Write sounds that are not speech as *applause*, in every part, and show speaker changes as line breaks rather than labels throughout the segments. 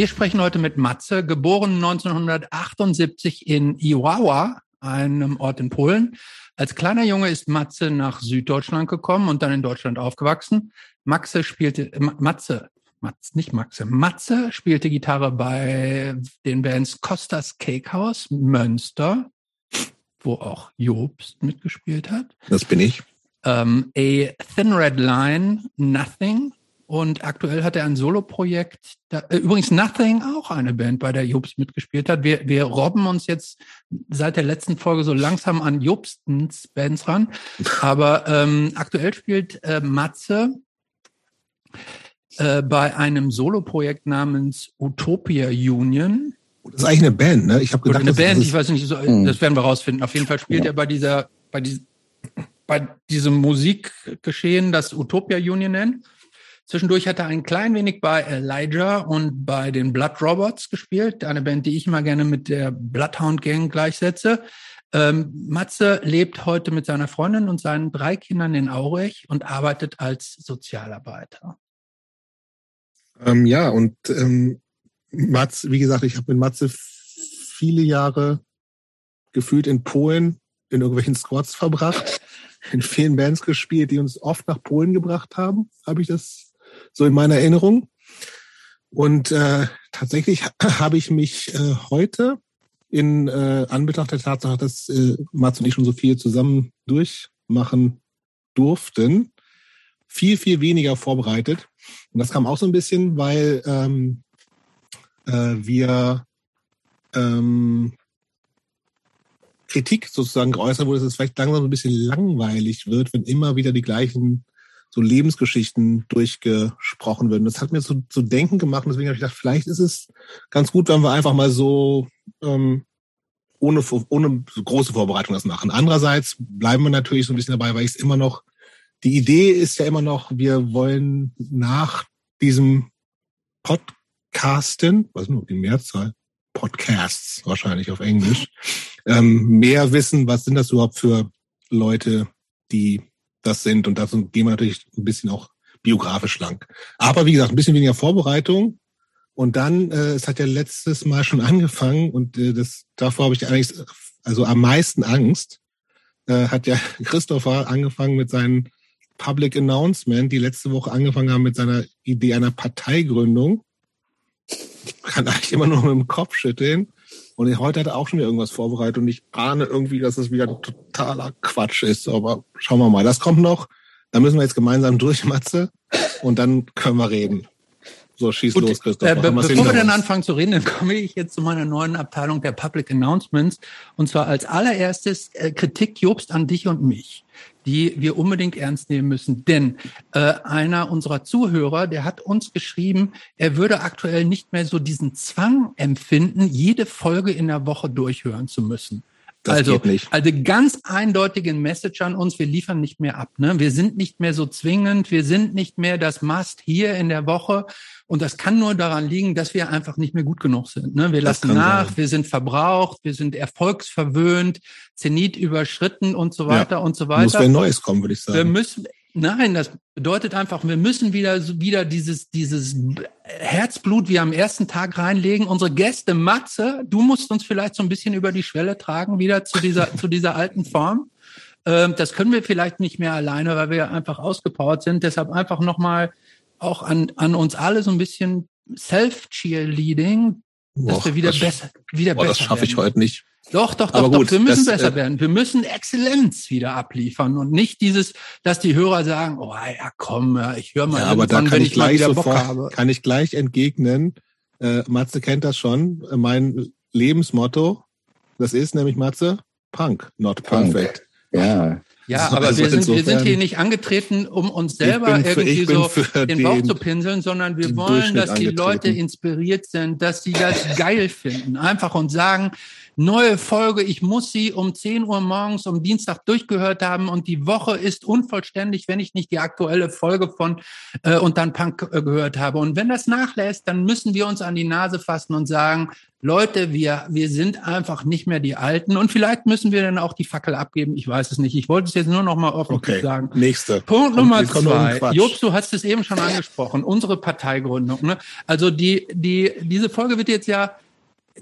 Wir sprechen heute mit Matze, geboren 1978 in Iwawa, einem Ort in Polen. Als kleiner Junge ist Matze nach Süddeutschland gekommen und dann in Deutschland aufgewachsen. Maxe spielte, Matze, Matze, nicht Maxe, Matze spielte Gitarre bei den Bands Costas Cakehouse, Münster, wo auch Jobst mitgespielt hat.
Das bin ich.
Ähm, A Thin Red Line, Nothing, und aktuell hat er ein Soloprojekt. Äh, übrigens Nothing, auch eine Band, bei der Jobst mitgespielt hat. Wir, wir robben uns jetzt seit der letzten Folge so langsam an Jobstens Bands ran. *laughs* Aber ähm, aktuell spielt äh, Matze äh, bei einem Soloprojekt namens Utopia Union.
Das ist eigentlich eine Band, ne?
Ich habe gedacht, Oder eine Band, ich weiß nicht, so, hm. das werden wir rausfinden. Auf jeden Fall spielt ja. er bei dieser, bei diesem, bei diesem Musikgeschehen, das Utopia Union nennt. Zwischendurch hat er ein klein wenig bei Elijah und bei den Blood Robots gespielt, eine Band, die ich immer gerne mit der Bloodhound Gang gleichsetze. Ähm, Matze lebt heute mit seiner Freundin und seinen drei Kindern in Aurich und arbeitet als Sozialarbeiter.
Ähm, ja, und ähm, Matze, wie gesagt, ich habe mit Matze viele Jahre gefühlt in Polen in irgendwelchen Squads verbracht, in vielen Bands gespielt, die uns oft nach Polen gebracht haben. Habe ich das so in meiner Erinnerung. Und äh, tatsächlich *clears throat* habe ich mich äh, heute in äh, Anbetracht der Tatsache, dass äh, Mats und ich schon so viel zusammen durchmachen durften, viel, viel weniger vorbereitet. Und das kam auch so ein bisschen, weil ähm, äh, wir ähm, Kritik sozusagen geäußert wurde, dass es vielleicht langsam ein bisschen langweilig wird, wenn immer wieder die gleichen so Lebensgeschichten durchgesprochen werden. Das hat mir so zu denken gemacht deswegen habe ich gedacht, vielleicht ist es ganz gut, wenn wir einfach mal so ähm, ohne, ohne große Vorbereitung das machen. Andererseits bleiben wir natürlich so ein bisschen dabei, weil ich es immer noch, die Idee ist ja immer noch, wir wollen nach diesem Podcasten, was ist nur die Mehrzahl? Podcasts wahrscheinlich auf Englisch, ähm, mehr wissen, was sind das überhaupt für Leute, die das sind. Und dazu gehen wir natürlich ein bisschen auch biografisch lang. Aber wie gesagt, ein bisschen weniger Vorbereitung. Und dann, äh, es hat ja letztes Mal schon *laughs* angefangen und äh, das davor habe ich eigentlich also am meisten Angst. Äh, hat ja *laughs* Christopher angefangen mit seinem Public Announcement, die letzte Woche angefangen haben mit seiner Idee einer Parteigründung. Kann eigentlich immer nur mit dem Kopf schütteln. Und heute hat er auch schon wieder irgendwas vorbereitet und ich ahne irgendwie, dass es wieder totaler Quatsch ist. Aber schauen wir mal, das kommt noch. Da müssen wir jetzt gemeinsam durch, *laughs* Matze, und dann können wir reden. So, schieß Gut, los, Christoph.
Äh, be bevor wir dann anfangen zu reden, dann *laughs* komme ich jetzt zu meiner neuen Abteilung der Public Announcements. Und zwar als allererstes äh, Kritik Jobst an dich und mich die wir unbedingt ernst nehmen müssen. Denn äh, einer unserer Zuhörer, der hat uns geschrieben, er würde aktuell nicht mehr so diesen Zwang empfinden, jede Folge in der Woche durchhören zu müssen. Das also, also ganz eindeutige Message an uns, wir liefern nicht mehr ab. Ne? Wir sind nicht mehr so zwingend, wir sind nicht mehr das Must hier in der Woche. Und das kann nur daran liegen, dass wir einfach nicht mehr gut genug sind. Ne? Wir lassen nach, sein. wir sind verbraucht, wir sind erfolgsverwöhnt, Zenit überschritten und so weiter ja, und so weiter. Muss
wieder Neues kommen, würde ich sagen.
Wir müssen, Nein, das bedeutet einfach, wir müssen wieder wieder dieses dieses Herzblut wie am ersten Tag reinlegen. Unsere Gäste Matze, du musst uns vielleicht so ein bisschen über die Schwelle tragen wieder zu dieser *laughs* zu dieser alten Form. Ähm, das können wir vielleicht nicht mehr alleine, weil wir einfach ausgepowert sind. Deshalb einfach nochmal auch an an uns alle so ein bisschen Self Cheerleading, dass Och, wir wieder das, besser wieder boah, besser.
Das schaffe ich heute nicht.
Doch, doch, doch, gut, doch. Wir müssen das, besser äh, werden. Wir müssen Exzellenz wieder abliefern und nicht dieses, dass die Hörer sagen, oh ja, komm, ich höre mal, ja,
aber dann wenn ich, ich mal wieder Bock habe. Kann ich gleich entgegnen. Äh, Matze kennt das schon. Mein Lebensmotto, das ist nämlich Matze, Punk, not Punk. perfect.
Ja. Ja, aber also wir, sind, wir sind hier nicht angetreten, um uns selber für, irgendwie so den, den Bauch zu pinseln, sondern wir wollen, dass die Leute inspiriert sind, dass sie das geil finden. Einfach und sagen, neue Folge, ich muss sie um 10 Uhr morgens um Dienstag durchgehört haben und die Woche ist unvollständig, wenn ich nicht die aktuelle Folge von äh, und dann Punk äh, gehört habe. Und wenn das nachlässt, dann müssen wir uns an die Nase fassen und sagen, Leute, wir, wir sind einfach nicht mehr die Alten und vielleicht müssen wir dann auch die Fackel abgeben. Ich weiß es nicht. Ich wollte es jetzt nur noch mal offen okay. sagen.
Nächste.
Punkt Nummer zwei. Jobs, du hast es eben schon angesprochen. Unsere Parteigründung. Ne? Also die, die, diese Folge wird jetzt ja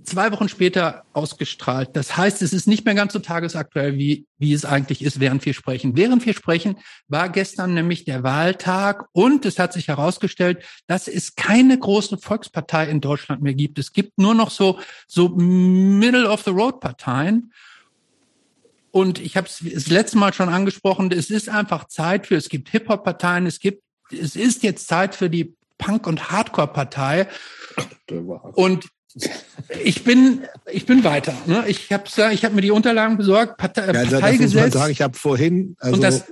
zwei Wochen später ausgestrahlt. Das heißt, es ist nicht mehr ganz so tagesaktuell, wie, wie es eigentlich ist, während wir sprechen. Während wir sprechen, war gestern nämlich der Wahltag und es hat sich herausgestellt, dass es keine große Volkspartei in Deutschland mehr gibt. Es gibt nur noch so, so Middle-of-the-Road-Parteien. Und ich habe es das letzte Mal schon angesprochen, es ist einfach Zeit für, es gibt Hip-Hop-Parteien, es gibt, es ist jetzt Zeit für die Punk- und Hardcore-Partei. Und ich bin, ich bin weiter. Ne? Ich habe ich hab mir die Unterlagen besorgt, Partei, ja, also Parteigesetz.
Sagen, ich habe vorhin also das,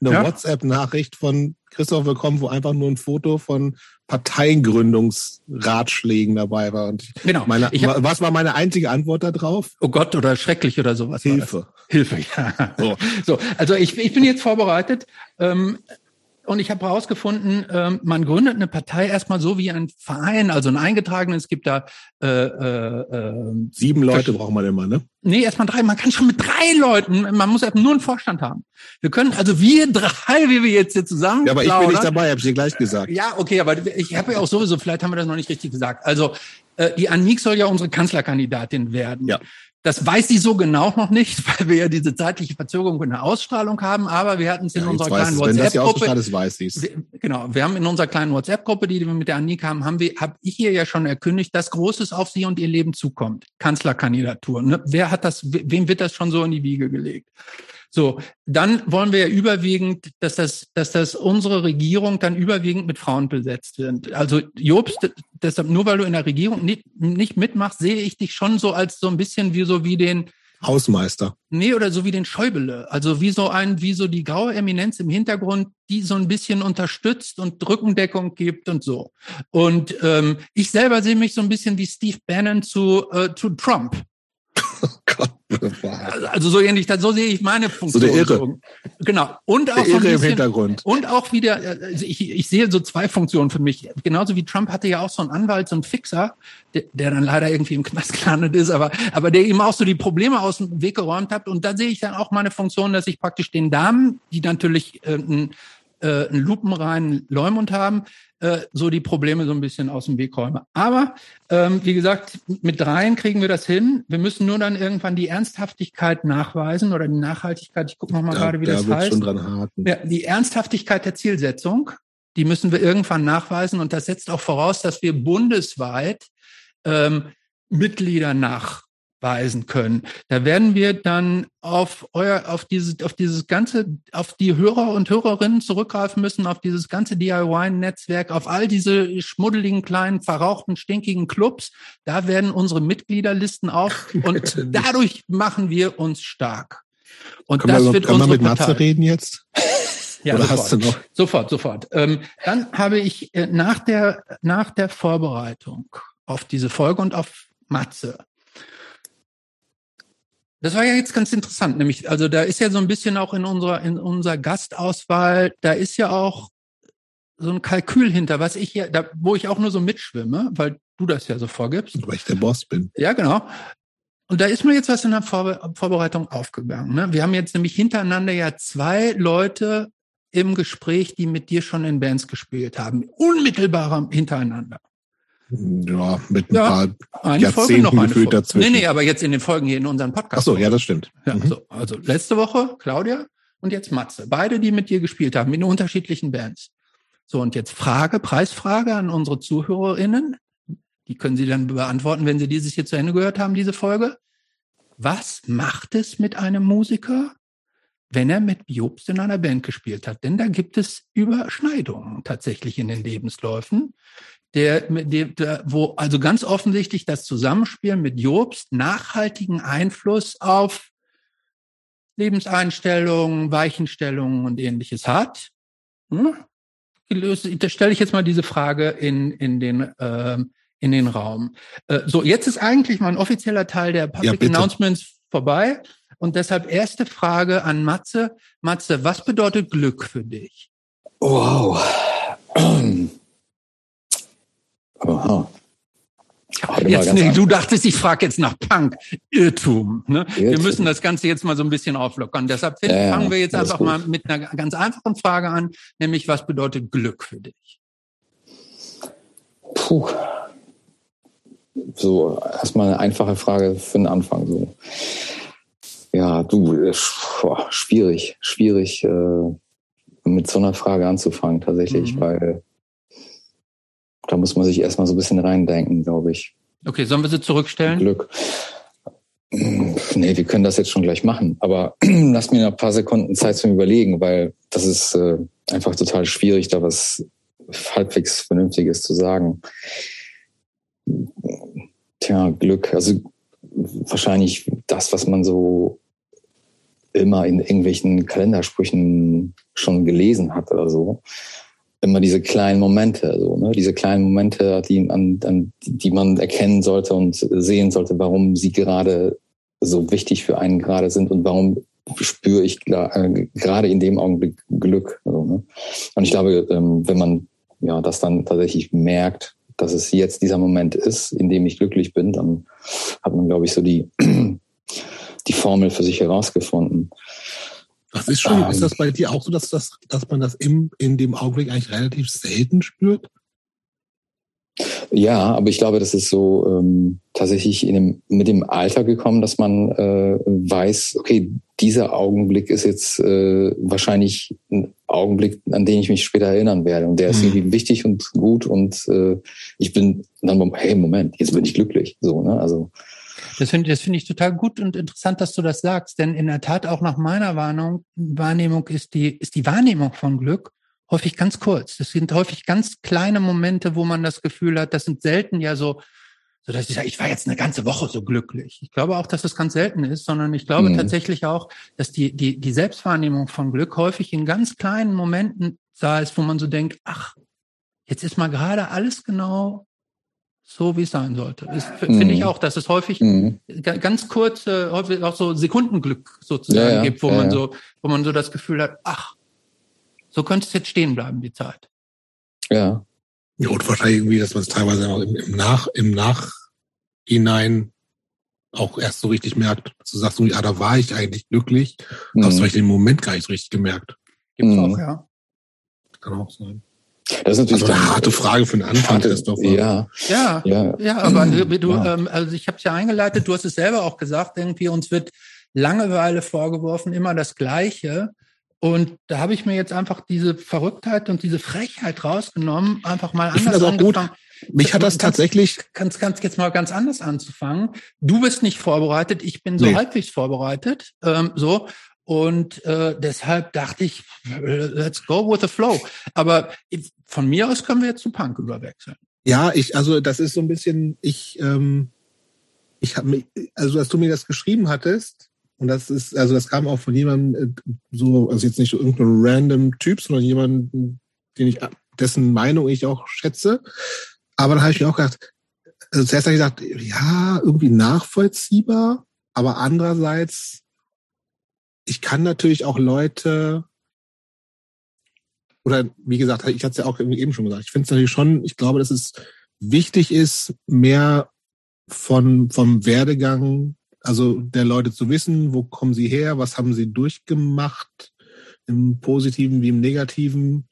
eine ja? WhatsApp-Nachricht von Christoph bekommen, wo einfach nur ein Foto von Parteiengründungsratschlägen dabei war. Und genau. Meine, hab, was war meine einzige Antwort darauf?
Oh Gott oder schrecklich oder sowas.
Hilfe.
Hilfe, *laughs* ja. So. so, also ich, ich bin jetzt vorbereitet. Ähm, und ich habe herausgefunden, ähm, man gründet eine Partei erstmal so wie ein Verein, also ein eingetragenes. Es gibt da äh, äh,
äh, sieben Leute braucht man immer, ne?
Nee, erstmal drei. Man kann schon mit drei Leuten. Man muss nur einen Vorstand haben. Wir können also wir drei, wie wir jetzt hier zusammen.
Ja, aber ich bin nicht dabei. Habe ich dir gleich gesagt.
Ja, okay, aber ich habe ja auch sowieso. Vielleicht haben wir das noch nicht richtig gesagt. Also äh, die Anik soll ja unsere Kanzlerkandidatin werden. Ja. Das weiß sie so genau noch nicht, *laughs* weil wir ja diese zeitliche Verzögerung in der Ausstrahlung haben, aber wir hatten es in ja, unserer kleinen WhatsApp-Gruppe. Genau, wir haben in unserer kleinen WhatsApp-Gruppe, die wir mit der Annik haben, haben wir, habe ich ihr ja schon erkündigt, dass Großes auf sie und ihr Leben zukommt. Kanzlerkandidatur. Ne? Wer hat das, wem wird das schon so in die Wiege gelegt? So, dann wollen wir ja überwiegend, dass das, dass das unsere Regierung dann überwiegend mit Frauen besetzt wird. Also Jobst, deshalb nur weil du in der Regierung nicht, nicht mitmachst, sehe ich dich schon so als so ein bisschen wie so wie den
Hausmeister.
Nee, oder so wie den Schäubele. Also wie so ein, wie so die graue Eminenz im Hintergrund, die so ein bisschen unterstützt und Rückendeckung gibt und so. Und ähm, ich selber sehe mich so ein bisschen wie Steve Bannon zu, äh, zu Trump. Oh Gott. Also so ähnlich, so sehe ich meine Funktion.
So der Irre.
Genau. Und auch
Irre bisschen, im Hintergrund.
Und auch wieder, also ich, ich sehe so zwei Funktionen für mich. Genauso wie Trump hatte ja auch so einen Anwalt, so einen Fixer, der, der dann leider irgendwie im Knast gelandet ist, aber, aber der ihm auch so die Probleme aus dem Weg geräumt hat. Und da sehe ich dann auch meine Funktion, dass ich praktisch den Damen, die natürlich äh, ein äh, einen lupenreinen Leumund haben, äh, so die Probleme so ein bisschen aus dem Weg räume. Aber ähm, wie gesagt, mit dreien kriegen wir das hin. Wir müssen nur dann irgendwann die Ernsthaftigkeit nachweisen oder die Nachhaltigkeit. Ich gucke noch mal da, gerade, wie da das heißt. Schon dran haken. Ja, die Ernsthaftigkeit der Zielsetzung, die müssen wir irgendwann nachweisen und das setzt auch voraus, dass wir bundesweit ähm, Mitglieder nach weisen können. Da werden wir dann auf euer, auf dieses, auf dieses ganze, auf die Hörer und Hörerinnen zurückgreifen müssen, auf dieses ganze DIY-Netzwerk, auf all diese schmuddeligen, kleinen, verrauchten, stinkigen Clubs. Da werden unsere Mitgliederlisten auf *laughs* und dadurch machen wir uns stark. Und
kann
das
man,
wird
kann unsere man mit Partei. Matze reden jetzt? *laughs*
Ja, Oder sofort. hast du noch? Sofort, sofort. Ähm, dann habe ich äh, nach der, nach der Vorbereitung auf diese Folge und auf Matze das war ja jetzt ganz interessant, nämlich, also da ist ja so ein bisschen auch in unserer, in unserer Gastauswahl, da ist ja auch so ein Kalkül hinter, was ich ja, da, wo ich auch nur so mitschwimme, weil du das ja so vorgibst.
Weil ich der Boss bin.
Ja, genau. Und da ist mir jetzt was in der Vorbe Vorbereitung aufgegangen. Ne? Wir haben jetzt nämlich hintereinander ja zwei Leute im Gespräch, die mit dir schon in Bands gespielt haben. Unmittelbar hintereinander.
Ja, mit ein ja, paar eine Jahrzehnten
noch eine
gefühlt dazwischen.
Nee, nee, aber jetzt in den Folgen hier in unserem Podcast.
Ach so, ja, das stimmt.
Ja, mhm. so, also letzte Woche Claudia und jetzt Matze. Beide, die mit dir gespielt haben, in unterschiedlichen Bands. So, und jetzt Frage, Preisfrage an unsere ZuhörerInnen. Die können Sie dann beantworten, wenn Sie dieses hier zu Ende gehört haben, diese Folge. Was macht es mit einem Musiker, wenn er mit Jobst in einer Band gespielt hat? Denn da gibt es Überschneidungen tatsächlich in den Lebensläufen der, der, wo also ganz offensichtlich das Zusammenspiel mit Jobst nachhaltigen Einfluss auf Lebenseinstellungen, Weichenstellungen und ähnliches hat. Hm? Da stelle ich jetzt mal diese Frage in, in, den, äh, in den Raum. Äh, so, jetzt ist eigentlich mein offizieller Teil der Public ja, Announcements vorbei. Und deshalb erste Frage an Matze. Matze, was bedeutet Glück für dich?
Wow. *clears throat* Aha.
Jetzt, nee, du dachtest, ich frage jetzt nach Punk. Irrtum. Ne? Irrtum. Wir müssen das Ganze jetzt mal so ein bisschen auflockern. Deshalb ja, fangen wir jetzt einfach mal mit einer ganz einfachen Frage an, nämlich was bedeutet Glück für dich?
Puh. So, erstmal eine einfache Frage für den Anfang. So. Ja, du, boah, schwierig, schwierig, äh, mit so einer Frage anzufangen tatsächlich, mhm. weil da muss man sich erstmal so ein bisschen reindenken, glaube ich.
Okay, sollen wir sie zurückstellen?
Glück. Nee, wir können das jetzt schon gleich machen. Aber *clears throat* lass mir ein paar Sekunden Zeit zum Überlegen, weil das ist äh, einfach total schwierig, da was halbwegs Vernünftiges zu sagen. Tja, Glück. Also wahrscheinlich das, was man so immer in irgendwelchen Kalendersprüchen schon gelesen hat oder so immer diese kleinen Momente, so, ne? diese kleinen Momente, die, an, an, die man erkennen sollte und sehen sollte, warum sie gerade so wichtig für einen gerade sind und warum spüre ich äh, gerade in dem Augenblick Glück. Also, ne? Und ich glaube, ähm, wenn man ja das dann tatsächlich merkt, dass es jetzt dieser Moment ist, in dem ich glücklich bin, dann hat man, glaube ich, so die, *clears throat* die Formel für sich herausgefunden.
Was ist schon, ähm, ist das bei dir auch so, dass, das, dass man das im, in dem Augenblick eigentlich relativ selten spürt?
Ja, aber ich glaube, das ist so ähm, tatsächlich in dem, mit dem Alter gekommen, dass man äh, weiß, okay, dieser Augenblick ist jetzt äh, wahrscheinlich ein Augenblick, an den ich mich später erinnern werde. Und der ist mhm. irgendwie wichtig und gut und äh, ich bin dann, hey, Moment, jetzt bin ich glücklich. So, ne? Also
das finde das finde ich total gut und interessant, dass du das sagst, denn in der Tat auch nach meiner Warnung, Wahrnehmung ist die, ist die Wahrnehmung von Glück häufig ganz kurz. Das sind häufig ganz kleine Momente, wo man das Gefühl hat, das sind selten ja so, so dass ich sage, ich war jetzt eine ganze Woche so glücklich. Ich glaube auch, dass das ganz selten ist, sondern ich glaube mhm. tatsächlich auch, dass die, die, die Selbstwahrnehmung von Glück häufig in ganz kleinen Momenten da ist, wo man so denkt, ach, jetzt ist mal gerade alles genau so, wie es sein sollte. Das finde mhm. ich auch, dass es häufig mhm. ganz kurze, häufig auch so Sekundenglück sozusagen ja, ja. gibt, wo ja, man so, wo man so das Gefühl hat, ach, so könnte es jetzt stehen bleiben, die Zeit.
Ja.
Ja, und wahrscheinlich irgendwie, dass man es teilweise auch im, im Nach, im Nachhinein auch erst so richtig merkt, dass du sagst, ja, da war ich eigentlich glücklich, mhm. hast du vielleicht den Moment gar nicht so richtig gemerkt.
Gibt's mhm. auch, ja.
Kann auch sein.
Das ist natürlich
also eine harte Frage für den Anfang.
Christoph. Ja.
ja, ja, ja, aber du, ja. Ähm, also ich habe es ja eingeleitet. Du hast es selber auch gesagt. Irgendwie uns wird Langeweile vorgeworfen, immer das Gleiche. Und da habe ich mir jetzt einfach diese Verrücktheit und diese Frechheit rausgenommen, einfach mal
anders ich das auch Gut. Mich hat das tatsächlich.
Ganz, ganz jetzt mal ganz anders anzufangen. Du bist nicht vorbereitet, ich bin so nee. halbwegs vorbereitet. Ähm, so und äh, deshalb dachte ich, let's go with the flow. Aber von mir aus können wir jetzt zu Punk überwechseln.
Ja, ich, also das ist so ein bisschen, ich, ähm, ich habe mich, also als du mir das geschrieben hattest, und das ist, also das kam auch von jemandem, äh, so, also jetzt nicht so irgendein random Typ, sondern jemanden, den ich, dessen Meinung ich auch schätze. Aber dann habe ich mir auch gedacht, also zuerst habe ich gedacht, ja, irgendwie nachvollziehbar, aber andererseits ich kann natürlich auch Leute, oder wie gesagt, ich hatte es ja auch eben schon gesagt, ich finde es natürlich schon, ich glaube, dass es wichtig ist, mehr von, vom Werdegang, also der Leute zu wissen, wo kommen sie her, was haben sie durchgemacht, im Positiven wie im Negativen,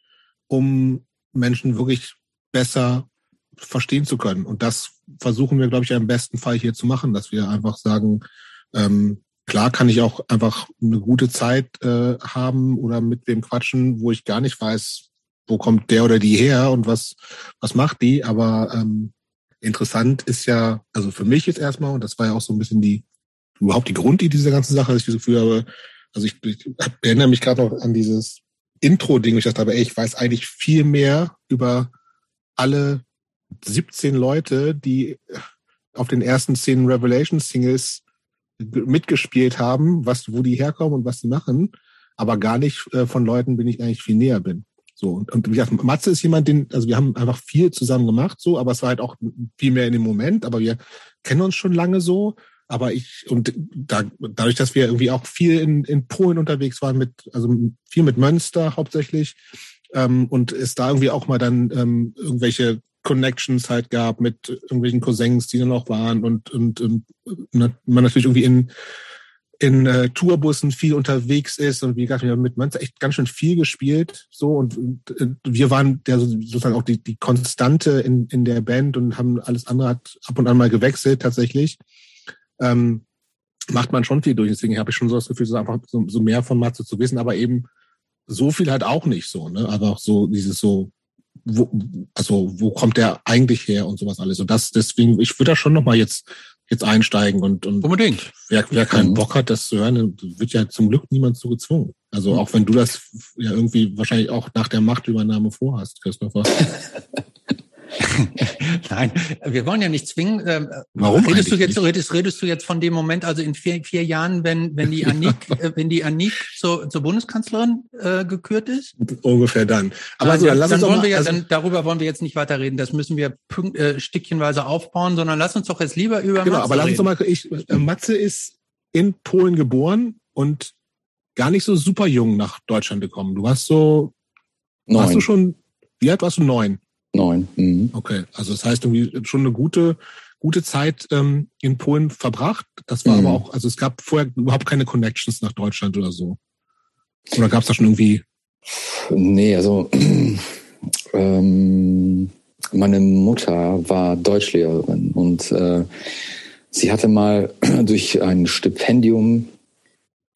um Menschen wirklich besser verstehen zu können. Und das versuchen wir, glaube ich, im besten Fall hier zu machen, dass wir einfach sagen, ähm, Klar kann ich auch einfach eine gute Zeit äh, haben oder mit wem quatschen, wo ich gar nicht weiß, wo kommt der oder die her und was, was macht die. Aber ähm, interessant ist ja, also für mich jetzt erstmal, und das war ja auch so ein bisschen die, überhaupt die Grundidee dieser ganzen Sache, dass ich das Gefühl habe, also ich, ich erinnere mich gerade noch an dieses Intro-Ding, ich dachte aber, ey, ich weiß eigentlich viel mehr über alle 17 Leute, die auf den ersten zehn Revelation-Singles mitgespielt haben, was, wo die herkommen und was sie machen, aber gar nicht äh, von Leuten bin ich eigentlich viel näher bin. So, und, und wie gesagt, Matze ist jemand, den, also wir haben einfach viel zusammen gemacht, so, aber es war halt auch viel mehr in dem Moment, aber wir kennen uns schon lange so. Aber ich, und da, dadurch, dass wir irgendwie auch viel in, in Polen unterwegs waren, mit, also viel mit Münster hauptsächlich, ähm, und es da irgendwie auch mal dann ähm, irgendwelche Connections halt gab mit irgendwelchen Cousins, die dann auch waren und, und, und man natürlich irgendwie in in äh, Tourbussen viel unterwegs ist und wie gesagt, wir haben mit Münster echt ganz schön viel gespielt so und, und wir waren der sozusagen auch die, die Konstante in, in der Band und haben alles andere hat ab und an mal gewechselt tatsächlich. Ähm, macht man schon viel durch, deswegen habe ich schon so das Gefühl, so einfach so, so mehr von Matze zu wissen, aber eben so viel halt auch nicht so, ne? Aber auch so dieses so, wo, also wo kommt der eigentlich her und sowas alles. Und das deswegen, ich würde da schon nochmal jetzt jetzt einsteigen und, und
unbedingt.
Wer, wer keinen Bock hat, das zu hören, wird ja zum Glück niemand zu gezwungen. Also auch wenn du das ja irgendwie wahrscheinlich auch nach der Machtübernahme vorhast, Christopher. *laughs* *laughs*
Nein, wir wollen ja nicht zwingen. Ähm,
Warum
redest du jetzt redest, redest du jetzt von dem Moment, also in vier, vier Jahren, wenn wenn die *laughs* Annik äh, wenn die Annik zur, zur Bundeskanzlerin äh, gekürt ist?
Ungefähr dann. Aber also, dann lass
dann
uns
wollen
mal,
wir ja,
also,
dann, darüber wollen wir jetzt nicht weiter reden. Das müssen wir pünkt, äh, stückchenweise aufbauen, sondern lass uns doch jetzt lieber über
genau,
Matze
aber lass uns doch mal, ich, äh, Matze ist in Polen geboren und gar nicht so super jung nach Deutschland gekommen. Du warst so, warst du
Neun.
schon, wie alt warst du? Neun.
Neun. Mhm.
Okay, also das heißt irgendwie schon eine gute, gute Zeit ähm, in Polen verbracht. Das war
Mhm.
aber auch, also es gab vorher überhaupt keine Connections nach Deutschland oder so. Oder gab es da schon irgendwie?
Nee, also *clears throat* ähm, meine Mutter war Deutschlehrerin und äh, sie hatte mal *clears throat* durch ein Stipendium,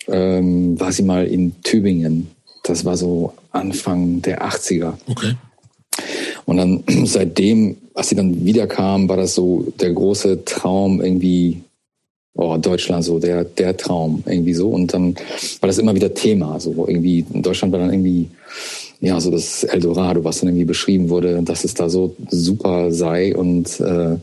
ähm, war sie mal in Tübingen. Das war so Anfang der 80er.
Okay.
Und dann *clears throat* seitdem, als sie dann wiederkam, war das so der große Traum irgendwie, oh, Deutschland so, der, der Traum irgendwie so. Und dann war das immer wieder Thema. So irgendwie, in Deutschland war dann irgendwie, ja, so das Eldorado, was dann irgendwie beschrieben wurde, dass es da so super sei und äh,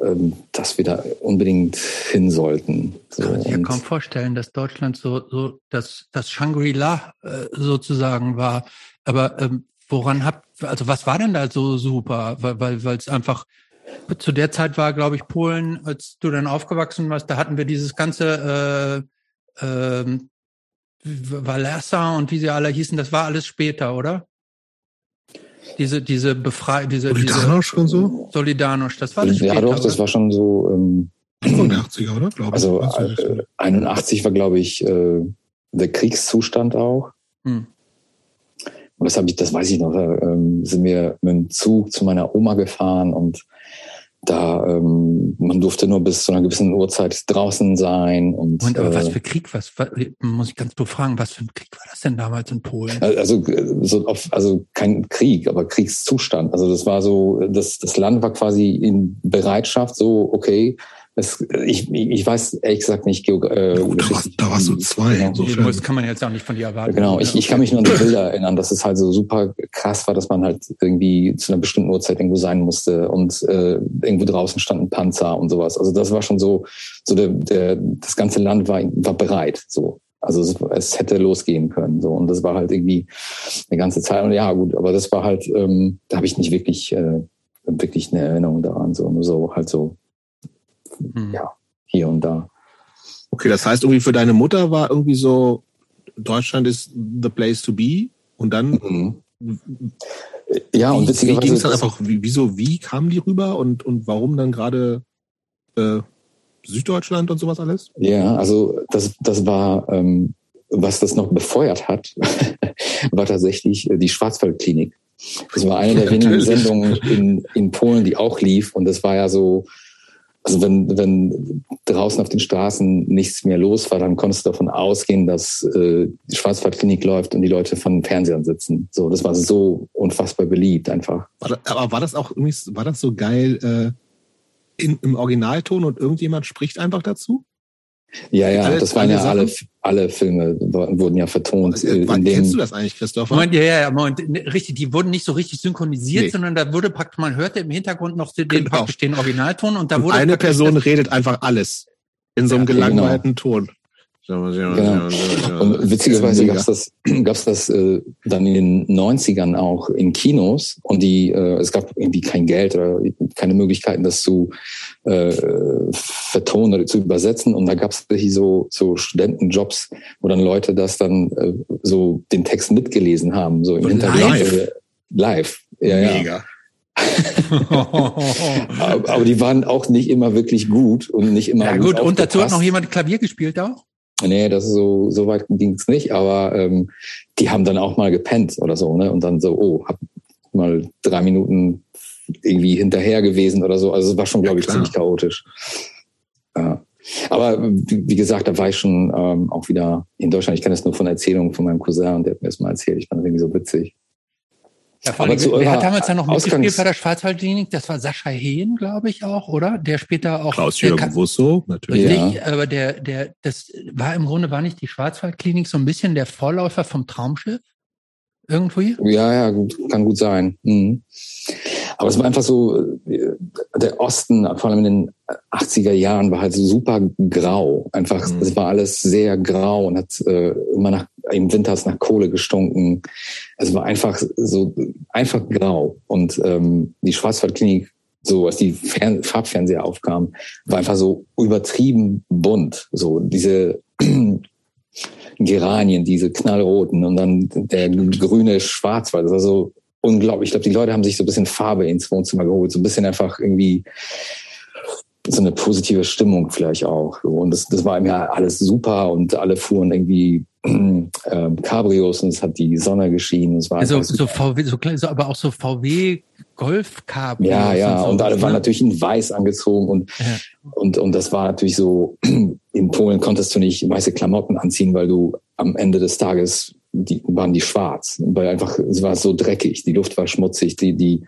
ähm, dass wir da unbedingt hin sollten. So,
kann man sich ja kaum vorstellen, dass Deutschland so, so das, das Shangri-La äh, sozusagen war. Aber ähm, woran habt, also was war denn da so super? Weil, weil, weil es einfach zu der Zeit war, glaube ich, Polen, als du dann aufgewachsen warst, da hatten wir dieses ganze äh, ähm, Walesa und wie sie alle hießen, das war alles später, oder? Diese, diese Befrei, diese, diese
Solidarność und so?
Solidarność, das war alles
ja,
später.
doch, das
oder?
war schon so. Ähm,
85er, oder? Glaube ich.
Also
Weißt du nicht so?
äh, 81 war, glaube ich, äh, der Kriegszustand auch.
Hm.
Und das habe ich, das weiß ich noch. Da ähm, sind wir mit dem Zug zu meiner Oma gefahren und da ähm, man durfte nur bis zu einer gewissen Uhrzeit draußen sein und
Moment, aber was
äh,
für Krieg, was, was muss ich ganz doof fragen, was für ein Krieg war das denn damals in Polen?
also äh, so auf, also kein Krieg, aber Kriegszustand. Also das war so, das das Land war quasi in Bereitschaft, so okay. Es, ich, ich weiß ehrlich gesagt nicht. Geog äh,
Ja, gut, da, warst, da warst du zwei.
Genau.
Insofern.
Das kann man jetzt auch nicht von dir erwarten.
Genau, ich, ich kann mich nur an die *laughs* Bilder erinnern, dass es halt so super krass war, dass man halt irgendwie zu einer bestimmten Uhrzeit irgendwo sein musste und äh, irgendwo draußen standen Panzer und sowas. Also das war schon so, so der, der das ganze Land war, war bereit. So. Also es, es hätte losgehen können. So. Und das war halt irgendwie eine ganze Zeit. Und ja, gut, aber das war halt, ähm, da habe ich nicht wirklich, äh, wirklich eine Erinnerung daran. So, nur so halt so
Hm.
ja. hier und da.
Okay, das heißt irgendwie für deine Mutter war irgendwie so, Deutschland ist the place to be. Und dann,
Mhm. Ja, und
wie, wie ging
witzigerweise.
es dann einfach, wie, wieso, wie kamen die rüber und, und warum dann gerade äh, Süddeutschland und sowas alles?
Ja, also das, das war, ähm, was das noch befeuert hat, *laughs* war tatsächlich äh, die Schwarzwaldklinik. Das war eine *laughs* der wenigen. Sendungen in, in Polen, die auch lief. Und das war ja so, also wenn, wenn draußen auf den Straßen nichts mehr los war, dann konntest du davon ausgehen, dass äh, die Schwarzwaldklinik läuft und die Leute von Fernsehern sitzen. So, das war so unfassbar beliebt einfach.
Aber war das auch irgendwie, war das so geil äh, in, im Originalton und irgendjemand spricht einfach dazu?
Ja, ja,
Alle-
das waren
alle
ja alle,
Sachen?
alle Filme, wurden ja vertont. äh,
Wann
in dem-
kennst du das eigentlich, Christopher?
Moment, ja, ja, ja, Moment, ne, richtig, die wurden nicht so richtig synchronisiert,
Nee.
sondern da wurde praktisch, man hörte im Hintergrund noch den,
Genau.
praktisch den Originalton und da
und
wurde
eine Person
das-
redet einfach alles in so einem
Ja, genau.
gelangweilten Ton.
Genau. Und witzigerweise gab es das, *clears throat* gab's das äh, dann in den 90ern auch in Kinos und die, äh, es gab irgendwie kein Geld oder keine Möglichkeiten, das zu äh, vertonen oder zu übersetzen. Und da gab es so, so Studentenjobs, wo dann Leute das dann äh, so den Text mitgelesen haben, so im Hintergrund. Live. live. Ja, Mega. *laughs* Ja. aber die waren auch nicht immer wirklich gut und nicht immer.
Ja gut, und dazu hat noch jemand Klavier gespielt auch?
Nee, das ist so, so weit ging es nicht, aber ähm, die haben dann auch mal gepennt oder so, ne? Und dann so, oh, hab mal drei Minuten irgendwie hinterher gewesen oder so. Also es war schon, glaube ich, ja, ziemlich chaotisch. Ja. Aber wie gesagt, da war ich schon ähm, auch wieder in Deutschland. Ich kenne das nur von Erzählungen von meinem Cousin und der hat mir das mal erzählt. Ich fand das irgendwie so witzig.
Ja, vor allem, wer hat damals dann noch mitgespielt bei der Schwarzwaldklinik? Das war Sascha Hehn, glaube ich auch, oder? Der später auch.
Klaus-Jürgen Wusso,
natürlich. Richtig, ja. aber der, der, das war im Grunde, war nicht die Schwarzwaldklinik so ein bisschen der Vorläufer vom Traumschiff? Irgendwie?
Ja, ja, gut, kann gut sein. Mhm. Aber es war einfach so, der Osten, vor allem in den 80er Jahren, war halt so super grau. Einfach, mhm. es war alles sehr grau und hat äh, immer nach, im Winter nach Kohle gestunken. Es war einfach so, einfach grau. Und ähm, die Schwarzwaldklinik, so als die Fern Farbfernseher aufkamen, war einfach so übertrieben bunt. So diese *clears throat* Geranien, diese knallroten und dann der grüne Schwarzwald. Das war so unglaublich. Ich glaube, die Leute haben sich so ein bisschen Farbe ins Wohnzimmer geholt, so ein bisschen einfach irgendwie so eine positive Stimmung vielleicht auch. Und das, das war ihm ja alles super und alle fuhren irgendwie *clears throat* äh, Cabrios und es hat die Sonne geschienen. Es war
also so VW, so, so, aber auch so VW Golf Cabrios.
Ja, ja. Und, so, und alle ne? waren natürlich in Weiß angezogen und ja. und und das war natürlich so. *clears throat* In Polen konntest du nicht weiße Klamotten anziehen, weil du am Ende des Tages die waren die schwarz, weil einfach es war so dreckig, die Luft war schmutzig, die die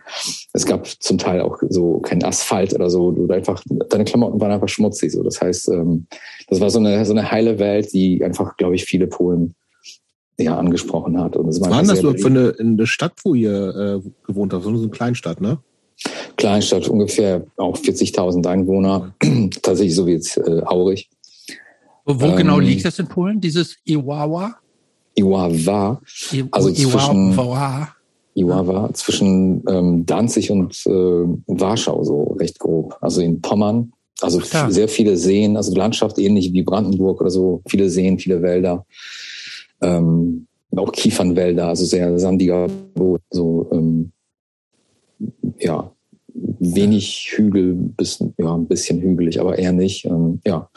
es gab zum Teil auch so kein Asphalt oder so, du einfach deine Klamotten waren einfach schmutzig so. Das heißt, ähm, das war so eine so eine heile Welt, die einfach, glaube ich, viele Polen ja angesprochen hat. Und
es war waren das so für eine, eine Stadt, wo ihr äh, gewohnt habt, so eine Kleinstadt, ne?
Kleinstadt, ungefähr auch 40.000 Einwohner, *clears throat* tatsächlich so wie jetzt äh, Aurich.
Wo, wo genau ähm, genau liegt das in Polen, dieses Iwawa?
Iwawa, also zwischen Iwawa, zwischen ähm, Danzig und äh, Warschau, so recht grob. Also in Pommern. Also Ach, sehr viele Seen, also Landschaft ähnlich wie Brandenburg oder so, viele Seen, viele Wälder. Ähm, auch Kiefernwälder, also sehr sandiger Boden, so ähm, ja, wenig Hügel, bis, ja, ein bisschen hügelig, aber eher nicht. Ähm, ja,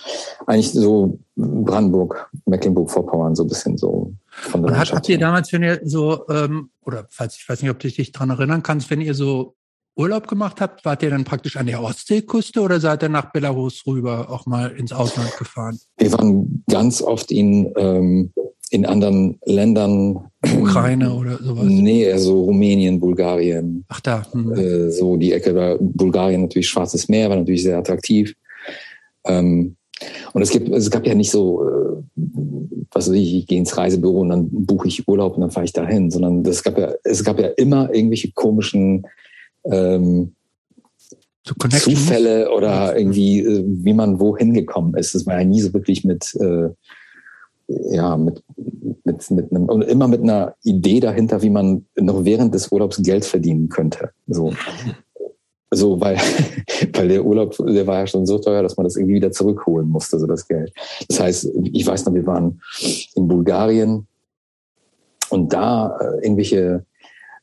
eigentlich so Brandenburg, Mecklenburg-Vorpommern, so ein bisschen so
von der Und hat, habt ihr damals, wenn ihr so, ähm, oder falls ich weiß nicht, ob du dich dran erinnern kannst, wenn ihr so Urlaub gemacht habt, wart ihr dann praktisch an der Ostseeküste oder seid ihr nach Belarus rüber auch mal ins Ausland gefahren?
Wir waren ganz oft in ähm, in anderen Ländern.
Ukraine oder sowas?
Nee, also Rumänien, Bulgarien.
Ach da. Hm.
Äh, so die Ecke war Bulgarien natürlich Schwarzes Meer, war natürlich sehr attraktiv. Ähm, und es gibt, es gab ja nicht so, äh, was weiß ich, ich gehe ins Reisebüro und dann buche ich Urlaub und dann fahre ich dahin, sondern es gab ja, es gab ja immer irgendwelche komischen ähm, Zufälle oder irgendwie, äh, wie man wohin gekommen ist. Es war ja nie so wirklich mit äh, ja, mit, mit, mit einem, und immer mit einer Idee dahinter, wie man noch während des Urlaubs Geld verdienen könnte. So. So, weil, *laughs* weil der Urlaub, der war ja schon so teuer, dass man das irgendwie wieder zurückholen musste, so das Geld. Das heißt, ich weiß noch, wir waren in Bulgarien und da äh, irgendwelche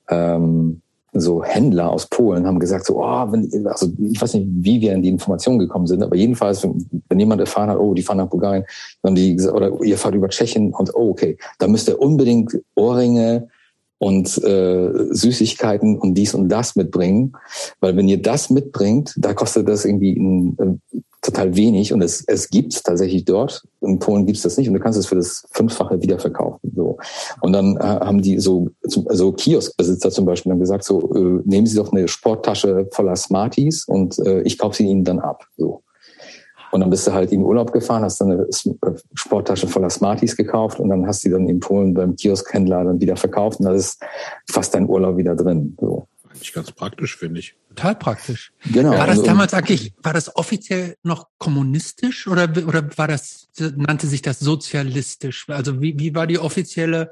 ähm, so Händler aus Polen haben gesagt, so, oh, wenn, also ich weiß nicht, wie wir in die Informationen gekommen sind, aber jedenfalls, wenn, wenn jemand erfahren hat, oh, die fahren nach Bulgarien, dann haben die gesagt, oder ihr fahrt über Tschechien und oh, okay, da müsst ihr unbedingt Ohrringe und äh, Süßigkeiten und dies und das mitbringen, weil wenn ihr das mitbringt, da kostet das irgendwie ein, ein total wenig und es, es gibt tatsächlich dort. In Polen gibt es das nicht und du kannst es für das Fünffache wiederverkaufen. So. Und dann äh, haben die so, so Kioskbesitzer zum Beispiel dann gesagt, so äh, nehmen Sie doch eine Sporttasche voller Smarties und äh, ich kaufe sie Ihnen dann ab. So. Und dann bist du halt in Urlaub gefahren, hast dann eine äh, Sporttasche voller Smarties gekauft und dann hast du die dann in Polen beim Kioskhändler dann wieder verkauft und da ist fast dein Urlaub wieder drin. So.
Eigentlich ganz praktisch, finde ich.
Total praktisch.
Genau.
War das
Und-
damals eigentlich, war das offiziell noch kommunistisch oder, oder war das, nannte sich das sozialistisch? Also wie, wie war die offizielle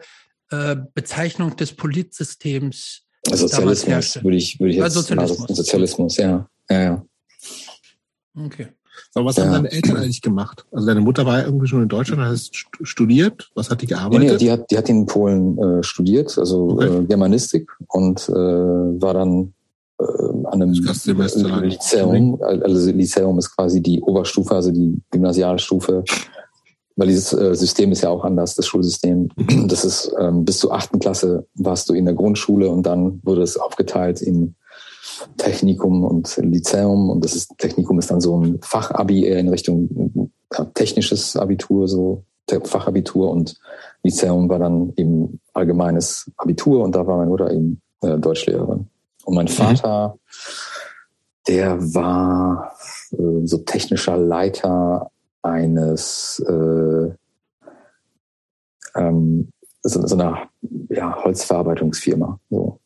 äh, Bezeichnung des Politsystems? damals
Sozialismus würde ich, würde ich jetzt
Sozialismus.
mal so- Sozialismus, ja. Ja, ja.
Okay.
Aber was
Ja.
haben deine Eltern eigentlich gemacht? Also deine Mutter war ja irgendwie schon in Deutschland, hat st- studiert. Was hat die
Nee,
gearbeitet?
nee, die hat, die hat in Polen äh, studiert, also
Okay.
äh, Germanistik und äh, war dann äh, an einem. Lyzeum. Also Lyzeum ist quasi die Oberstufe, also die Gymnasialstufe. Weil dieses äh, System ist ja auch anders, das Schulsystem.
Mhm.
Das ist ähm, bis zur achten Klasse warst du in der Grundschule und dann wurde es aufgeteilt in Technikum und Lyzeum und das ist Technikum ist dann so ein Fachabi eher in Richtung ja, technisches Abitur, so Fachabitur und Lyzeum war dann eben allgemeines Abitur und da war meine Mutter eben äh, Deutschlehrerin. Und mein Vater, der war äh, so technischer Leiter eines äh, ähm, so, so einer ja, Holzverarbeitungsfirma. So.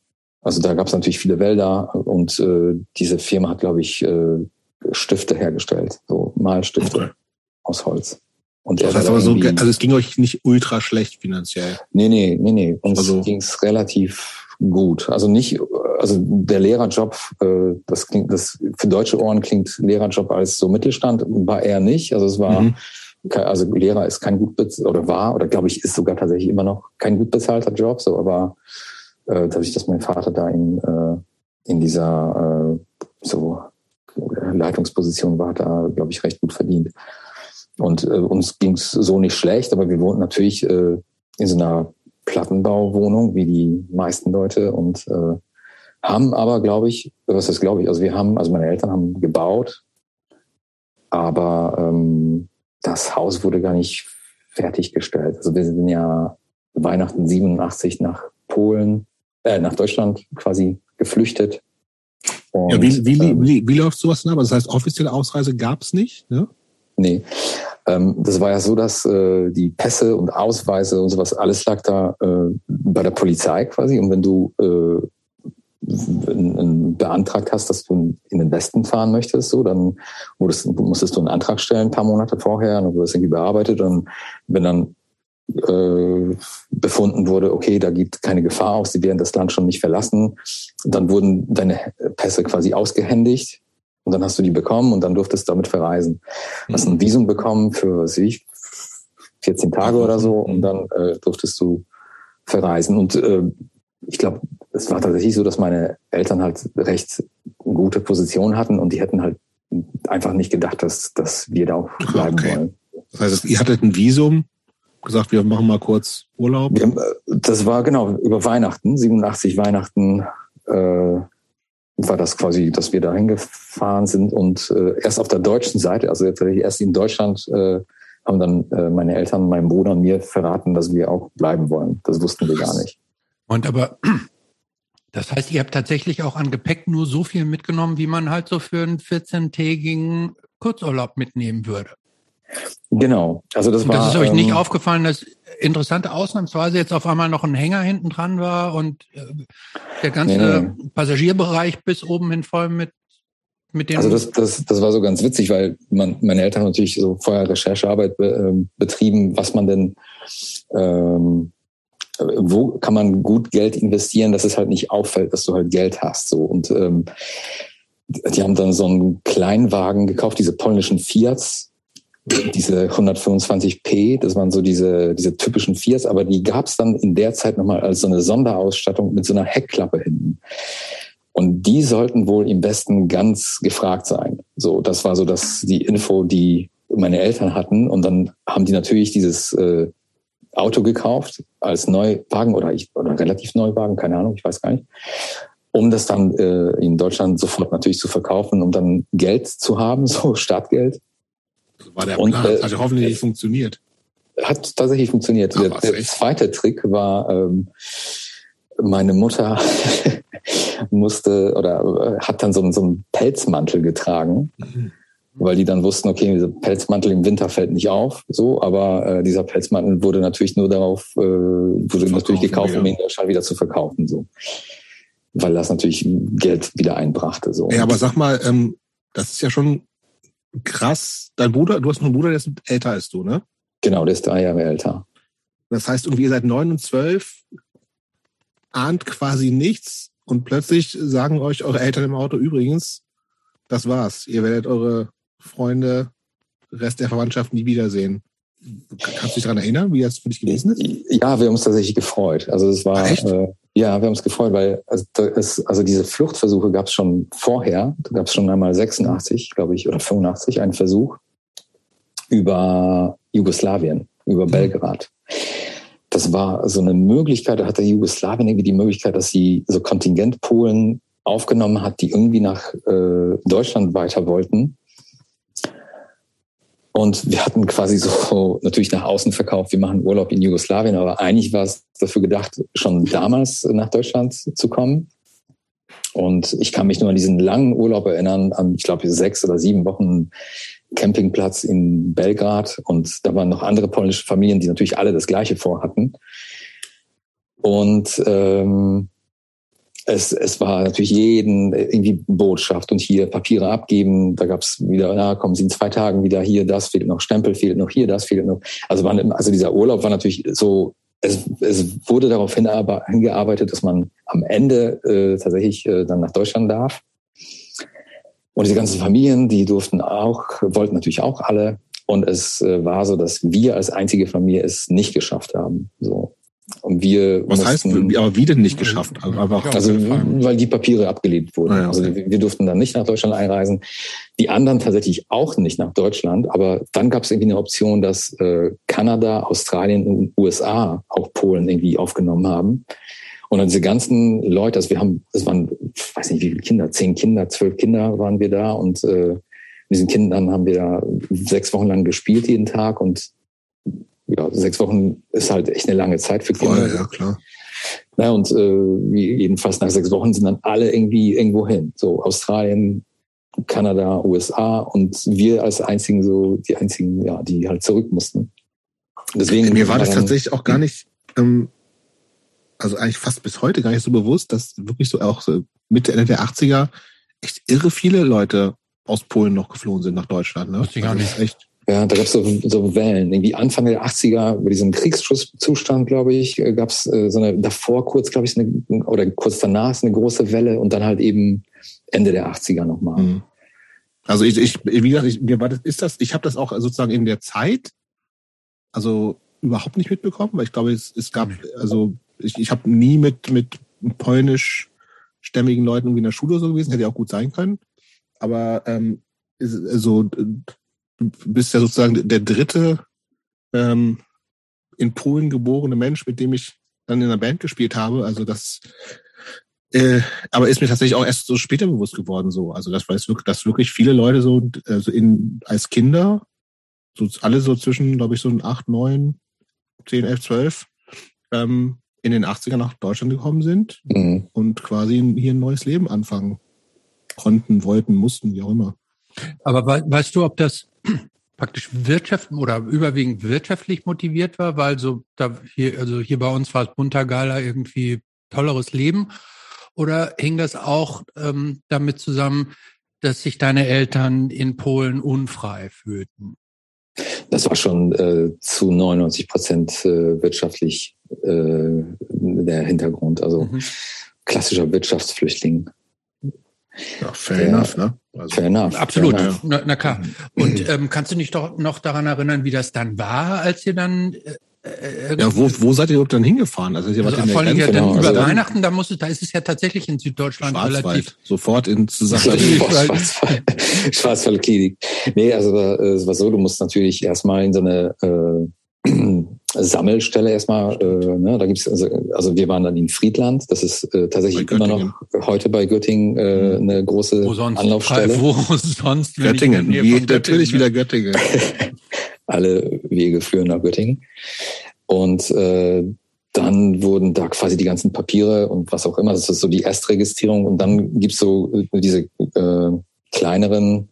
Also da gab es natürlich viele Wälder und äh, diese Firma hat, glaube ich, äh, Stifte hergestellt, so Malstifte aus Holz. Und
Das heißt aber so, also es ging euch nicht ultra schlecht finanziell.
Nee, nee, nee, nee. Uns
Also-
ging's relativ gut. Also nicht, also der Lehrerjob, äh, das klingt, das für deutsche Ohren klingt Lehrerjob als so Mittelstand, war er nicht. Also es war,
Mhm.
also Lehrer ist kein gut oder war oder glaube ich ist sogar tatsächlich immer noch kein gut bezahlter Job. So, aber äh, dadurch, dass mein Vater da in äh, in dieser äh, so Leitungsposition war, er glaube ich recht gut verdient. Und äh, uns ging's so nicht schlecht, aber wir wohnten natürlich äh, in so einer Plattenbauwohnung, wie die meisten Leute und äh, haben aber, glaube ich, was ist glaube ich, also wir haben, also meine Eltern haben gebaut, aber ähm, das Haus wurde gar nicht fertiggestellt. Also wir sind ja Weihnachten 87 nach Polen, äh, nach Deutschland quasi geflüchtet. Und,
Ja, wie, wie,
ähm,
wie, wie läuft sowas denn ab? Also Das heißt, offizielle Ausreise gab's nicht, ne?
Nee. Ähm, das war ja so, dass äh, die Pässe und Ausweise und sowas, alles lag da äh, bei der Polizei quasi. Und wenn du äh, beantragt hast, dass du in den Westen fahren möchtest, so, dann wurdest, musstest du einen Antrag stellen, ein paar Monate vorher, und dann wurde es irgendwie bearbeitet. Und wenn dann äh, befunden wurde, okay, da geht keine Gefahr aus, sie werden das Land schon nicht verlassen, dann wurden deine Pässe quasi ausgehändigt und dann hast du die bekommen und dann durftest du damit verreisen. Hast ein Visum bekommen für, was weiß ich, 14 Tage oder so und dann äh, durftest du verreisen. Und äh, ich glaube, es war tatsächlich so, dass meine Eltern halt recht gute Position hatten und die hätten halt einfach nicht gedacht, dass, dass wir da auch bleiben
Okay.
wollen.
Das heißt, ihr hattet ein Visum, gesagt, wir machen mal kurz Urlaub.
Haben, äh, das war genau über Weihnachten, 87 Weihnachten äh, war das quasi, dass wir da hingefahren sind und äh, erst auf der deutschen Seite, also jetzt erst in Deutschland, äh, haben dann äh, meine Eltern, mein Bruder und mir verraten, dass wir auch bleiben wollen. Das wussten wir gar nicht.
Und aber, *clears throat* das heißt, ihr habt tatsächlich auch an Gepäck nur so viel mitgenommen, wie man halt so für einen 14-tägigen Kurzurlaub mitnehmen würde.
Genau. Also das war.
das ist euch nicht
ähm,
aufgefallen, dass interessante Ausnahmsweise jetzt auf einmal noch ein Hänger hinten dran war und äh, der ganze
Nee,
Passagierbereich bis oben hin voll mit, mit dem.
Also das, das, das war so ganz witzig, weil man, meine Eltern haben natürlich so vorher Recherchearbeit be, ähm, betrieben, was man denn, ähm, wo kann man gut Geld investieren, dass es halt nicht auffällt, dass du halt Geld hast. So und ähm, die haben dann so einen Kleinwagen gekauft, diese polnischen Fiats, diese 125p, das waren so diese, diese typischen Fiats, aber die gab es dann in der Zeit nochmal als so eine Sonderausstattung mit so einer Heckklappe hinten. Und die sollten wohl im Westen ganz gefragt sein. So, das war so das, die Info, die meine Eltern hatten. Und dann haben die natürlich dieses äh, Auto gekauft als Neuwagen oder, ich, oder relativ Neuwagen, keine Ahnung, ich weiß gar nicht. Um das dann äh, in Deutschland sofort natürlich zu verkaufen, um dann Geld zu haben, *laughs* so Startgeld.
War der
Und,
Plan.
äh,
also hoffentlich nicht funktioniert.
Hat tatsächlich funktioniert.
Ach,
der, der zweite Trick war, ähm, meine Mutter *laughs* musste oder äh, hat dann so, einen- so einen Pelzmantel getragen,
Mhm.
weil die dann wussten, okay, dieser Pelzmantel im Winter fällt nicht auf, so, aber äh, dieser Pelzmantel wurde natürlich nur darauf, äh, wurde natürlich gekauft, um
wieder.
ihn in Deutschland wieder zu verkaufen, so. weil das natürlich Geld wieder einbrachte. So.
Ja, aber sag mal, ähm, das ist ja schon krass. Dein Bruder, du hast noch einen Bruder, der ist älter als du, ne?
Genau, der ist drei Jahre älter.
Das heißt, irgendwie ihr seid neun und zwölf, ahnt quasi nichts und plötzlich sagen euch eure Eltern im Auto übrigens, das war's. Ihr werdet eure Freunde, Rest der Verwandtschaft nie wiedersehen. Kannst du dich daran erinnern, wie das für dich gewesen ist?
Ja, wir haben uns tatsächlich gefreut. Also es war,
Echt?
äh, ja, wir haben uns gefreut, weil also, da ist, also diese Fluchtversuche gab es schon vorher. Da gab es schon einmal 86, glaube ich, oder 85 einen Versuch über Jugoslawien, über Belgrad. Das war so eine Möglichkeit, da hatte Jugoslawien irgendwie die Möglichkeit, dass sie so Kontingentpolen aufgenommen hat, die irgendwie nach äh, Deutschland weiter wollten. Und wir hatten quasi so *laughs* natürlich nach außen verkauft, wir machen Urlaub in Jugoslawien, aber eigentlich war es dafür gedacht, schon damals nach Deutschland zu kommen. Und ich kann mich nur an diesen langen Urlaub erinnern, an, ich glaube, sechs oder sieben Wochen Campingplatz in Belgrad. Und da waren noch andere polnische Familien, die natürlich alle das Gleiche vorhatten. Und ähm, es, es war natürlich jeden irgendwie Botschaft und hier Papiere abgeben. Da gab es wieder, na, kommen Sie in zwei Tagen wieder hier, das fehlt noch, Stempel fehlt noch hier, das fehlt noch. Also, waren, also dieser Urlaub war natürlich so, es, es wurde darauf hingearbeitet, dass man am Ende äh, tatsächlich äh, dann nach Deutschland darf. Und diese ganzen Familien, die durften auch, wollten natürlich auch alle. Und es äh, war so, dass wir als einzige Familie es nicht geschafft haben. So. Und wir
Was heißt,
mussten-
aber wie denn nicht geschafft? Also
also, weil die Papiere abgelehnt wurden.
Ah ja,
Also wir, wir durften dann nicht nach Deutschland einreisen. Die anderen tatsächlich auch nicht nach Deutschland. Aber dann gab es irgendwie eine Option, dass äh, Kanada, Australien und USA auch Polen irgendwie aufgenommen haben. Und dann diese ganzen Leute, also wir haben, es waren, ich weiß nicht wie viele Kinder, zehn Kinder, zwölf Kinder waren wir da und äh, mit diesen Kindern haben wir da sechs Wochen lang gespielt jeden Tag und ja, sechs Wochen ist halt echt eine lange Zeit für Kinder.
voll, ja, klar.
Na, und äh, jedenfalls nach sechs Wochen sind dann alle irgendwie irgendwo hin. So Australien, Kanada, USA und wir als einzigen so, die einzigen, ja, die halt zurück mussten. Deswegen
Mir war das
dann-
tatsächlich auch gar nicht, ähm, also eigentlich fast bis heute gar nicht so bewusst, dass wirklich so auch so Mitte, Ende der 80er echt irre viele Leute aus Polen noch geflohen sind nach Deutschland. Ne?
Wusste ich gar
Also
nicht.
Echt,
Ja, da gab's so, so Wellen. Irgendwie Anfang der 80er, bei diesem Kriegszustand, glaube ich, äh, gab's äh, so eine, davor kurz, glaube ich, so eine, oder kurz danach ist eine große Welle und dann halt eben Ende der 80er nochmal.
Mhm. Also ich, ich, wie gesagt, ich, mir war das, ist das, ich habe das auch sozusagen in der Zeit, also überhaupt nicht mitbekommen, weil ich glaube, es, es gab, also ich, ich habe nie mit mit polnischstämmigen Leuten irgendwie in der Schule so gewesen, hätte ja auch gut sein können, aber ähm, ist, also bist ja sozusagen der dritte ähm, in Polen geborene Mensch, mit dem ich dann in einer Band gespielt habe, also das äh, aber ist mir tatsächlich auch erst so später bewusst geworden, so. Also, das weiß wirklich, dass wirklich viele Leute so, äh, so in, als Kinder, so alle so zwischen, glaube ich, so acht, neun, zehn, elf, zwölf, ähm, in den 80ern nach Deutschland gekommen sind
Mhm.
und quasi hier ein neues Leben anfangen konnten, wollten, mussten, wie auch immer.
Aber wei- weißt du, ob das praktisch wirtschaft oder überwiegend wirtschaftlich motiviert war, weil so da hier, also hier bei uns war es bunter, geiler, irgendwie tolleres Leben? Oder hing das auch ähm, damit zusammen, dass sich deine Eltern in Polen unfrei fühlten?
Das war schon äh, zu 99 Prozent äh, wirtschaftlich äh, der Hintergrund. Also
Mhm.
klassischer Wirtschaftsflüchtling.
Ja, fair
Ja.
enough, ne? Also,
Fair enough.
Absolut,
Fair enough.
na, na klar. Und ähm, kannst du dich doch noch daran erinnern, wie das dann war, als ihr dann äh, äh,
ja, wo, wo seid ihr überhaupt dann hingefahren? Also, ihr wart
also
in der
vor allem ja dann
genau.
über
Also
Weihnachten, da muss es, da ist es ja tatsächlich in Süddeutschland relativ.
Sofort in zusammen. *laughs*
Schwarzwald, Schwarzwald Klinik. Nee, also äh, es war so, du musst natürlich erstmal in so eine äh, Sammelstelle erstmal, äh, ne, da gibt's also, also wir waren dann in Friedland, das ist äh, tatsächlich immer noch heute bei Göttingen äh, eine große
Wo sonst?
Anlaufstelle.
Wo *laughs* sonst?
Göttingen, wie,
Göttingen,
natürlich
ne?
wieder Göttingen. *laughs*
alle Wege führen nach Göttingen. Und äh, dann wurden da quasi die ganzen Papiere und was auch immer, das ist so die Erstregistrierung. Und dann gibt's so äh, diese äh, kleineren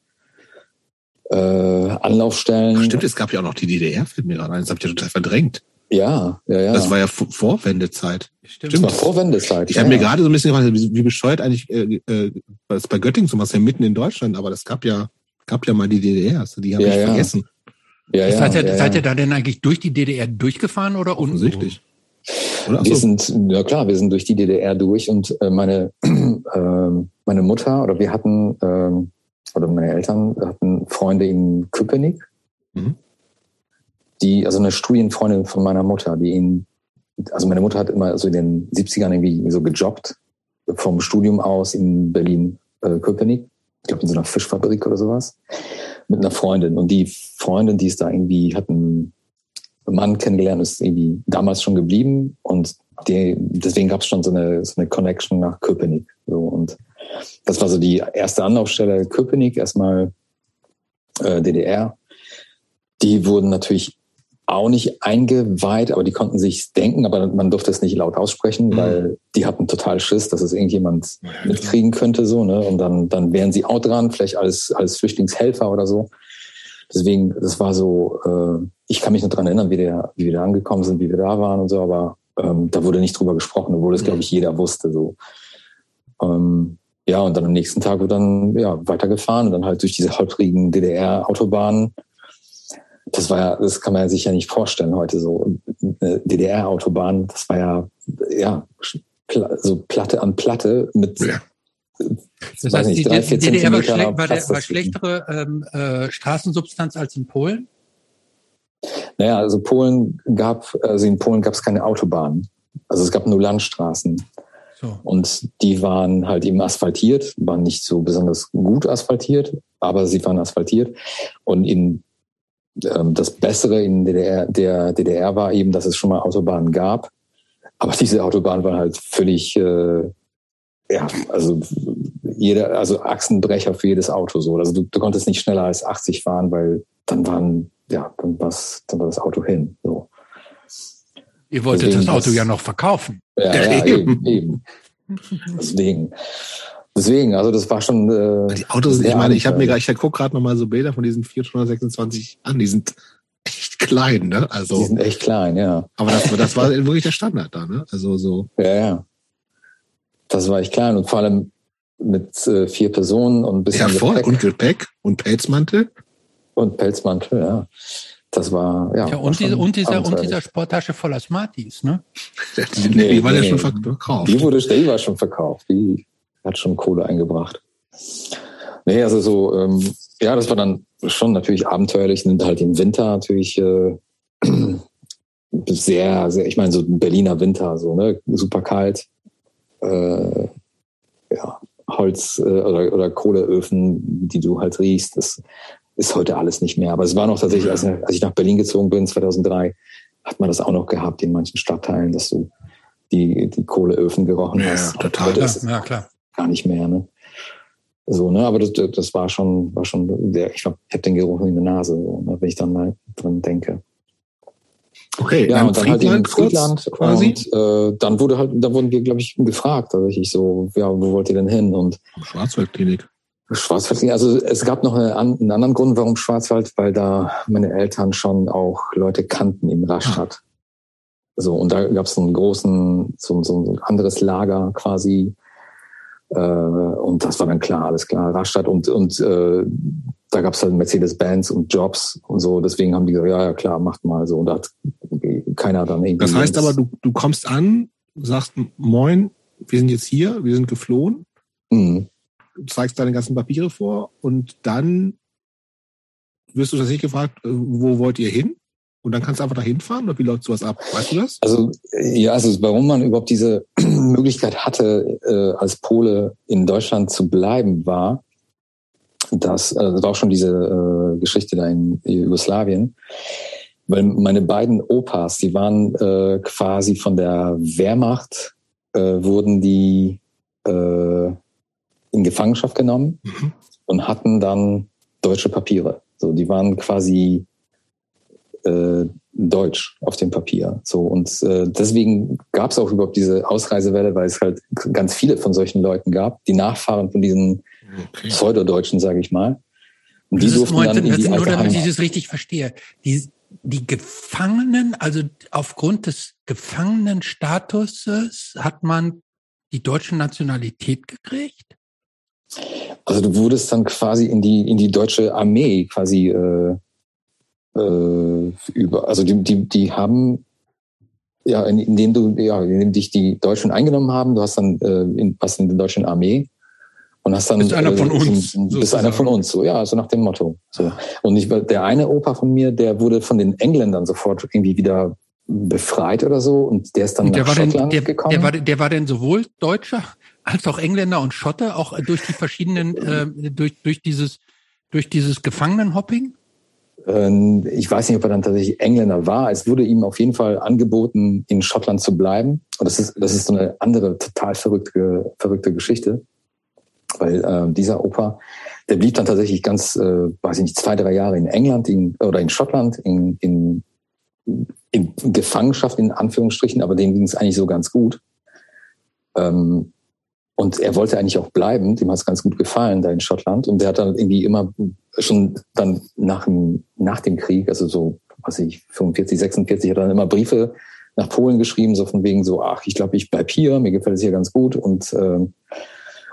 äh, Anlaufstellen.
Ach, stimmt, es gab ja auch noch die DDR, fällt mir gerade ein. Das habt ihr total verdrängt.
Ja, ja, ja.
Das war ja Vorwendezeit.
Stimmt. Das war Vorwendezeit.
Ich ja, habe mir gerade so ein bisschen gefragt, wie, wie bescheuert eigentlich äh, äh, was bei Göttingen so was ja mitten in Deutschland, aber das gab ja gab ja mal die DDRs, die habe ja, ich ja. vergessen.
Ja, ja, seid, ihr, ja, seid ihr da denn eigentlich durch die DDR durchgefahren oder
offensichtlich?
Oder? Wir sind, ja klar, wir sind durch die DDR durch und äh, meine, *clears throat* äh, meine Mutter oder wir hatten, äh, oder meine Eltern hatten Freunde in Köpenick. Mhm die, also eine Studienfreundin von meiner Mutter, die ihn, also meine Mutter hat immer so in den 70ern irgendwie so gejobbt, vom Studium aus in Berlin, äh, Köpenick. Ich glaube in so einer Fischfabrik oder sowas. Mit einer Freundin. Und die Freundin, die ist da irgendwie, hat einen Mann kennengelernt, ist irgendwie damals schon geblieben. Und die, deswegen gab es schon so eine, so eine Connection nach Köpenick. So, und das war so die erste Anlaufstelle Köpenick, erstmal äh, DDR. Die wurden natürlich auch nicht eingeweiht, aber die konnten sich denken, aber man durfte es nicht laut aussprechen, mhm. weil die hatten total Schiss, dass es irgendjemand ja, mitkriegen könnte, so, ne? Und dann, dann wären sie auch dran, vielleicht als, als Flüchtlingshelfer oder so. Deswegen, das war so, äh, ich kann mich noch dran erinnern, wie, der, wie wir da angekommen sind, wie wir da waren und so, aber ähm, da wurde nicht drüber gesprochen, obwohl es, mhm. glaube ich, jeder wusste, so. Ähm, ja, und dann am nächsten Tag wird dann ja weitergefahren und dann halt durch diese holprigen DDR-Autobahnen das war ja, das kann man sich ja nicht vorstellen heute so. DDR-Autobahn, das war ja, ja, so Platte an Platte mit ja.
Das heißt, nicht, die, drei, die DDR war, schle war, der, war schlechtere ähm, äh, Straßensubstanz als in Polen?
Naja, also Polen gab, also in Polen gab es keine Autobahnen. Also es gab nur Landstraßen. Und die waren halt eben asphaltiert, waren nicht so besonders gut asphaltiert, aber sie waren asphaltiert. Und in ähm, das Bessere in DDR, der DDR war eben, dass es schon mal Autobahnen gab. Aber diese Autobahnen waren halt völlig, äh, ja, also jeder, also Achsenbrecher für jedes Auto so. Also du, du konntest nicht schneller als 80 fahren, weil dann waren, ja, dann, war's, dann war das Auto hin. So.
Ihr wolltet Deswegen das Auto ja noch verkaufen.
Ja, ja *laughs* eben, eben. Deswegen. Deswegen, also das war schon.
Äh, die Autos, ich meine, ich habe mir, ich guck gerade noch mal so Bilder von diesen 426 an. Die sind echt klein, ne? Also.
Die sind echt klein, ja.
Aber das, das war wirklich der Standard da, ne? Also so.
Ja, ja. Das war echt klein und vor allem mit äh, vier Personen und ein bisschen
ja, voll. Gepäck. Und Gepäck und Pelzmantel.
Und Pelzmantel, ja. Das war, ja. ja
und, diese, und, dieser, und dieser Sporttasche voller Smarties, ne? *laughs*
die, nee, die war nee, ja schon verkauft.
Die wurde, die war schon verkauft. Die, hat schon Kohle eingebracht. Nee, also so, ähm, ja, das war dann schon natürlich abenteuerlich, nimmt halt im Winter natürlich äh, *clears throat* sehr, sehr, ich meine, so ein Berliner Winter, so, ne, super kalt, äh, ja, Holz äh, oder, oder Kohleöfen, die du halt riechst, das ist heute alles nicht mehr. Aber es war noch tatsächlich, als, als ich nach Berlin gezogen bin, 2003, hat man das auch noch gehabt in manchen Stadtteilen, dass du die, die Kohleöfen gerochen ja, hast.
Total. Ja, ja, klar
gar nicht mehr. Ne? So, ne, aber das, das war schon, war schon der, ich glaube, ich habe den Geruch in der Nase, so, ne, wenn ich dann mal dran denke.
Okay,
ja, und dann halt in Friedland quasi. Und äh, dann wurde halt, da wurden wir, glaube ich, gefragt, tatsächlich so, ja, wo wollt ihr denn hin? Und
Schwarzwaldklinik.
Schwarzwaldklinik, also es gab noch eine, einen anderen Grund, warum Schwarzwald, weil da meine Eltern schon auch Leute kannten in Rastatt. Ah. So, und da gab es einen großen, so, so ein anderes Lager quasi, äh, und das war dann klar, alles klar, Rastatt und, und äh, da gab es halt Mercedes-Benz und Jobs und so, deswegen haben die gesagt, ja, ja klar, macht mal so. Und da hat keiner dann irgendwie.
Das heißt aber, du, du kommst an, sagst, moin, wir sind jetzt hier, wir sind geflohen, mhm. Zeigst deine ganzen Papiere vor und dann wirst du tatsächlich gefragt, äh, wo wollt ihr hin? Und dann kannst du einfach dahin fahren oder wie läuft sowas ab? Weißt du das?
Also ja, also warum man überhaupt diese *clears throat* Möglichkeit hatte, äh, als Pole in Deutschland zu bleiben, war, dass äh, das war auch schon diese äh, Geschichte da in Jugoslawien, weil meine beiden Opas, die waren äh, quasi von der Wehrmacht, äh, wurden die äh, in Gefangenschaft genommen mhm. und hatten dann deutsche Papiere. So, die waren quasi äh, Deutsch auf dem Papier. So und äh, deswegen gab es auch überhaupt diese Ausreisewelle, weil es halt ganz viele von solchen Leuten gab, die Nachfahren von diesen okay. Pseudodeutschen, sage ich mal.
Und die durften 19, dann in die nur damit ich das richtig verstehe. Die, die Gefangenen, also aufgrund des Gefangenenstatuses hat man die deutsche Nationalität gekriegt?
Also du wurdest dann quasi in die in die deutsche Armee quasi äh, äh, über, also die, die, die haben ja, in, indem du, ja, indem dich die Deutschen eingenommen haben, du hast dann äh, in, was in der deutschen Armee und hast dann
bist einer von äh, uns,
bist sozusagen. einer von uns, so ja, so nach dem Motto. So und ich, der eine Opa von mir, der wurde von den Engländern sofort irgendwie wieder befreit oder so und der ist dann
und der
nach
war
Schottland
denn, der,
gekommen.
Der war, der war denn sowohl Deutscher als auch Engländer und Schotte, auch durch die verschiedenen, *laughs* äh, durch, durch dieses, durch dieses Gefangenenhopping?
Ähm, ich weiß nicht, ob er dann tatsächlich Engländer war. Es wurde ihm auf jeden Fall angeboten, in Schottland zu bleiben. Und das ist, das ist so eine andere, total verrückte, verrückte Geschichte. Weil äh, dieser Opa, der blieb dann tatsächlich ganz, äh, weiß ich nicht, zwei, drei Jahre in England in, oder in Schottland in, in, in Gefangenschaft in Anführungsstrichen, aber dem ging es eigentlich so ganz gut. Ähm, und er wollte eigentlich auch bleiben, dem hat es ganz gut gefallen da in Schottland. Und der hat dann irgendwie immer schon dann nach dem, nach dem Krieg, also so, was ich, 45, 46, hat dann immer Briefe nach Polen geschrieben, so von wegen so, ach, ich glaube, ich bleib hier, mir gefällt es hier ganz gut. Und, äh,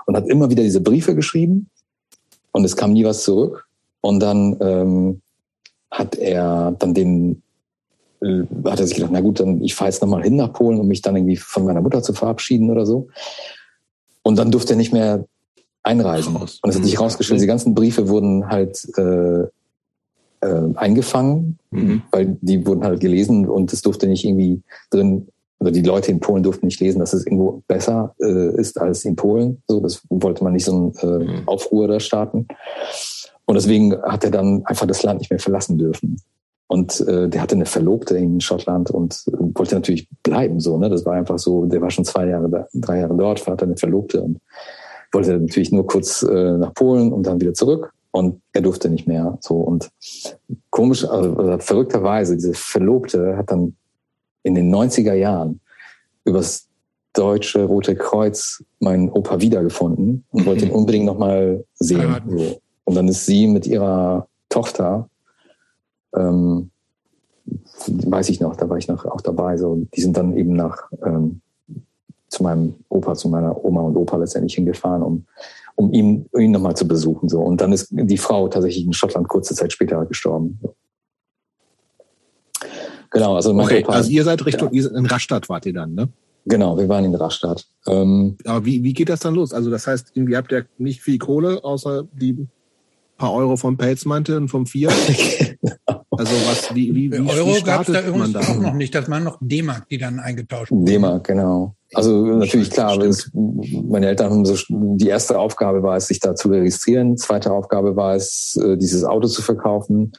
und hat immer wieder diese Briefe geschrieben und es kam nie was zurück. Und dann ähm, hat er dann den, äh, hat er sich gedacht, na gut, dann ich fahre jetzt nochmal hin nach Polen, um mich dann irgendwie von meiner Mutter zu verabschieden oder so. Und dann durfte er nicht mehr einreisen. Und es hat sich
Mhm.
herausgestellt, die ganzen Briefe wurden halt äh, äh, eingefangen,
Mhm.
weil die wurden halt gelesen und es durfte nicht irgendwie drin, oder die Leute in Polen durften nicht lesen, dass es irgendwo besser äh, ist als in Polen. So, das wollte man nicht so einen äh,
Mhm.
Aufruhr da starten. Und deswegen hat er dann einfach das Land nicht mehr verlassen dürfen. Und äh, der hatte eine Verlobte in Schottland und äh, wollte natürlich bleiben. So, ne? Das war einfach so, der war schon zwei Jahre, da, drei Jahre dort, hatte eine Verlobte und wollte natürlich nur kurz äh, nach Polen und dann wieder zurück. Und er durfte nicht mehr. So und komisch, also, verrückterweise, diese Verlobte hat dann in den 90er Jahren übers deutsche Rote Kreuz meinen Opa wiedergefunden und wollte ihn *laughs* unbedingt nochmal sehen. So. Und dann ist sie mit ihrer Tochter, ähm, weiß ich noch, da war ich noch auch dabei, so, die sind dann eben nach ähm, zu meinem Opa, zu meiner Oma und Opa letztendlich hingefahren, um, um ihn, ihn nochmal zu besuchen. So. Und dann ist die Frau tatsächlich in Schottland kurze Zeit später gestorben. So. Genau, also mein
Okay,
Opa,
also ihr seid Richtung, ihr seid in Rastatt wart ihr dann, ne?
genau, wir waren in Rastatt. Ähm,
Aber wie, wie geht das dann los? Also das heißt, irgendwie habt ihr nicht viel Kohle, außer die paar Euro vom Pelzmantel und vom Vier. *laughs* Also was, wie, wie, wie,
Euro gab es da übrigens auch
da?
noch nicht. Das waren noch D-Mark, die dann eingetauscht wurden.
D-Mark, genau. Also natürlich klar, es, meine Eltern haben so, die erste Aufgabe war es, sich da zu registrieren. Zweite Aufgabe war es, äh, dieses Auto zu verkaufen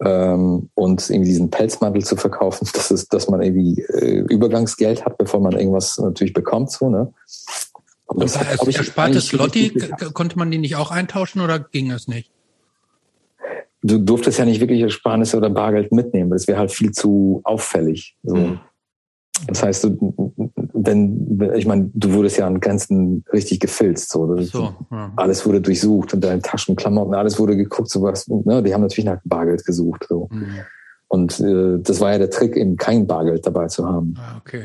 ähm, und irgendwie diesen Pelzmantel zu verkaufen. *laughs* Das ist, dass man irgendwie äh, Übergangsgeld hat, bevor man irgendwas natürlich bekommt, so ne. Und
Das
hat,
heißt,
eigentlich
Slotti, konnte man die nicht auch eintauschen oder ging es nicht?
Du durftest ja nicht wirklich Ersparnisse oder Bargeld mitnehmen, weil es wäre halt viel zu auffällig. So.
Mhm.
Das heißt, du, wenn, ich meine, du wurdest ja an Grenzen richtig gefilzt. So. Das,
So, ja.
Alles wurde durchsucht und deine Taschen, Klamotten, alles wurde geguckt, so was. Ne? Die haben natürlich nach Bargeld gesucht. So.
Hm.
Und äh, das war ja der Trick, eben kein Bargeld dabei zu haben.
Ah, okay.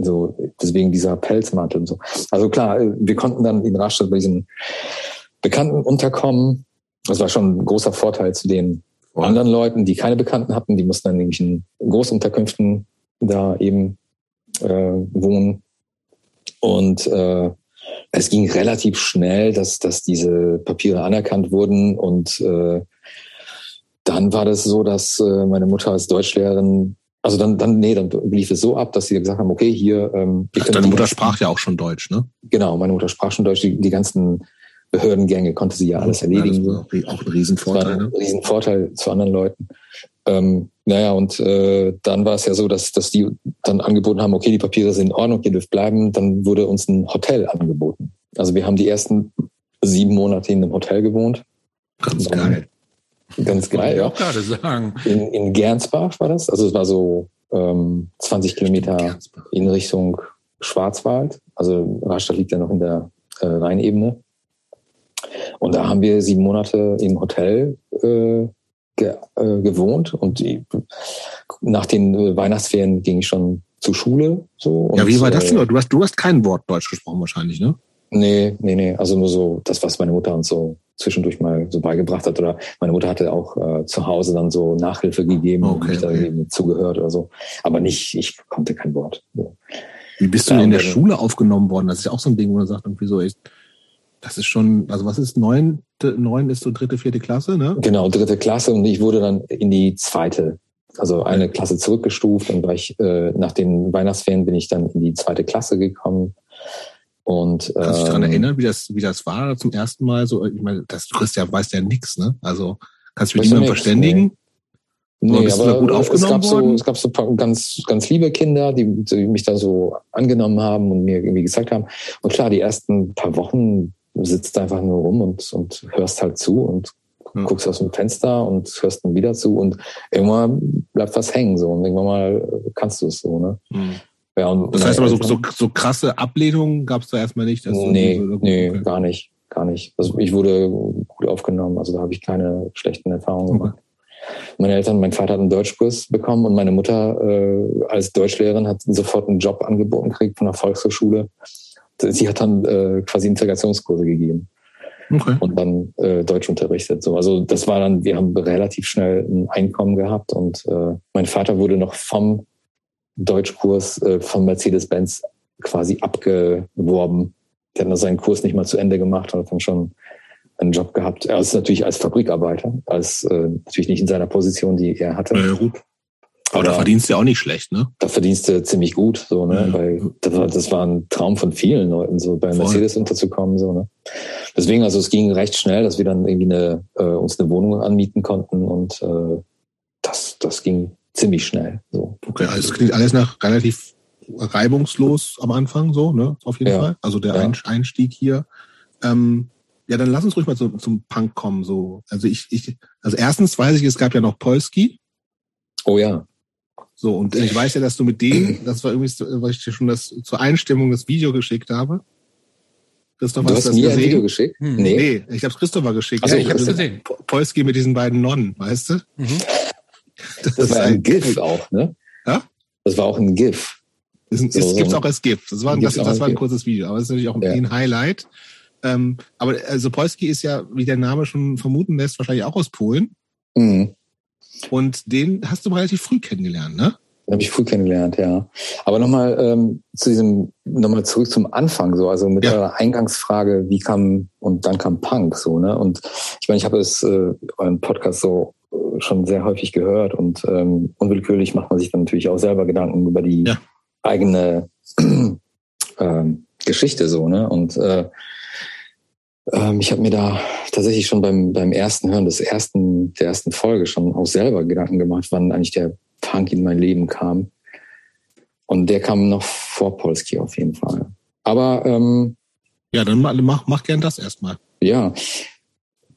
So, deswegen dieser Pelzmantel und so. Also klar, äh, wir konnten dann in Rastatt bei diesen Bekannten unterkommen. Das war schon ein großer Vorteil zu den anderen Leuten, die keine Bekannten hatten. Die mussten dann nämlich in Großunterkünften da eben äh, wohnen. Und äh, es ging relativ schnell, dass, dass diese Papiere anerkannt wurden. Und äh, dann war das so, dass äh, meine Mutter als Deutschlehrerin also dann, dann, nee, dann lief es so ab, dass sie gesagt haben, okay, hier, ähm,
Ach, deine Mutter
ganzen-
sprach ja auch schon Deutsch, ne?
Genau, meine Mutter sprach schon Deutsch. Die, die ganzen Behördengänge konnte sie ja alles erledigen.
Ja, das war auch ein Riesenvorteil,
ein
ne?
Riesenvorteil zu anderen Leuten. Ähm, naja, und äh, dann war es ja so, dass, dass die dann angeboten haben, okay, die Papiere sind in Ordnung, ihr dürft bleiben. Dann wurde uns ein Hotel angeboten. Also wir haben die ersten sieben Monate in einem Hotel gewohnt.
Ganz
Dann-
geil.
Ganz geil, ja.
auch gerade sagen.
In, in Gernsbach war das. Also es war so ähm, 20 Kilometer
Gernsbach.
in Richtung Schwarzwald. Also Rastatt liegt ja noch in der äh, Rheinebene. Und da haben wir sieben Monate im Hotel äh, ge, äh, gewohnt und die, nach den äh, Weihnachtsferien ging ich schon zur Schule. So, und,
ja, wie war das
äh,
denn? Du hast, du hast kein Wort Deutsch gesprochen wahrscheinlich, ne?
Nee, nee, nee. Also nur so das, was meine Mutter uns so zwischendurch mal so beigebracht hat. Oder meine Mutter hatte auch äh, zu Hause dann so Nachhilfe gegeben
Okay,
und mich da
okay.
irgendwie zugehört oder so. Aber nicht, ich konnte kein Wort. So.
Wie bist du denn in der Schule aufgenommen worden? Das ist ja auch so ein Ding, wo man sagt, irgendwie so, ey, das ist schon, also was ist neun? Neun ist so dritte, vierte Klasse, ne?
Genau, dritte Klasse und ich wurde dann in die zweite, also eine Klasse zurückgestuft und war ich, äh, nach den Weihnachtsferien bin ich dann in die zweite Klasse gekommen. Und
Kannst du dich daran
ähm,
erinnern, wie das, wie das war zum ersten Mal? So, ich meine, das Christian weißt ja nix, ne? Also kannst du dich mit
nix,
verständigen?
Nee,
bist du da gut
es
aufgenommen
gab so,
worden?
es gab so paar ganz, ganz liebe Kinder, die, die mich da so angenommen haben und mir irgendwie gesagt haben. Und klar, die ersten paar Wochen sitzt einfach nur rum und, und hörst halt zu und
Hm.
guckst aus dem Fenster und hörst dann wieder zu und irgendwann bleibt was hängen so und irgendwann mal kannst du es so, ne?
Hm.
Ja, und
Das heißt aber so, so, so krasse Ablehnungen gab es da erstmal nicht. dass du
nee,
so-
nee,
okay.
gar nicht, gar nicht. Also ich wurde gut aufgenommen, also da habe ich keine schlechten Erfahrungen
Okay.
gemacht. Meine Eltern, mein Vater hat einen Deutschkurs bekommen und meine Mutter äh, als Deutschlehrerin hat sofort einen Job angeboten gekriegt von der Volkshochschule. Sie hat dann äh, quasi Integrationskurse gegeben
Okay.
und dann äh, Deutsch unterrichtet. So, also das war dann, wir haben relativ schnell ein Einkommen gehabt und äh, mein Vater wurde noch vom Deutschkurs äh, von Mercedes-Benz quasi abgeworben. Der hat noch seinen Kurs nicht mal zu Ende gemacht und hat dann schon einen Job gehabt. Er ist natürlich als Fabrikarbeiter, als äh, natürlich nicht in seiner Position, die er hatte.
Ja, gut. Aber da verdienst du ja auch nicht schlecht, ne?
Da verdienst du ziemlich gut, so, ne?
Ja.
Weil das war, das war ein Traum von vielen Leuten, so bei
Voll.
Mercedes unterzukommen, so, ne? Deswegen, also es ging recht schnell, dass wir dann irgendwie eine, äh, uns eine Wohnung anmieten konnten und äh, das, das ging ziemlich schnell. So.
Okay, also es klingt alles nach relativ reibungslos am Anfang, so, ne? Auf jeden
Ja.
Fall. Also der
Ja.
Ein- Einstieg hier. Ähm, ja, dann lass uns ruhig mal so, zum Punk kommen. So. Also ich, ich, also erstens weiß ich, es gab ja noch Polski.
Oh ja.
So, und ich weiß ja, dass du mit dem, *clears throat* das war irgendwie, weil ich dir schon das zur Einstimmung das Video geschickt habe. Christoph,
Du
hast
hast
das
mir ein
gesehen?
Video geschickt?
Hm.
Nee.
Nee, ich habe Christopher geschickt.
Ach so,
ja, ich habe es
das-
gesehen.
Po- Polski mit diesen beiden Nonnen, weißt du?
Mhm.
Das
ist
war ein GIF auch, ne?
Ja?
Das war auch ein GIF.
Das
So,
es
so
gibt's
ein-
auch als GIF. Das war, das,
auch
das
als
war ein kurzes Video, aber das ist natürlich auch ein,
Ja.
ein Highlight. Ähm, aber also Polski ist ja, wie der Name schon vermuten lässt, wahrscheinlich auch aus Polen.
Mhm.
Und den hast du relativ früh kennengelernt, ne?
Den habe ich früh kennengelernt, ja. Aber nochmal ähm, zu diesem, nochmal zurück zum Anfang, so, also mit
Ja.
eurer Eingangsfrage, wie kam und dann kam Punk, so, ne? Und ich meine, ich habe es äh, euren Podcast so äh, schon sehr häufig gehört und ähm, unwillkürlich macht man sich dann natürlich auch selber Gedanken über die
Ja.
eigene *clears throat* ähm, Geschichte, so, ne? Und äh, ähm, ich habe mir da tatsächlich schon beim, beim ersten Hören des ersten, der ersten Folge schon auch selber Gedanken gemacht, wann eigentlich der Punk in mein Leben kam. Und der kam noch vor Polski auf jeden Fall. Aber ähm,
Ja, dann mach, mach, gern das erstmal.
ja.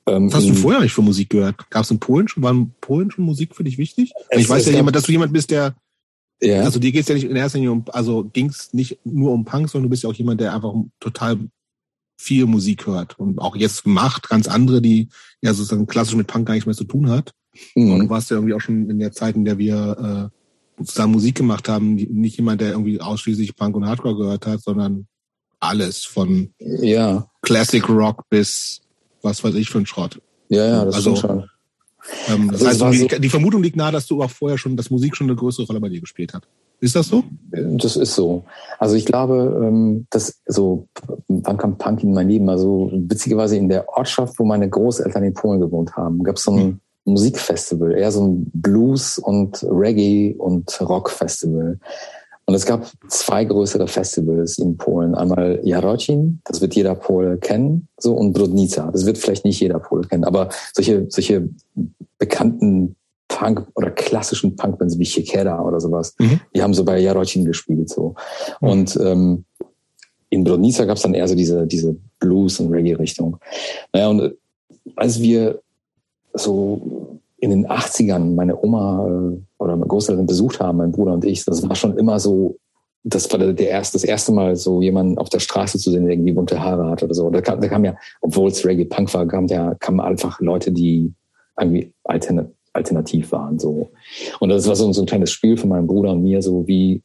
Ähm,
Was hast du vorher nicht für Musik gehört? Gab es in Polen schon, war in Polen schon Musik für dich wichtig?
Es-
ich weiß ja jemand, dass du jemand bist, der,
Ja,
also dir geht's ja nicht in erster Linie um, also ging's nicht nur um Punk, sondern du bist ja auch jemand, der einfach total viel Musik hört und auch jetzt macht, ganz andere, die ja sozusagen klassisch mit Punk gar nichts mehr zu tun hat. Und du
mhm.
warst ja irgendwie auch schon in der Zeit, in der wir äh, zusammen Musik gemacht haben, nicht jemand, der irgendwie ausschließlich Punk und Hardcore gehört hat, sondern alles von
ja,
Classic Rock bis was weiß ich für ein Schrott.
ja, ja, das
Also-
schon.
Ähm, das
Also
heißt, die,
so-
die Vermutung liegt nahe, dass du auch vorher schon, dass Musik schon eine größere Rolle bei dir gespielt hat. Ist das so?
Das ist so. Also ich glaube, ähm, dass so, wann kam Punk in mein Leben? Also witzigerweise in der Ortschaft, wo meine Großeltern in Polen gewohnt haben, gab es so ein
Hm.
Musikfestival, eher so ein Blues- und Reggae- und Rock-Festival. Und es gab zwei größere Festivals in Polen. Einmal Jarocin, das wird jeder Pole kennen, so, und Brodnica, das wird vielleicht nicht jeder Pole kennen, aber solche, solche bekannten Punk- oder klassischen Punkbands wie Chiquera oder sowas,
Mhm.
die haben so bei Jarocin gespielt, so.
Mhm.
Und ähm, in Brodnica gab es dann eher so diese, diese Blues- und Reggae-Richtung. Naja, und äh, als wir so in den 80ern meine Oma äh, oder meine Großeltern besucht haben, mein Bruder und ich, das war schon immer so, das war der erste, das erste Mal so jemanden auf der Straße zu sehen, der irgendwie bunte Haare hat oder so. Da kam, da kam ja, obwohl es Reggae Punk war, kam ja, kamen einfach Leute, die irgendwie altern, alternativ waren. So. Und das war so, so ein kleines Spiel von meinem Bruder und mir, so wie,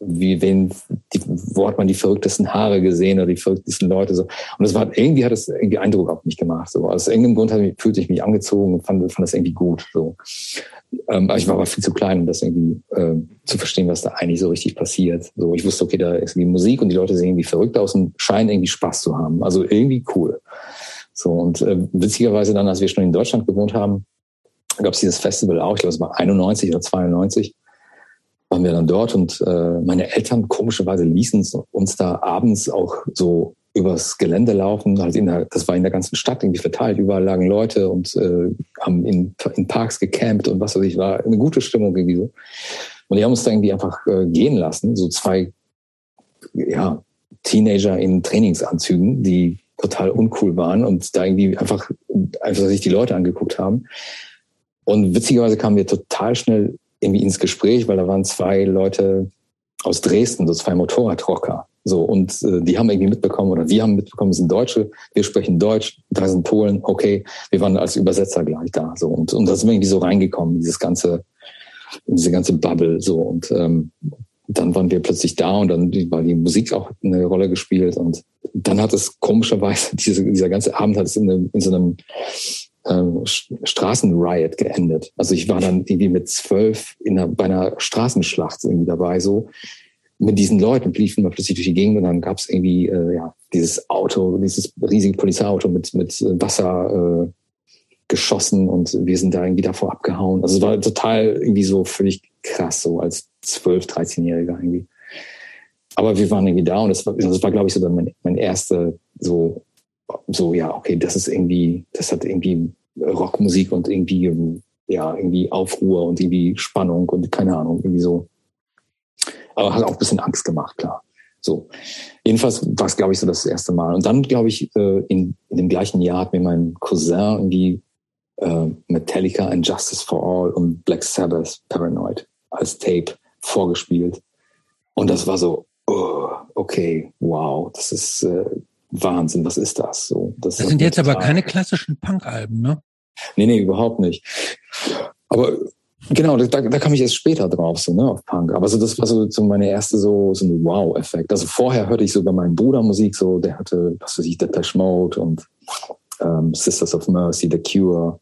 wie wen, die, wo hat man die verrücktesten Haare gesehen oder die verrücktesten Leute so. Und das war irgendwie hat es irgendwie Eindruck auf mich gemacht. So aus irgendeinem Grund hat fühlte ich mich angezogen und fand, fand das irgendwie gut. So. Ähm, ich war aber viel zu klein, um das irgendwie äh, zu verstehen, was da eigentlich so richtig passiert. So, ich wusste, okay, da ist die Musik und die Leute sehen irgendwie verrückt aus und scheinen irgendwie Spaß zu haben. Also irgendwie cool. So und äh, witzigerweise dann, als wir schon in Deutschland gewohnt haben, gab es dieses Festival auch. Ich glaube, es war 91 oder 92 waren wir dann dort und äh, meine Eltern komischerweise ließen uns da abends auch so übers Gelände laufen. Halt in der, das war in der ganzen Stadt irgendwie verteilt. Überall lagen Leute und äh, haben in, in Parks gecampt und was weiß ich. War eine gute Stimmung irgendwie so. Und die haben uns da irgendwie einfach äh, gehen lassen. So zwei ja, Teenager in Trainingsanzügen, die total uncool waren und da irgendwie einfach, einfach sich die Leute angeguckt haben. Und witzigerweise kamen wir total schnell irgendwie ins Gespräch, weil da waren zwei Leute aus Dresden, so zwei Motorradrocker. So, und äh, die haben irgendwie mitbekommen, oder wir haben mitbekommen, es sind Deutsche, wir sprechen Deutsch, da sind Polen, okay, wir waren als Übersetzer gleich da. So, und, und da sind wir irgendwie so reingekommen, dieses ganze, diese ganze Bubble. So, und ähm, dann waren wir plötzlich da und dann war die Musik auch eine Rolle gespielt. Und dann hat es komischerweise, *laughs* diese, dieser ganze Abend hat es in, in so einem Straßenriot geendet. Also ich war dann irgendwie mit zwölf in einer, bei einer Straßenschlacht irgendwie dabei, so mit diesen Leuten liefen wir plötzlich durch die Gegend und dann gab es irgendwie äh, ja dieses Auto, dieses riesige Polizeiauto mit mit Wasser äh, geschossen und wir sind da irgendwie davor abgehauen. Also es war total irgendwie so völlig krass, so als zwölf, 13-Jähriger irgendwie. Aber wir waren irgendwie da und das war, das war glaube ich, so mein, mein erster so, so, ja, okay, das ist irgendwie, das hat irgendwie Rockmusik und irgendwie, ja, irgendwie Aufruhr und irgendwie Spannung und keine Ahnung, irgendwie so aber hat auch ein bisschen Angst gemacht, klar. So. Jedenfalls war es, glaube ich, so das erste Mal. Und dann, glaube ich, äh, in, in dem gleichen Jahr hat mir mein Cousin irgendwie äh, Metallica and Justice for All und Black Sabbath Paranoid als Tape vorgespielt. Und das war so, oh, okay, wow, das ist äh, Wahnsinn, was ist das? So,
das, das sind jetzt aber keine klassischen Punk-Alben, ne?
Nee, nee, überhaupt nicht. Aber Genau, da, da kam ich erst später drauf, so, ne, auf Punk. Aber so, das war so, so meine erste so, so ein Wow-Effekt. Also vorher hörte ich so bei meinem Bruder Musik, so, der hatte, was weiß ich, Depeche Mode und ähm, Sisters of Mercy, The Cure,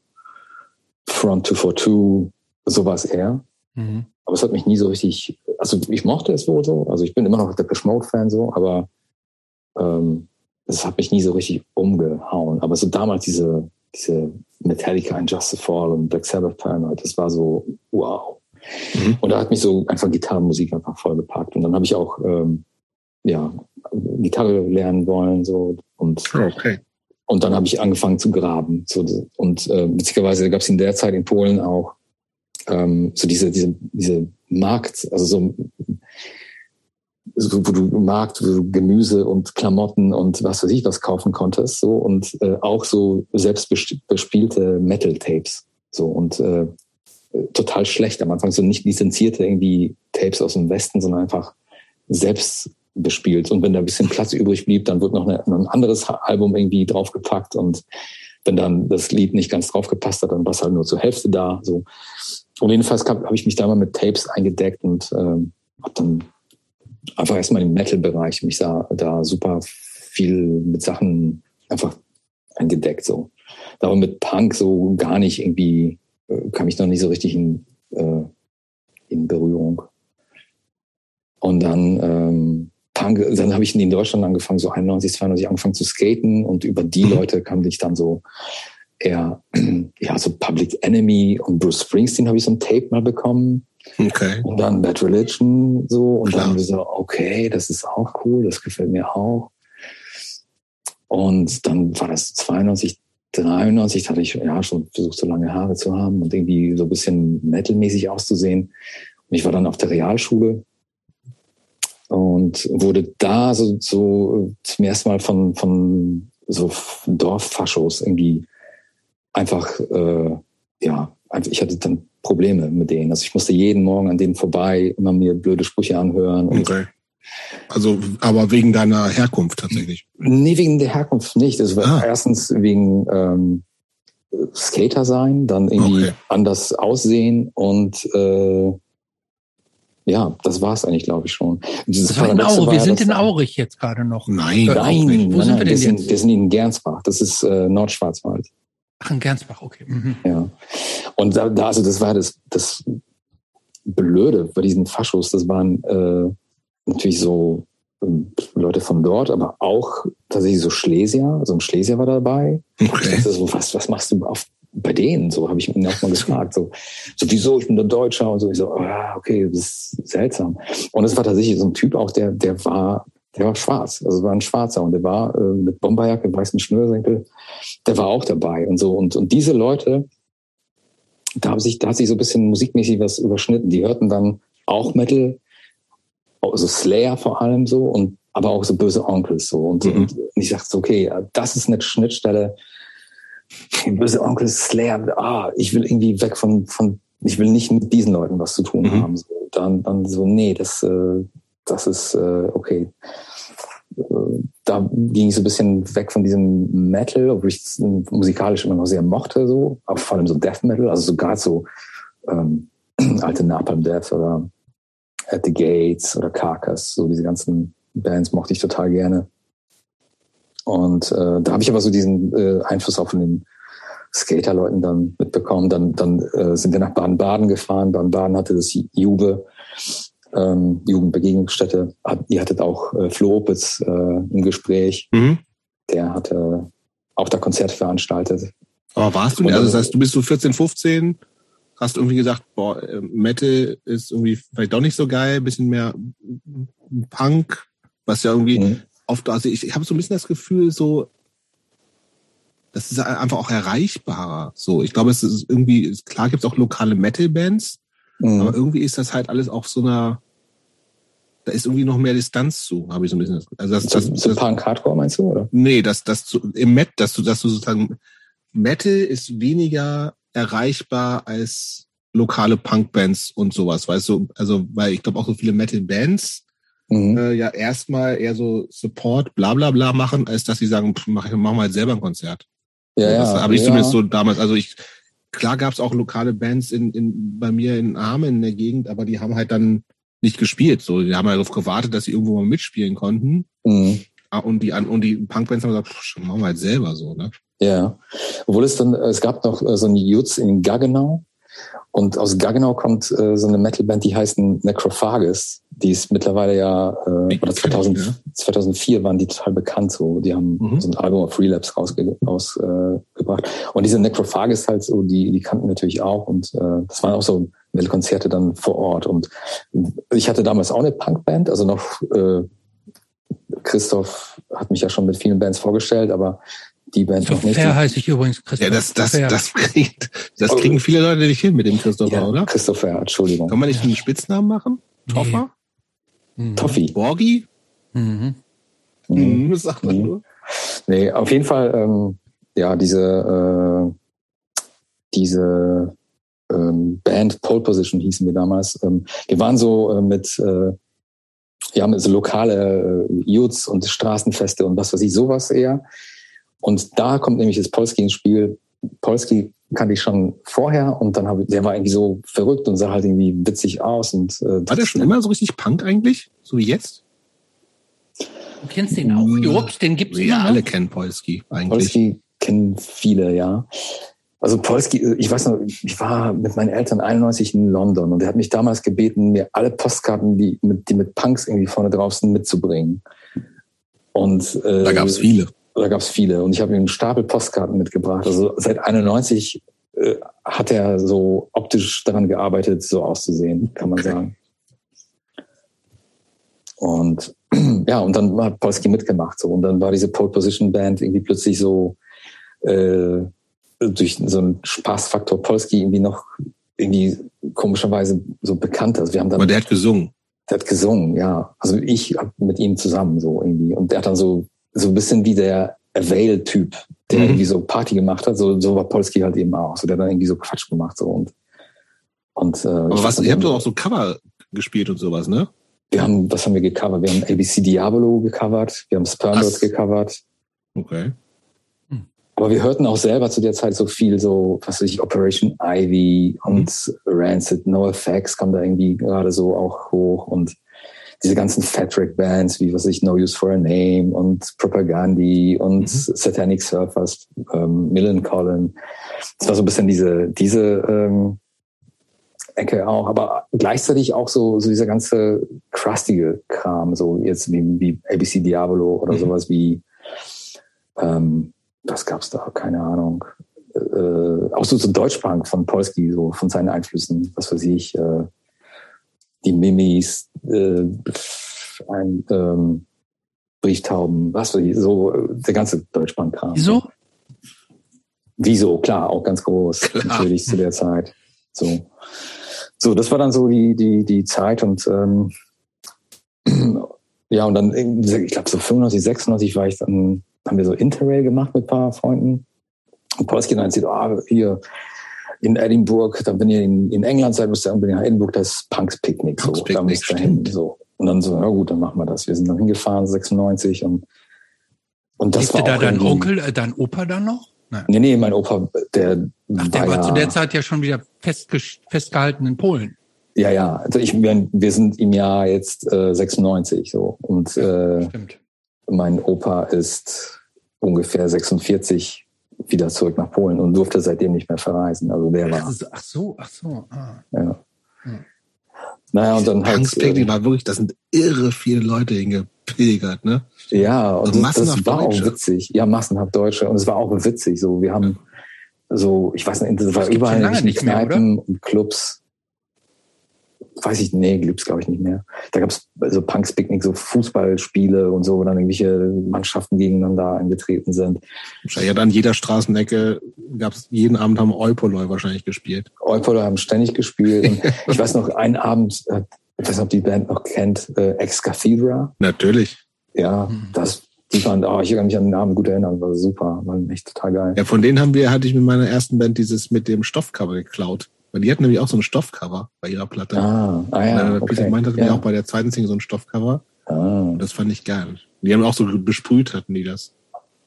Front 242, sowas eher. Mhm. Aber es hat mich nie so richtig, also ich mochte es wohl so, also ich bin immer noch Depeche Mode-Fan so, aber ähm, es hat mich nie so richtig umgehauen. Aber so damals diese, diese Metallica and Justice Fall und Black Sabbath Paranoid, das war so wow. Mhm. Und da hat mich so einfach Gitarrenmusik einfach voll gepackt. Und dann habe ich auch ähm, ja Gitarre lernen wollen so und okay. und dann habe ich angefangen zu graben. So, und äh, witzigerweise gab es in der Zeit in Polen auch ähm, so diese diese diese Markt, also so wo du Markt, wo Gemüse und Klamotten und was weiß ich was kaufen konntest, so und äh, auch so selbst bespielte Metal-Tapes, so und äh, total schlecht am Anfang, so nicht lizenzierte irgendwie Tapes aus dem Westen, sondern einfach selbst bespielt. Und wenn da ein bisschen Platz übrig blieb, dann wird noch eine, ein anderes Album irgendwie draufgepackt und wenn dann das Lied nicht ganz draufgepasst hat, dann war es halt nur zur Hälfte da. So. Und jedenfalls habe ich mich da mal mit Tapes eingedeckt und äh, habe dann einfach erstmal im Metal-Bereich mich da, da super viel mit Sachen einfach eingedeckt so. Aber mit Punk so gar nicht irgendwie, äh, kam ich noch nicht so richtig in, äh, in Berührung. Und dann ähm, Punk, dann habe ich in Deutschland angefangen, so 91, 92 angefangen zu skaten und über die mhm. Leute kam ich dann so eher, *clears throat* ja, so Public Enemy und Bruce Springsteen habe ich so ein Tape mal bekommen. Okay. Und dann Bad Religion so und Klar. dann so, okay, das ist auch cool, das gefällt mir auch. Und dann war das 92, 93, da hatte ich ja schon versucht, so lange Haare zu haben und irgendwie so ein bisschen metalmäßig auszusehen. Und ich war dann auf der Realschule und wurde da so, so zum ersten Mal von, von so Dorffaschos irgendwie einfach, äh, ja, ich hatte dann Probleme mit denen. Also ich musste jeden Morgen an denen vorbei, immer mir blöde Sprüche anhören.
okay. Also, aber wegen deiner Herkunft tatsächlich?
Nee, wegen der Herkunft nicht. Also ah. erstens wegen, ähm, Skater sein, dann irgendwie
Okay.
anders aussehen und äh, ja, das war's eigentlich, glaube ich schon.
Das war in Aurich.
war
Wir sind in Aurich jetzt gerade noch.
Nein,
Äh,
Nein.
Wo
nein,
sind
nein,
wir denn
sind,
jetzt?
wir sind in Gernsbach. Das ist äh, Nordschwarzwald.
Ach, in Gernsbach, okay. Mhm.
Ja. Und da, da also das war das, das Blöde bei diesen Faschos. Das waren äh, natürlich so ähm, Leute von dort, aber auch tatsächlich so Schlesier. So ein Schlesier war dabei. Ich
okay.
dachte so, was, was machst du auf, bei denen? So habe ich ihn auch mal gefragt. So, so, wieso, ich bin der Deutscher und so. Ich so, ah, okay, das ist seltsam. Und es war tatsächlich so ein Typ auch, der, der war, der war schwarz. Also war ein Schwarzer und der war äh, mit Bomberjacke, weißen Schnürsenkel, der war auch dabei und so. Und, und diese Leute, da, haben sich, da hat sich so ein bisschen musikmäßig was überschnitten. Die hörten dann auch Metal, also Slayer vor allem so und aber auch so böse Onkels so. Und,
Mhm.
und ich so, okay, das ist eine Schnittstelle. Böse Onkels, Slayer, ah, ich will irgendwie weg von, von ich will nicht mit diesen Leuten was zu tun
Mhm.
haben. So. Dann, dann so, nee, das, äh, das ist äh, okay. Da ging ich so ein bisschen weg von diesem Metal, obwohl ich es musikalisch immer noch sehr mochte, so, aber vor allem so Death Metal, also sogar so ähm, *clears throat* alte Napalm Death oder At the Gates oder Carcass, so diese ganzen Bands mochte ich total gerne. Und äh, da habe ich aber so diesen äh, Einfluss auch von den Skaterleuten dann mitbekommen. Dann, dann äh, sind wir nach Baden-Baden gefahren. Baden-Baden hatte das Juve, ähm, Jugendbegegnungsstätte. Ihr hattet auch äh, Flo Opitz äh, im Gespräch.
Mhm.
Der hatte auch da Konzerte veranstaltet.
Aber warst du,
Und
also das heißt, du bist so 14, 15, hast irgendwie gesagt, boah, äh, Metal ist irgendwie vielleicht doch nicht so geil, bisschen mehr Punk, was ja irgendwie
Mhm.
oft, also ich, ich habe so ein bisschen das Gefühl, so, das ist einfach auch erreichbarer. So, ich glaube, es ist irgendwie, klar gibt es auch lokale Metal-Bands,
Mhm.
aber irgendwie ist das halt alles auf so einer, da ist irgendwie noch mehr Distanz zu, habe ich so ein bisschen. das- Also das, das,
zu
das,
Punk Hardcore meinst du, oder?
Nee, dass das zu, im Met, dass du, dass du sozusagen Metal ist weniger erreichbar als lokale Punkbands und sowas, weißt du? Also, weil ich glaube auch so viele Metal-Bands
Mhm.
äh, ja erstmal eher so Support, bla bla bla machen, als dass sie sagen, pff, mach, mach mal halt selber ein Konzert.
Ja, ja.
das habe ich
ja.
zumindest so damals, also ich, klar gab es auch lokale Bands in, in, bei mir in Armen in der Gegend, aber die haben halt dann nicht gespielt. So, die haben halt darauf gewartet, dass sie irgendwo mal mitspielen konnten.
Mhm.
Ah, Und die, und die Punkbands haben gesagt, pff, machen wir halt selber so, ne?
Ja, obwohl es dann, es gab noch äh, so einen Jutz in Gaggenau und aus Gaggenau kommt äh, so eine Metalband, die heißt Necrophagus. Die ist mittlerweile ja, äh, oder
kenn ich,
2000,
ja.
2004 waren die total bekannt so. Die haben
Mhm.
so ein Album auf Relapse rausgebracht. Raus, äh, und diese Necrophagus halt so, die, die kannten natürlich auch und äh, das waren auch so Metal-Konzerte dann vor Ort. Und ich hatte damals auch eine Punkband, also noch äh, Christoph hat mich ja schon mit vielen Bands vorgestellt, aber die Band noch nicht.
Fair heiße ich übrigens Christoph.
Ja, das, das, das, kriegt, das kriegen viele Leute nicht hin mit dem Christopher,
ja,
oder?
Christopher, Entschuldigung.
Kann man nicht einen Spitznamen machen? Toffer?
Mhm.
Toffi.
Borgi?
Mhm.
Mhm.
Mhm. Sagt man
Mhm.
nur.
Nee, auf jeden Fall, ähm, ja, diese, äh, diese ähm, Band Pole Position hießen wir damals. Ähm, wir waren so äh, mit, äh, ja, mit so lokale äh, Youths und Straßenfeste und was weiß ich, sowas eher. Und da kommt nämlich das Polski ins Spiel. Polski kannte ich schon vorher und dann habe ich, der war irgendwie so verrückt und sah halt irgendwie witzig aus und äh,
War der schon immer so richtig Punk eigentlich? So wie jetzt?
Du kennst den auch. Jobs, den gibt's
Ja, alle kennen Polski eigentlich.
Polski kennen viele, ja. Also Polski, ich weiß noch, ich war mit meinen Eltern 91 in London und er hat mich damals gebeten, mir alle Postkarten, die mit, die mit Punks irgendwie vorne drauf sind, mitzubringen. Und äh,
Da gab es viele.
Da gab es viele und ich habe ihm einen Stapel Postkarten mitgebracht. Also seit 91 äh, hat er so optisch daran gearbeitet, so auszusehen, kann man sagen. Und *clears throat* ja, und dann hat Polski mitgemacht so und dann war diese Pole Position Band irgendwie plötzlich so äh, durch so einen Spaßfaktor Polski irgendwie noch irgendwie komischerweise so bekannt. Also wir haben dann
Aber der hat gesungen.
der hat gesungen, ja. Also ich mit ihm zusammen so irgendwie. Und der hat dann so, so ein bisschen wie der Avail-Typ, der
Mhm.
irgendwie so Party gemacht hat. So, so war Polski halt eben auch. So, der hat dann irgendwie so Quatsch gemacht. So. Und, und, äh,
Aber was, ihr habt doch auch so Cover gespielt und sowas, ne?
Wir haben, was haben wir gecovert? Wir haben ABC Diabolo gecovert. Wir haben Spermlord
Was?
gecovert.
Okay.
aber wir hörten auch selber zu der Zeit so viel, so, was weiß ich, Operation Ivy und mhm. Rancid, No Effects kam da irgendwie gerade so auch hoch und diese ganzen Fatric Bands wie was ich No Use for a Name und Propagandi und mhm. Satanic Surfers, ähm, Millen Collin. Das war so ein bisschen diese diese ähm, Ecke auch, aber gleichzeitig auch so so dieser ganze crustige Kram, so jetzt wie, wie ABC Diablo oder mhm. sowas wie ähm, was gab's da? Keine Ahnung. Äh, auch so so Deutschpunk von Polski, so von seinen Einflüssen, was weiß ich, äh, die Mimis, äh, ein ähm, Brieftauben, was weiß ich, so der ganze Deutschpunk-Kram.
Wieso?
Wieso, klar, auch ganz groß, klar. natürlich zu der Zeit. So. So, das war dann so die, die, die Zeit und ähm, ja, und dann, ich glaube, so 95, 96 war ich dann haben wir so Interrail gemacht mit ein paar Freunden. Und Polski dann sieht, ah, hier in Edinburgh, dann wenn ihr in, in England seid, müsst ihr unbedingt nach Edinburgh, das ist Punks Picknick.
Punks so, Picknick, da müsst ihr hin.
So. Und dann so, na gut, dann machen wir das. Wir sind dann hingefahren, 96 und
und das Lebte war da dein Onkel, äh, dein Opa dann noch?
Nein. Nee, nee, mein Opa, der
Ach, der war, war ja, zu der Zeit ja schon wieder festgehalten in Polen.
Ja, ja. Also ich, wir, wir sind im Jahr jetzt äh, 96 so und äh, Stimmt. mein Opa ist ungefähr 46 wieder zurück nach Polen und durfte seitdem nicht mehr verreisen. Also der war.
Ach so, ach so. Ah.
Ja. Hm. Naja, und dann
halt. Äh, war wirklich, das sind irre viele Leute hingepilgert, ne?
Ja, und also das, das war Deutsche. auch witzig. Ja, massenhaft Deutsche. Und es war auch witzig. So, wir haben so, ich weiß nicht, das war überall in Kneipen und Clubs weiß ich, nee, gibt's glaube ich nicht mehr. Da gab's so Punks Picknick, so Fußballspiele und so, wo dann irgendwelche Mannschaften gegeneinander angetreten sind.
Ja, dann jeder Straßenecke gab's jeden Abend haben Eupoloi wahrscheinlich gespielt.
Eupoloi haben ständig gespielt. Und *laughs* ich weiß noch, einen Abend, äh, ich weiß nicht, ob die Band noch kennt, äh, Ex Cathedra.
Natürlich.
Ja, das die waren, oh, ich kann mich an den Namen gut erinnern, war super, war echt total geil.
Ja, von denen haben wir, hatte ich mit meiner ersten Band dieses mit dem Stoffcover geklaut. Weil die hatten nämlich auch so ein Stoffcover bei ihrer Platte.
Ah, ah ja.
Und okay. Peter meinte ja. auch bei der zweiten Single so ein Stoffcover. Ah. Und das fand ich geil. Die haben auch so besprüht, hatten die das.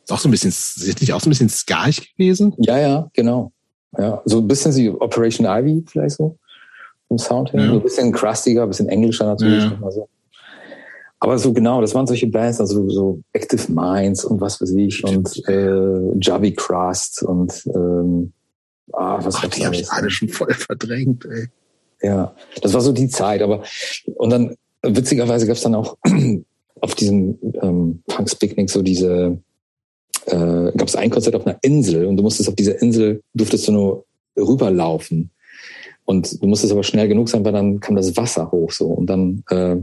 Ist auch so ein bisschen, ist nicht auch so ein bisschen skaig gewesen?
Ja, ja, genau. Ja, so ein bisschen wie Operation Ivy vielleicht so. Vom Sound her. Ja. So ein bisschen crustiger, ein bisschen englischer natürlich. Ja. So. Aber so genau, das waren solche Bands, also so Active Minds und was weiß ich und äh, Javi Crust und ähm,
Ah, was Ach, die habe ich alle schon voll verdrängt, ey.
Ja, das war so die Zeit. Aber und dann witzigerweise gab es dann auch *clears throat* auf diesem ähm, Punks Picknick so diese äh, gab es ein Konzert auf einer Insel und du musstest auf dieser Insel durftest du nur rüberlaufen und du musstest aber schnell genug sein, weil dann kam das Wasser hoch so und dann äh,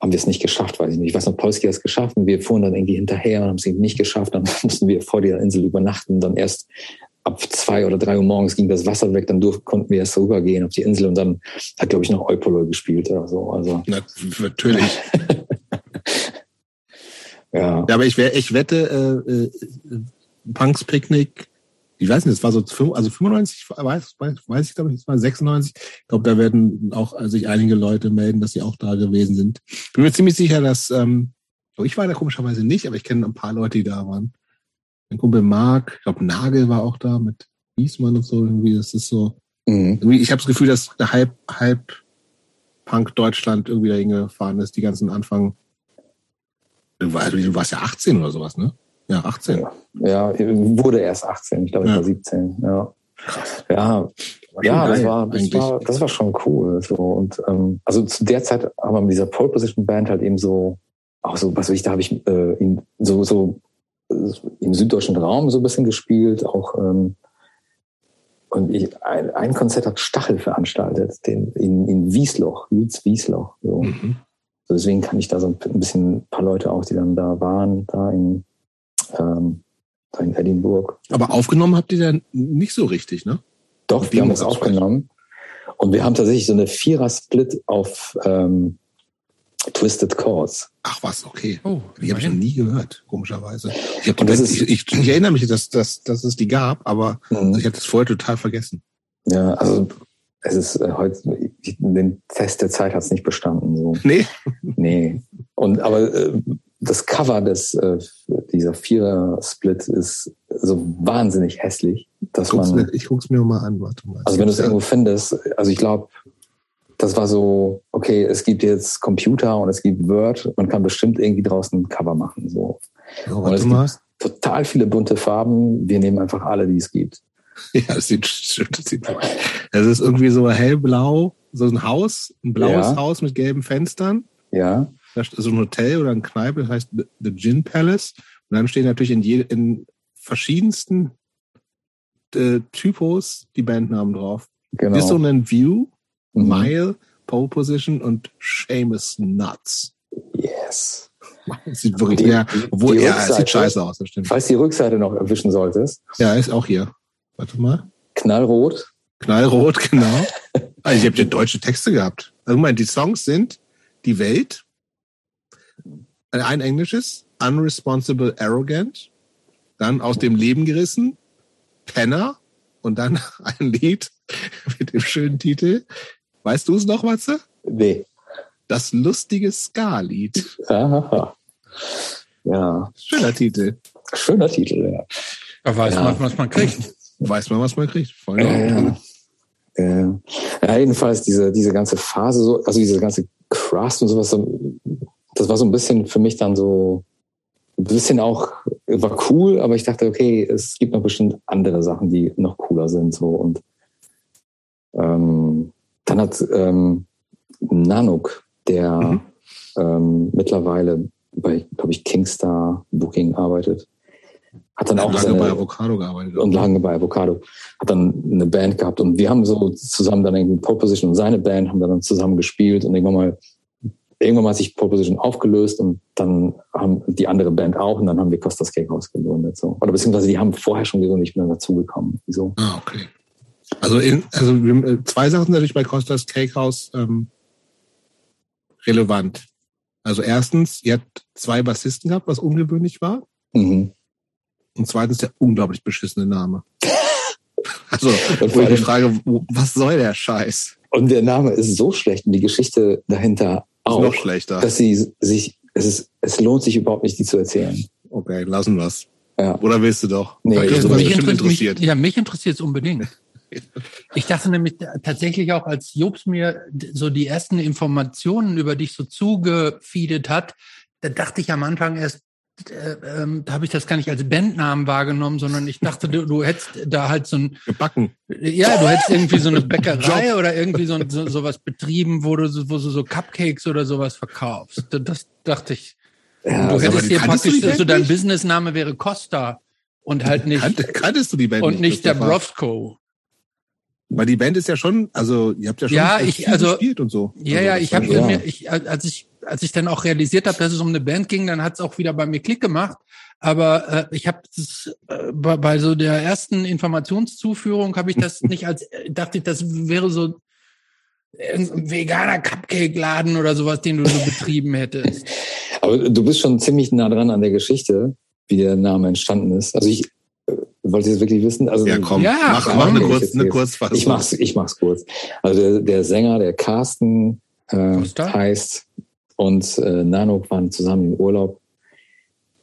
haben wir es nicht geschafft, weiß ich nicht. Ich weiß noch, Polski hat es geschafft und wir fuhren dann irgendwie hinterher und haben es eben nicht geschafft. Dann *laughs* mussten wir vor dieser Insel übernachten, dann erst ab zwei oder drei Uhr morgens ging das Wasser weg, dann durften, konnten wir erst rübergehen auf die Insel und dann hat, glaube ich, noch Eupoloi gespielt oder so. Also.
Na, natürlich. *laughs* ja. ja. Aber ich, wär, ich wette, äh, äh, Punks Picknick, ich weiß nicht, es war so, also 95, weiß, weiß, weiß ich glaube ich, es war 96. Ich glaube, da werden auch sich einige Leute melden, dass sie auch da gewesen sind. Bin mir ziemlich sicher, dass, ähm, ich war da komischerweise nicht, aber ich kenne ein paar Leute, die da waren. Mein Kumpel Marc, ich glaube Nagel war auch da mit Wiesmann und so irgendwie. Das ist so. Mhm. Ich habe das Gefühl, dass halb, halb Punk Deutschland irgendwie dahin gefahren ist, die ganzen Anfang. Du warst, du warst ja 18 oder sowas, ne? Ja, 18.
Ja, wurde erst 18. Ich glaube, ich ja. war 17. Ja. Krass. Ja, ja, das war, das war, das war schon cool. So und ähm, also zu der Zeit haben wir mit dieser Pole Position Band halt eben so auch so, was weiß ich, da habe ich äh, in, so so im süddeutschen Raum so ein bisschen gespielt, auch ähm, und ich, ein, ein Konzert hat Stachel veranstaltet, den, in, in Wiesloch, Wies, Wiesloch. So. Mhm. so. Deswegen kann ich da so ein bisschen ein paar Leute auch, die dann da waren, da in, ähm, da in Edinburgh.
Aber aufgenommen habt ihr dann nicht so richtig, ne?
Doch, wir haben es aufgenommen. Und wir haben tatsächlich so eine Vierer-Split auf ähm, Twisted Chords.
Ach was, okay. Oh, die habe ich noch nie gehört, komischerweise. Ich, hab das ist, ich, ich, ich, erinnere mich, dass, dass, dass es die gab, aber mhm. ich habe das vorher total vergessen.
Ja, also es ist äh, heute, den Test der Zeit hat es nicht bestanden. So.
Nee? *laughs*
Nee. Und aber äh, das Cover des äh, dieser Vierer-Split ist so wahnsinnig hässlich, dass
Guck's
man,
mir, ich guck's mir mal an, warte mal.
also wenn du es irgendwo findest, also ich glaube, das war so, okay, es gibt jetzt Computer und es gibt Word, man kann bestimmt irgendwie draußen ein Cover machen, so.
Oh,
Und es
mal.
Total viele bunte Farben, wir nehmen einfach alle, die es gibt. *laughs*
Ja, das sieht, stimmt, das sieht Das ist irgendwie so hellblau, so ein Haus, ein blaues
Ja.
Haus mit gelben Fenstern.
Ja,
Da ist so ein Hotel oder ein Kneipe, das heißt The, The Gin Palace. Und dann stehen natürlich in, je, in verschiedensten äh, Typos die Bandnamen drauf.
genau.
Dissonant View,
Mhm.
Mile, Pole Position und Seamus Nuts.
Yes.
Sieht wirklich,
Die-
ja, obwohl,
die
ja,
Rückseite-
sieht scheiße aus, das stimmt.
Falls die Rückseite noch erwischen solltest,
Ja, ist auch hier. Warte mal.
knallrot.
Knallrot, *laughs* genau. Also ich habe ja deutsche Texte gehabt. Also guck mal, die Songs sind Die Welt, ein englisches, Unresponsible Arrogant, dann Aus dem Leben gerissen, Penner und dann *laughs* ein Lied mit dem schönen Titel. Weißt du es noch, Matze?
Nee.
Das lustige Ska-Lied.
Aha. Ja,
Schöner Titel.
schöner Titel, ja.
Da weiß
Ja.
man, was man kriegt.
Weiß man, was man kriegt. Voll
Ja, ja. Äh, ja, jedenfalls diese, diese ganze Phase, so, also diese ganze Crust und sowas, so, das war so ein bisschen für mich dann so, ein bisschen auch, war cool, aber ich dachte, okay, es gibt noch bestimmt andere Sachen, die noch cooler sind, so, und, ähm, dann hat, ähm, Nanook, der,
Mhm.
ähm, mittlerweile bei, glaube ich, Kingstar Booking arbeitet, hat dann auch
lange
seine,
bei Avocado gearbeitet.
und lange bei Avocado. Hat dann eine Band gehabt und wir haben so zusammen dann irgendwie Pole Position und seine Band haben dann zusammen gespielt und irgendwann mal, irgendwann mal hat sich Pole Position aufgelöst und dann haben die andere Band auch und dann haben wir Costas Cake ausgegründet, so. Oder beziehungsweise die haben vorher schon gegründet, ich bin dann dazugekommen, so.
Ah, okay. Also, in, also äh, zwei Sachen sind natürlich bei Costas Cake House ähm, relevant. Also erstens, ihr habt zwei Bassisten gehabt, was ungewöhnlich war.
Mhm.
Und zweitens der unglaublich beschissene Name. *laughs* Also, wo ich die
allem,
Frage, wo, was soll der Scheiß?
und der Name ist so schlecht und die Geschichte dahinter
Ist
auch,
noch schlechter.
dass sie sich, es ist, es lohnt sich überhaupt nicht, die zu erzählen.
Okay, lassen wir's.
Ja.
Oder willst du doch?
Nee,
sowas
mich interessiert. mich, ja, mich interessiert es unbedingt. Ich dachte nämlich tatsächlich auch, als Jobs mir so die ersten Informationen über dich so zugefeedet hat, da dachte ich am Anfang erst, äh, ähm, da habe ich das gar nicht als Bandnamen wahrgenommen, sondern ich dachte, du, du hättest da halt so ein,
Gebacken.
ja, du hättest irgendwie so eine Bäckerei oder irgendwie so, so sowas betrieben, wo du, so- wo du so Cupcakes oder sowas verkaufst. Das, dachte ich.
Ja,
du
also,
hättest hier praktisch,
die Band
so dein
nicht?
Businessname wäre Costa und halt nicht,
Kannt, kanntest du die Band
und nicht der
Christopher?
Brofco.
Weil die Band ist ja schon, also ihr habt ja schon
Ja, ich-
viel
also-
gespielt und so.
Ja,
also,
ja,
das
ich habe
Ja.
mir, ich, als ich, als ich dann auch realisiert habe, dass es um eine Band ging, dann hat es auch wieder bei mir Klick gemacht. Aber äh, ich habe äh, bei, bei so der ersten Informationszuführung habe ich das *laughs* nicht als dachte ich, das wäre so ein veganer Cupcake-Laden oder sowas, den du so betrieben hättest. *laughs*
Aber du bist schon ziemlich nah dran an der Geschichte, wie der Name entstanden ist. Also ich äh, wollte jetzt wirklich wissen. Also
Ja, komm,
Ja,
mach, mach eine, kurz, eine Kurzfassung.
Ich mach's, ich mach's kurz. Also der, der Sänger, der Carsten äh, heißt und äh, Nano waren zusammen im Urlaub.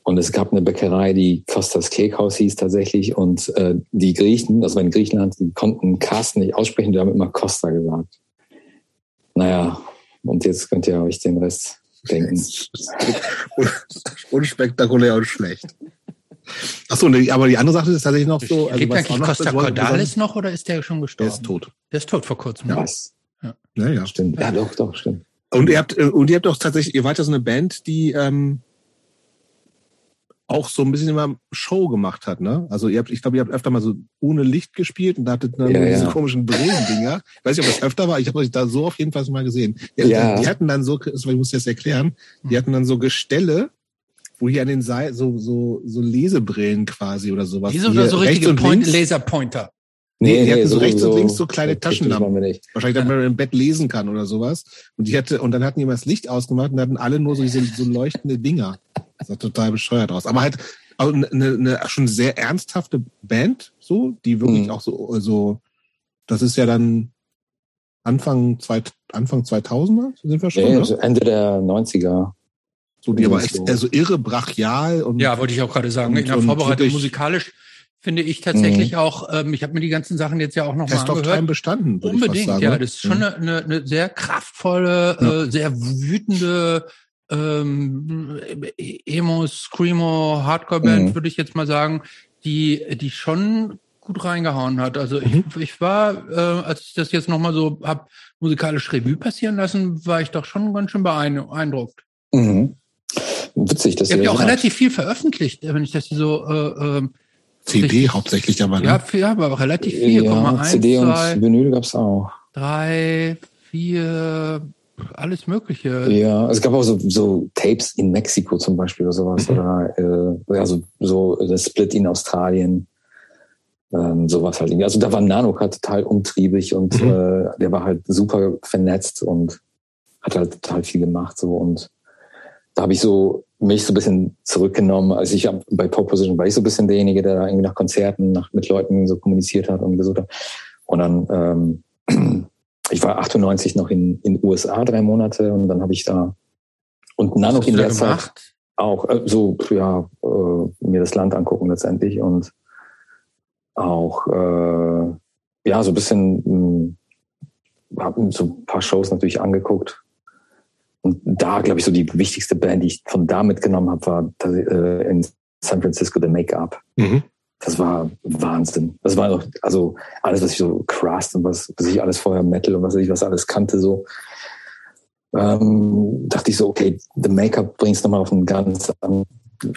Und es gab eine Bäckerei, die Costas Cake House hieß tatsächlich. Und äh, die Griechen, also in Griechenland, die konnten Carsten nicht aussprechen, die haben immer Costa gesagt. Naja, und jetzt könnt ihr euch den Rest denken. *laughs*
Unspektakulär und schlecht. Achso, ne, aber die andere Sache ist tatsächlich noch so.
Gibt
was
eigentlich
auch noch
Costa Cordalis noch oder ist der schon
Der
gestorben?
ist tot.
Der ist tot vor kurzem. ne?
Was?
Ja, ja.
Stimmt. Ja, doch, doch, stimmt.
Und ihr habt, äh, und ihr habt auch tatsächlich, ihr wart ja so eine Band, die ähm, auch so ein bisschen immer Show gemacht hat, ne? Also ihr habt, ich glaube, ihr habt öfter mal so ohne Licht gespielt und da hattet dann
Ja,
nur diese
ja.
komischen Brillendinger. Ich weiß nicht, ob das öfter war, ich habe euch da so auf jeden Fall mal gesehen. Die,
Ja.
die hatten dann so, ich muss das erklären, die hatten dann so Gestelle, wo hier an den Seiten so, so, so Lesebrillen quasi oder sowas.
Wieso oder so richtige Point. Laserpointer?
Nee, die hatten so rechts und links so kleine Taschenlampen. Wahrscheinlich, damit man im Bett lesen kann oder sowas. Und die hatte, und dann hatten die mal das Licht ausgemacht und hatten alle nur so diese so leuchtende Dinger. Das sah total bescheuert aus. Aber halt auch eine, eine schon sehr ernsthafte Band, so, die wirklich
Mhm.
auch so, so, das ist ja dann Anfang, zwei, Anfang 2000er, so sind wir schon,
Nee,
ne?
also Ende der 90er.
So, die aber echt
so.
also irre brachial und
Ja, wollte ich auch gerade sagen.
Und-
In der Vorbereitung musikalisch finde ich tatsächlich mhm. auch, ähm, ich habe mir die ganzen Sachen jetzt ja auch noch
Test
mal
angehört. Time bestanden,
Unbedingt, ja. Ne? Das ist schon mhm. eine, eine, sehr kraftvolle, ja. äh, sehr wütende ähm, Emo, Screamo, Hardcore-Band, mhm. würde ich jetzt mal sagen, die, die schon gut reingehauen hat. Also mhm. ich, ich war, äh, als ich das jetzt nochmal so hab musikalisch Revue passieren lassen, war ich doch schon ganz schön beeindruckt.
Mhm. Witzig, dass
ihr habt ja auch relativ viel veröffentlicht, wenn ich das so äh, äh,
CD richtig, hauptsächlich aber.
Ne? Ja, ja, aber relativ viel.
Ja, CD zwei, und Vinyl gab's auch.
Drei, vier, alles Mögliche.
Ja, es gab auch so, so Tapes in Mexiko zum Beispiel oder sowas. Mhm. Oder äh, also so das Split in Australien. Ähm, sowas halt. Also da war Nanoka total umtriebig und mhm. äh, der war halt super vernetzt und hat halt total viel gemacht. so Und da habe ich so mich so ein bisschen zurückgenommen. Also ich hab, bei Pop Position war ich so ein bisschen derjenige, der da irgendwie nach Konzerten nach, mit Leuten so kommuniziert hat und gesucht hat. Und dann, ähm, *clears throat* ich war 98 noch in in USA drei Monate und dann habe ich da und dann noch in der Zeit auch äh, so ja äh, mir das Land angucken letztendlich und auch äh, ja so ein bisschen hm, habe so ein paar Shows natürlich angeguckt und da, glaube ich, so die wichtigste Band, die ich von da mitgenommen habe, war äh, in San Francisco The Make-up. Mhm. Das war Wahnsinn. Das war doch, also alles, was ich so Crust und was, was ich alles vorher Metal und was ich was alles kannte, so ähm, dachte ich so, okay, The Make-up bringt es nochmal auf einen ganz
anderen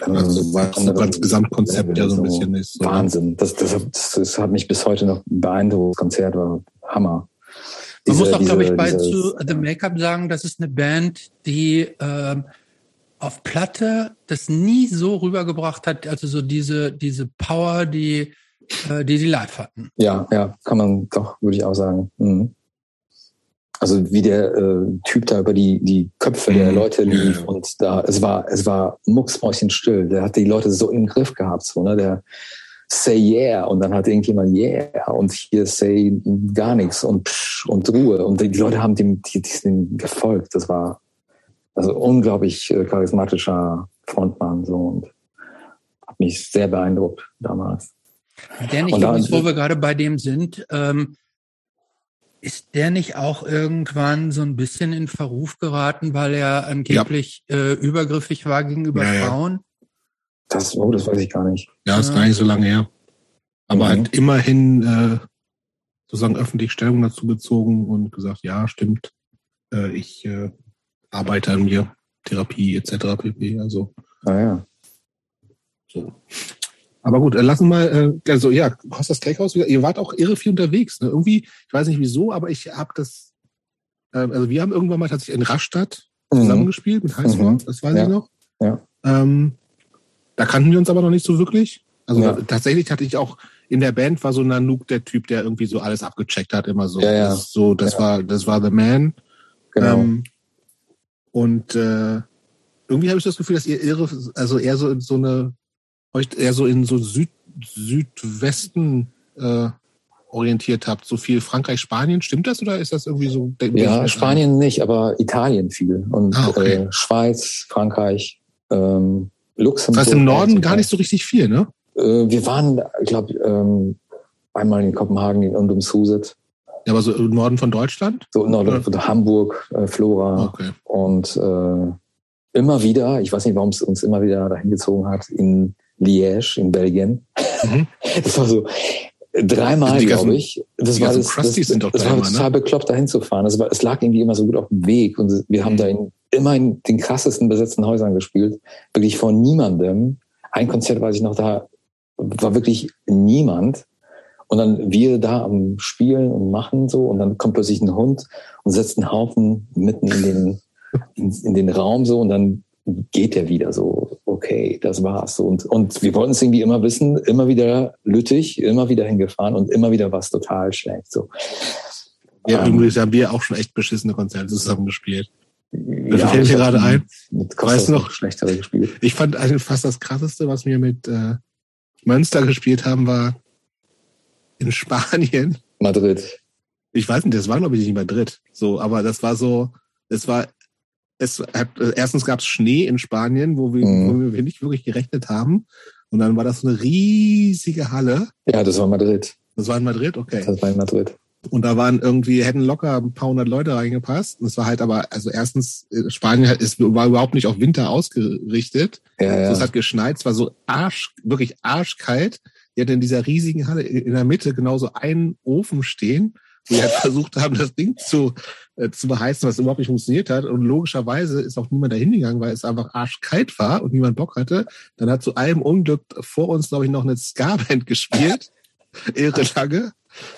also das ganz Gesamtkonzept ja so ein bisschen ist.
So. Wahnsinn. Das, das, das, das hat mich bis heute noch beeindruckt. Das Konzert war Hammer.
Man muss auch, glaube ich, bei zu The Make-up sagen, das ist eine Band, die ähm, auf Platte das nie so rübergebracht hat, also so diese, diese Power, die, äh, die die live hatten.
Ja, ja, kann man doch, würde ich auch sagen. Mhm. Also wie der äh, Typ da über die, die Köpfe der mhm. Leute lief und da, es war, es war mucksmäuschenstill. Der hat die Leute so im Griff gehabt, so, ne? Der, say yeah und dann hat irgendjemand yeah und hier say gar nichts und psch und Ruhe und die Leute haben dem, die, die sind gefolgt. Das war also unglaublich äh, charismatischer Frontmann so und hat mich sehr beeindruckt damals.
Der nicht, übrigens, wo wir gerade bei dem sind, ähm, ist der nicht auch irgendwann so ein bisschen in Verruf geraten, weil er angeblich ja. äh, übergriffig war gegenüber ja, Frauen? Ja.
Das, oh, das weiß ich gar nicht.
Ja, ist gar nicht so lange her. Aber mhm. halt immerhin äh, sozusagen öffentlich Stellung dazu bezogen und gesagt, ja, stimmt, äh, ich äh, arbeite an mir, Therapie etc. pp. Also.
Ah ja.
So. Aber gut, äh, lassen mal, äh, also ja, Costa Steakhouse, ihr wart auch irre viel unterwegs. Ne? Irgendwie, ich weiß nicht wieso, aber ich habe das, äh, also wir haben irgendwann mal tatsächlich in Rastatt mhm. zusammengespielt mit Heißwort, mhm. das weiß
ja.
ich noch.
Ja.
Ähm, da kannten wir uns aber noch nicht so wirklich. Also ja. tatsächlich hatte ich auch in der Band war so Nanook der Typ, der irgendwie so alles abgecheckt hat, immer so.
Ja, ja.
Das, so, das ja. war, das war The Man.
Genau. Ähm,
und äh, irgendwie habe ich das Gefühl, dass ihr irre, also eher so in so eine, euch eher so in so Süd, Südwesten äh, orientiert habt. So viel Frankreich, Spanien, stimmt das oder ist das irgendwie so?
Ja, Spanien nicht, aber Italien viel und ah, okay. äh, Schweiz, Frankreich. Ähm, Luxemburg.
Das heißt im Norden gar nicht so richtig viel, ne?
Äh, wir waren, glaube ähm, einmal in Kopenhagen und um Suset.
Ja, aber so im Norden von Deutschland?
So im Norden von Hamburg, äh, Flora.
Okay.
Und äh, immer wieder, ich weiß nicht, warum es uns immer wieder dahin gezogen hat, in Liège in Belgien. Mhm. *laughs* Das war so dreimal, glaube ich. Das war, das, das, das, das war total ne? bekloppt, dahin zu fahren. Das war, es lag irgendwie immer so gut auf dem Weg und wir haben mhm. da in immer in den krassesten besetzten Häusern gespielt. Wirklich vor niemandem. Ein Konzert weiß ich noch, da war wirklich niemand. Und dann wir da am Spielen und machen so und dann kommt plötzlich ein Hund und setzt einen Haufen mitten in den, in, in den Raum so und dann geht der wieder so, okay, das war's. Und, und wir wollten es irgendwie immer wissen, immer wieder lüttig, immer wieder hingefahren und immer wieder was total schlecht. So.
Ja, ähm, übrigens haben wir auch schon echt beschissene Konzerte zusammen gespielt. Das ja, fällt mir gerade ein. Weißt du noch?
Schlechtere gespielt.
Ich fand also fast das krasseste, was wir mit äh, Münster gespielt haben, war in Spanien.
Madrid.
Ich weiß nicht, das war glaube ich nicht Madrid. So, aber das war so, es war, es hat, erstens gab es Schnee in Spanien, wo wir, mhm. wo wir nicht wirklich gerechnet haben. Und dann war das so eine riesige Halle.
Ja, das war Madrid.
Das war in Madrid, okay.
Das war in Madrid.
Und da waren irgendwie, hätten locker ein paar hundert Leute reingepasst. Und es war halt aber, also erstens, äh, Spanien es war überhaupt nicht auf Winter ausgerichtet.
Ja, ja.
Also es hat geschneit, es war so arsch, wirklich arschkalt. Die hatten in dieser riesigen Halle in der Mitte genauso einen Ofen stehen, wo die halt *laughs* versucht haben, das Ding zu, äh, zu beheizen, was überhaupt nicht funktioniert hat. Und logischerweise ist auch niemand da hingegangen, weil es einfach arschkalt war und niemand Bock hatte. Dann hat zu allem Unglück vor uns, glaube ich, noch eine Ska-Band *laughs* gespielt. Irre lange.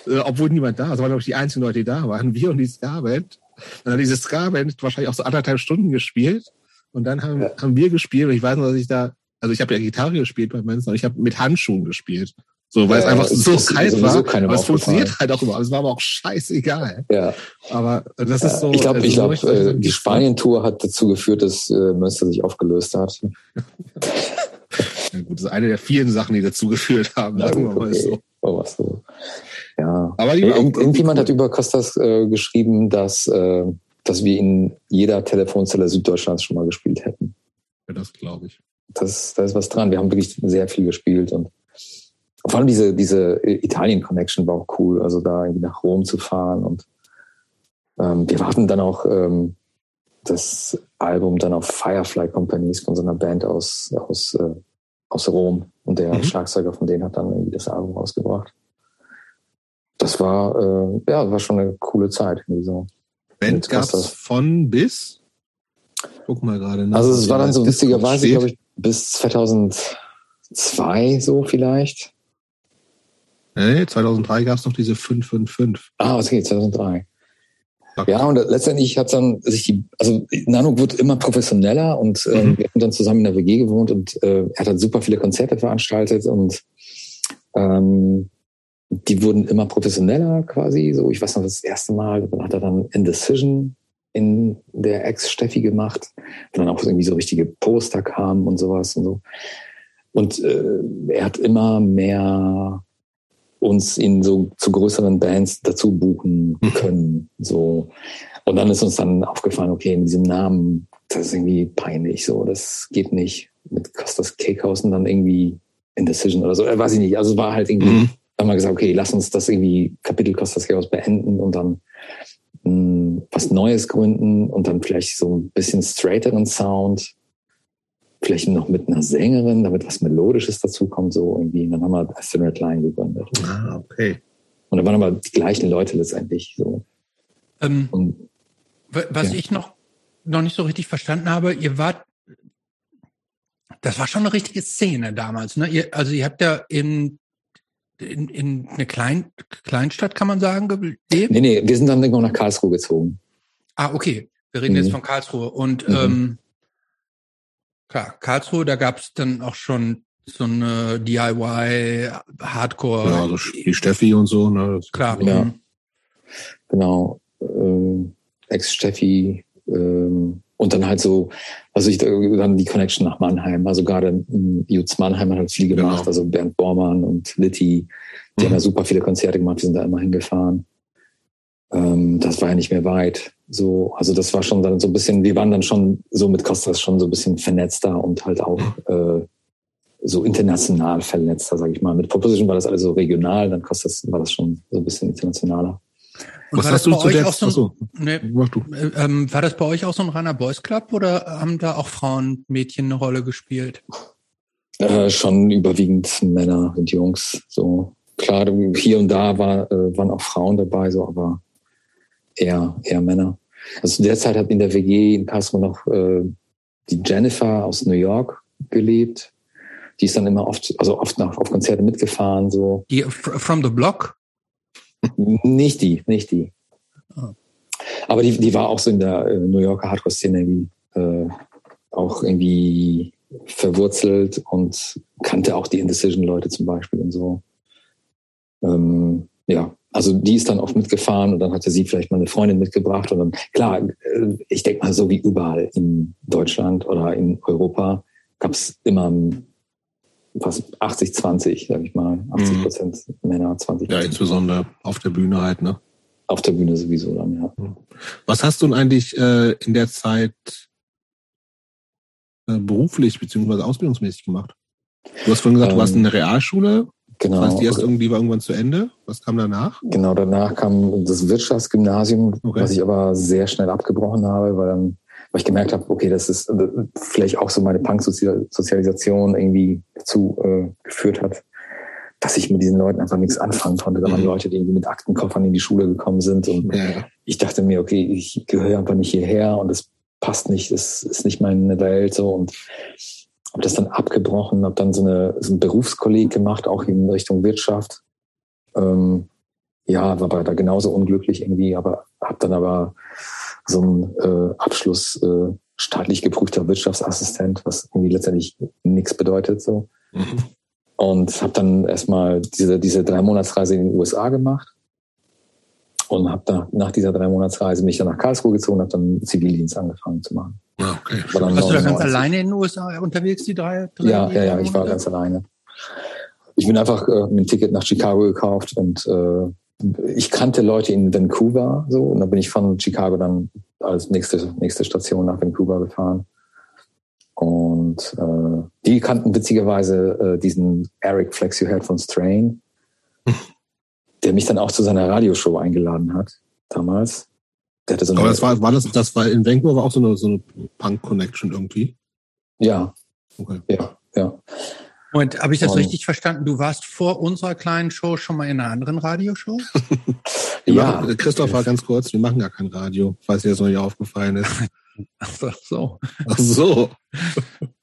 Äh, obwohl niemand da war. Das waren, glaube ich, die einzigen Leute, die da waren. Wir und die Ska-Band. Dann hat diese Ska-Band wahrscheinlich auch so anderthalb Stunden gespielt. Und dann haben,
Ja.
haben wir gespielt. Und ich weiß noch, dass ich da, also ich habe ja Gitarre gespielt bei Manson und ich habe mit Handschuhen gespielt. So, weil es
Ja,
einfach
es
so
ist
kalt war.
keinem
Aber es funktioniert halt auch immer. Es war aber auch scheißegal.
Ja,
Aber das ist so.
ich glaube,
also
ich
so
glaub,
richtig-
äh, die Spanien-Tour hat dazu geführt, dass äh, Münster sich aufgelöst hat. *laughs*
Ja, gut, das ist eine der vielen Sachen, die dazu geführt haben. Wir
gut,
mal
okay.
so.
Oh, was so. Ja.
Aber auch
Irgend, irgendjemand hat
irgendwie
über Costas äh, geschrieben, dass, äh, dass wir in jeder Telefonzelle Süddeutschlands schon mal gespielt hätten.
cool. Das glaube ich.
Das, da ist was dran. Wir haben wirklich sehr viel gespielt und vor allem diese, diese Italien-Connection war auch cool. Also da irgendwie nach Rom zu fahren und ähm, wir hatten dann auch ähm, das Album dann auf Firefly Companies von so einer Band aus, aus, äh, aus Rom und der
Mhm.
Schlagzeuger von denen hat dann irgendwie das Album rausgebracht. Das war, äh, ja, war schon eine coole Zeit. Irgendwie so.
Band gab's
Costas.
von bis? Guck mal gerade. nach.
Also es war dann so witzigerweise, glaube ich, bis 2002 so vielleicht.
Nee, 2003 gab's noch diese 555.
Ah, geht, 2003.
Okay.
Ja, und letztendlich hat dann sich die, also Nano wurde immer professioneller und ähm,
Mhm.
wir haben dann zusammen in der WG gewohnt und äh, er hat dann super viele Konzerte veranstaltet und ähm, die wurden immer professioneller quasi. So, ich weiß noch, das erste Mal dann hat er dann Indecision in der Ex-Steffi gemacht, wo dann auch irgendwie so richtige Poster kamen und sowas und so. Und äh, er hat immer mehr uns in so zu größeren Bands dazu buchen
Mhm.
können. So. Und dann ist uns dann aufgefallen, okay, in diesem Namen, das ist irgendwie peinlich, so, das geht nicht. Mit Costas Cakehouse und dann irgendwie Indecision oder so, äh, weiß ich nicht. Also es war halt irgendwie,
Mhm.
haben wir gesagt, okay, lass uns das irgendwie Kapitel Costas Cakehouse beenden und dann mh, was Neues gründen und dann vielleicht so ein bisschen straighteren Sound. Vielleicht noch mit einer Sängerin, damit was Melodisches dazu kommt, so irgendwie. Und dann haben wir Astronaut Line gegründet.
Ah, okay.
Und da waren aber die gleichen Leute letztendlich so.
Ähm,
Und
wa- was
Ja.
ich noch, noch nicht so richtig verstanden habe, ihr wart, das war schon eine richtige Szene damals, ne? Ihr, also ihr habt ja in, in, in eine Klein, Kleinstadt, kann man sagen, gelebt?
nee, nee, wir sind dann irgendwann nach Karlsruhe gezogen.
Ah, okay. Wir reden
Mhm.
jetzt von Karlsruhe. Und
Mhm.
ähm, klar, Karlsruhe, da gab es dann auch schon so eine DIY, Hardcore.
Ja, also die Steffi und so, ne? Das-
Klar.
Ja.
mhm.
Genau. Ähm, Ex-Steffi. Ähm, und dann halt so, also ich dann die Connection nach Mannheim. Also gerade ähm, Jutz Mannheim hat halt viel gemacht.
Genau.
Also Bernd Bormann und Litti. Die
Mhm.
haben ja super viele Konzerte gemacht. Wir sind da immer hingefahren. Ähm, das war ja nicht mehr weit. So, also das war schon dann so ein bisschen, wir waren dann schon so mit Costas schon so ein bisschen vernetzter und halt auch äh, so international vernetzter, sag ich mal. Mit Proposition war das alles so regional, dann Costas war das schon so ein bisschen internationaler.
Und
Was
war
hast
das
du
bei
zu
euch
der,
auch so ein,
achso,
nee,
mach du.
äh, ähm, war das bei euch auch so ein reiner Boys Club oder haben da auch Frauen, Mädchen eine Rolle gespielt?
Äh, schon überwiegend Männer und Jungs. So klar, hier und da war, äh, waren auch Frauen dabei, so aber eher eher Männer. Also zu der Zeit hat in der WG in Karlsruhe noch äh, die Jennifer aus New York gelebt. Die ist dann immer oft, also oft nach, auf Konzerte mitgefahren, so.
Die fr- From the Block?
Nicht die, nicht die.
Ah.
Aber die, die war auch so in der äh, New Yorker Hardcore-Szene irgendwie äh, auch irgendwie verwurzelt und kannte auch die Indecision-Leute zum Beispiel und so. Ähm, ja, also die ist dann oft mitgefahren und dann hatte sie vielleicht mal eine Freundin mitgebracht und dann, klar, äh, ich denke mal so wie überall in Deutschland oder in Europa gab es immer was 80, 20, sag ich mal. 80 Prozent Männer, 20
Ja, insbesondere auf der Bühne halt, ne?
auf der Bühne sowieso dann, ja.
Was hast du denn eigentlich äh, in der Zeit äh, beruflich beziehungsweise ausbildungsmäßig gemacht? Du hast vorhin gesagt, ähm, du warst in der Realschule.
Genau.
Das heißt, die erst irgendwie war irgendwann zu Ende. Was kam danach?
Genau, danach kam das Wirtschaftsgymnasium, okay. was ich aber sehr schnell abgebrochen habe, weil dann, weil ich gemerkt habe, okay, das ist äh, vielleicht auch so meine Punk-Sozialisation irgendwie dazu äh, geführt hat, dass ich mit diesen Leuten einfach nichts anfangen konnte. Da waren mhm. Leute, die irgendwie mit Aktenkoffern in die Schule gekommen sind und ja. ich dachte mir, okay, ich gehöre einfach nicht hierher und es passt nicht, es ist nicht meine Welt so und habe das dann abgebrochen, habe dann so, eine, so ein Berufskolleg gemacht, auch in Richtung Wirtschaft. Ähm, ja, war aber da genauso unglücklich irgendwie, aber habe dann aber so einen äh, Abschluss äh, staatlich geprüfter Wirtschaftsassistent, was irgendwie letztendlich nichts bedeutet so. Mhm. Und habe dann erstmal diese, diese drei Monatsreise in den USA gemacht und habe da nach dieser drei Monatsreise mich dann nach Karlsruhe gezogen und habe dann Zivildienst angefangen zu machen.
Ah, okay. Warst du da ganz alleine in den USA unterwegs, die drei? drei
ja, ja, ja, ich war ganz alleine. Ich bin einfach äh, mit ein Ticket nach Chicago gekauft und äh, ich kannte Leute in Vancouver so und dann bin ich von Chicago dann als nächste, nächste Station nach Vancouver gefahren. Und äh, die kannten witzigerweise äh, diesen Eric Flex You Heard von Strain. *laughs* der mich dann auch zu seiner Radioshow eingeladen hat, damals.
Der hatte so Aber das war, war das, das war in Vancouver war auch so eine, so eine Punk-Connection irgendwie?
Ja. Okay. Ja, ja.
Und habe ich das um, richtig verstanden? Du warst vor unserer kleinen Show schon mal in einer anderen Radioshow? *laughs*
ja. Machen, Christopher, ganz kurz, wir machen gar kein Radio, falls dir das noch nicht aufgefallen ist. *laughs*
Ach so.
Ach so. *laughs*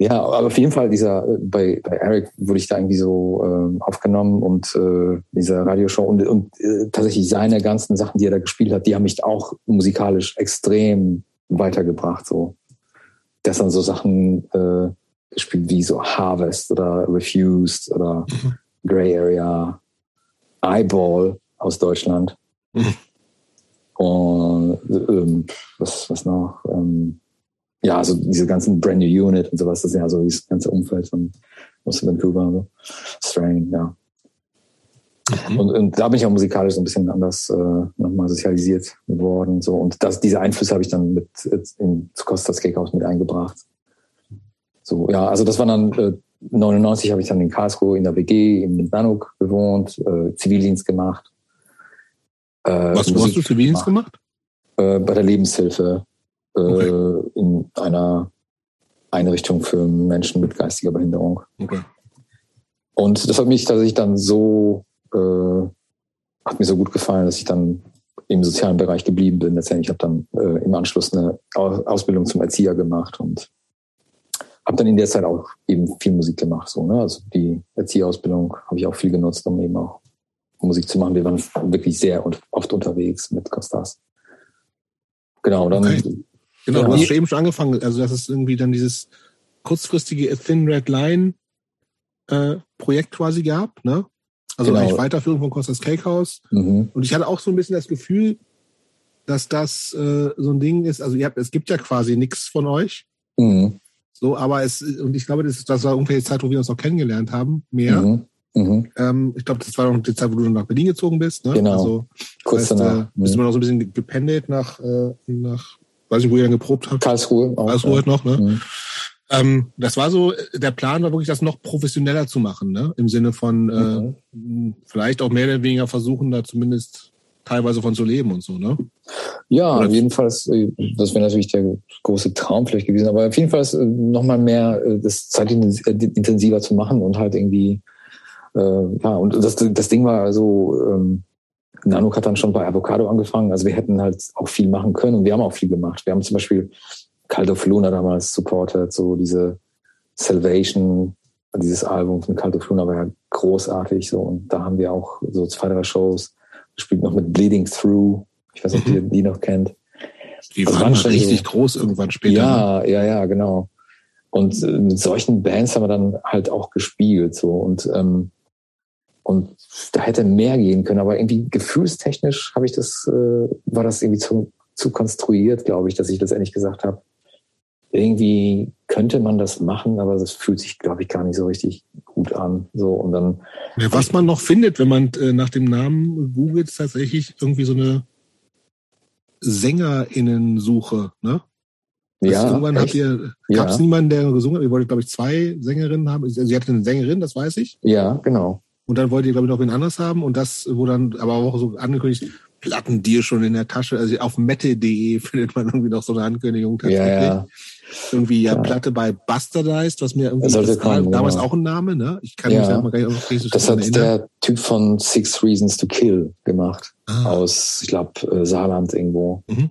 Ja, aber auf jeden Fall dieser bei, bei Eric wurde ich da irgendwie so äh, aufgenommen und äh, dieser Radioshow und, und äh, tatsächlich seine ganzen Sachen, die er da gespielt hat, die haben mich auch musikalisch extrem weitergebracht. So, das dann so Sachen äh, gespielt wie so Harvest oder Refused oder mhm. Grey Area, Eyeball aus Deutschland mhm. und ähm, was was noch. Ähm, ja, also diese ganzen Brand New Unit und sowas, das ist ja so dieses ganze Umfeld von aus Vancouver, so. Strain, ja. Mhm. Und, und da bin ich auch musikalisch so ein bisschen anders äh, nochmal sozialisiert worden. So. Und das, diese Einflüsse habe ich dann mit in, zu Costas Cakehouse mit eingebracht. So, ja, also das war dann äh, 99 habe ich dann in Karlsruhe in der WG in Nanuk gewohnt, äh, Zivildienst gemacht.
Äh, Was, wo hast du Zivildienst gemacht?
gemacht? Äh, bei der Lebenshilfe okay. Äh, in einer Einrichtung für Menschen mit geistiger Behinderung. Okay. Und das hat mich tatsächlich dann so, äh, hat mir so gut gefallen, dass ich dann im sozialen Bereich geblieben bin. Letztendlich habe dann äh, im Anschluss eine Ausbildung zum Erzieher gemacht und habe dann in der Zeit auch eben viel Musik gemacht. So, ne? Also die Erzieherausbildung habe ich auch viel genutzt, um eben auch Musik zu machen. Wir waren wirklich sehr und oft unterwegs mit Costas. Genau, dann okay.
Genau, ja. du hast eben schon angefangen. Also das ist irgendwie dann dieses kurzfristige Thin Red Line äh, Projekt quasi gab, ne? Also genau. eigentlich Weiterführung von Costas Cakehouse. Mhm. Und ich hatte auch so ein bisschen das Gefühl, dass das äh, so ein Ding ist. Also ihr habt, es gibt ja quasi nichts von euch. Mhm. So, aber es, und ich glaube, das, das war ungefähr die Zeit, wo wir uns auch kennengelernt haben, mehr. Mhm. Mhm. Ähm, ich glaube, das war noch die Zeit, wo du nach Berlin gezogen bist. Ne?
Genau.
Also,
Kurz
heißt, danach. Äh, bist du noch so ein bisschen gependelt nach, äh, nach weiß nicht, wo ihr dann geprobt habt.
Karlsruhe.
Auch, Karlsruhe ja. noch, ne? Mhm. Ähm, das war so, der Plan war wirklich, das noch professioneller zu machen, ne? Im Sinne von äh, mhm. vielleicht auch mehr oder weniger versuchen, da zumindest teilweise von zu leben und so, ne?
Ja, oder jedenfalls, äh, das wäre natürlich der große Traum vielleicht gewesen, aber auf jeden Fall äh, nochmal mehr äh, das zeitintensiver zu machen und halt irgendwie, äh, ja, und das, das Ding war also, ähm, Nanook hat dann schon bei Avocado angefangen. Also wir hätten halt auch viel machen können und wir haben auch viel gemacht. Wir haben zum Beispiel Cult of Luna damals supported, so diese Salvation, dieses Album von Cult of Luna war ja großartig so und da haben wir auch so zwei, drei Shows gespielt, noch mit Bleeding Through. Ich weiß nicht, ob ihr die noch kennt.
Die das waren schon richtig so, groß irgendwann später.
Ja, ne? ja, ja, genau. Und äh, mit solchen Bands haben wir dann halt auch gespielt so und ähm, und da hätte mehr gehen können, aber irgendwie gefühlstechnisch habe ich das, äh, war das irgendwie zu, zu konstruiert, glaube ich, dass ich das ehrlich gesagt habe. Irgendwie könnte man das machen, aber das fühlt sich, glaube ich, gar nicht so richtig gut an. So und dann.
Ja, was man noch findet, wenn man äh, nach dem Namen googelt, ist tatsächlich irgendwie so eine SängerInnen-Suche, ne? Ja, irgendwann echt? habt ihr, gab es ja. niemanden, der gesungen hat? Ihr wolltet, glaube ich, zwei Sängerinnen haben. Sie hatte eine Sängerin, das weiß ich.
Ja, genau.
Und dann wollt ihr, glaube ich, noch wen anderes haben. Und das wurde dann aber auch so angekündigt, Platten dir schon in der Tasche. Also auf mette.de *laughs* findet man irgendwie noch so eine Ankündigung
tatsächlich. Ja, ja.
Irgendwie ja, Platte bei Bastardized, was mir irgendwie das kommen, damals genau. auch ein Name, ne?
Ich kann ja. mich mal gar nicht so Das hat erinnern. der Typ von Six Reasons to Kill gemacht. Ah. Aus, ich glaube, äh, Saarland irgendwo. Mhm.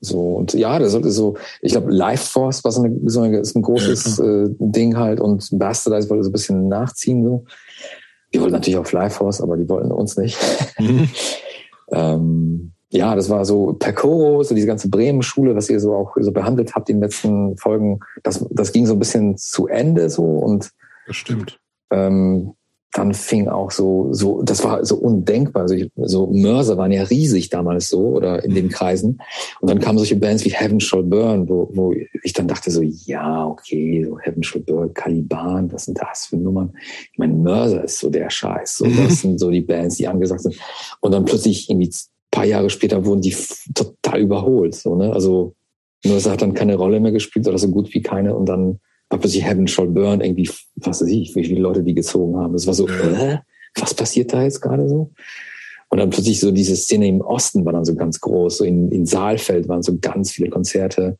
So, und ja, das sollte so, ich glaube, Life Force war so, eine, so eine, ist ein großes ja, äh, Ding halt und Bastardize wollte so ein bisschen nachziehen. So. Wir wollten natürlich auch Life Force, aber die wollten uns nicht. Mhm. *laughs* ähm, ja, das war so per Choro, so diese ganze Bremen-Schule, was ihr so auch so behandelt habt in den letzten Folgen, das, das ging so ein bisschen zu Ende so und
das stimmt.
Ähm, dann fing auch so, so, das war so undenkbar. Also ich, so Mörser waren ja riesig damals so oder in den mhm. Kreisen. Und dann kamen solche Bands wie Heaven Shall Burn, wo, wo ich dann dachte so, ja, okay, so Heaven Shall Burn, Caliban, was sind das für Nummern? Ich meine, Mörser ist so der Scheiß. So, das mhm. sind so die Bands, die angesagt sind. Und dann plötzlich irgendwie paar Jahre später wurden die total überholt. So, ne? Also Mörser hat dann keine Rolle mehr gespielt oder so gut wie keine. Und dann war plötzlich Heaven Shall Burn irgendwie, was weiß ich, wie viele Leute die gezogen haben. Das war so, äh, was passiert da jetzt gerade so? Und dann plötzlich so diese Szene im Osten war dann so ganz groß. So in, in Saalfeld waren so ganz viele Konzerte.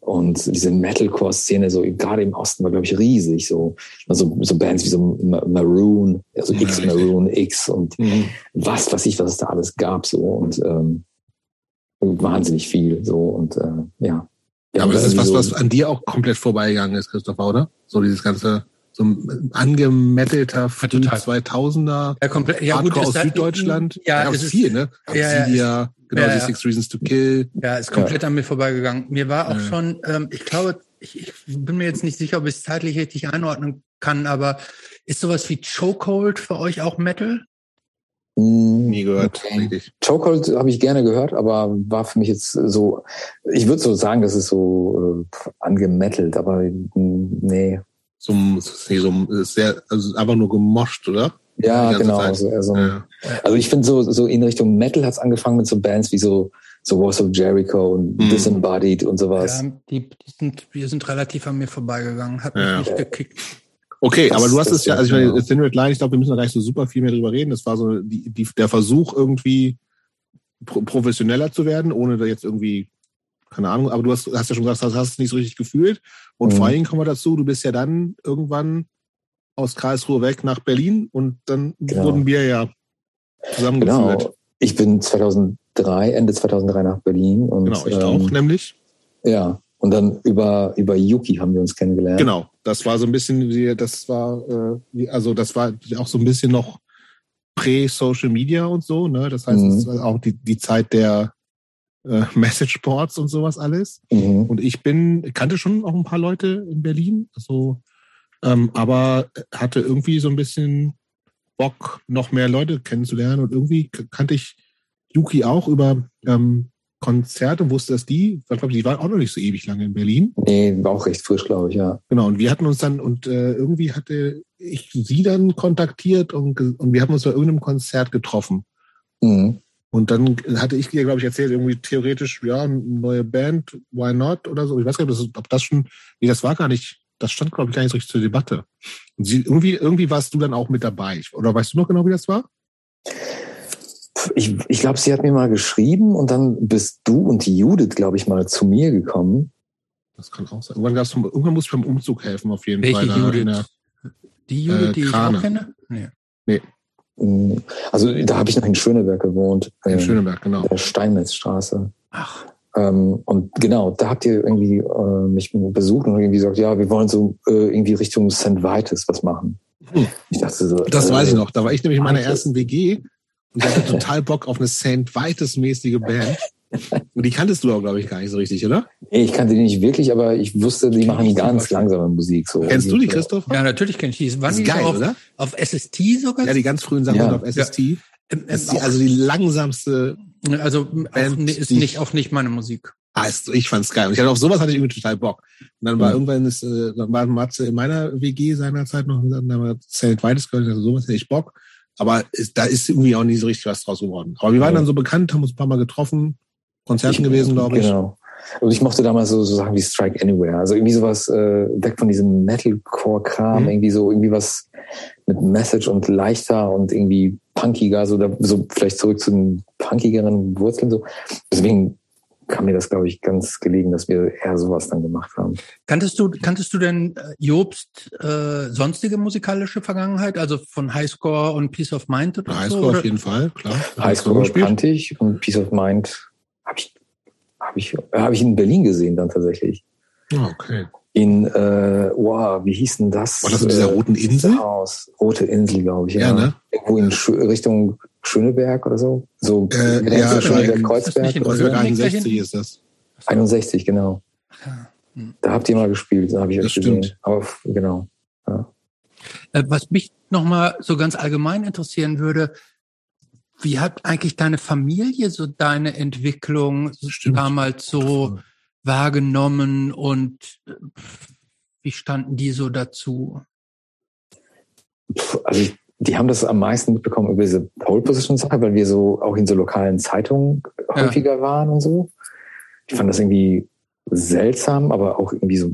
Und diese Metalcore-Szene, so gerade im Osten, war, glaube ich, riesig. So, also so Bands wie so Maroon, also ja, X Maroon, X und mhm. was weiß ich, was es da alles gab. So und ähm, wahnsinnig viel. So und äh, ja.
Ja, aber das ist was, was an dir auch komplett vorbeigegangen ist, Christopher, oder? So dieses ganze so ein angemettelter 2000er
ja, komplett, ja,
Hardcore gut, aus Süddeutschland. Ja, ja ist viel, ne?
Ja,
ja, genau, ja, die Six Reasons to Kill.
Ja, ist komplett an mir vorbeigegangen. Mir war auch schon, ähm, ich glaube, ich, ich bin mir jetzt nicht sicher, ob ich es zeitlich richtig einordnen kann, aber ist sowas wie Chokehold für euch auch Metal?
Nie gehört.
Okay. Chokehold habe ich gerne gehört, aber war für mich jetzt so, ich würde so sagen, das ist so äh, angemettelt, aber nee.
So, so sehr, also einfach nur gemoscht, oder?
Ja, genau. Also, also, ja. also ich finde so, so in Richtung Metal hat's angefangen mit so Bands wie so, so Wars of Jericho und mhm. Disembodied und sowas.
Ja, die, die, sind, die sind relativ an mir vorbeigegangen, hat mich ja. nicht gekickt.
Okay, das, aber du hast es ja, also ich meine. Thin Red Line, ich glaube, wir müssen da gar nicht so super viel mehr drüber reden. Das war so die, die, der Versuch, irgendwie pro professioneller zu werden, ohne da jetzt irgendwie, keine Ahnung, aber du hast, hast ja schon gesagt, hast, hast es nicht so richtig gefühlt. Und mhm. vor allen Dingen kommen wir dazu, du bist ja dann irgendwann aus Karlsruhe weg nach Berlin und dann genau. wurden wir ja zusammengeführt. Genau.
Ich bin 2003, Ende 2003 nach Berlin. Und,
genau, ich ähm, auch nämlich.
Ja, und dann über, über Yuki haben wir uns kennengelernt.
Genau, das war so ein bisschen, wie, das war, äh, also das war auch so ein bisschen noch prä-Social Media und so, ne? Das heißt, mhm. es war auch die, die Zeit der äh, *laughs* Message Boards und sowas alles. Mhm. Und ich bin, kannte schon auch ein paar Leute in Berlin, so, ähm, aber hatte irgendwie so ein bisschen Bock, noch mehr Leute kennenzulernen. Und irgendwie kannte ich Yuki auch über ähm, Konzerte, wusste, dass die, ich glaube, die waren auch noch nicht so ewig lange in Berlin.
Nee, war auch recht frisch, glaube ich, ja.
Genau, und wir hatten uns dann, und äh, irgendwie hatte ich sie dann kontaktiert und, und wir haben uns bei irgendeinem Konzert getroffen. Mhm. Und dann hatte ich dir, glaube ich, erzählt, irgendwie theoretisch, ja, eine neue Band, why not oder so. Ich weiß gar nicht, ob das, ob das schon, nee, das war gar nicht, das stand, glaube ich, gar nicht so richtig zur Debatte. Und sie, irgendwie, irgendwie warst du dann auch mit dabei. Oder weißt du noch genau, wie das war?
Ich, ich glaube, sie hat mir mal geschrieben und dann bist du und die Judith, glaube ich, mal zu mir gekommen.
Das kann auch sein. Irgendwann, gab's, irgendwann muss ich beim Umzug helfen, auf jeden
Welche
Fall.
Judith? Der, die Judith, äh, die ich auch kenne? Nee.
nee.
Mm, also da habe ich noch in Schöneberg gewohnt.
In ähm, Schöneberg, genau.
Der Steinmetzstraße.
Ach.
Ähm, und genau, da habt ihr irgendwie äh, mich besucht und irgendwie gesagt, ja, wir wollen so äh, irgendwie Richtung St. Vitus was machen.
Hm. Ich dachte so. Das äh, weiß ich noch. Da war ich nämlich in meiner ersten WG und ich hatte total Bock auf eine Saint Vitus-mäßige Band. Und die kanntest du auch, glaube ich, gar nicht so richtig, oder?
Ich kannte die nicht wirklich, aber ich wusste, die machen ganz langsame Musik. So.
Kennst du die, Christoph?
Ja, natürlich kenne ich die.
Waren die geil,
auf,
oder?
Auf SST sogar?
Ja, die ganz frühen Sachen ja. auf SST. Ja. Ähm, ist die, also die langsamste
Also Band, ist nicht, auch nicht meine Musik.
Ah, ist, ich fand's geil. Und ich hatte auf sowas hatte ich irgendwie total Bock. Und dann war mhm. irgendwann ist, äh, dann war Matze in meiner WG seinerzeit noch, und dann war Zelt Weites gehört, also sowas hätte ich Bock. Aber ist, da ist irgendwie auch nicht so richtig was draus geworden. Aber wir waren dann so bekannt, haben uns ein paar Mal getroffen, Konzerten ich, gewesen, glaube ich. Genau.
Und ich mochte damals so, so Sachen wie Strike Anywhere. Also irgendwie sowas äh, weg von diesem Metalcore-Kram, mhm. irgendwie so, irgendwie was mit Message und leichter und irgendwie punkiger, so, da, so vielleicht zurück zu den punkigeren Wurzeln. so. Deswegen kam mir das, glaube ich, ganz gelegen, dass wir eher sowas dann gemacht haben.
Kanntest du, kanntest du denn äh, Jobst äh, sonstige musikalische Vergangenheit, also von Highscore und Peace of Mind
oder Highscore so, auf jeden Fall, klar.
Highscore kannte ich und Peace of Mind habe ich, hab ich, hab ich in Berlin gesehen dann tatsächlich.
Ah, okay.
In, äh, wow, wie hieß denn das?
War das in dieser äh, roten Insel?
Haus. Rote Insel, glaube ich, ja. ja ne? Irgendwo in Sch Richtung Schöneberg oder so. So
äh, ja,
Schöneberg, Kreuzberg.
Kreuzberg 61 ist das.
61, genau. Hm. Da habt ihr mal gespielt, da habe ich
das gesehen.
Stimmt. Aber genau. Ja.
Äh, was mich nochmal so ganz allgemein interessieren würde, wie hat eigentlich deine Familie so deine Entwicklung damals so wahrgenommen und äh, wie standen die so dazu?
Also ich die haben das am meisten mitbekommen über diese Pole Position Sache, weil wir so auch in so lokalen Zeitungen häufiger ja. waren und so. Ich fand das irgendwie seltsam, aber auch irgendwie so,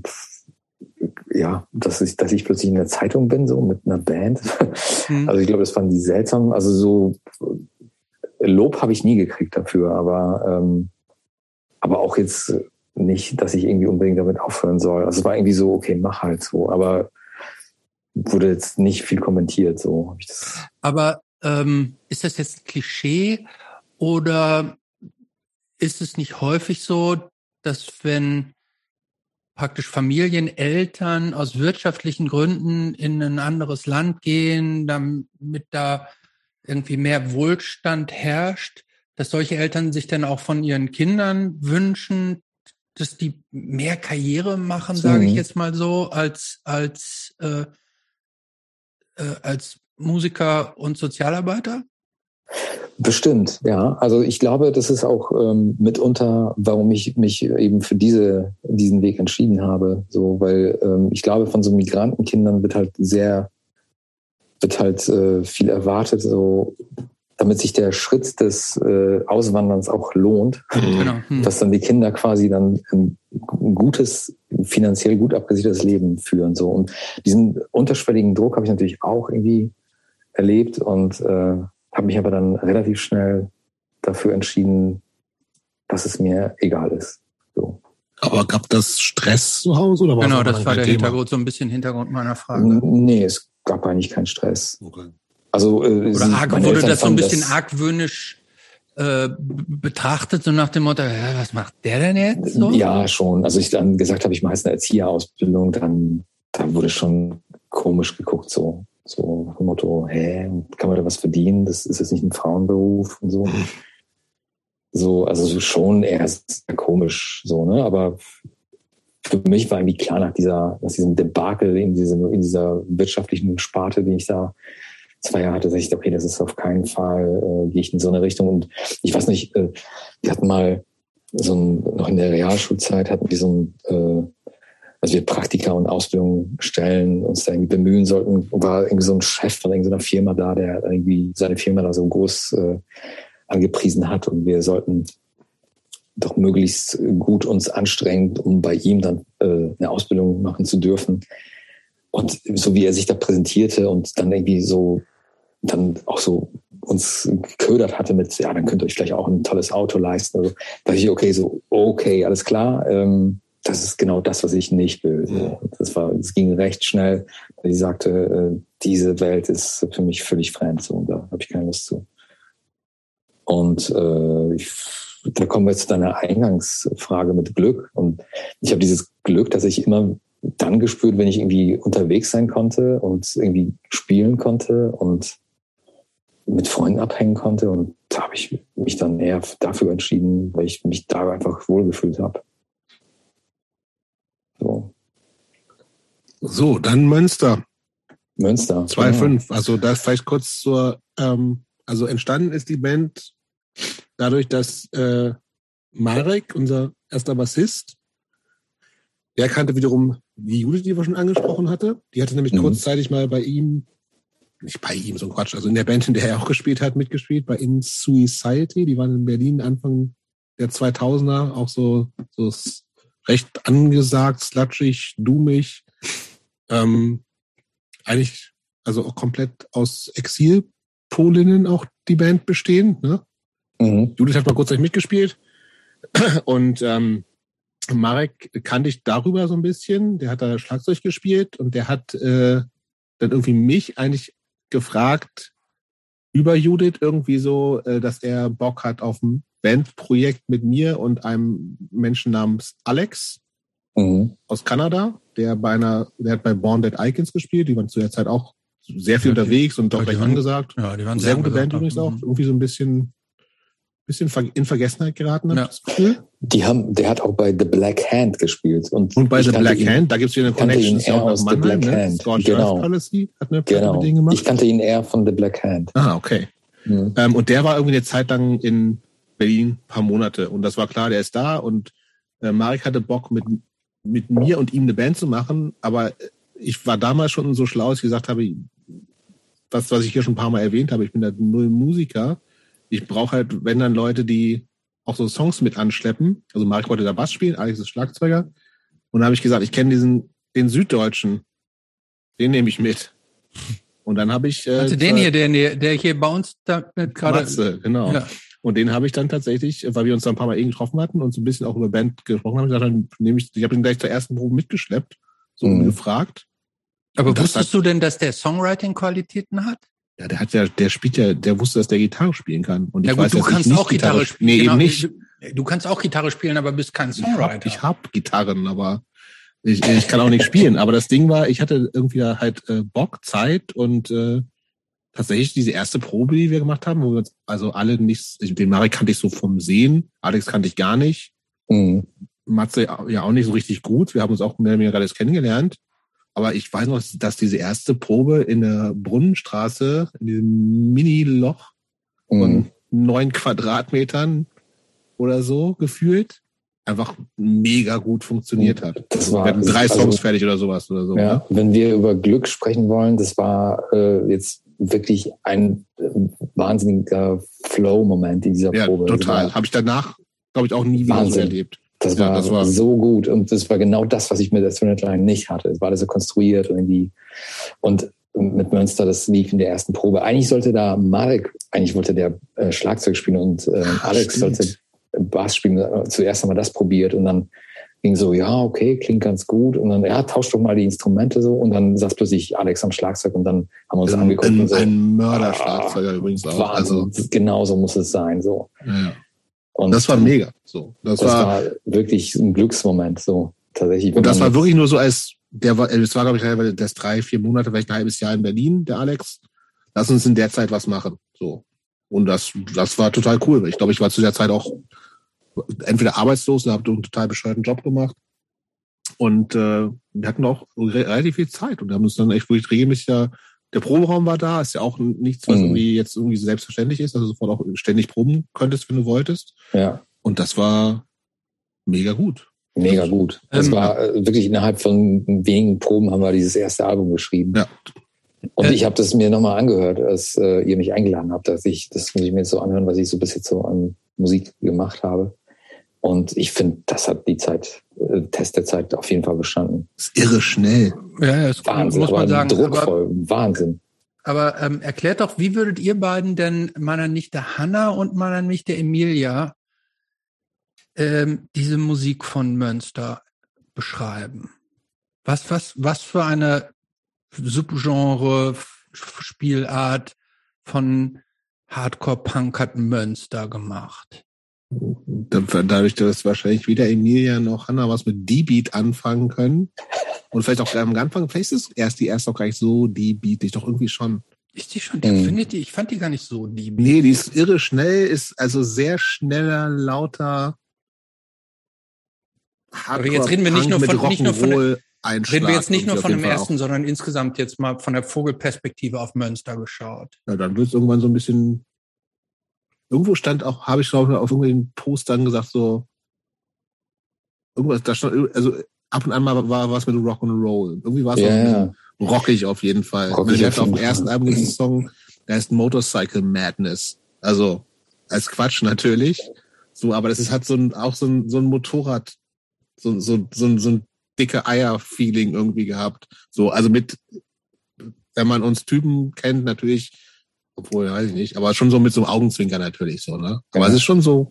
ja, dass ich, dass ich plötzlich in der Zeitung bin, so mit einer Band. Mhm. Also ich glaube, das fanden die seltsam. Also so Lob habe ich nie gekriegt dafür, aber, ähm, aber auch jetzt nicht, dass ich irgendwie unbedingt damit aufhören soll. Also es war irgendwie so, okay, mach halt so. Aber wurde jetzt nicht viel kommentiert. So habe ich das.
Aber ähm, ist das jetzt ein Klischee oder ist es nicht häufig so, dass wenn praktisch Familien, Eltern aus wirtschaftlichen Gründen in ein anderes Land gehen, damit da irgendwie mehr Wohlstand herrscht, dass solche Eltern sich dann auch von ihren Kindern wünschen, dass die mehr Karriere machen, sage ich mhm. jetzt mal so, als als äh, äh, als Musiker und Sozialarbeiter?
Bestimmt, ja. Also ich glaube, das ist auch ähm, mitunter, warum ich mich eben für diese, diesen Weg entschieden habe. So, weil ähm, ich glaube, von so Migrantenkindern wird halt sehr, wird halt äh, viel erwartet, so damit sich der Schritt des äh, Auswanderns auch lohnt, mhm. genau. hm. dass dann die Kinder quasi dann ein gutes, finanziell gut abgesichertes Leben führen. So. Und diesen unterschwelligen Druck habe ich natürlich auch irgendwie erlebt und äh, habe mich aber dann relativ schnell dafür entschieden, dass es mir egal ist. So.
Aber gab das Stress zu Hause? Oder
war genau, das war der Thema? Hintergrund, so ein bisschen Hintergrund meiner Frage.
Nee, es gab eigentlich keinen Stress. Okay.
Also äh, Oder arg, wurde das so ein bisschen das argwöhnisch äh, betrachtet, so nach dem Motto, ja, was macht der denn jetzt so?
Ja, schon. Also ich dann gesagt habe, ich mache jetzt eine Erzieherausbildung, dann, dann wurde schon komisch geguckt, so. So nach dem Motto, hä, kann man da was verdienen? Das ist jetzt nicht ein Frauenberuf und so. *laughs* So, also schon eher komisch, so, ne? Aber für mich war irgendwie klar nach dieser, nach diesem Debakel in, diesem, in dieser wirtschaftlichen Sparte, die ich da zwei Jahre hatte, ich, okay, das ist auf keinen Fall, äh, gehe ich in so eine Richtung. Und ich weiß nicht, äh, wir hatten mal so ein, noch in der Realschulzeit hatten wir so ein, äh, also wir Praktika und Ausbildung stellen, uns da irgendwie bemühen sollten, war irgendwie so ein Chef von irgendeiner Firma da, der irgendwie seine Firma da so groß äh, angepriesen hat und wir sollten doch möglichst gut uns anstrengen, um bei ihm dann äh, eine Ausbildung machen zu dürfen. Und so wie er sich da präsentierte und dann irgendwie so dann auch so uns geködert hatte mit, ja, dann könnt ihr euch vielleicht auch ein tolles Auto leisten. Also da ich, okay, so, okay, alles klar. Ähm, das ist genau das, was ich nicht will. Das war, es ging recht schnell. Sie sagte, äh, diese Welt ist für mich völlig fremd. So, und da habe ich keine Lust zu. Und äh, ich, da kommen wir zu deiner Eingangsfrage mit Glück. Und ich habe dieses Glück, dass ich immer dann gespürt, wenn ich irgendwie unterwegs sein konnte und irgendwie spielen konnte und mit Freunden abhängen konnte. Und da habe ich mich dann eher dafür entschieden, weil ich mich da einfach wohlgefühlt habe.
So. so, dann Münster.
Münster.
2,5. Ja. Also das vielleicht kurz zur, ähm, also entstanden ist die Band dadurch, dass äh, Marek, unser erster Bassist, der kannte wiederum die Judith, die wir schon angesprochen hatte. Die hatte nämlich mhm. kurzzeitig mal bei ihm nicht bei ihm, so ein Quatsch, also in der Band, in der er auch gespielt hat, mitgespielt, bei In Suicide. Die waren in Berlin Anfang der 2000er, auch so, so recht angesagt, slutschig, doomig. Ähm, eigentlich, also auch komplett aus Exil-Polinnen auch die Band bestehen. Ne? Mhm. Judith hat mal kurzzeitig mitgespielt. *clears throat* Und ähm, Marek kannte ich darüber so ein bisschen. Der hat da Schlagzeug gespielt und der hat äh, dann irgendwie mich eigentlich gefragt über Judith irgendwie so, äh, dass er Bock hat auf ein Bandprojekt mit mir und einem Menschen namens Alex mhm. aus Kanada, der bei einer, der hat bei Born Dead Icons gespielt, die waren zu der Zeit auch sehr viel ja, unterwegs und doch recht angesagt. Ja, die waren sehr, sehr gute Band übrigens auch. Mhm. Irgendwie so ein bisschen bisschen in Vergessenheit geraten, habe ja. das
Gefühl. Die haben, der hat auch bei The Black Hand gespielt. Und,
und bei The Black ihn, Hand, da gibt es wieder eine Connection.
Ihn eher aus The Black ne? Hand. Genau. Policy hat eine genau. mit denen gemacht. Ich kannte ihn eher von The Black Hand.
Ah, okay. Mhm. Ähm, und der war irgendwie eine Zeit lang in Berlin, ein paar Monate. Und das war klar, der ist da. Und äh, Marek hatte Bock, mit, mit mir und ihm eine Band zu machen. Aber ich war damals schon so schlau, dass ich gesagt habe, das, was ich hier schon ein paar Mal erwähnt habe, ich bin da null Musiker ich brauche halt, wenn dann Leute, die auch so Songs mit anschleppen. Also Marek wollte da Bass spielen, Alex ist Schlagzeuger. Und da habe ich gesagt, ich kenne diesen, den Süddeutschen. Den nehme ich mit. Und dann habe ich.
Äh, also den hier, der, der hier bei uns da gerade. Matze,
genau. Ja. Und den habe ich dann tatsächlich, weil wir uns da ein paar Mal eben getroffen hatten und so ein bisschen auch über Band gesprochen haben, gesagt, dann nehme ich, ich habe ihn gleich zur ersten Probe mitgeschleppt, so mhm. gefragt.
Aber wusstest du denn, dass der Songwriting-Qualitäten hat?
Ja, der hat ja, der spielt ja, der wusste, dass der Gitarre spielen kann.
Und ich ja, gut, weiß, du kannst auch Gitarre, Gitarre spielen. Nee, genau, eben nicht. Du kannst auch Gitarre spielen, aber bist kein Songwriter.
Ich habe hab Gitarren, aber ich, ich kann auch nicht spielen. Aber das Ding war, ich hatte irgendwie halt äh, Bock, Zeit und äh, tatsächlich diese erste Probe, die wir gemacht haben, wo wir uns also alle nicht, den Marek kannte ich so vom Sehen, Alex kannte ich gar nicht. Mhm. Matze ja auch nicht so richtig gut. Wir haben uns auch mehr oder weniger alles kennengelernt. Aber ich weiß noch, dass diese erste Probe in der Brunnenstraße, in diesem Mini-Loch von mhm. neun Quadratmetern oder so gefühlt, einfach mega gut funktioniert hat. Das war, wir hatten drei also, Songs fertig oder sowas oder so.
Ja, ne? wenn wir über Glück sprechen wollen, das war äh, jetzt wirklich ein äh, wahnsinniger Flow-Moment in dieser Probe.
Ja, total. Habe ich danach, glaube ich, auch nie wieder so erlebt.
Das war, ja, das war so gut und das war genau das, was ich mit der Thriller Line nicht hatte. Es war alles so konstruiert irgendwie. Und mit Münster, das lief in der ersten Probe. Eigentlich sollte da Marek, eigentlich wollte der äh, Schlagzeug spielen und äh, Alex stimmt. sollte Bass spielen. Zuerst haben wir das probiert und dann ging so, ja, okay, klingt ganz gut. Und dann, ja, tauscht doch mal die Instrumente so. Und dann saß plötzlich Alex am Schlagzeug und dann haben wir uns
ein,
angeguckt.
Ein,
und so,
ein Mörderschlagzeuger ah, übrigens auch.
Wahnsinn, also, genau so muss es sein. So. Ja.
Und das war mega. So,
das, das war, war, wirklich ein Glücksmoment. So tatsächlich.
Und das war wirklich nur so als der war, es war glaube ich das drei, vier Monate, vielleicht ein halbes Jahr in Berlin, der Alex. Lass uns in der Zeit was machen. So und das, das war total cool. Ich glaube, ich war zu der Zeit auch entweder arbeitslos oder habe einen total bescheuerten Job gemacht. Und äh, wir hatten auch relativ viel Zeit und haben uns dann echt wirklich regelmäßig da der Proberaum war da, ist ja auch nichts, was mhm. irgendwie jetzt irgendwie selbstverständlich ist, also sofort auch ständig proben könntest, wenn du wolltest.
Ja.
Und das war mega gut.
Mega gut. Das ähm, war äh, wirklich innerhalb von wenigen Proben haben wir dieses erste Album geschrieben. Ja. Und äh, ich habe das mir nochmal angehört, als äh, ihr mich eingeladen habt, dass ich, das muss ich mir jetzt so anhören, was ich so bis jetzt so an Musik gemacht habe. Und ich finde, das hat die Zeit, äh, Test der Zeit auf jeden Fall bestanden.
Das ist irre schnell.
Ja, das Wahnsinn, muss man sagen. Druckvoll, aber, Wahnsinn.
Aber ähm, erklärt doch, wie würdet ihr beiden denn meiner Nichte Hanna und meiner Nichte Emilia ähm, diese Musik von Münster beschreiben? Was, was, was für eine Subgenre, Spielart von Hardcore-Punk hat Münster gemacht?
Dadurch, dass wahrscheinlich weder Emilia noch Hanna was mit D-Beat anfangen können. Und vielleicht auch am Anfang, vielleicht ist erst die erste auch gar nicht so D-Beatig, doch irgendwie schon.
Ist die schon, die, mhm. findet die, ich fand die gar nicht so D-Beat.
Nee, die ist irre schnell, ist also sehr schneller, lauter.
Aber jetzt reden wir nicht nur von, nicht nur von, reden wir jetzt nicht nur von dem ersten, auch. sondern insgesamt jetzt mal von der Vogelperspektive auf Münster geschaut.
Ja, dann wird es irgendwann so ein bisschen Irgendwo stand auch, habe ich glaube auf irgendwelchen Postern gesagt, so irgendwas, da stand, also ab und an mal war was mit Rock and Roll. Irgendwie war es yeah. rockig auf jeden Fall. Rockig auf, auf dem ersten Album einen Song, der heißt Motorcycle Madness. Also als Quatsch natürlich. So, aber das ist halt so ein, auch so ein, so ein Motorrad, so, so, so, ein, so ein dicke Eier-Feeling irgendwie gehabt. So, also mit, wenn man uns Typen kennt, natürlich, obwohl, weiß ich nicht, aber schon so mit so einem Augenzwinker natürlich so, ne? Aber ja. es ist schon so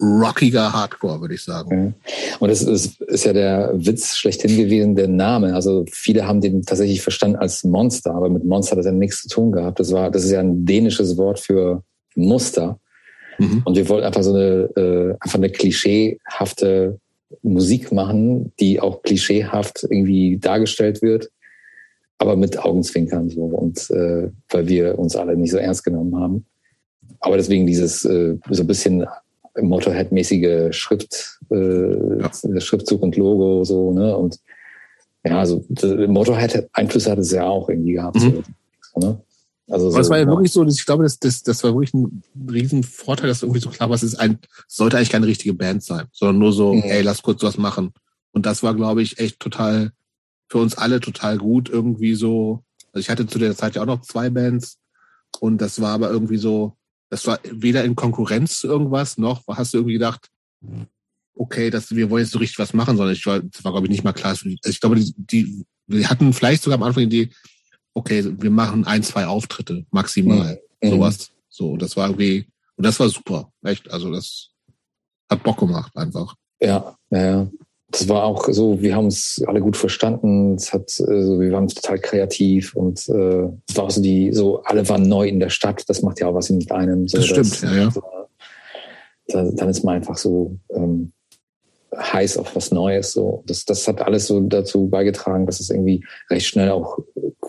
rockiger Hardcore, würde ich sagen.
Ja. Und das ist, ist ja der Witz schlechthin gewesen, der Name. Also viele haben den tatsächlich verstanden als Monster, aber mit Monster hat das ja nichts zu tun gehabt. Das war, das ist ja ein dänisches Wort für Muster. Mhm. Und wir wollten einfach so eine, äh, einfach eine klischeehafte Musik machen, die auch klischeehaft irgendwie dargestellt wird aber mit Augenzwinkern so und äh, weil wir uns alle nicht so ernst genommen haben. Aber deswegen dieses äh, so ein bisschen Motorhead-mäßige Schrift, äh, ja. Schriftzug und Logo so, ne? Und ja, also Motorhead-Einflüsse hat es ja auch irgendwie gehabt. Mhm. So, ne?
Also so, das war ja wirklich so, ich glaube, das, das, das war wirklich ein riesen Vorteil, dass irgendwie so klar war, es ist ein, sollte eigentlich keine richtige Band sein, sondern nur so, mhm. ey, lass kurz was machen. Und das war, glaube ich, echt total für uns alle total gut irgendwie so. Also ich hatte zu der Zeit ja auch noch zwei Bands und das war aber irgendwie so, das war weder in Konkurrenz zu irgendwas, noch hast du irgendwie gedacht, okay, dass wir wollen jetzt so richtig was machen, sondern ich war, das war glaube ich nicht mal klar. Also ich glaube, die, die, wir hatten vielleicht sogar am Anfang die Idee, okay, wir machen ein, zwei Auftritte maximal, mhm. sowas. So, das war irgendwie, und das war super, echt. Also das hat Bock gemacht einfach.
Ja, ja, ja das war auch so, wir haben uns alle gut verstanden. Es hat, also wir waren total kreativ und äh, es war auch so die, so alle waren neu in der Stadt. Das macht ja auch was mit einem. So,
das stimmt, das, ja, ja.
Da, dann ist man einfach so ähm, heiß auf was Neues. So, das, das hat alles so dazu beigetragen, dass es irgendwie recht schnell auch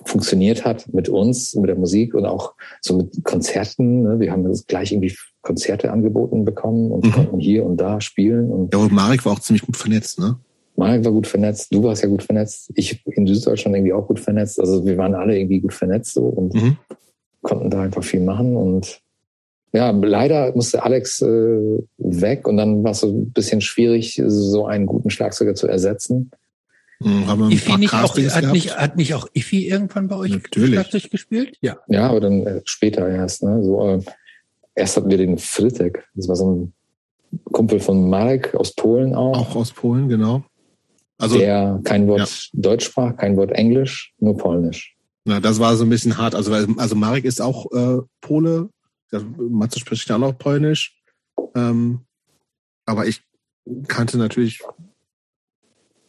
funktioniert hat mit uns, mit der Musik und auch so mit Konzerten. Ne? Wir haben gleich irgendwie Konzerte angeboten bekommen und mhm. konnten hier und da spielen. Und
ja, und Marek war auch ziemlich gut vernetzt, ne?
Marek war gut vernetzt, du warst ja gut vernetzt, ich in Süddeutschland irgendwie auch gut vernetzt. Also wir waren alle irgendwie gut vernetzt so und mhm. konnten da einfach viel machen. Und ja, leider musste Alex äh, weg und dann war es so ein bisschen schwierig, so einen guten Schlagzeuger zu ersetzen.
Mhm, haben Ifi nicht auch, hat, nicht, hat nicht auch Ifi irgendwann bei euch
Natürlich.
Schlagzeug gespielt?
Ja. Ja, aber dann äh, später erst. Ne? So, äh, erst hatten wir den Fritek. Das war so ein Kumpel von Marek aus Polen auch.
Auch aus Polen, genau.
Also, der kein Wort ja. Deutsch sprach, kein Wort Englisch, nur Polnisch.
Na, das war so ein bisschen hart. Also, also Marek ist auch äh, Pole. Matze spricht ja auch noch Polnisch. Ähm, aber ich kannte natürlich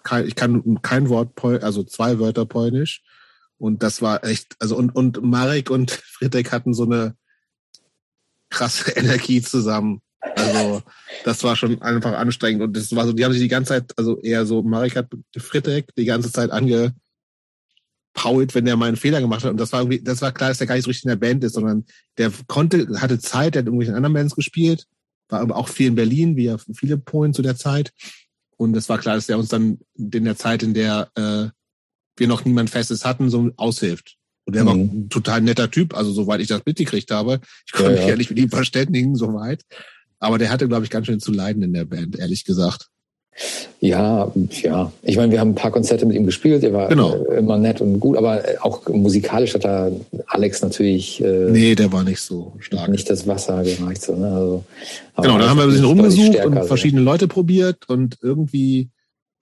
kein, ich kann kein Wort, Pol, also zwei Wörter Polnisch. Und das war echt, also und, und Marek und *laughs* Friedrich hatten so eine krasse *laughs* Energie zusammen. Also das war schon einfach anstrengend und das war so, die haben sich die ganze Zeit, also eher so, Marek hat Friedrich die ganze Zeit angepault, wenn der mal einen Fehler gemacht hat und das war irgendwie, das war klar, dass der gar nicht so richtig in der Band ist, sondern der konnte, hatte Zeit, der hat irgendwie in anderen Bands gespielt, war aber auch viel in Berlin, wie ja viele Polen zu der Zeit und es war klar, dass der uns dann in der Zeit, in der äh, wir noch niemand Festes hatten, so aushilft. Und er mhm. war ein total netter Typ, also soweit ich das mitgekriegt habe. Ich konnte ja, mich ja nicht mit ihm verständigen, soweit. Aber der hatte, glaube ich, ganz schön zu leiden in der Band, ehrlich gesagt.
Ja, ja. Ich meine, wir haben ein paar Konzerte mit ihm gespielt. Er war genau. immer nett und gut, aber auch musikalisch hat da Alex natürlich.
Äh, nee, der war nicht so stark.
Nicht das Wasser gereicht. So, ne? also,
genau, da haben wir ein bisschen rumgesucht und verschiedene so. Leute probiert und irgendwie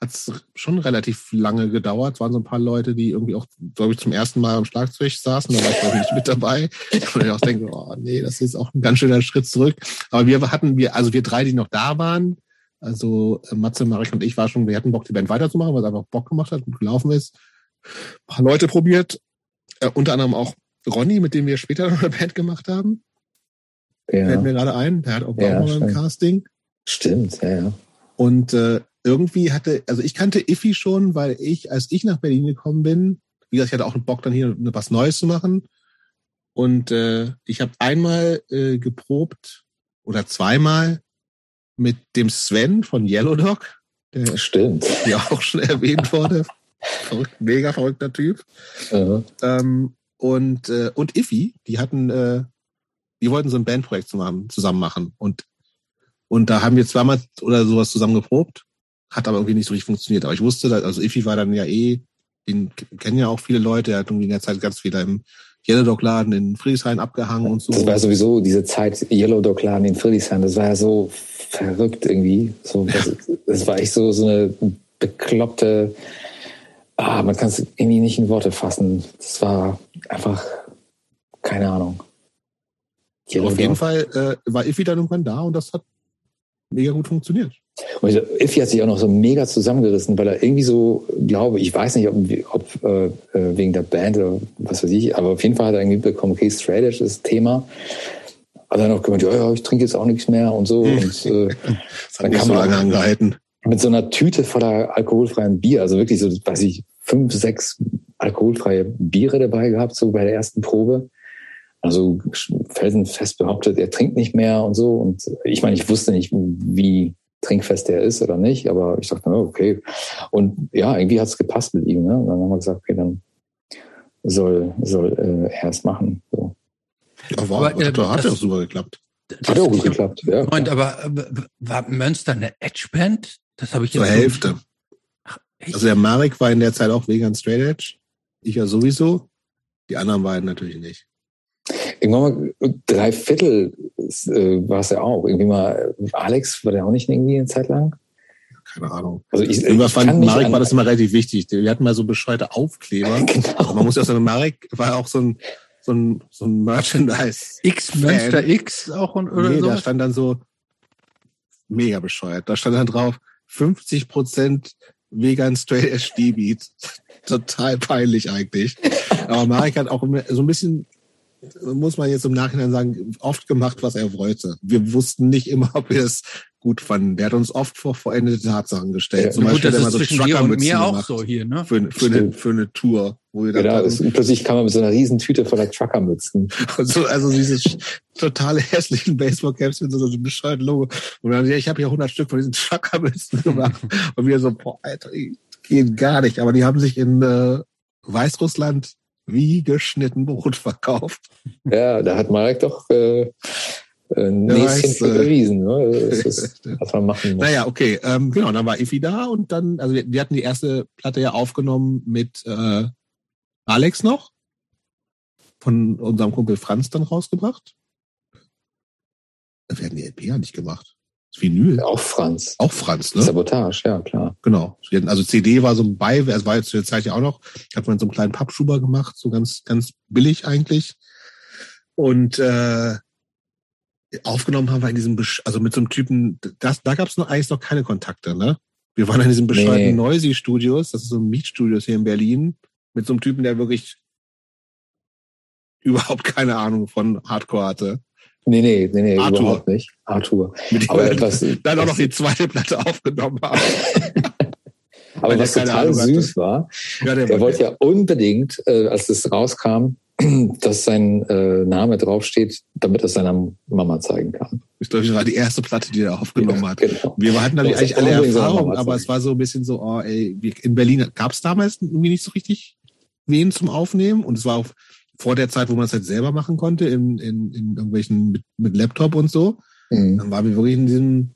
hat es schon relativ lange gedauert. Es waren so ein paar Leute, die irgendwie auch, glaube ich, zum ersten Mal am Schlagzeug saßen. Da war ich, glaube ich, nicht mit dabei. Und ich auch denke, oh nee, das ist auch ein ganz schöner Schritt zurück. Aber wir hatten, wir, also wir drei, die noch da waren, also äh, Matze, Marek und ich war schon, wir hatten Bock, die Band weiterzumachen, weil es einfach Bock gemacht hat, gut gelaufen ist. Ein paar Leute probiert, äh, unter anderem auch Ronny, mit dem wir später noch eine Band gemacht haben. Ja. Fällt mir gerade ein, der hat auch, ja, auch mal ein Casting.
Stimmt, ja, ja.
Und äh, irgendwie hatte, also ich kannte Iffy schon, weil ich, als ich nach Berlin gekommen bin, wie gesagt, ich hatte auch einen Bock, dann hier was Neues zu machen. Und äh, ich habe einmal äh, geprobt oder zweimal mit dem Sven von Yellow Dog.
Der Stimmt. *laughs*
Ja auch schon erwähnt wurde. Verrückt, mega verrückter Typ. Uh Ähm, und, äh, und Iffy, die hatten, äh, die wollten so ein Bandprojekt zusammen, zusammen machen. Und, und da haben wir zweimal oder sowas zusammen geprobt. Hat aber irgendwie nicht so richtig funktioniert. Aber ich wusste, dass, also Iffy war dann ja eh, den kennen ja auch viele Leute, er hat irgendwie in der Zeit ganz viel im Yellow Dog Laden in Friedrichshain abgehangen und so.
Das war sowieso diese Zeit Yellow Dog Laden in Friedrichshain. Das war ja so verrückt irgendwie. So, das, ja. das war echt so, so eine bekloppte, ah, man kann es irgendwie nicht in Worte fassen. Das war einfach, keine Ahnung.
Yellow Auf jeden Fall äh, war Iffy dann irgendwann da und das hat mega gut funktioniert.
Und Iffy hat sich auch noch so mega zusammengerissen, weil er irgendwie so, glaube ich, weiß nicht, ob, ob äh, äh, wegen der Band oder was weiß ich, aber auf jeden Fall hat er irgendwie bekommen, okay, Straight Edge ist Thema. Hat er noch gemeint, ja, ja, ich trinke jetzt auch nichts mehr und so. Hm. Und, äh,
das *laughs* hat dann kam so lange angehalten.
Mit so einer Tüte voller alkoholfreien Bier, also wirklich so, weiß ich, fünf, sechs alkoholfreie Biere dabei gehabt, so bei der ersten Probe. Also felsenfest behauptet, er trinkt nicht mehr und so. Und ich meine, ich wusste nicht, wie trinkfest er ist oder nicht, aber ich dachte, okay. Und ja, irgendwie hat es gepasst mit ihm. Ne? Und dann haben wir gesagt, okay, dann soll, soll äh, er es machen. So.
Ja, war, aber, äh, hat, auch super geklappt.
Hat auch gut geklappt, ja.
Freund, aber äh, war Münster eine Edge-Band? Das habe ich
jetzt. Zur Hälfte. Ach, also der Marek war in der Zeit auch vegan Straight Edge. Ich ja sowieso. Die anderen beiden natürlich nicht.
Irgendwann mal drei Viertel äh, war es ja auch. Irgendwie mal, Alex war der auch nicht irgendwie eine Zeit lang?
Keine Ahnung. Also ich, Irgendwas fand Marek war das immer relativ wichtig. Wir hatten mal so bescheuerte Aufkleber. *laughs* genau. Also man muss ja sagen, Marek war auch so ein, so ein, so ein Merchandise.
X Münster X auch und
oder nee, so. da stand dann so mega bescheuert. Da stand dann drauf 50 Prozent vegan straight HD Beat. *laughs* Total peinlich eigentlich. Aber Marek hat auch so ein bisschen muss man jetzt im Nachhinein sagen, oft gemacht, was er wollte. Wir wussten nicht immer, ob wir es gut fanden. Der hat uns oft vor vollendete Tatsachen gestellt. Ja,
Zum gut, Beispiel das ist so zwischen dir und mir auch so hier, ne?
Für, für, eine, für eine Tour.
Wo wir genau, es, plötzlich kam man mit so einer riesen Tüte voller Truckermützen. *laughs*
Also, also diese totale hässlichen Baseballcaps mit so einem bescheuerten Logo. Und dann, ja, ich habe hier 100 Stück von diesen Truckermützen *laughs* gemacht. und wir so, boah, Alter, geht gar nicht. Aber die haben sich in äh, Weißrussland wie geschnitten Brot verkauft.
Ja, da hat Marek doch äh, ein Näschen für bewiesen, ne? Das *laughs* ist, was man machen muss.
Naja, okay, ähm, genau, dann war Ifi da und dann, also wir, wir hatten die erste Platte ja aufgenommen mit äh, Alex noch, von unserem Kumpel Franz dann rausgebracht. Wir hatten die LP ja nicht gemacht. Vinyl.
Auch Franz.
Auch Franz, ne?
Sabotage, ja, klar.
Genau. Also CD war so ein Bei, es war jetzt zu der Zeit ja auch noch, hat man so einen kleinen Pappschuber gemacht, so ganz, ganz billig eigentlich. Und äh, aufgenommen haben wir in diesem, Besch also mit so einem Typen, das, da gab es noch eigentlich noch keine Kontakte, ne? Wir waren in diesem bescheuerten nee. Noisy Studios, das ist so ein Mietstudios hier in Berlin, mit so einem Typen, der wirklich überhaupt keine Ahnung von Hardcore hatte.
Nee, nee, nee, nee Arthur. überhaupt nicht. Arthur.
Mit Aber etwas, *laughs* dann auch noch die zweite Platte aufgenommen haben. *laughs*
Aber was total Ahnung süß hatte. war, ja, der er wollte ja unbedingt, äh, als das rauskam, *clears throat* dass sein äh, Name draufsteht, damit er seiner Mama zeigen kann.
Ich glaube, das war die erste Platte, die er aufgenommen ja, hat. Genau. Wir hatten natürlich eigentlich alle Erfahrungen, aber es war so ein bisschen so, oh, ey, in Berlin gab es damals irgendwie nicht so richtig wen zum Aufnehmen und es war auch vor der Zeit, wo man es halt selber machen konnte, in, in, in irgendwelchen mit, mit Laptop und so. Mhm. Dann waren wir wirklich in diesem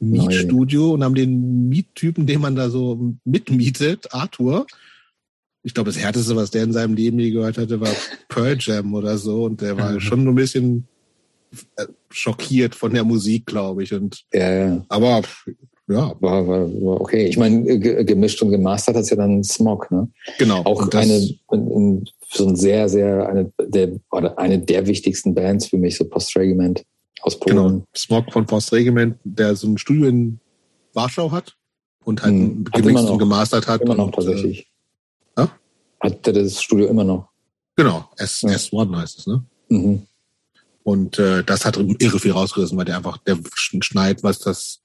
Mietstudio Nein. und haben den Miettypen, den man da so mitmietet, Arthur. Ich glaube, das Härteste, was der in seinem Leben je gehört hatte, war Pearl Jam oder so. Und der war schon ein bisschen äh, schockiert von der Musik, glaube ich. Und
ja, ja.
aber ja.
War, war, war okay. Ich meine, gemischt und gemastert hat es ja dann Smog, ne?
Genau.
Auch eine, ein, so ein sehr, sehr, eine der, oder eine der wichtigsten Bands für mich, so Postregiment aus Polen. Genau,
Smog von Postregiment, der so ein Studio in Warschau hat und halt hm, gemixt und gemastert hat.
Immer noch
und,
tatsächlich. Äh, ja? Hat der das Studio immer noch.
Genau, S, ja. S1 heißt es, ne? Mhm. Und äh, das hat irre viel rausgerissen, weil der einfach, der schneit, was das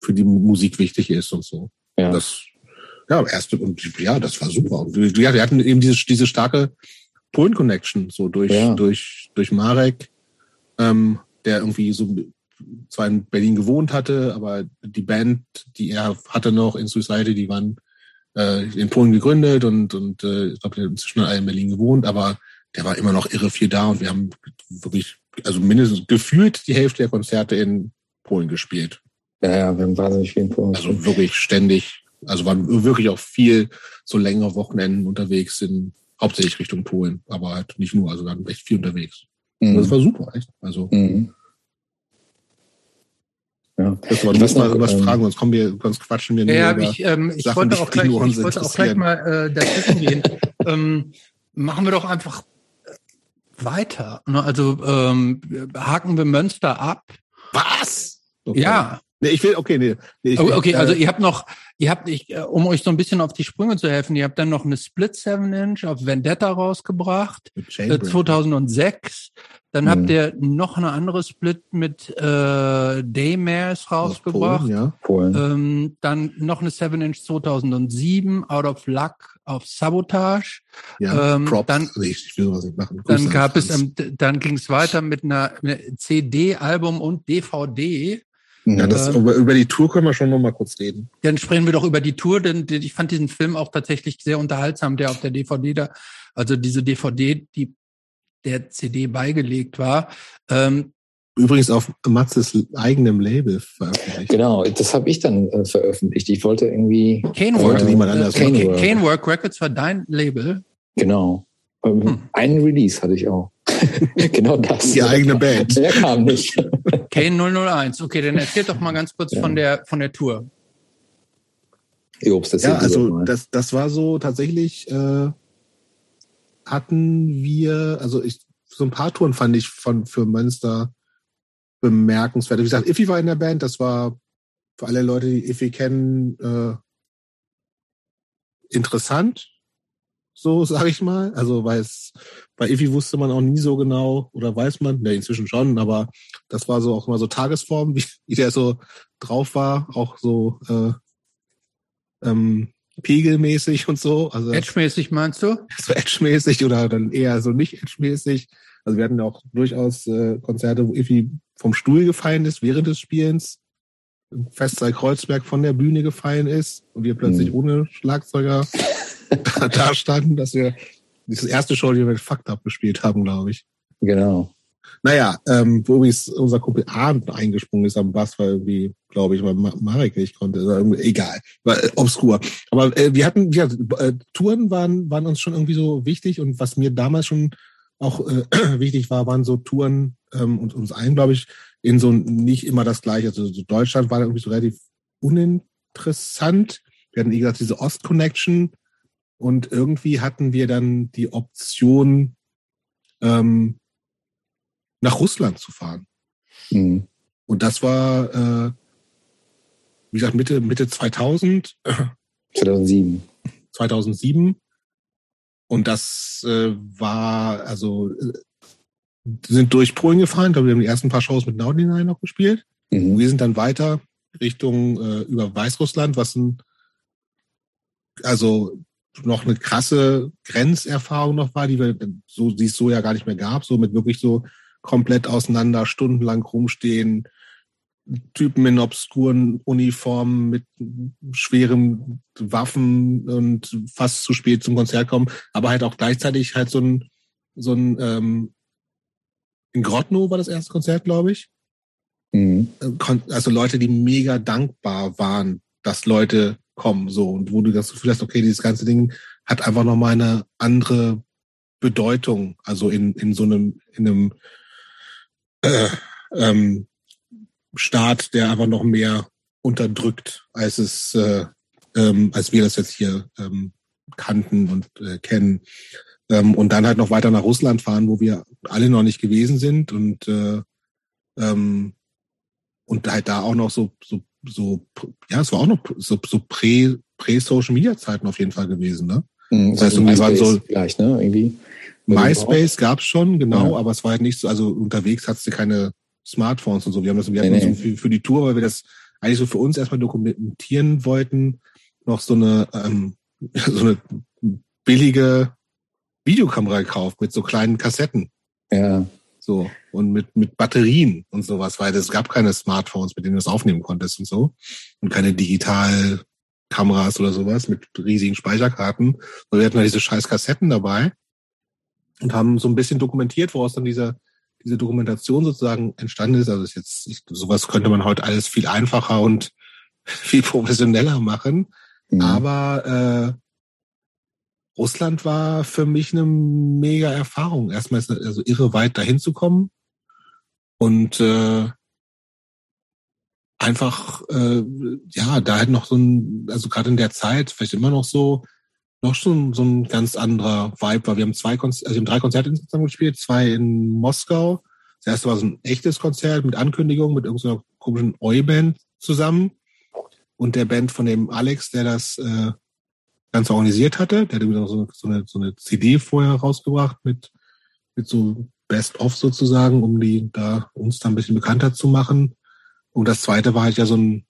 für die Musik wichtig ist und so. Ja. Und das ja, erste, und ja, das war super. Ja, wir hatten eben diese, diese starke Polen-Connection, so durch, ja. durch, durch Marek, ähm, der irgendwie so zwar in Berlin gewohnt hatte, aber die Band, die er hatte noch in Suicide, die waren äh, in Polen gegründet und, und äh, ich glaube, der hat inzwischen alle in Berlin gewohnt, aber der war immer noch irre viel da und wir haben wirklich, also mindestens gefühlt die Hälfte der Konzerte in Polen gespielt.
Ja, ja, wir haben wahnsinnig viel in Polen
Also wirklich ständig also waren wirklich auch viel so längere Wochenenden unterwegs in hauptsächlich Richtung Polen, aber halt nicht nur, also wir waren echt viel unterwegs.
Mhm.
Das war super, echt. Also
Mhm. Ja.
das war, mal
noch,
was
ähm,
fragen, sonst kommen wir, sonst quatschen wir nur
Ja,
über.
ich, ähm, ich
Sachen,
wollte
die-
auch gleich, ich wollte auch gleich mal äh, dazwischen gehen. *laughs* ähm, machen wir doch einfach weiter. Ne? Also ähm, haken wir Münster ab.
was? Okay.
Ja,
Nee, ich will, okay, nee. nee ich
Oh,
will,
okay,
äh,
also ihr habt noch, ihr habt, ich, äh, um euch so ein bisschen auf die Sprünge zu helfen, ihr habt dann noch eine Split 7 Inch auf Vendetta rausgebracht, äh,
Chainbreaker.
2006. Dann
Mhm.
habt ihr noch eine andere Split mit äh, Daymares
aus
rausgebracht.
Polen, ja.
Polen.
Ähm, dann noch eine 7 Inch 2007, Out of Luck auf Sabotage.
ja.
ähm,
Props.
dann-
Nee, ich will sowas nicht machen.
Dann gab es, ähm, dann ging es weiter mit einer, einer CD, Album und DVD.
Ja, das,
ähm,
über, über die Tour können wir schon noch mal kurz reden.
Dann sprechen wir doch über die Tour, denn denn ich fand diesen Film auch tatsächlich sehr unterhaltsam, der auf der DVD da, also diese DVD, die der CD beigelegt war. Ähm,
Übrigens auf Matzes eigenem Label veröffentlicht.
Genau, das habe ich dann äh, veröffentlicht. Ich wollte irgendwie,
Canework,
Wollte niemand anders
äh,
machen.
Canework Records war dein Label.
genau, ähm,
Hm.
einen Release hatte ich auch. *laughs* genau das.
Die eigene Band.
Der kam nicht.
Kane 001. Okay, dann erzählt doch mal ganz kurz
Ja.
von der von der Tour.
Jobs, das
Ja,
erzähl
also das, das war so tatsächlich äh, hatten wir, also ich so ein paar Touren fand ich von für Münster bemerkenswert. Wie gesagt, Iffy war in der Band, das war für alle Leute, die Iffy kennen, äh, interessant, so sage ich mal. Also weil es bei Iffy wusste man auch nie so genau oder weiß man, ne, inzwischen schon, aber das war so auch immer so Tagesform, *laughs* wie, wie der so drauf war, auch so äh, ähm, pegelmäßig und so. Also
Edge-mäßig meinst du? *laughs*
so Edge-mäßig oder dann eher so nicht Edge-mäßig. Also wir hatten ja auch durchaus äh, Konzerte, wo Iffy vom Stuhl gefallen ist während des Spielens, im Festsaal Kreuzberg von der Bühne gefallen ist und wir plötzlich
Mhm.
ohne Schlagzeuger *laughs* da standen, dass wir das erste Show, die wir Fucked Up gespielt haben, glaube ich.
Genau.
Naja, ähm, wo unser Kumpel Arndt eingesprungen ist am Bass, weil irgendwie, glaube ich, weil Ma- Marek nicht konnte. Egal, war äh, obskur. Aber äh, wir hatten, ja, äh, Touren waren, waren uns schon irgendwie so wichtig und was mir damals schon auch äh, *clears throat* wichtig war, waren so Touren ähm, und uns allen, glaube ich, in so nicht immer das gleiche. Also so Deutschland war irgendwie so relativ uninteressant. Wir hatten, wie gesagt, diese Ost-Connection und irgendwie hatten wir dann die Option, ähm, nach Russland zu fahren.
Mhm.
Und das war, äh, wie gesagt, Mitte, Mitte 2000,
2007.
2007. Und das äh, war, also, äh, sind durch Polen gefahren. Ich glaube, wir haben die ersten paar Shows mit Naudinai noch gespielt.
Mhm.
wir sind dann weiter Richtung äh, über Weißrussland, was ein, also noch eine krasse Grenzerfahrung noch war, die wir so, die es so ja gar nicht mehr gab, so mit wirklich so komplett auseinander, stundenlang rumstehen, Typen in obskuren Uniformen mit schweren Waffen und fast zu spät zum Konzert kommen, aber halt auch gleichzeitig halt so ein, so ein, ähm, in Grotno war das erste Konzert, glaube ich
Mhm.
kon- also Leute, die mega dankbar waren, dass Leute kommen, so und wo du das Gefühl hast, okay, dieses ganze Ding hat einfach nochmal eine andere Bedeutung, also in in so einem in einem äh, ähm, Staat, der einfach noch mehr unterdrückt, als es äh, ähm, als wir das jetzt hier ähm, kannten und äh, kennen. Ähm, und dann halt noch weiter nach Russland fahren, wo wir alle noch nicht gewesen sind und äh, ähm, und halt da auch noch so, so, so, ja, es war auch noch so, so prä, prä-Social Media Zeiten auf jeden Fall gewesen, ne?
Mhm.
Das heißt, irgendwie waren so-
Vielleicht, ne? Irgendwie.
MySpace gab's schon, genau,
Ja.
aber es war halt nicht so, also unterwegs hattest du keine Smartphones und so. Wir haben das, wir
Nee,
hatten
nee.
so für, für die Tour, weil wir das eigentlich so für uns erstmal dokumentieren wollten, noch so eine, ähm, *laughs* so eine billige Videokamera gekauft mit so kleinen Kassetten.
Ja.
So. Und mit, mit Batterien und sowas, weil es gab keine Smartphones, mit denen du das aufnehmen konntest und so. Und keine Digitalkameras oder sowas mit riesigen Speicherkarten. Und wir hatten halt diese scheiß Kassetten dabei und haben so ein bisschen dokumentiert, woraus dann diese, diese Dokumentation sozusagen entstanden ist. Also ist jetzt, ich, sowas könnte man heute alles viel einfacher und *laughs* viel professioneller machen.
Mhm.
Aber äh, Russland war für mich eine mega Erfahrung. Erstmal ist es also irre weit dahin zu kommen und äh, einfach äh, ja da halt noch so ein also gerade in der Zeit vielleicht immer noch so noch schon so ein ganz anderer Vibe war. Wir haben zwei Konzerte, also wir haben drei Konzerte insgesamt gespielt, zwei in Moskau. Das erste war so ein echtes Konzert mit Ankündigung mit irgendeiner komischen Oi-Band zusammen und der Band von dem Alex, der das äh, Ganze organisiert hatte. Der hatte so eine, so eine, so eine CD vorher rausgebracht mit, mit so Best-of sozusagen, um die da uns da ein bisschen bekannter zu machen. Und das zweite war halt ja so ein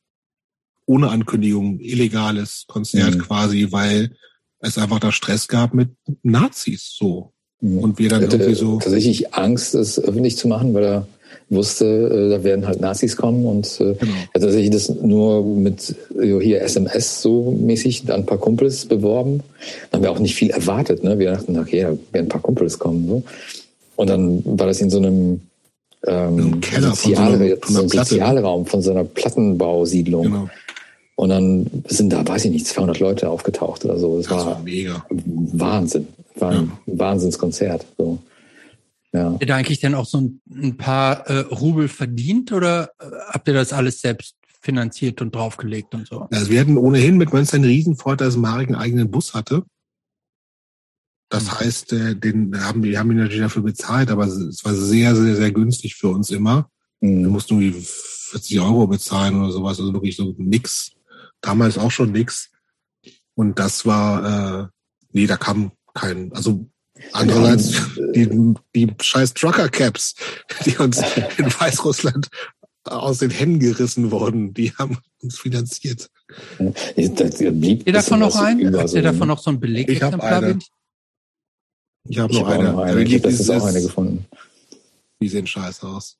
ohne Ankündigung illegales Konzert mhm. quasi, weil es einfach da Stress gab mit Nazis so.
Mhm. Und wir dann irgendwie so. Tatsächlich Angst, es öffentlich zu machen, weil er wusste, äh, da werden halt Nazis kommen und äh, genau. hat tatsächlich das nur mit hier SMS so mäßig an ein paar Kumpels beworben. Da haben wir auch nicht viel erwartet, ne? Wir dachten, okay, da werden ein paar Kumpels kommen. So. Und dann war das in so einem ähm, Keller Sozial, von so, einer, von so einem? Sozialraum von so einer Plattenbausiedlung. Genau. Und dann sind da, weiß ich nicht, 200 Leute aufgetaucht oder so. Das, das war, war, mega. Wahnsinn. War ein ja. Wahnsinnskonzert. So.
Ja. Habt ihr da eigentlich dann auch so ein, ein paar äh, Rubel verdient oder äh, habt ihr das alles selbst finanziert und draufgelegt und so?
Also wir hatten ohnehin mit Münster einen Riesenvorteil, dass Marek einen eigenen Bus hatte. Das mhm. heißt, äh, den haben wir haben ihn natürlich dafür bezahlt, aber es war sehr, sehr, sehr günstig für uns immer. Mhm. Wir mussten irgendwie 40 Euro bezahlen oder sowas, also wirklich so nix. Damals auch schon nix. Und das war, äh, nee, da kam kein, also Andererseits die, die scheiß Trucker-Caps, *laughs* die uns *laughs* in Weißrussland aus den Händen gerissen wurden, die haben uns finanziert.
Habt ihr davon noch ein? Habt ihr davon noch so ein Beleg?
Ich habe eine. Ich habe noch eine.
Noch eine. Ich habe letztens auch eine gefunden.
Die sehen scheiße aus.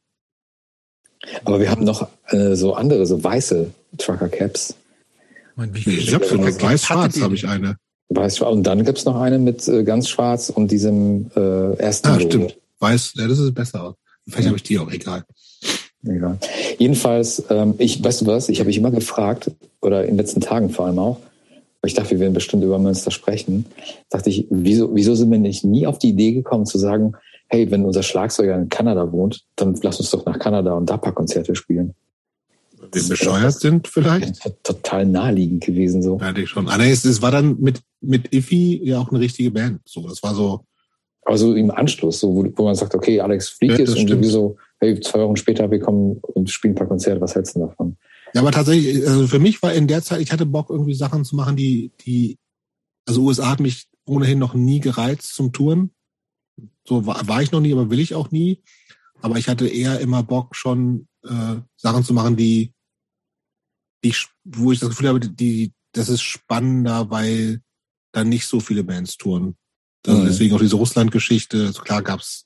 Aber wir haben noch äh, so andere, so weiße Trucker-Caps.
Ich habe so eine weiß-schwarz, habe ich eine.
Weiß und dann gibt's noch eine mit äh, ganz schwarz und diesem äh, ersten. Ah,
Logo. stimmt. Weiß, ja, das ist besser. Vielleicht ja. habe ich die auch, egal.
Egal. Jedenfalls, ähm, ich, weißt du was, ich habe mich immer gefragt, oder in den letzten Tagen vor allem auch, weil ich dachte, wir werden bestimmt über Münster sprechen, dachte ich, wieso, wieso sind wir nicht nie auf die Idee gekommen zu sagen, hey, wenn unser Schlagzeuger in Kanada wohnt, dann lass uns doch nach Kanada und da paar Konzerte spielen
wir bescheuert sind vielleicht.
Total naheliegend gewesen so.
Ja, ich schon. Nee, es, es war dann mit, mit Iffy ja auch eine richtige Band. So, das war so.
Also im Anschluss, so, wo, wo man sagt, okay, Alex fliegt ja, jetzt und irgendwie so, hey, zwei Wochen später, wir kommen und spielen ein paar Konzerte, was hältst du davon?
Ja, aber tatsächlich, also für mich war in der Zeit, ich hatte Bock, irgendwie Sachen zu machen, die, die, also USA hat mich ohnehin noch nie gereizt zum Touren. So war, war ich noch nie, aber will ich auch nie. Aber ich hatte eher immer Bock, schon äh, Sachen zu machen, die die, wo ich das Gefühl habe, die, das ist spannender, weil da nicht so viele Bands touren. Also. Deswegen auch diese Russland-Geschichte. Also klar gab's,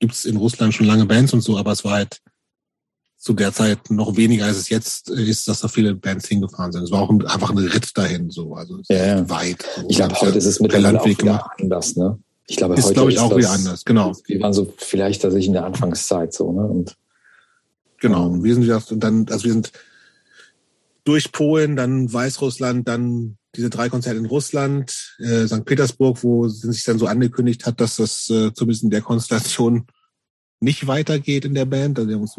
gibt's in Russland schon lange Bands und so, aber es war halt zu der Zeit noch weniger, als es jetzt ist, dass da viele Bands hingefahren sind. Es war auch ein, einfach ein Ritt dahin, so, also
ja, ja. weit. Ich glaube, heute ist es mittlerweile auch wieder anders, ne?
Ich glaube, ist, heute glaube ich, auch wieder anders, genau.
Wir waren so vielleicht tatsächlich in der Anfangszeit so, ne? Und,
genau. Wir sind ja, und dann, also wir sind durch Polen, dann Weißrussland, dann diese drei Konzerte in Russland, äh, St. Petersburg, wo sich dann so angekündigt hat, dass das äh, zumindest in der Konstellation nicht weitergeht in der Band. Also wir haben uns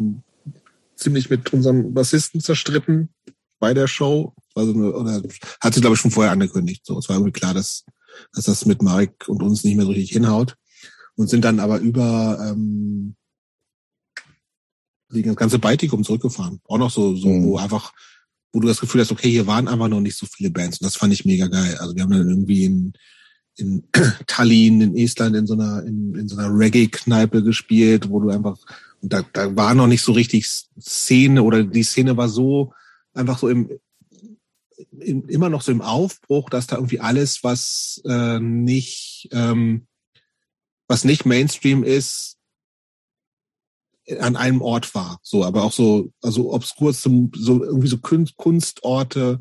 ziemlich mit unserem Bassisten zerstritten bei der Show. Also, oder hat sie, glaube ich, schon vorher angekündigt. So, es war irgendwie klar, dass, dass das mit Mike und uns nicht mehr so richtig hinhaut. Und sind dann aber über ähm, das ganze Baltikum zurückgefahren. Auch noch so, so mhm. wo einfach wo du das Gefühl hast, okay, hier waren einfach noch nicht so viele Bands. Und das fand ich mega geil. Also wir haben dann irgendwie in, in *clears throat* Tallinn, in Estland, in so einer, in, in so einer Reggae-Kneipe gespielt, wo du einfach, und da, da war noch nicht so richtig Szene oder die Szene war so einfach so im, im immer noch so im Aufbruch, dass da irgendwie alles, was äh, nicht, ähm, was nicht Mainstream ist, an einem Ort war. So, aber auch so, also obskur zum, so irgendwie so Kunstorte,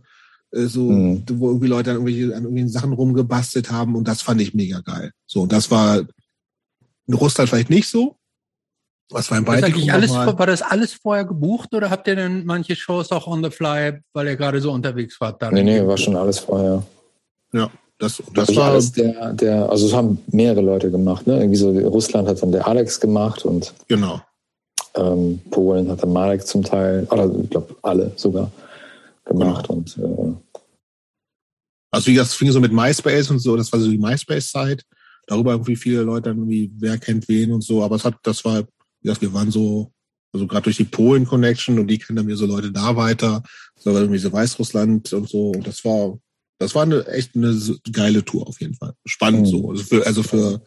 äh, so, mhm. wo irgendwie Leute an irgendwelche, an irgendwelchen Sachen rumgebastelt haben und das fand ich mega geil. So, und das war in Russland vielleicht nicht so. Was war im
Baltikum alles, War das alles vorher gebucht oder habt ihr denn manche Shows auch on the fly, weil ihr gerade so unterwegs wart?
Dann nee, nee, war schon alles vorher.
Ja. das, das
war alles der, der, also es haben mehrere Leute gemacht, ne? Irgendwie so Russland hat dann der Alex gemacht und
genau.
Ähm, Polen hat dann Marek zum Teil, oder ich glaube alle sogar gemacht genau. und äh,
also wie das fing so mit MySpace und so, das war so die MySpace-Zeit. Darüber irgendwie viele Leute dann irgendwie, wer kennt wen und so, aber es hat, das war, wie gesagt, wir waren so, also gerade durch die Polen-Connection und die kennen dann mir so Leute da weiter, so irgendwie so Weißrussland und so und das war das war eine echt eine geile Tour auf jeden Fall. Spannend mhm. so. Also für, also für,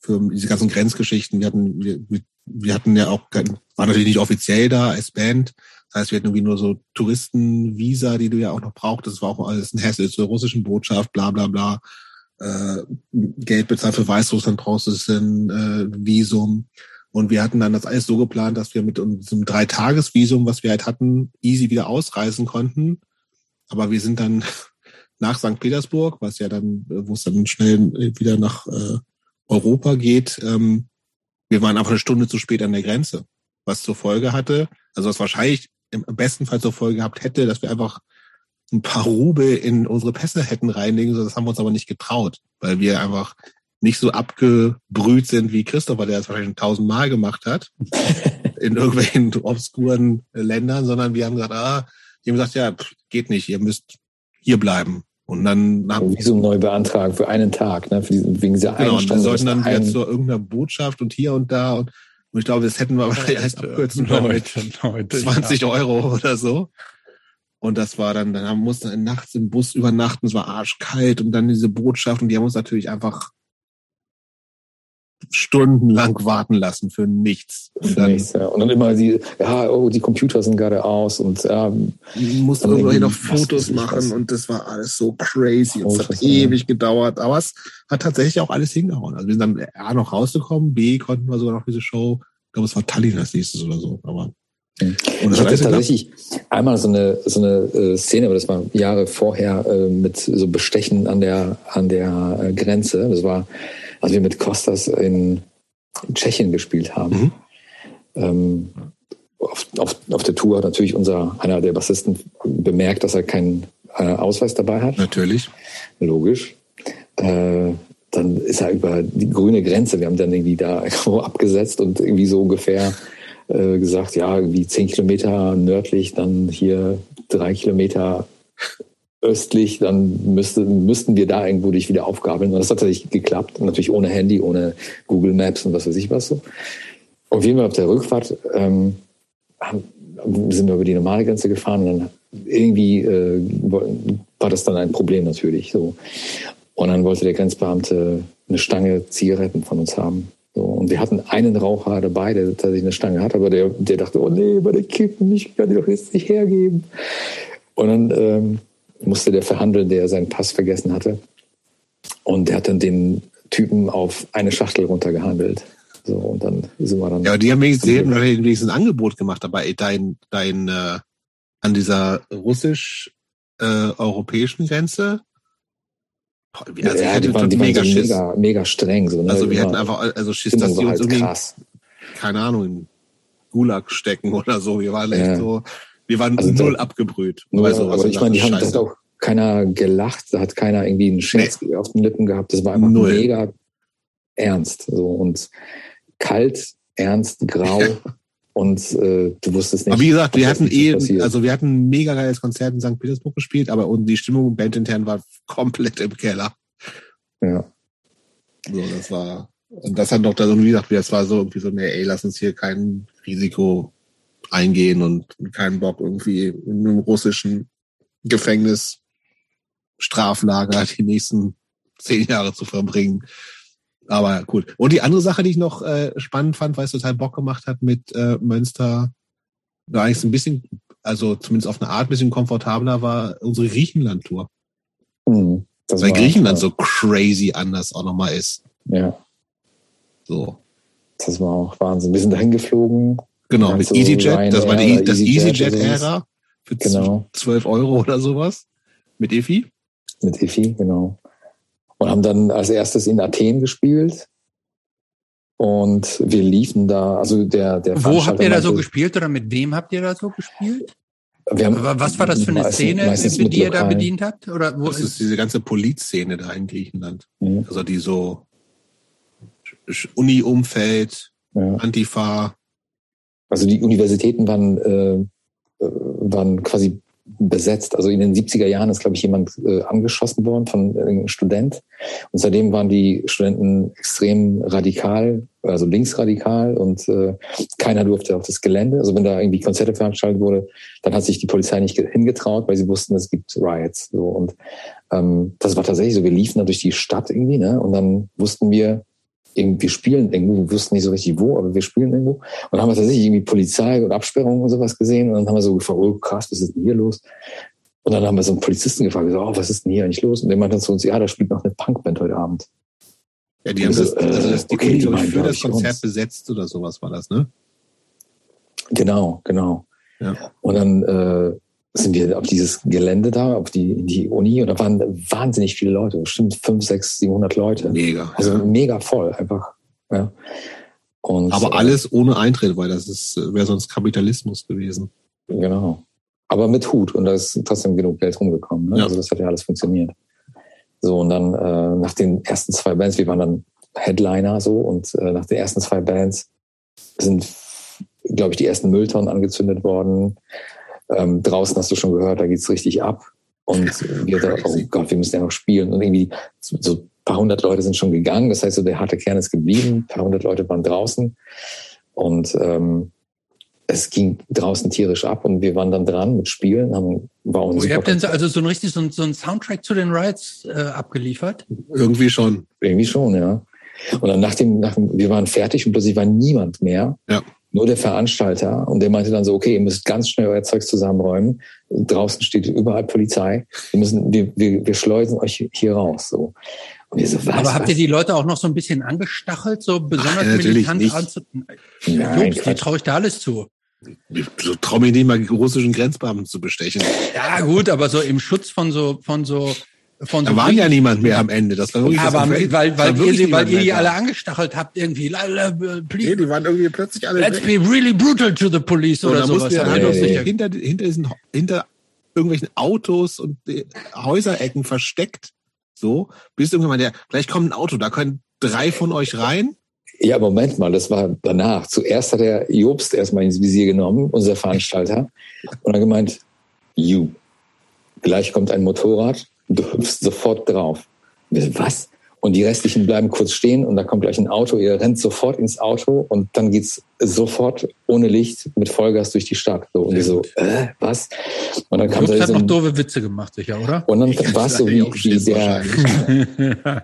für diese ganzen Grenzgeschichten. Wir hatten, wir, wir hatten ja auch, war natürlich nicht offiziell da als Band. Das heißt, wir hatten irgendwie nur so Touristenvisa, die du ja auch noch brauchst. Das war auch alles ein Hassel zur russischen Botschaft, bla bla bla. Äh, Geld bezahlt für Weißrussland brauchst du ein äh, Visum. Und wir hatten dann das alles so geplant, dass wir mit unserem Dreitagesvisum, was wir halt hatten, easy wieder ausreisen konnten. Aber wir sind dann *laughs* nach St. Petersburg, was ja dann, wo es dann schnell wieder nach äh, Europa geht. Ähm, wir waren einfach eine Stunde zu spät an der Grenze, was zur Folge hatte, also was wahrscheinlich im besten Fall zur Folge gehabt hätte, dass wir einfach ein paar Rubel in unsere Pässe hätten reinlegen, so das haben wir uns aber nicht getraut, weil wir einfach nicht so abgebrüht sind wie Christopher, der das wahrscheinlich tausendmal gemacht hat *laughs* in irgendwelchen obskuren Ländern, sondern wir haben gesagt, ah, die haben gesagt, ja, geht nicht, ihr müsst hier bleiben. Und dann
haben wie so neu beantragen für einen Tag, ne? Für diesen, wegen dieser
genau, einen Stunde. Wir sollten dann wieder zu irgendeiner Botschaft und hier und da und, und ich glaube, das hätten wir wahrscheinlich erst abkürzen können. Leute, Leute, 20 ja. Euro oder so. Und das war dann, dann mussten wir nachts im Bus übernachten, es war arschkalt und dann diese Botschaft und die haben uns natürlich einfach stundenlang warten lassen für nichts.
Und dann, nichts, ja. und dann immer die, ja, oh, die Computer sind gerade aus und ja,
mussten irgendwie noch Fotos machen was. und das war alles so crazy. Oh, es hat ewig gedauert, aber es hat tatsächlich auch alles hingehauen. Also wir sind dann A noch rausgekommen, B konnten wir sogar noch diese Show, ich glaube es war Tallinn als nächstes oder so, aber
und ich hatte tatsächlich einmal so eine so eine äh, Szene, aber das war Jahre vorher äh, mit so Bestechen an der an der äh, Grenze. Das war als wir mit Kostas in Tschechien gespielt haben. Mhm. Ähm, auf, auf, auf der Tour hat natürlich unser, einer der Bassisten bemerkt, dass er keinen äh, Ausweis dabei hat.
Natürlich.
Logisch. Äh, dann ist er über die grüne Grenze. Wir haben dann irgendwie da *laughs* abgesetzt und irgendwie so ungefähr äh, gesagt, ja, irgendwie zehn Kilometer nördlich, dann hier drei Kilometer östlich, dann müsste, müssten wir da irgendwo dich wieder aufgabeln. Und das hat tatsächlich geklappt. Natürlich ohne Handy, ohne Google Maps und was weiß ich was so. Auf jeden Fall auf der Rückfahrt ähm, sind wir über die normale Grenze gefahren und dann irgendwie äh, war das dann ein Problem natürlich. So. Und dann wollte der Grenzbeamte eine Stange Zigaretten von uns haben. So, und wir hatten einen Raucher dabei, der tatsächlich eine Stange hat, aber der, der dachte, oh nee, bei der Kippen, ich kann die doch jetzt nicht hergeben. Und dann ähm, musste der verhandeln, der seinen Pass vergessen hatte. Und der hat dann den Typen auf eine Schachtel runtergehandelt. So, und dann sind wir dann.
Ja, die haben wenigstens, wenigstens ein Angebot gemacht, aber dein, dein, äh, an dieser russisch-europäischen äh, Grenze.
Also ja, die waren, die mega, waren so mega, mega streng. So,
ne? Also wir hatten einfach, also Schiss, dass die uns halt irgendwie, krass. keine Ahnung, in Gulag stecken oder so. Wir waren echt ja. so, wir waren also null da, abgebrüht.
Null, also, aber ich meine, die haben, das hat auch keiner gelacht, da hat keiner irgendwie einen Scherz nee. auf den Lippen gehabt. Das war einfach null. mega ernst. So und kalt, ernst, grau. und äh, du wusstest nicht.
Aber wie gesagt, wir hatten eh, passiert. also wir hatten ein mega geiles Konzert in St. Petersburg gespielt, aber die Stimmung bandintern war komplett im Keller.
Ja.
So, das war, und das hat noch da so, wie gesagt, das war so irgendwie so, nee, ey, lass uns hier kein Risiko eingehen und keinen Bock irgendwie in einem russischen Gefängnis Straflager die nächsten zehn Jahre zu verbringen. Aber cool. Und die andere Sache, die ich noch äh, spannend fand, weil es total Bock gemacht hat mit äh, Münster, war eigentlich ein bisschen, also zumindest auf eine Art ein bisschen komfortabler war unsere Griechenland-Tour. Mhm, weil Griechenland auch, so crazy anders auch nochmal ist.
Ja.
So.
Das war auch Wahnsinn. Wir sind dahin geflogen,
Genau, mit EasyJet, das war die, das EasyJet-Ära für genau. 12 Euro oder sowas. Mit EFI?
Mit EFI, genau. Und haben dann als erstes in Athen gespielt. Und wir liefen da, also der, der
Wo habt ihr da so gespielt oder mit wem habt ihr da so gespielt?
wir haben
Aber was war das für eine
meistens-
Szene,
meistens
die ihr da
lokalen-
bedient habt? Oder wo
Das ist diese ganze Polizszene da in Griechenland.
Mhm.
Also die so Uni-Umfeld,
Ja.
Antifa.
Also die Universitäten waren, äh, äh, waren quasi besetzt. Also in den 70er Jahren ist, glaube ich, jemand äh, angeschossen worden von einem Student. Und seitdem waren die Studenten extrem radikal, also linksradikal und äh, keiner durfte auf das Gelände. Also wenn da irgendwie Konzerte veranstaltet wurde, dann hat sich die Polizei nicht ge- hingetraut, weil sie wussten, es gibt Riots. So. Und ähm, das war tatsächlich so. Wir liefen da durch die Stadt irgendwie, ne? Und dann wussten wir, irgendwie, wir spielen irgendwo, wir wussten nicht so richtig wo, aber wir spielen irgendwo. Und dann haben wir tatsächlich irgendwie Polizei und Absperrungen und sowas gesehen. Und dann haben wir so gefragt, oh krass, was ist denn hier los? Und dann haben wir so einen Polizisten gefragt, so, oh, was ist denn hier eigentlich los? Und der meinte zu uns, ja, da spielt noch eine Punkband heute Abend.
Ja, die haben
Also,
das, also das, die
okay, die meinen,
für das Konzert
uns.
besetzt oder sowas war das, ne?
Genau, genau.
Ja.
Und dann äh, sind wir auf dieses Gelände da, auf die, in die Uni, und da waren wahnsinnig viele Leute, bestimmt fünf, sechs, 700 Leute.
Mega.
Also
ja.
mega voll, einfach. Ja. Und,
Aber alles ohne Eintritt, weil das ist wäre sonst Kapitalismus gewesen.
Genau. Aber mit Hut und da ist trotzdem genug Geld rumgekommen. Ne?
Ja.
Also das hat ja alles funktioniert. So, und dann äh, nach den ersten zwei Bands, wir waren dann Headliner so und äh, nach den ersten zwei Bands sind, glaube ich, die ersten Mülltonnen angezündet worden. Ähm, draußen hast du schon gehört, da geht's richtig ab. Und wir da, oh. Gott, wir müssen ja noch spielen. Und irgendwie so so ein paar hundert Leute sind schon gegangen. Das heißt, so der harte Kern ist geblieben. Ein paar hundert Leute waren draußen. Und ähm, es ging draußen tierisch ab und wir waren dann dran mit Spielen, haben, war
Oh, ihr habt denn so, also so ein richtig so ein, so ein Soundtrack zu den Rides äh, abgeliefert?
Irgendwie schon.
irgendwie schon, ja. Und dann nach dem, nach dem, wir waren fertig und plötzlich war niemand mehr.
Ja.
Nur der Veranstalter. Und der meinte dann so, okay, ihr müsst ganz schnell euer Zeug zusammenräumen. Draußen steht überall Polizei. Wir müssen, wir, wir, wir schleusen euch hier raus, so. Und wir so, was?
Aber habt
was?
ihr die Leute auch noch so ein bisschen angestachelt, so besonders
Ach, natürlich
militant
nicht.
anzu...
Nein,
Jobs, die traue ich da alles zu.
So trau mir nicht mal russischen Grenzbeamten zu bestechen.
Ja, gut, aber so im Schutz von so, von so, von so.
Da war ja niemand mehr am Ende. Das war wirklich
aber
das
weil, weil, weil, ihr, weil ihr die alle angestachelt habt, irgendwie, la, la,
Nee,
please,
die waren irgendwie plötzlich alle
let's
weg.
be really brutal to the police
So,
oder sowas.
mussten wir halt hinter, hinter, diesen, hinter irgendwelchen Autos und äh, Häuserecken versteckt. So, bis irgendwann mal der, gleich kommt ein Auto, da können drei von euch rein.
Ja, Moment mal, das war danach. Zuerst hat der Jobst erstmal ins Visier genommen, unser Veranstalter, und dann gemeint, you, gleich kommt ein Motorrad, du hüpfst sofort drauf. Was? Und die restlichen bleiben kurz stehen und da kommt gleich ein Auto, ihr rennt sofort ins Auto und dann geht's sofort ohne Licht mit Vollgas durch die Stadt. So, und so, äh, was? Und dann kam
Jobs
da
hat
so
noch doofe Witze gemacht, sicher, oder?
und dann *laughs* war es so wie, wie der,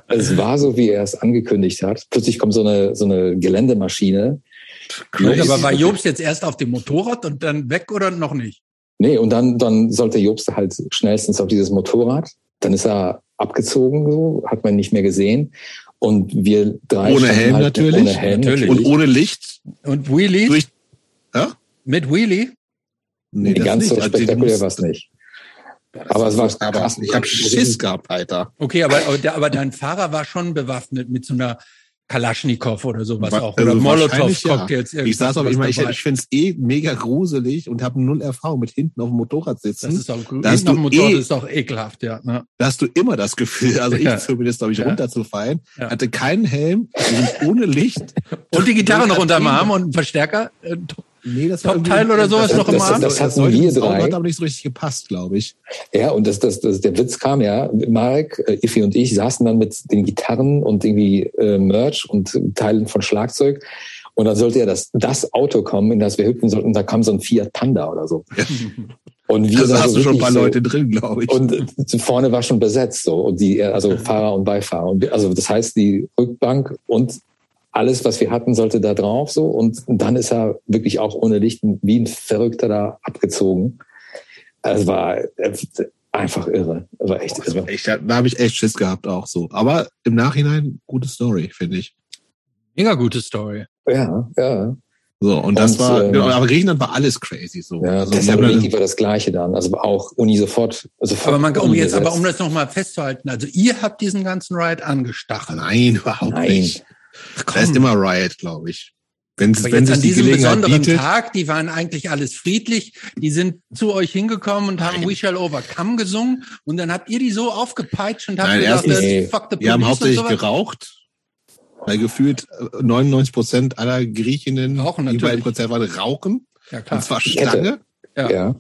es war so, wie er es angekündigt hat. Plötzlich kommt so eine, so eine Geländemaschine.
Gut, aber war Jobs jetzt erst auf dem Motorrad und dann weg oder noch nicht?
Nee, und dann, dann sollte Jobst halt schnellstens auf dieses Motorrad. Dann ist er abgezogen, so, hat man nicht mehr gesehen. Und wir drei
Ohne Helm
halt
natürlich.
Ohne Helm
Natürlich.
Und ohne Licht.
Und Wheelie?
Durch, ja?
Mit Wheelie?
Nee,
Nee,
das
ganz
nicht.
so
Also,
spektakulär war es nicht. Aber es war
aber
krass.
ich habe Schiss gehabt, Alter.
Okay, aber, aber dein Fahrer war schon bewaffnet mit so einer Kalaschnikow oder sowas
Wa-
auch. Oder
also wahrscheinlich ja.
Molotow-Cocktails.
Ich saß aber, ich, meine, ich, ich finde es eh mega gruselig und habe null Erfahrung mit hinten auf dem Motorrad
Das
sitzen.
ist auch
hast
Hinten auf dem Motorrad
eh-
ist auch ekelhaft, ja. Ne?
da hast du immer das Gefühl, also ich
Ja.
zumindest, glaube ich,
Ja.
runterzufallen,
Ja.
hatte keinen Helm, sind ohne Licht. *laughs*
Und die Gitarre noch unterm
Athen.
Arm und ein Verstärker.
Nee, das war
Top-Teil oder sowas
das,
noch im
das,
Arm?
Das,
Das
das,
hatten wir drei.
hat aber nicht so richtig gepasst, glaube ich.
Ja, und das, das, das, der Witz kam ja, Marek, äh, Iffi und ich saßen dann mit den Gitarren und irgendwie äh, Merch und Teilen von Schlagzeug. Und dann sollte ja das, das Auto kommen, in das wir hüpfen sollten. Da kam so ein Fiat Panda oder so. *laughs* Und wir
Da saßen
so
schon ein paar
wirklich
Leute drin, glaube ich.
Und äh, vorne war schon besetzt, so. Und die, äh, also *laughs* Fahrer und Beifahrer. Und wir, also das heißt, die Rückbank und alles, was wir hatten, sollte da drauf, so. Und dann ist er wirklich auch ohne Licht wie ein Verrückter da abgezogen. Es war äh, einfach irre. Es war echt irre.
ich, da habe ich echt Schiss gehabt auch so. Aber im Nachhinein gute Story, finde ich.
Mega gute Story.
Ja, ja.
So, und das
Und,
war,
ähm,
genau, aber Griechenland war alles crazy so.
Ja,
also,
Thessaloniki war das Gleiche dann. Also auch Uni sofort, sofort.
Aber man, um jetzt, aber um das nochmal festzuhalten, also ihr habt diesen ganzen Ride angestachelt.
nein, überhaupt
Nein.
nicht. Da ist immer Riot, glaube ich. wenn,
Aber
wenn
jetzt
sich
an
die
diesem
Gelegenheit
besonderen
bietet.
Tag, die waren eigentlich alles friedlich, die sind zu euch hingekommen und haben We Shall Overcome gesungen und dann habt ihr die so aufgepeitscht und habt
Nein,
gesagt,
erstens,
äh, fuck the
Wir haben
police
hauptsächlich geraucht, weil gefühlt äh, 99 Prozent aller Griechinnen,
Rauchen
die bei. Konzert waren, rauchen.
Ja, klar.
Und zwar Schlange.
Ja.
Ja.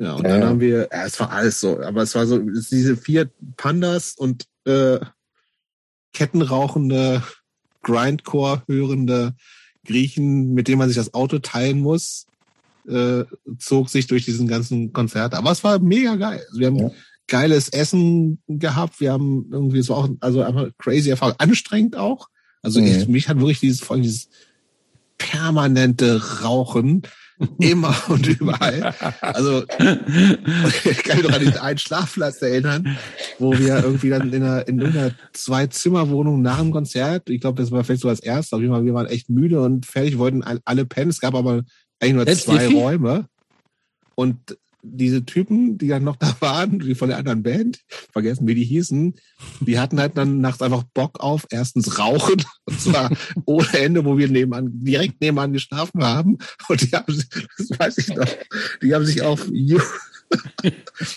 Ja, und
Ja,
dann
ja.
haben wir, ja, es war alles so, aber es war so, diese vier Pandas und äh, kettenrauchende, Grindcore hörende Griechen, mit denen man sich das Auto teilen muss, äh, zog sich durch diesen ganzen Konzert. Aber es war mega geil. Also wir haben
Ja.
geiles Essen gehabt. Wir haben irgendwie so auch, also einfach crazy Erfahrung, anstrengend auch. Also
Mhm.
ich, mich hat wirklich dieses, vor allem dieses permanente Rauchen immer *laughs* und überall. Also ich kann mich noch an diesen einen Schlafplatz erinnern, wo wir irgendwie dann in einer, in einer Zwei-Zimmer-Wohnung nach dem Konzert, ich glaube, das war vielleicht so als erstes, auf jeden Fall, wir waren echt müde und fertig, wollten all- alle pennen. Es gab aber eigentlich nur zwei. Räume. Und diese Typen, die dann noch da waren, die von der anderen Band, vergessen, wie die hießen, die hatten halt dann nachts einfach Bock auf erstens Rauchen, *laughs* und zwar ohne Ende, wo wir nebenan, direkt nebenan geschlafen haben. Und die haben, sich- das weiß ich noch, die haben sich auf, *laughs*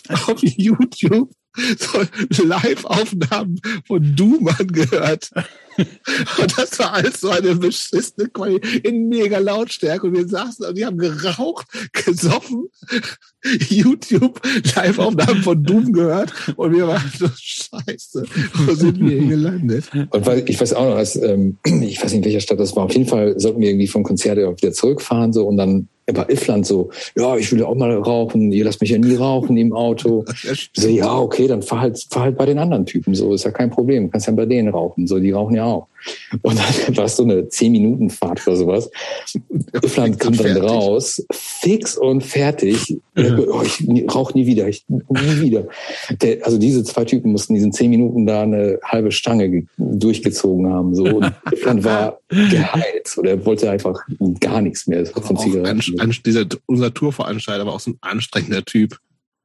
auf YouTube *laughs* so Live-Aufnahmen von Doom angehört. Und das war alles so eine beschissene Qualität in mega Lautstärke. Und wir saßen und die haben geraucht, gesoffen, YouTube Live-Aufnahmen von Doom gehört. Und wir waren so scheiße. Wo sind wir hier gelandet?
Und ich weiß auch noch, als, ähm, ich weiß nicht, in welcher Stadt das war. Auf jeden Fall sollten wir irgendwie vom Konzert wieder zurückfahren, so, und dann war Ifland so, ja, ich will auch mal rauchen, ihr lasst mich ja nie rauchen im Auto. *laughs* So, ja, okay, dann fahr halt, fahr halt bei den anderen Typen, so, ist ja kein Problem, kannst ja bei denen rauchen, so, die rauchen ja auch. Und dann *laughs* war es so eine 10-Minuten-Fahrt oder sowas. Ifland kam dann
Fertig.
raus, fix und fertig. Oh, ich rauche nie wieder, ich nie wieder. Der, also diese zwei Typen mussten diesen 10 Minuten da eine halbe Stange ge- durchgezogen haben, so. Und Ifland war *laughs* geheilt, oder er wollte einfach gar nichts mehr von Zigaretten.
dieser, unser Tourveranstalter war auch so ein anstrengender Typ.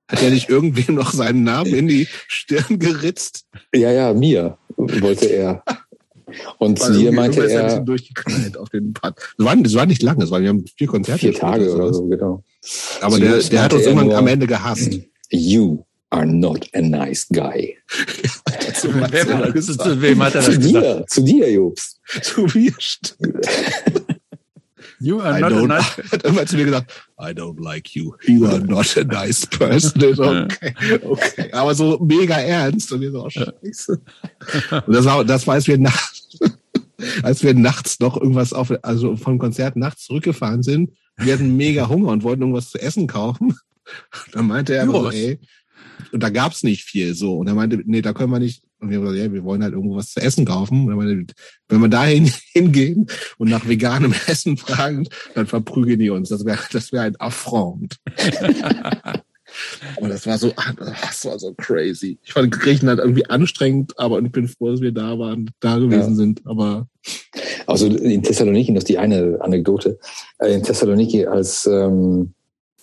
Hat er nicht irgendwem noch seinen Namen in die Stirn geritzt?
Ja, ja, mir wollte er. *laughs* Und zu dir meinte
irgendwer ist ein
er
bisschen durchgeknallt auf den. Das war, das war nicht lange, das war, wir haben vier Konzerte.
vier Tage oder
sowas.
so, genau.
Aber der, der hat uns irgendwann am Ende gehasst.
You are not a nice guy. *laughs*
Zu
wem hat er das
Zu
gesagt?
dir, zu dir, Jobs.
Zu mir stimmt. *laughs*
You are
I
not a
don't,
nice *laughs*
hat irgendwann zu mir gesagt, I don't like you. You are not a nice person. Okay, okay. Aber so mega ernst. Und wir so, oh, scheiße. Und das war, das war, als wir nachts, *laughs* als wir nachts noch irgendwas auf, also vom Konzert nachts zurückgefahren sind. Wir hatten mega Hunger und wollten irgendwas zu essen kaufen. *laughs* Dann meinte er so, ey, und da gab's nicht viel so. Und er meinte, nee, da können wir nicht. Und wir haben gesagt, ja, wir wollen halt irgendwo was zu essen kaufen. Und wenn wir dahin *laughs* hingehen und nach veganem *laughs* Essen fragen, dann verprügeln die uns. Das wäre das wäre ein Affront. *laughs* Aber das war so, das war so crazy. Ich fand Griechenland irgendwie anstrengend, aber ich bin froh, dass wir da waren, da gewesen
Ja.
sind. Aber
Also in Thessaloniki, das ist die eine Anekdote. Äh, In Thessaloniki, als ähm,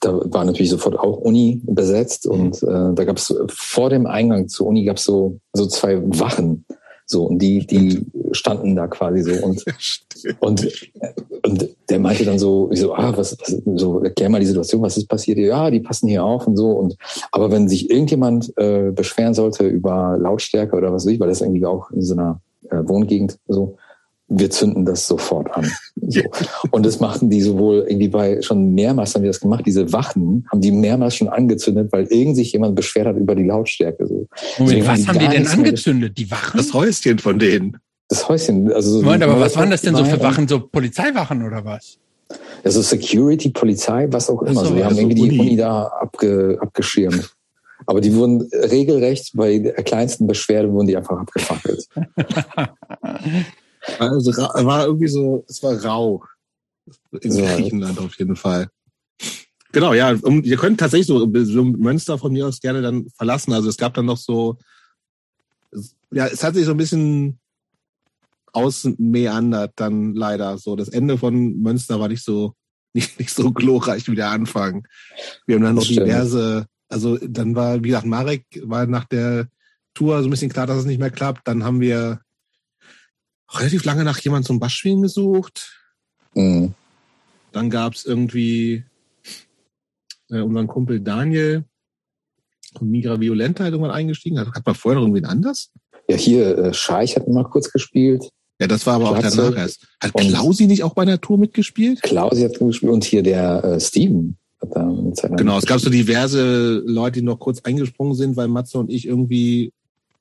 da war natürlich sofort auch Uni besetzt und äh, da gab es vor dem Eingang zur Uni gab es so so zwei Wachen. So und die die standen da quasi so und *laughs* und und der meinte dann so ich so ah was, was so erklär mal die Situation was ist passiert? Ja die passen hier auf und so und aber wenn sich irgendjemand äh, beschweren sollte über Lautstärke oder was weiß ich weil das irgendwie auch in so einer äh, Wohngegend so wir zünden das sofort an. So. Und das machten die sowohl irgendwie bei schon mehrmals haben die das gemacht. Diese Wachen haben die mehrmals schon angezündet, weil irgend sich jemand beschwert hat über die Lautstärke. So.
Moment,
So,
was haben die denn angezündet? Die Wachen?
das Häuschen von denen.
Das Häuschen, also so
Moment, aber was waren das denn so für Wachen? So Polizeiwachen oder was?
Also Security, Polizei, was auch immer.
So,
so, die haben
also
irgendwie die
Uni.
Uni da abge, abgeschirmt. Aber die wurden regelrecht bei der kleinsten Beschwerde wurden die einfach abgefackelt. *laughs*
Also war irgendwie so, es war rau. In
So.
Griechenland auf jeden Fall. Genau, ja. Um, ihr könnt tatsächlich so, so Münster von mir aus gerne dann verlassen. Also es gab dann noch so, es- ja, es hat sich so ein bisschen ausmeandert dann leider. So das Ende von Münster war nicht so *laughs* nicht, nicht so glorreich wie der Anfang. Wir haben dann noch diverse, also dann war, wie gesagt, Marek war nach der Tour so ein bisschen klar, dass es nicht mehr klappt. Dann haben wir relativ lange nach jemandem zum Bassspielen gesucht.
Mhm.
Dann gab's irgendwie äh, unseren Kumpel Daniel und Migra Violenta hat irgendwann eingestiegen. Hat, hat man vorher noch irgendwen anders?
Ja, hier, äh, Scheich hat mal kurz gespielt.
Ja, das war aber auch
Schlagzeug.
danach erst. Hat Klausi nicht auch bei der Tour mitgespielt?
Klausi hat gespielt und hier der äh, Steven hat da eine Zeit lang
Genau, es gab so diverse Leute, die noch kurz eingesprungen sind, weil Matze und ich irgendwie,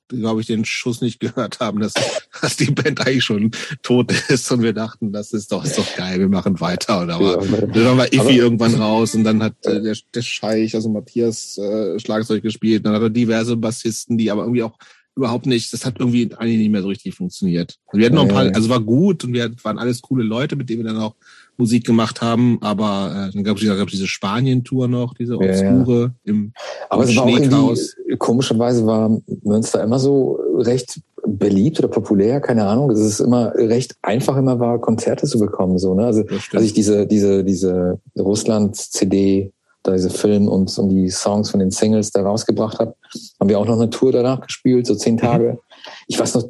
glaube ich, den Schuss nicht gehört haben, dass, dass die Band eigentlich schon tot ist und wir dachten, das ist doch, ist doch geil, wir machen weiter. Oder aber
Ja,
dann war Iffi
Aber-
irgendwann raus und dann hat äh, der, der Scheich, also Matthias, äh, Schlagzeug gespielt. Dann hat er diverse Bassisten, die aber irgendwie auch überhaupt nicht, das hat irgendwie eigentlich nicht mehr so richtig funktioniert. Wir hatten noch ein paar, also war gut und wir waren alles coole Leute, mit denen wir dann auch Musik gemacht haben, aber äh, dann gab es gab diese Spanien-Tour noch, diese
Ja, ja.
obskure im
Aber es war auch
Schneechaos.
komischerweise war Münster immer so recht beliebt oder populär, keine Ahnung. Es ist immer recht einfach immer war, Konzerte zu bekommen, so, ne? Also, als ich diese, diese, diese Russland-CD, da diese Film und, und die Songs von den Singles da rausgebracht habe, haben wir auch noch eine Tour danach gespielt, so
Mhm.
zehn Tage. Ich weiß noch,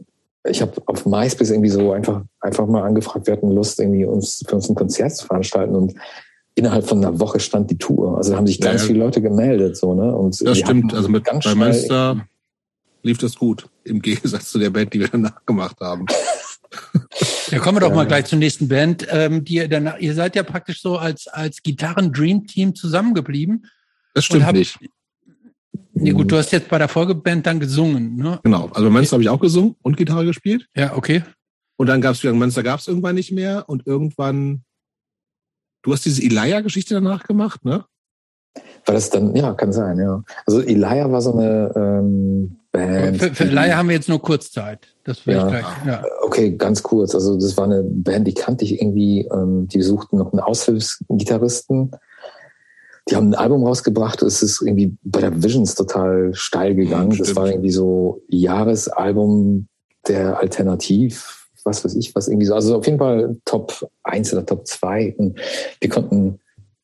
ich habe auf MySpace irgendwie so einfach, einfach mal angefragt, wir hatten Lust, irgendwie uns für uns ein Konzert zu veranstalten und innerhalb von einer Woche stand die Tour. Also da haben sich ganz
ja.
viele Leute gemeldet, so, ne? Und
Das stimmt. Also mit
ganz
bei Münster lief das gut. Im Gegensatz zu der Band, die wir danach gemacht haben. *laughs*
Ja, kommen wir doch
Ja.
mal gleich zur nächsten Band. Ähm, die ihr, danach, ihr seid ja praktisch so als, als Gitarren-Dream-Team zusammengeblieben.
Das stimmt
hab-
nicht.
Nee, gut, du hast jetzt bei der Folgeband dann gesungen, ne?
Genau. Also bei Münster habe ich auch gesungen und Gitarre gespielt.
Ja, okay.
Und dann gab es wieder Münster gab es irgendwann nicht mehr und irgendwann. Du hast diese Elia-Geschichte danach gemacht, ne?
War das dann, ja, kann sein, ja. Also Elia war so eine ähm, Band.
Für, für Laie haben wir jetzt nur Kurzzeit. Das will
Ja.
ich gleich. Ja.
Okay, ganz kurz. Also das war eine Band, die kannte ich irgendwie. Ähm, die suchten noch einen Aushilfsgitarristen. Die haben ein Album rausgebracht. Es ist irgendwie bei der Visions total steil gegangen.
Mhm,
das
stimmt.
war irgendwie so Jahresalbum der Alternativ, was weiß ich, was irgendwie so. Also auf jeden Fall Top 1 oder Top 2. Und wir konnten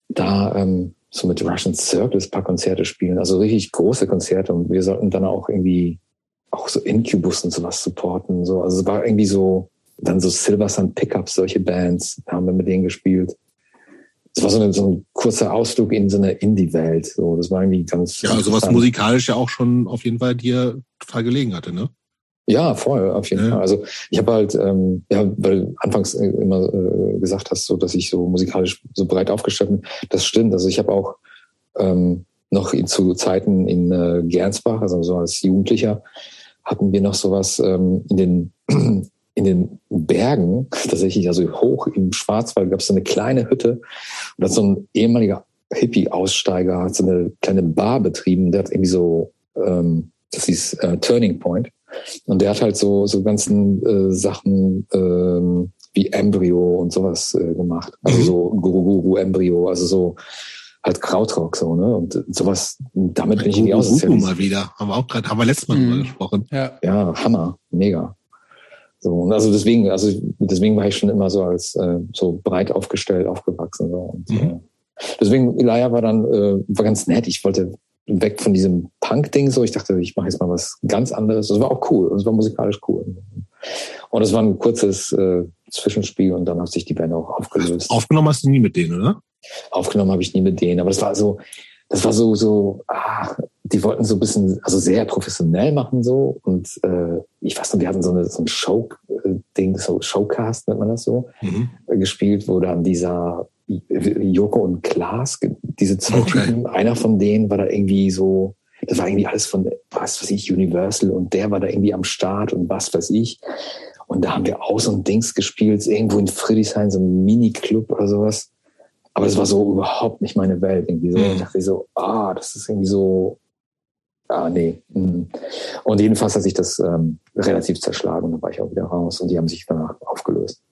da ähm, so mit Russian Circles ein paar Konzerte spielen. Also richtig große Konzerte. Und wir sollten dann auch irgendwie auch so Incubus und sowas supporten. So. Also es war irgendwie so, dann so Silver Sun Pickups, solche Bands, da haben wir mit denen gespielt. Es war so, eine, so ein kurzer Ausflug in so eine Indie-Welt. So, das war irgendwie ganz.
Ja, also was musikalisch ja auch schon auf jeden Fall dir total gelegen hatte, ne?
Ja, voll, auf jeden
Ja.
Fall. Also ich habe halt, ähm, ja, weil du anfangs äh, immer äh, gesagt hast, so dass ich so musikalisch so breit aufgestellt bin. Das stimmt. Also ich habe auch ähm, noch in, zu Zeiten in äh, Gernsbach, also so als Jugendlicher, hatten wir noch sowas ähm, in den in den Bergen, tatsächlich, also hoch im Schwarzwald gab es so eine kleine Hütte und da hat so ein ehemaliger Hippie-Aussteiger hat so eine kleine Bar betrieben, der hat irgendwie so, ähm, das hieß äh, Turning Point. Und der hat halt so, so ganzen äh, Sachen ähm, wie Embryo und sowas äh, gemacht. Also
Mhm.
so Guru Guru Embryo, also so halt Krautrock so, ne? Und sowas, damit bin ich in die Aussozialisierung.
mal wieder. Haben wir auch gerade, haben wir letztes Mal
Mhm.
drüber gesprochen.
ja.
Ja, Hammer, mega. So, und also deswegen, also deswegen war ich schon immer so als äh, so breit aufgestellt aufgewachsen. So. Und,
Mhm.
äh, deswegen, Elia war dann, äh, war ganz nett. Ich wollte weg von diesem Punk-Ding so. Ich dachte, ich mache jetzt mal was ganz anderes. Das war auch cool. Das war musikalisch cool. Und es war ein kurzes äh, Zwischenspiel und dann hat sich die Band auch aufgelöst.
Aufgenommen hast du nie mit denen, oder?
Aufgenommen habe ich nie mit denen, aber das war so, das war so, so, ah, die wollten so ein bisschen, also sehr professionell machen so und äh, ich weiß noch, wir hatten so, eine, so ein Show-Ding, so Showcast nennt man das so,
Mhm.
äh, gespielt, wo dann dieser Joko und Klaas, diese zwei
Okay.
Typen, einer von denen war da irgendwie so, das war irgendwie alles von, was weiß ich, Universal und der war da irgendwie am Start und was weiß ich. Und da haben wir auch so ein Dings gespielt, irgendwo in Friedrichshain, so ein Mini-Club oder sowas. Aber es war so überhaupt nicht meine Welt irgendwie so.
Mhm.
Ich dachte so, ah, das ist irgendwie so, ah, nee. mhm. Und jedenfalls hat sich das ähm, relativ zerschlagen und dann war ich auch wieder raus und die haben sich danach aufgelöst.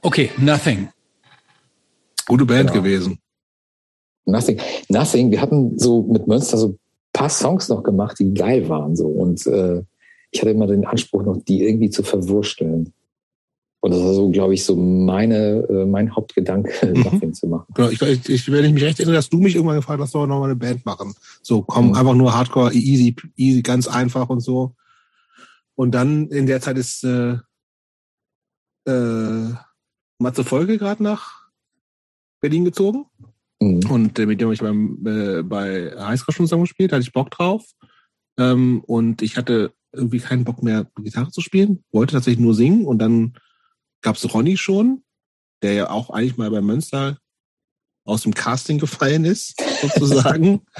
Okay, Nothing.
Gute Band
Genau.
gewesen.
Nothing. Nothing. Wir hatten so mit Münster so ein paar Songs noch gemacht, die geil waren so. Und äh, ich hatte immer den Anspruch, noch die irgendwie zu verwursteln. Und das war so, glaube ich, so meine, äh, mein Hauptgedanke, *laughs*
Mhm.
Zu machen.
Genau, ich, ich, wenn ich mich recht erinnere, dass du mich irgendwann gefragt hast, soll noch mal eine Band machen. So, komm,
Mhm.
einfach nur Hardcore, easy, easy, ganz einfach und so. Und dann in der Zeit ist äh, äh, Matze Folge gerade nach Berlin gezogen. Mhm. Und äh, mit dem habe ich beim, äh, bei Highscore schon zusammen gespielt, da hatte ich Bock drauf. Ähm, und ich hatte irgendwie keinen Bock mehr, Gitarre zu spielen, wollte tatsächlich nur singen. Und dann gab's Ronny schon, der ja auch eigentlich mal bei Münster aus dem Casting gefallen ist, *laughs* sozusagen. *laughs*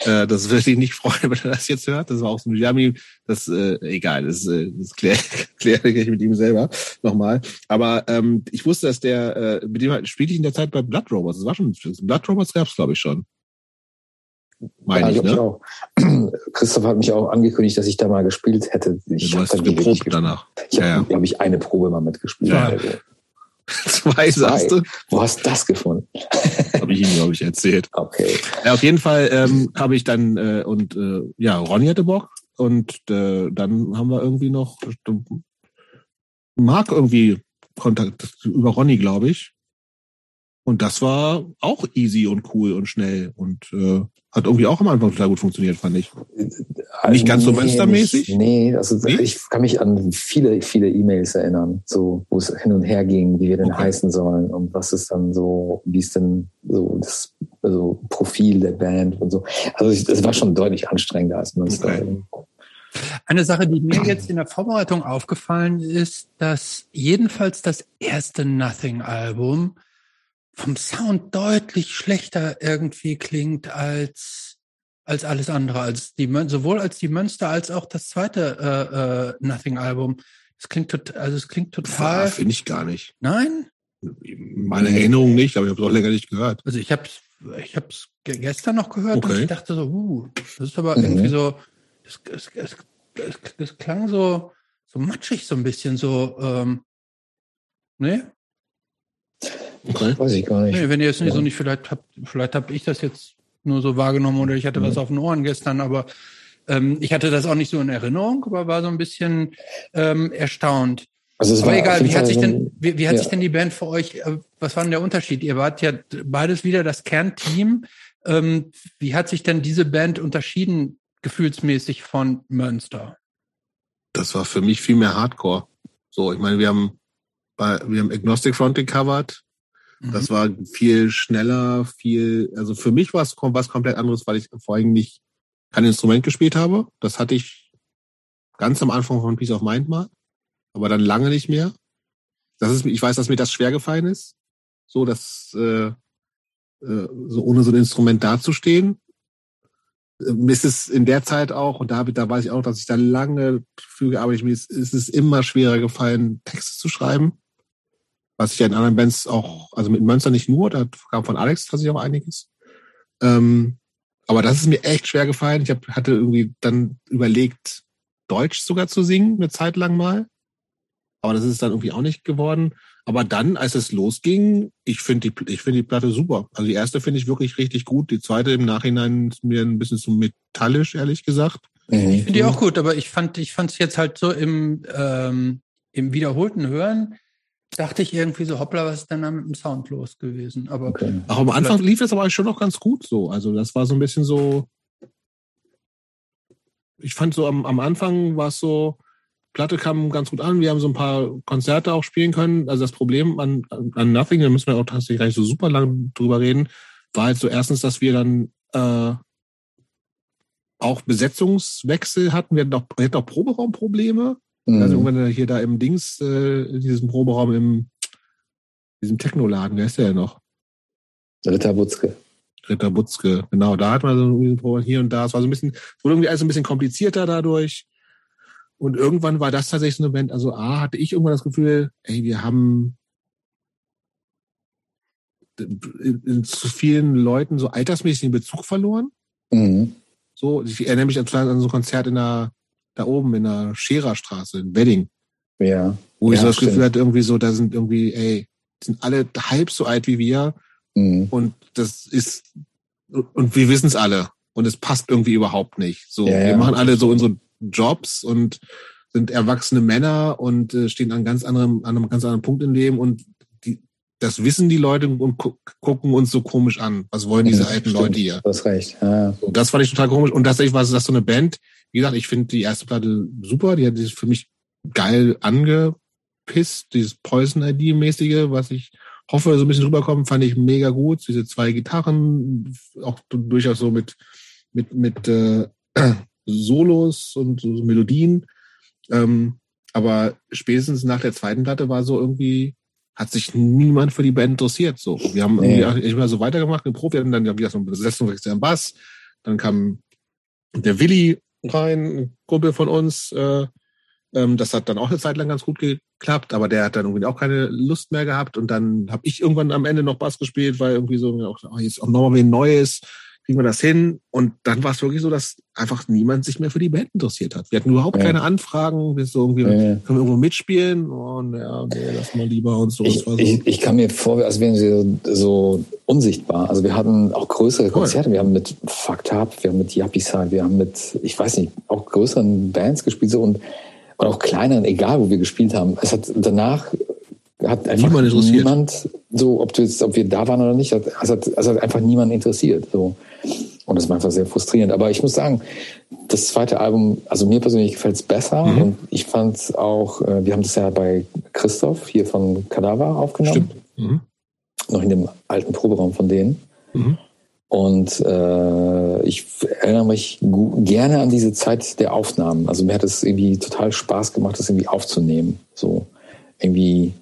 Äh, das würde ich nicht freuen, *laughs* wenn er das jetzt hört. Das war auch so ein Jami. Das, äh, egal, das, äh, das kläre klär ich mit ihm selber nochmal. Aber ähm, ich wusste, dass der, äh, mit dem spielte ich in der Zeit bei Blood Robots. Das war schon, Blood Robots gab's glaube ich, schon.
Meine ja, ich, ne? Ich auch. *clears throat* Christoph hat mich auch angekündigt, dass ich da mal gespielt hätte. Ich
ja, du hast geprobt danach.
Ich habe, ja, ja. glaube ich, eine Probe mal mitgespielt. Ja. Also. *laughs*
Zwei, sagst du?
Wo hast du das gefunden? *laughs*
habe ich ihm, glaube ich, erzählt.
Okay.
Ja, auf jeden Fall ähm, habe ich dann, äh, und äh, ja, Ronny hatte Bock. Und äh, dann haben wir irgendwie noch Marc irgendwie Kontakt über Ronny, glaube ich. Und das war auch easy und cool und schnell und äh, hat irgendwie auch am Anfang total gut funktioniert, fand ich. Also nicht ganz so nee, mönstermäßig?
nee, also nee? ich kann mich an viele, viele E-Mails erinnern, so wo es hin und her ging, wie wir denn okay. heißen sollen und was ist dann so, wie ist denn so das also Profil der Band und so. Also es war schon deutlich anstrengender als Münster. Okay.
Eine Sache, die mir jetzt in der Vorbereitung aufgefallen ist, dass jedenfalls das erste Nothing-Album vom Sound deutlich schlechter irgendwie klingt als als alles andere, als die sowohl als die Münster als auch das zweite äh, äh, Nothing Album. Es klingt total, also es klingt total.
Finde ich gar nicht.
Nein.
Meine Erinnerung nicht, aber ich habe es auch länger nicht gehört.
Also ich habe ich habe es gestern noch gehört okay. und ich dachte so, uh, das ist aber mhm. irgendwie so, es, es, es, es, es klang so so matschig so ein bisschen so. Ähm, ne?
Okay. Weiß ich gar nicht.
Nee, wenn ihr es nicht ja. so nicht, vielleicht habt, vielleicht habe ich das jetzt nur so wahrgenommen oder ich hatte mhm. was auf den Ohren gestern, aber ähm, ich hatte das auch nicht so in Erinnerung, aber war so ein bisschen ähm, erstaunt. Also es aber egal, wie hat sich denn, wie, wie hat ja. sich denn die Band für euch, äh, was war denn der Unterschied? Ihr wart ja beides wieder das Kernteam. Ähm, wie hat sich denn diese Band unterschieden, gefühlsmäßig von Münster?
Das war für mich viel mehr Hardcore. So, ich meine, wir haben bei, wir haben Agnostic Front gecovert, das mhm. war viel schneller, viel, also für mich war es was komplett anderes, weil ich vorhin nicht kein Instrument gespielt habe. Das hatte ich ganz am Anfang von Peace of Mind mal, aber dann lange nicht mehr. Das ist, ich weiß, dass mir das schwer gefallen ist, so dass äh, äh, so ohne so ein Instrument dazustehen. Mir ist es in der Zeit auch, und da, da weiß ich auch, dass ich da lange für gearbeitet habe, mir ist, ist es immer schwerer gefallen, Texte zu schreiben was ich ja in anderen Bands auch, also mit Mönster nicht nur, da kam von Alex tatsächlich auch einiges. Ähm, aber das ist mir echt schwer gefallen. Ich hab, hatte irgendwie dann überlegt, Deutsch sogar zu singen, eine Zeit lang mal. Aber das ist dann irgendwie auch nicht geworden. Aber dann, als es losging, ich finde die, ich finde die Platte super. Also die erste finde ich wirklich richtig gut. Die zweite im Nachhinein ist mir ein bisschen zu metallisch, ehrlich gesagt.
Ich finde die auch gut, aber ich fand, ich fand es jetzt halt so im, ähm, im wiederholten Hören dachte ich irgendwie so, hoppla, was ist denn da mit dem Sound los gewesen? Aber
okay. Auch am Anfang lief das aber schon noch ganz gut so. Also das war so ein bisschen so. Ich fand so am, am Anfang war es so, Platte kam ganz gut an. Wir haben so ein paar Konzerte auch spielen können. Also das Problem an, an Nothing, da müssen wir auch tatsächlich gar nicht so super lang drüber reden, war halt so erstens, dass wir dann äh, auch Besetzungswechsel hatten. Wir hatten auch, wir hatten auch Proberaumprobleme. Mhm. Also irgendwann hier da im Dings, äh, diesem Proberaum im diesem Technoladen, wer ist der denn noch?
Ritter Butzke.
Ritter Butzke, genau. Da hat man so ein Proberaum hier und da. Es war so ein bisschen, wurde irgendwie alles ein bisschen komplizierter dadurch. Und irgendwann war das tatsächlich so ein Event. Also A, hatte ich irgendwann das Gefühl, ey, wir haben zu vielen Leuten so altersmäßig den Bezug verloren. Mhm. So, ich erinnere mich an so ein Konzert in der da oben in der Schererstraße in Wedding.
Ja.
Wo ich
ja,
so das Gefühl hatte, irgendwie so, da sind irgendwie, ey, sind alle halb so alt wie wir. Mhm. Und das ist, und wir wissen es alle. Und es passt irgendwie überhaupt nicht. So, ja, wir ja. machen alle so unsere Jobs und sind erwachsene Männer und äh, stehen an ganz anderem, an einem ganz anderen Punkt im Leben und das wissen die Leute und gu gucken uns so komisch an. Was wollen diese alten stimmt. Leute hier?
Du hast recht. Ja.
Das fand ich total komisch. Und tatsächlich war es das so eine Band, wie gesagt, ich finde die erste Platte super, die hat sich für mich geil ange, Piss, dieses Poison-ID-mäßige, was ich hoffe, so ein bisschen rüberkommt, fand ich mega gut. Diese zwei Gitarren, auch durchaus so mit, mit, mit äh, *clears throat* Solos und so Melodien. Ähm, aber spätestens nach der zweiten Platte war so irgendwie, hat sich niemand für die Band interessiert. So, wir haben nee. irgendwie immer so weitergemacht, eine Profi, und dann haben wir so eine Besetzung am Bass. Dann kam der Willi rein, ein Kumpel von uns, äh, ähm, das hat dann auch eine Zeit lang ganz gut geklappt, aber der hat dann irgendwie auch keine Lust mehr gehabt. Und dann habe ich irgendwann am Ende noch Bass gespielt, weil irgendwie so, oh, jetzt auch nochmal ein Neues, kriegen wir das hin? Und dann war es wirklich so, dass einfach niemand sich mehr für die Band interessiert hat. Wir hatten überhaupt ja. keine Anfragen, wir so irgendwie, ja. können wir irgendwo mitspielen? Oh, ja, nee, lass mal lieber und so.
Ich, so. ich, ich kann mir vor, als wären sie so unsichtbar. Also wir hatten auch größere Konzerte. Cool. Wir haben mit Fucked Up, wir haben mit Yuppie wir haben mit, ich weiß nicht, auch größeren Bands gespielt so und und auch kleineren, egal wo wir gespielt haben. Es hat danach hat einfach niemand, niemand so, ob, du jetzt, ob wir da waren oder nicht, es hat, es hat einfach niemand interessiert. So. Und das war einfach sehr frustrierend. Aber ich muss sagen, das zweite Album, also mir persönlich gefällt es besser. Mhm. Und ich fand es auch, äh, wir haben das ja bei Christoph hier von Kadaver aufgenommen. Mhm. Noch in dem alten Proberaum von denen. Mhm. Und äh, ich erinnere mich gerne an diese Zeit der Aufnahmen. Also mir hat es irgendwie total Spaß gemacht, das irgendwie aufzunehmen. So irgendwie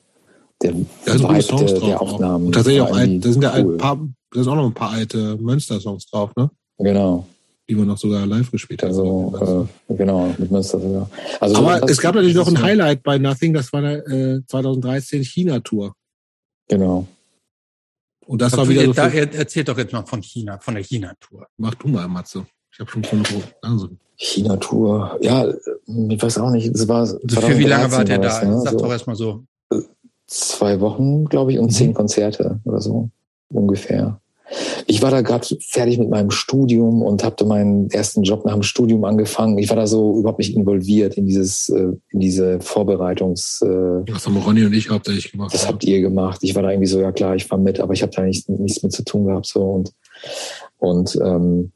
der
also Vibe der, der Aufnahmen. Und tatsächlich auch alt, da sind ja cool. ein paar, da sind auch noch ein paar alte Münster-Songs drauf, ne?
Genau.
Die wir noch sogar live gespielt haben.
Also, äh, genau, mit Münster sogar.
Also Aber es gab natürlich noch ein Highlight bei Nothing, das war der äh, 2013 China-Tour.
Genau.
Und das war wieder so. Da, erzählt doch jetzt mal von China, von der China-Tour.
Mach du mal, Matze. Ich habe schon von
also. China-Tour. Ja, ich weiß auch nicht. Es war.
Für wie lange war der da? Ne? Sag so. doch erstmal so.
Zwei Wochen, glaube ich, und mhm. zehn Konzerte oder so ungefähr. Ich war da gerade fertig mit meinem Studium und habe meinen ersten Job nach dem Studium angefangen. Ich war da so überhaupt nicht involviert in dieses, äh, in diese Vorbereitungs.
Äh, das haben Ronny und ich hauptsächlich gemacht.
Das habt ihr gemacht. Ich war da irgendwie so, ja klar, ich war mit, aber ich habe da nicht, nichts mit zu tun gehabt so und und ähm,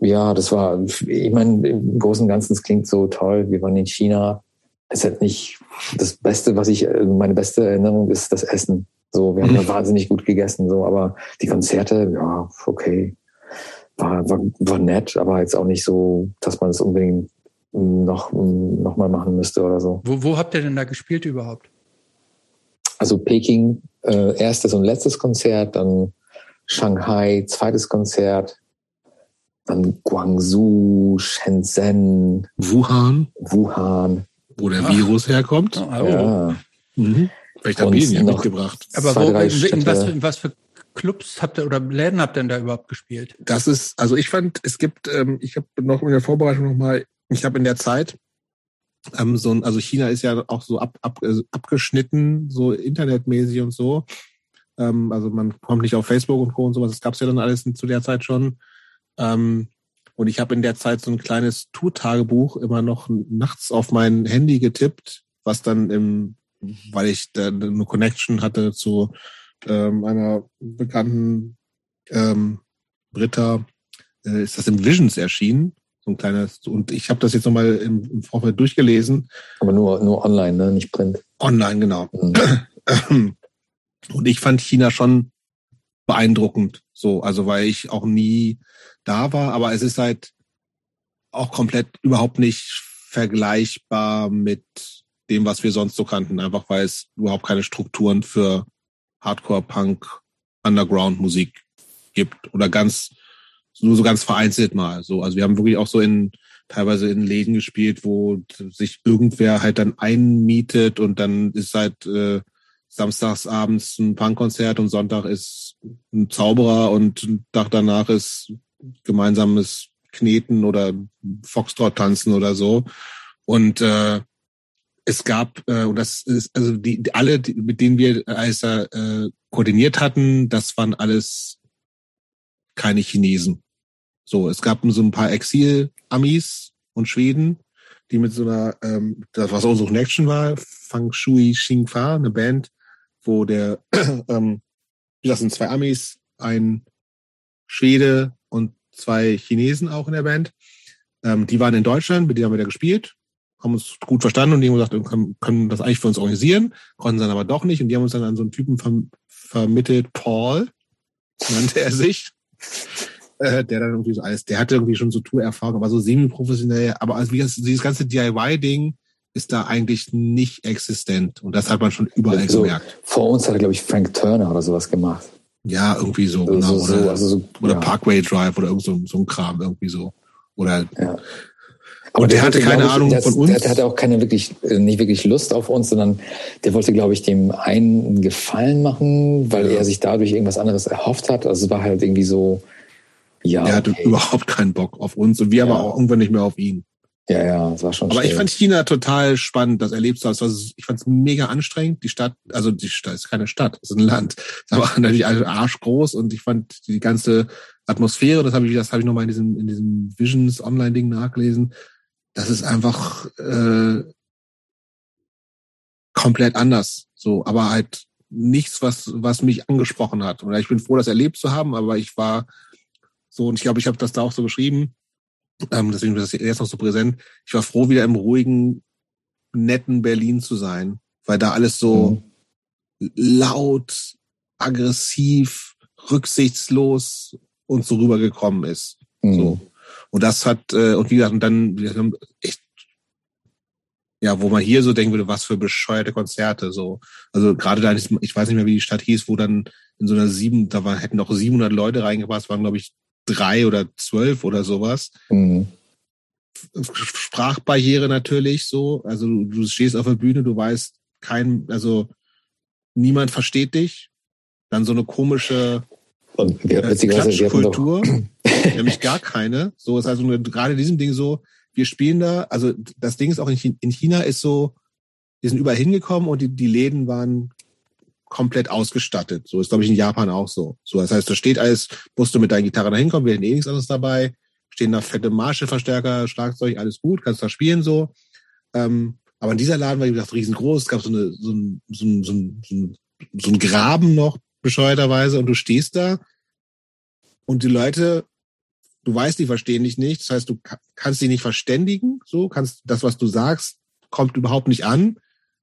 ja, das war, ich meine, im Großen und Ganzen, es klingt so toll. Wir waren in China. Es ist halt nicht das Beste, was ich, meine beste Erinnerung ist das Essen. So, wir haben da wahnsinnig gut gegessen, so, aber die Konzerte, ja, okay, war, war, war nett, aber jetzt auch nicht so, dass man es unbedingt noch, noch mal machen müsste oder so.
Wo, wo habt ihr denn da gespielt überhaupt?
Also Peking, äh, erstes und letztes Konzert, dann Shanghai, zweites Konzert, dann Guangzhou, Shenzhen,
Wuhan,
Wuhan,
wo der Ach. Virus herkommt.
Oh, Ja. Mhm.
Vielleicht haben wir ihn ja mitgebracht.
Aber wo, in, was, in was für Clubs habt ihr oder Läden habt ihr denn da überhaupt gespielt?
Das ist, also ich fand, es gibt, ähm, ich habe noch in der Vorbereitung nochmal, ich habe in der Zeit ähm, so ein, also China ist ja auch so ab, ab, äh, abgeschnitten, so internetmäßig und so. Ähm, also man kommt nicht auf Facebook und Co. und sowas. Das gab's ja dann alles zu der Zeit schon. Ähm, und ich habe in der Zeit so ein kleines Tour-Tagebuch immer noch nachts auf mein Handy getippt, was dann im weil ich da eine Connection hatte zu ähm, einer bekannten ähm, Britta, äh, ist das im Visions erschienen. So ein kleines, und ich habe das jetzt nochmal im, im Vorfeld durchgelesen.
Aber nur, nur online, ne? nicht print.
Online, genau. Mhm. *clears throat* Und ich fand China schon beeindruckend, so, also weil ich auch nie da war, aber es ist halt auch komplett überhaupt nicht vergleichbar mit dem, was wir sonst so kannten, einfach weil es überhaupt keine Strukturen für Hardcore, Punk, Underground-Musik gibt oder ganz nur so ganz vereinzelt mal. So, also wir haben wirklich auch so in teilweise in Läden gespielt, wo sich irgendwer halt dann einmietet und dann ist halt äh, samstags abends ein Punkkonzert und Sonntag ist ein Zauberer und ein Tag danach ist gemeinsames Kneten oder Foxtrot tanzen oder so. Und äh, es gab, äh, und das ist, also die, die alle, die, mit denen wir als äh, koordiniert hatten, das waren alles keine Chinesen. So, es gab so ein paar Exil-Amis und Schweden, die mit so einer, ähm, das was unsere Connection war, Fang Shui Xingfa, eine Band, wo der, *clears throat* ähm, das sind zwei Amis, ein Schwede und zwei Chinesen auch in der Band. Ähm, die waren in Deutschland, mit denen haben wir da gespielt haben uns gut verstanden und die haben gesagt, wir können, können das eigentlich für uns organisieren, konnten dann aber doch nicht und die haben uns dann an so einen Typen verm vermittelt, Paul, nannte er sich, *laughs* äh, der dann irgendwie so alles, der hatte irgendwie schon so Tourerfahrung, aber so semi-professionell, aber also wie das, dieses ganze DIY-Ding ist da eigentlich nicht existent und das hat man schon überall
so,
gemerkt.
Vor uns hat, glaube ich, Frank Turner oder sowas gemacht.
Ja, irgendwie so,
Also
genau.
so,
oder
also so,
oder
ja.
Parkway Drive oder irgend so, so ein Kram, irgendwie so. Oder
Ja.
Und der hatte
wollte,
keine
ich,
Ahnung
der,
von uns.
Der, der hatte auch keine wirklich, äh, nicht wirklich Lust auf uns, sondern der wollte, glaube ich, dem einen einen Gefallen machen, weil
Ja.
er sich dadurch irgendwas anderes erhofft hat. Also es war halt irgendwie so, ja,
der hatte
okay.
überhaupt keinen Bock auf uns und wir
Ja.
aber auch irgendwann nicht mehr auf ihn.
Ja, ja, es war schon
Aber ich
schräg.
fand China total spannend, das erlebt zu haben. Es war- Ich fand es mega anstrengend. Die Stadt, also die Stadt ist keine Stadt, es ist ein Land. Es war *laughs* natürlich alles arschgroß und ich fand die ganze Atmosphäre, das habe ich, das habe ich nochmal in diesem, in diesem Visions Online-Ding nachgelesen. Das ist einfach äh, komplett anders. So, aber halt nichts, was, was mich angesprochen hat. Oder ich bin froh, das erlebt zu haben, aber ich war so, und ich glaube, ich habe das da auch so geschrieben, ähm, deswegen ist das jetzt noch so präsent. Ich war froh, wieder im ruhigen, netten Berlin zu sein, weil da alles so
Mhm.
laut, aggressiv, rücksichtslos und so rübergekommen ist.
Mhm.
So. Und das hat, äh, und wie gesagt, und dann, echt, ja, wo man hier so denken würde, was für bescheuerte Konzerte, so. Also gerade da, ich weiß nicht mehr, wie die Stadt hieß, wo dann in so einer sieben, da war, hätten noch 700 Leute reingepasst, waren, glaube ich, drei oder zwölf oder sowas.
Mhm.
Sprachbarriere natürlich so. Also du, du stehst auf der Bühne, du weißt kein, also niemand versteht dich. Dann so eine komische
Und wir,
äh, Klatschkultur, *clears throat* nämlich gar keine. So ist also gerade in diesem Ding so, wir spielen da, also das Ding ist auch in China, in China ist so, wir sind überall hingekommen und die, die Läden waren komplett ausgestattet. So ist, glaube ich, in Japan auch so. So, das heißt, da steht alles, musst du mit deiner Gitarre da hinkommen, wir hätten eh nichts anderes dabei, stehen da fette Marshall-Verstärker, Schlagzeug, alles gut, kannst da spielen so. Ähm, aber in dieser Laden war, wie gesagt, riesengroß, es gab so, eine, so, ein, so, ein, so, ein, so, ein, Graben noch, bescheuerterweise, und du stehst da und die Leute, du weißt, die verstehen dich nicht, das heißt, du ka- kannst sie nicht verständigen, so, kannst das, was du sagst, kommt überhaupt nicht an.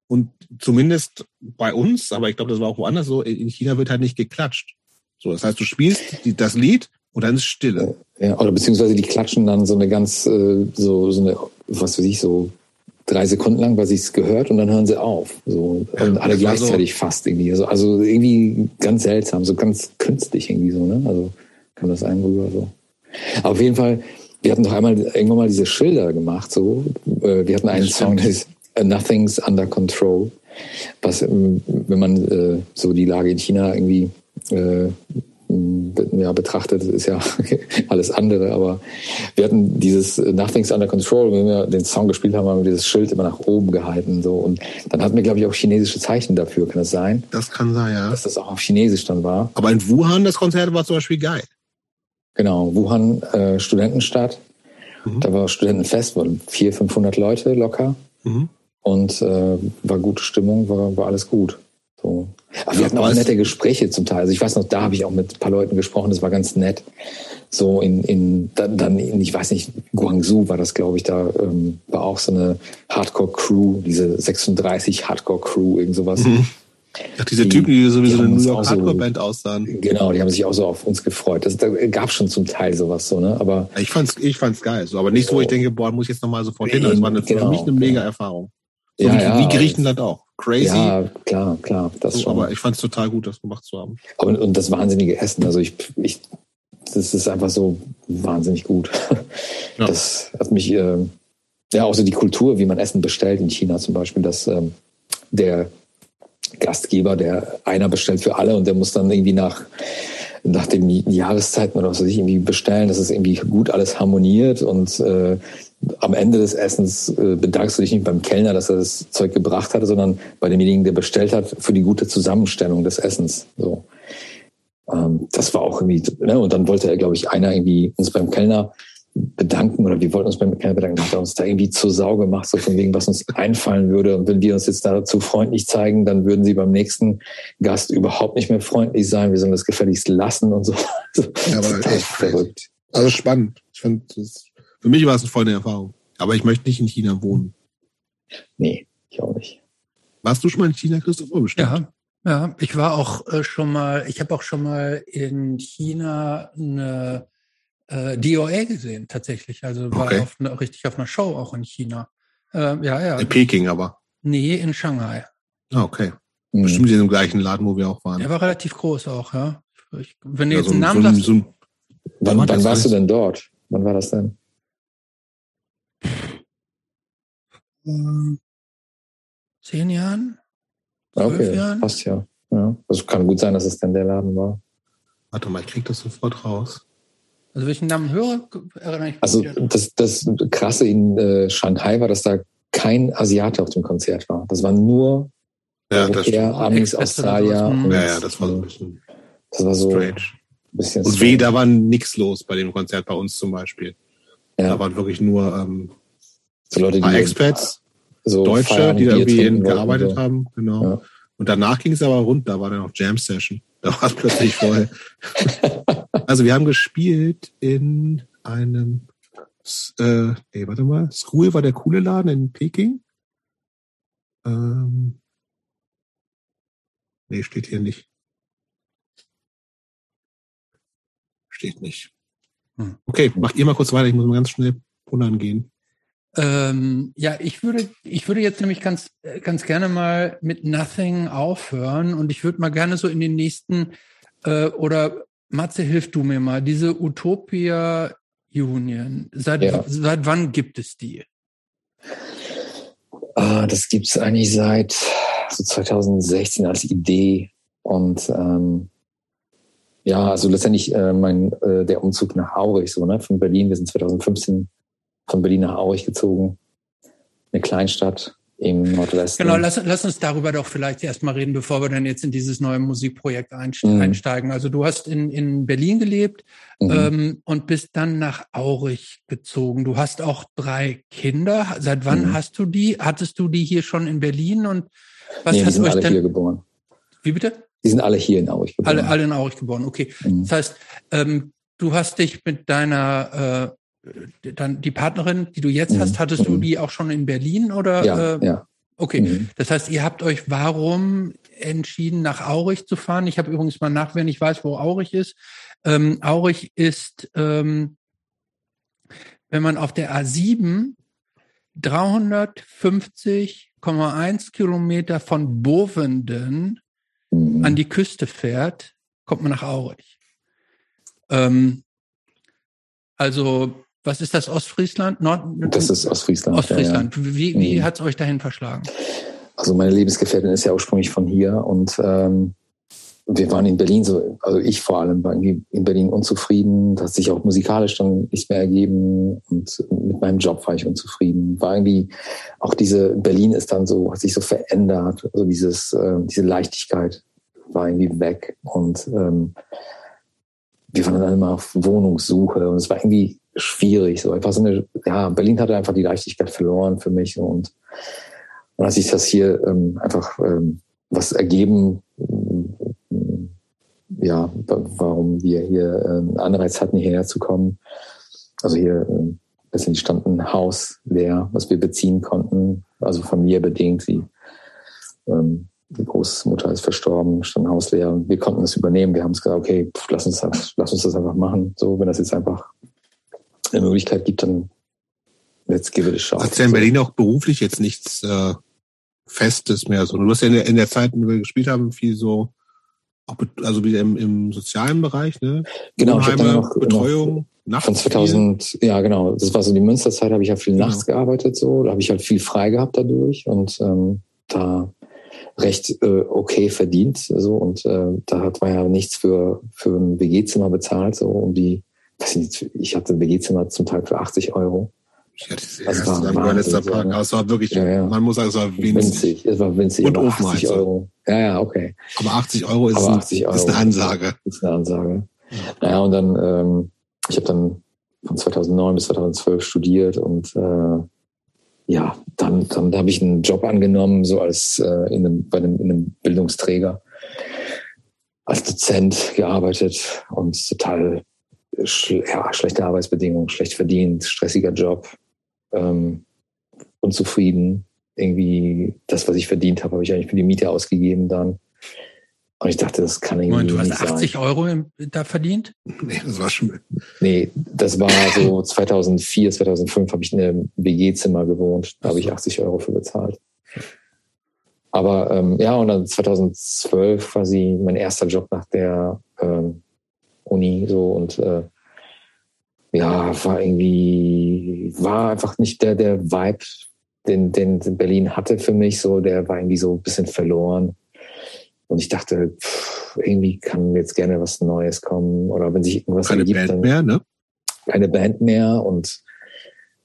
Und zumindest bei uns, aber ich glaube, das war auch woanders so, in China wird halt nicht geklatscht. So, das heißt, du spielst die, das Lied und dann ist Stille.
ja, oder beziehungsweise die klatschen dann so eine ganz, äh, so, so eine, was weiß ich, so drei Sekunden lang, weil sie es gehört und dann hören sie auf. So,
Ja,
und alle
war
gleichzeitig fast irgendwie. Also, also irgendwie ganz seltsam, so ganz künstlich irgendwie so, ne? Also kam das einem rüber so. Aber auf jeden Fall, wir hatten doch einmal irgendwann mal diese Schilder gemacht, so. Äh, Wir hatten einen Song, der ist Nothing's Under Control. Was, ähm, wenn man äh, so die Lage in China irgendwie äh, ja, betrachtet, ist ja *laughs* alles andere, aber wir hatten dieses äh, Nothing's Under Control, wenn wir den Song gespielt haben, haben wir dieses Schild immer nach oben gehalten, so. Und dann hatten wir, glaube ich, auch chinesische Zeichen dafür, kann das sein?
Das kann sein, ja.
Dass das auch auf Chinesisch dann war.
Aber in Wuhan, das Konzert war zum Beispiel geil.
Genau, Wuhan, äh, Studentenstadt.
Mhm.
Da war Studentenfest, waren 400, 500 Leute locker.
Mhm.
Und äh, war gute Stimmung, war, war alles gut. So. Aber
Ja,
wir hatten auch nette Gespräche zum Teil. Also ich weiß noch, da habe ich auch mit ein paar Leuten gesprochen, das war ganz nett. So in, in dann, dann in, ich weiß nicht, Guangzhou war das, glaube ich, da ähm, war auch so eine Hardcore-Crew, diese 36 Hardcore-Crew, irgend sowas.
Mhm. Ach, diese
Die-
Typen, die sowieso
die
eine New York
auch so-
Hardcore-Band aussahen.
Genau, die haben sich auch so auf uns gefreut. Das, da gab schon zum Teil sowas so, ne? Aber
Ich fand's, ich fand's geil. So, aber nicht so, wo ich denke, boah, muss ich jetzt nochmal sofort hin. Das war eine, für
Genau,
mich eine
genau.
mega Erfahrung. So
Ja,
wie,
ja,
wie Griechenland auch. Crazy.
ja, klar, klar, das
so,
schon.
aber ich fand's total gut, das gemacht zu haben.
Und, und das wahnsinnige Essen, also ich, ich, das ist einfach so wahnsinnig gut.
Ja.
Das hat mich, äh, ja, auch so die Kultur, wie man Essen bestellt in China zum Beispiel, dass ähm, der Gastgeber, der einer bestellt für alle und der muss dann irgendwie nach, nach den Jahreszeiten oder was weiß ich, irgendwie bestellen, dass es irgendwie gut alles harmoniert und äh, am Ende des Essens äh, bedankst du dich nicht beim Kellner, dass er das Zeug gebracht hat, sondern bei demjenigen, der bestellt hat, für die gute Zusammenstellung des Essens. So. Ähm, das war auch irgendwie, ne? und dann wollte er, glaube ich, einer irgendwie uns beim Kellner bedanken oder wir wollten uns beim Kellner bedanken, hat er uns da irgendwie zur Sau gemacht, so von wegen, was uns einfallen würde. Und wenn wir uns jetzt dazu freundlich zeigen, dann würden sie beim nächsten Gast überhaupt nicht mehr freundlich sein. Wir sollen das gefälligst lassen und so. *laughs*
Ja, aber echt
verrückt.
Also spannend. Ich fand, das, für mich war es eine volle Erfahrung. Aber ich möchte nicht in China wohnen.
Nee, ich auch nicht.
Warst du schon mal in China, Christopher? Bestimmt.
Ja, ja. Ich war auch äh, schon mal, ich habe auch schon mal in China eine äh, DOA gesehen, tatsächlich. Also war
Okay.
auf eine, richtig auf einer Show auch in China. Äh, ja, ja.
In Peking aber.
Nee, in Shanghai.
Ah, okay.
Hm.
Bestimmt in dem gleichen Laden, wo wir auch waren.
Der war relativ groß auch, ja. Ich, wenn du
Ja,
jetzt
so,
einen
ein-
Namen
so, ein-
sagst,
so, ein-
Wann, wann warst du denn dort? Wann war das denn?
äh, zehn Jahren? Zwölf
Okay,
Jahren?
passt ja. ja. Also kann gut sein, dass es dann der Laden war.
warte mal, ich krieg das sofort raus.
Also wenn ich einen Namen höre, erinnere ich mich
Also das, das Krasse in äh, Shanghai war, dass da kein Asiate auf dem Konzert war. Das waren nur
Ja, das
Europäer. Amis, Australier. und,
Ja, ja, das war so ein bisschen
das war so ein
strange.
bisschen
Und weh, da war nix los bei dem Konzert bei uns zum Beispiel. Da
ja,
waren wirklich nur ähm,
so Leute,
ein paar
die
Expats,
so
Deutsche,
feiern,
die da irgendwie
wollten,
gearbeitet
so.
haben. Genau.
Ja.
Und danach ging es aber rund, da war dann noch Jam Session. Da war es *laughs* plötzlich voll. also wir haben gespielt in einem äh, nee, warte mal. School war der coole Laden in Peking. Ähm, nee, steht hier nicht. Steht nicht.
Hm.
Okay, macht ihr mal kurz weiter, ich muss mal ganz schnell pullern gehen.
Ähm, ja, ich würde, ich würde jetzt nämlich ganz, äh, ganz gerne mal mit Nothing aufhören und ich würde mal gerne so in den nächsten äh, oder Matze, hilf du mir mal, diese Utopia Union. Seit,
Ja.
seit wann gibt es die?
Ah, das gibt's eigentlich seit so 2016 als Idee. Und ähm, ja, also letztendlich äh, mein äh, der Umzug nach Aurich, so, ne, von Berlin. Wir sind 2015 von Berlin nach Aurich gezogen. Eine Kleinstadt im Nordwesten.
Genau, lass, lass uns darüber doch vielleicht erstmal reden, bevor wir dann jetzt in dieses neue Musikprojekt
Mhm.
einsteigen. Also du hast in, in Berlin gelebt
Mhm.
ähm, und bist dann nach Aurich gezogen. Du hast auch drei Kinder. Seit wann
Mhm.
hast du die? Hattest du die hier schon in Berlin und was
nee, die
hast
sind
euch
alle
denn?
hier geboren.
Wie bitte?
Die sind alle hier in Aurich geboren.
Alle, alle in Aurich geboren. Okay.
Mhm.
Das heißt, ähm, du hast dich mit deiner äh, dann die Partnerin, die du jetzt
Mhm.
hast, hattest du
Mhm.
die auch schon in Berlin oder?
Ja,
äh,
ja.
Okay.
Mhm.
Das heißt, ihr habt euch warum entschieden, nach Aurich zu fahren? Ich habe übrigens mal nach, wenn ich weiß, wo Aurich ist. Ähm, Aurich ist, ähm, wenn man auf der A7 350,1 Kilometer von Bovenden
Mhm.
an die Küste fährt, kommt man nach Aurich. Ähm, also, was ist das? Ostfriesland? Nord
Das ist Ostfriesland.
Ostfriesland. Wie, wie
Mhm.
hat's euch dahin verschlagen?
Also meine Lebensgefährtin ist ja ursprünglich von hier und ähm, wir waren in Berlin so, also ich vor allem war irgendwie in Berlin unzufrieden, das hat sich auch musikalisch dann nichts mehr ergeben und mit meinem Job war ich unzufrieden. War irgendwie auch diese Berlin ist dann so, hat sich so verändert, also dieses, äh, diese Leichtigkeit war irgendwie weg und ähm, wir waren dann immer auf Wohnungssuche und es war irgendwie schwierig, so einfach so eine, ja, Berlin hatte einfach die Leichtigkeit verloren für mich und und hat sich das hier ähm, einfach ähm, was ergeben, ähm, ja, wa- warum wir hier ähm, einen Anreiz hatten, hierher zu kommen. Also hier ähm, letztendlich stand ein Haus leer, was wir beziehen konnten, also familiebedingt. Sie, ähm, die Großmutter ist verstorben, stand ein Haus leer und wir konnten es übernehmen. Wir haben es gesagt, okay, pff, lass uns das, lass uns das einfach machen. So, wenn das jetzt einfach eine Möglichkeit gibt, dann let's give it a shot.
Hat ja in Berlin auch beruflich jetzt nichts äh, Festes mehr. So, du hast ja in der, in der Zeit, in der wir gespielt haben, viel so, auch also wieder im, im sozialen Bereich, ne?
Genau, ich hab
Wohnheime,
dann noch-
Betreuung, nachts
Von 2000, ja genau, das war so die Münsterzeit, habe ich ja viel
Genau.
nachts gearbeitet, so, da habe ich halt viel frei gehabt dadurch und ähm, da recht äh, okay verdient, so und äh, da hat man ja nichts für für ein WG-Zimmer bezahlt, so um die, ich hatte ein WG-Zimmer zum Teil für 80 Euro,
hatte das
Also
erste
war
mein letzter Park,
ne?
aber es war wirklich,
Ja, ja.
man muss sagen, es war winzig.
winzig, es war winzig,
Und Ofenheizer.
80 Euro, ja ja okay,
Aber 80 Euro ist,
Aber
ein,
80
ist
Euro.
eine Ansage.
Das ist eine Ansage. Naja, und dann, ähm, ich habe dann von 2009 bis 2012 studiert und äh, ja, dann, dann habe ich einen Job angenommen, so als äh, in einem, bei einem, in einem Bildungsträger, als Dozent gearbeitet und total schl ja, schlechte Arbeitsbedingungen, schlecht verdient, stressiger Job, ähm, unzufrieden. irgendwie das, was ich verdient habe, habe ich eigentlich für die Miete ausgegeben dann. Und ich dachte, das kann irgendwie
Moment, du hast
nicht
80
sein.
Euro im- da verdient?
Nee, das war schon.
Nee, das war so 2004, 2005 habe ich in einem WG-Zimmer gewohnt. Da habe ich 80 Euro für bezahlt. Aber ähm, ja, und dann 2012 quasi mein erster Job nach der ähm, Uni so und äh, ja, war irgendwie, war einfach nicht der, der Vibe, den, den Berlin hatte für mich, so, der war irgendwie so ein bisschen verloren. Und ich dachte, pff, irgendwie kann jetzt gerne was Neues kommen. Oder wenn sich irgendwas
Keine
ergibt,
Band
dann
mehr, ne?
keine Band mehr und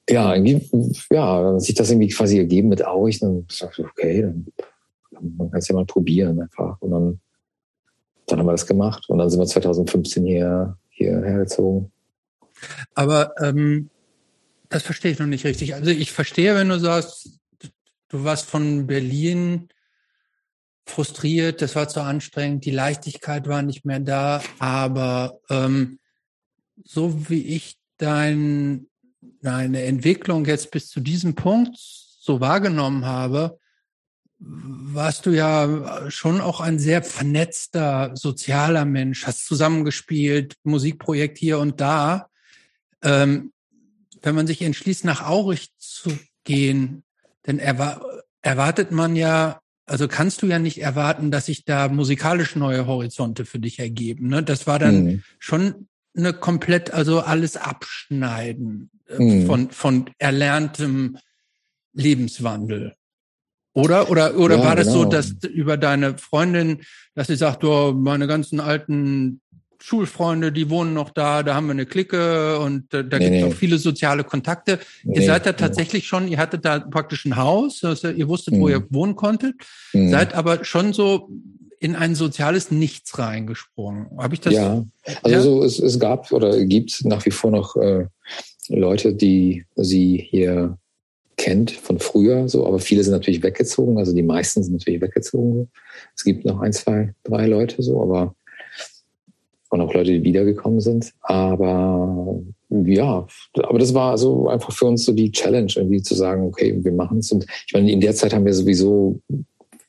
ja, irgendwie, ja, dann hat sich das irgendwie quasi ergeben mit Aurich, dann sagte ich, okay, dann, man kann es ja mal probieren einfach. Und dann, dann haben wir das gemacht und dann sind wir 2015 hier, hierher gezogen.
Aber ähm, das verstehe ich noch nicht richtig. Also ich verstehe, wenn du sagst, du warst von Berlin frustriert, das war zu anstrengend, die Leichtigkeit war nicht mehr da, aber ähm, so wie ich dein, deine Entwicklung jetzt bis zu diesem Punkt so wahrgenommen habe, warst du ja schon auch ein sehr vernetzter, sozialer Mensch, hast zusammengespielt, Musikprojekt hier und da. Ähm, wenn man sich entschließt, nach Aurich zu gehen, dann erwa erwartet man ja, also kannst du ja nicht erwarten, dass sich da musikalisch neue Horizonte für dich ergeben. Ne? Das war dann
Mhm.
schon eine komplett, also alles abschneiden äh,
Mhm.
von, von erlerntem Lebenswandel. Oder, oder, oder
Ja,
war das so,
genau.
dass über deine Freundin, dass sie sagt, oh, meine ganzen alten Schulfreunde, die wohnen noch da, da haben wir eine Clique und äh, da
Nee,
gibt es
nee.
auch viele soziale Kontakte. ihr
Nee,
seid da tatsächlich schon, ihr hattet da praktisch ein Haus, also ihr wusstet, wo
Mhm.
ihr wohnen konntet,
Mhm.
seid aber schon so in ein soziales Nichts reingesprungen. Habe ich das?
ja, also
ja?
so, es, es gab oder gibt nach wie vor noch äh, Leute, die sie hier kennt von früher, so, aber viele sind natürlich weggezogen, also die meisten sind natürlich weggezogen. Es gibt noch ein, zwei, drei Leute so, aber und auch Leute, die wiedergekommen sind. Aber ja, aber das war so einfach für uns so die Challenge, irgendwie zu sagen, okay, wir machen es. Und ich meine, in der Zeit haben wir sowieso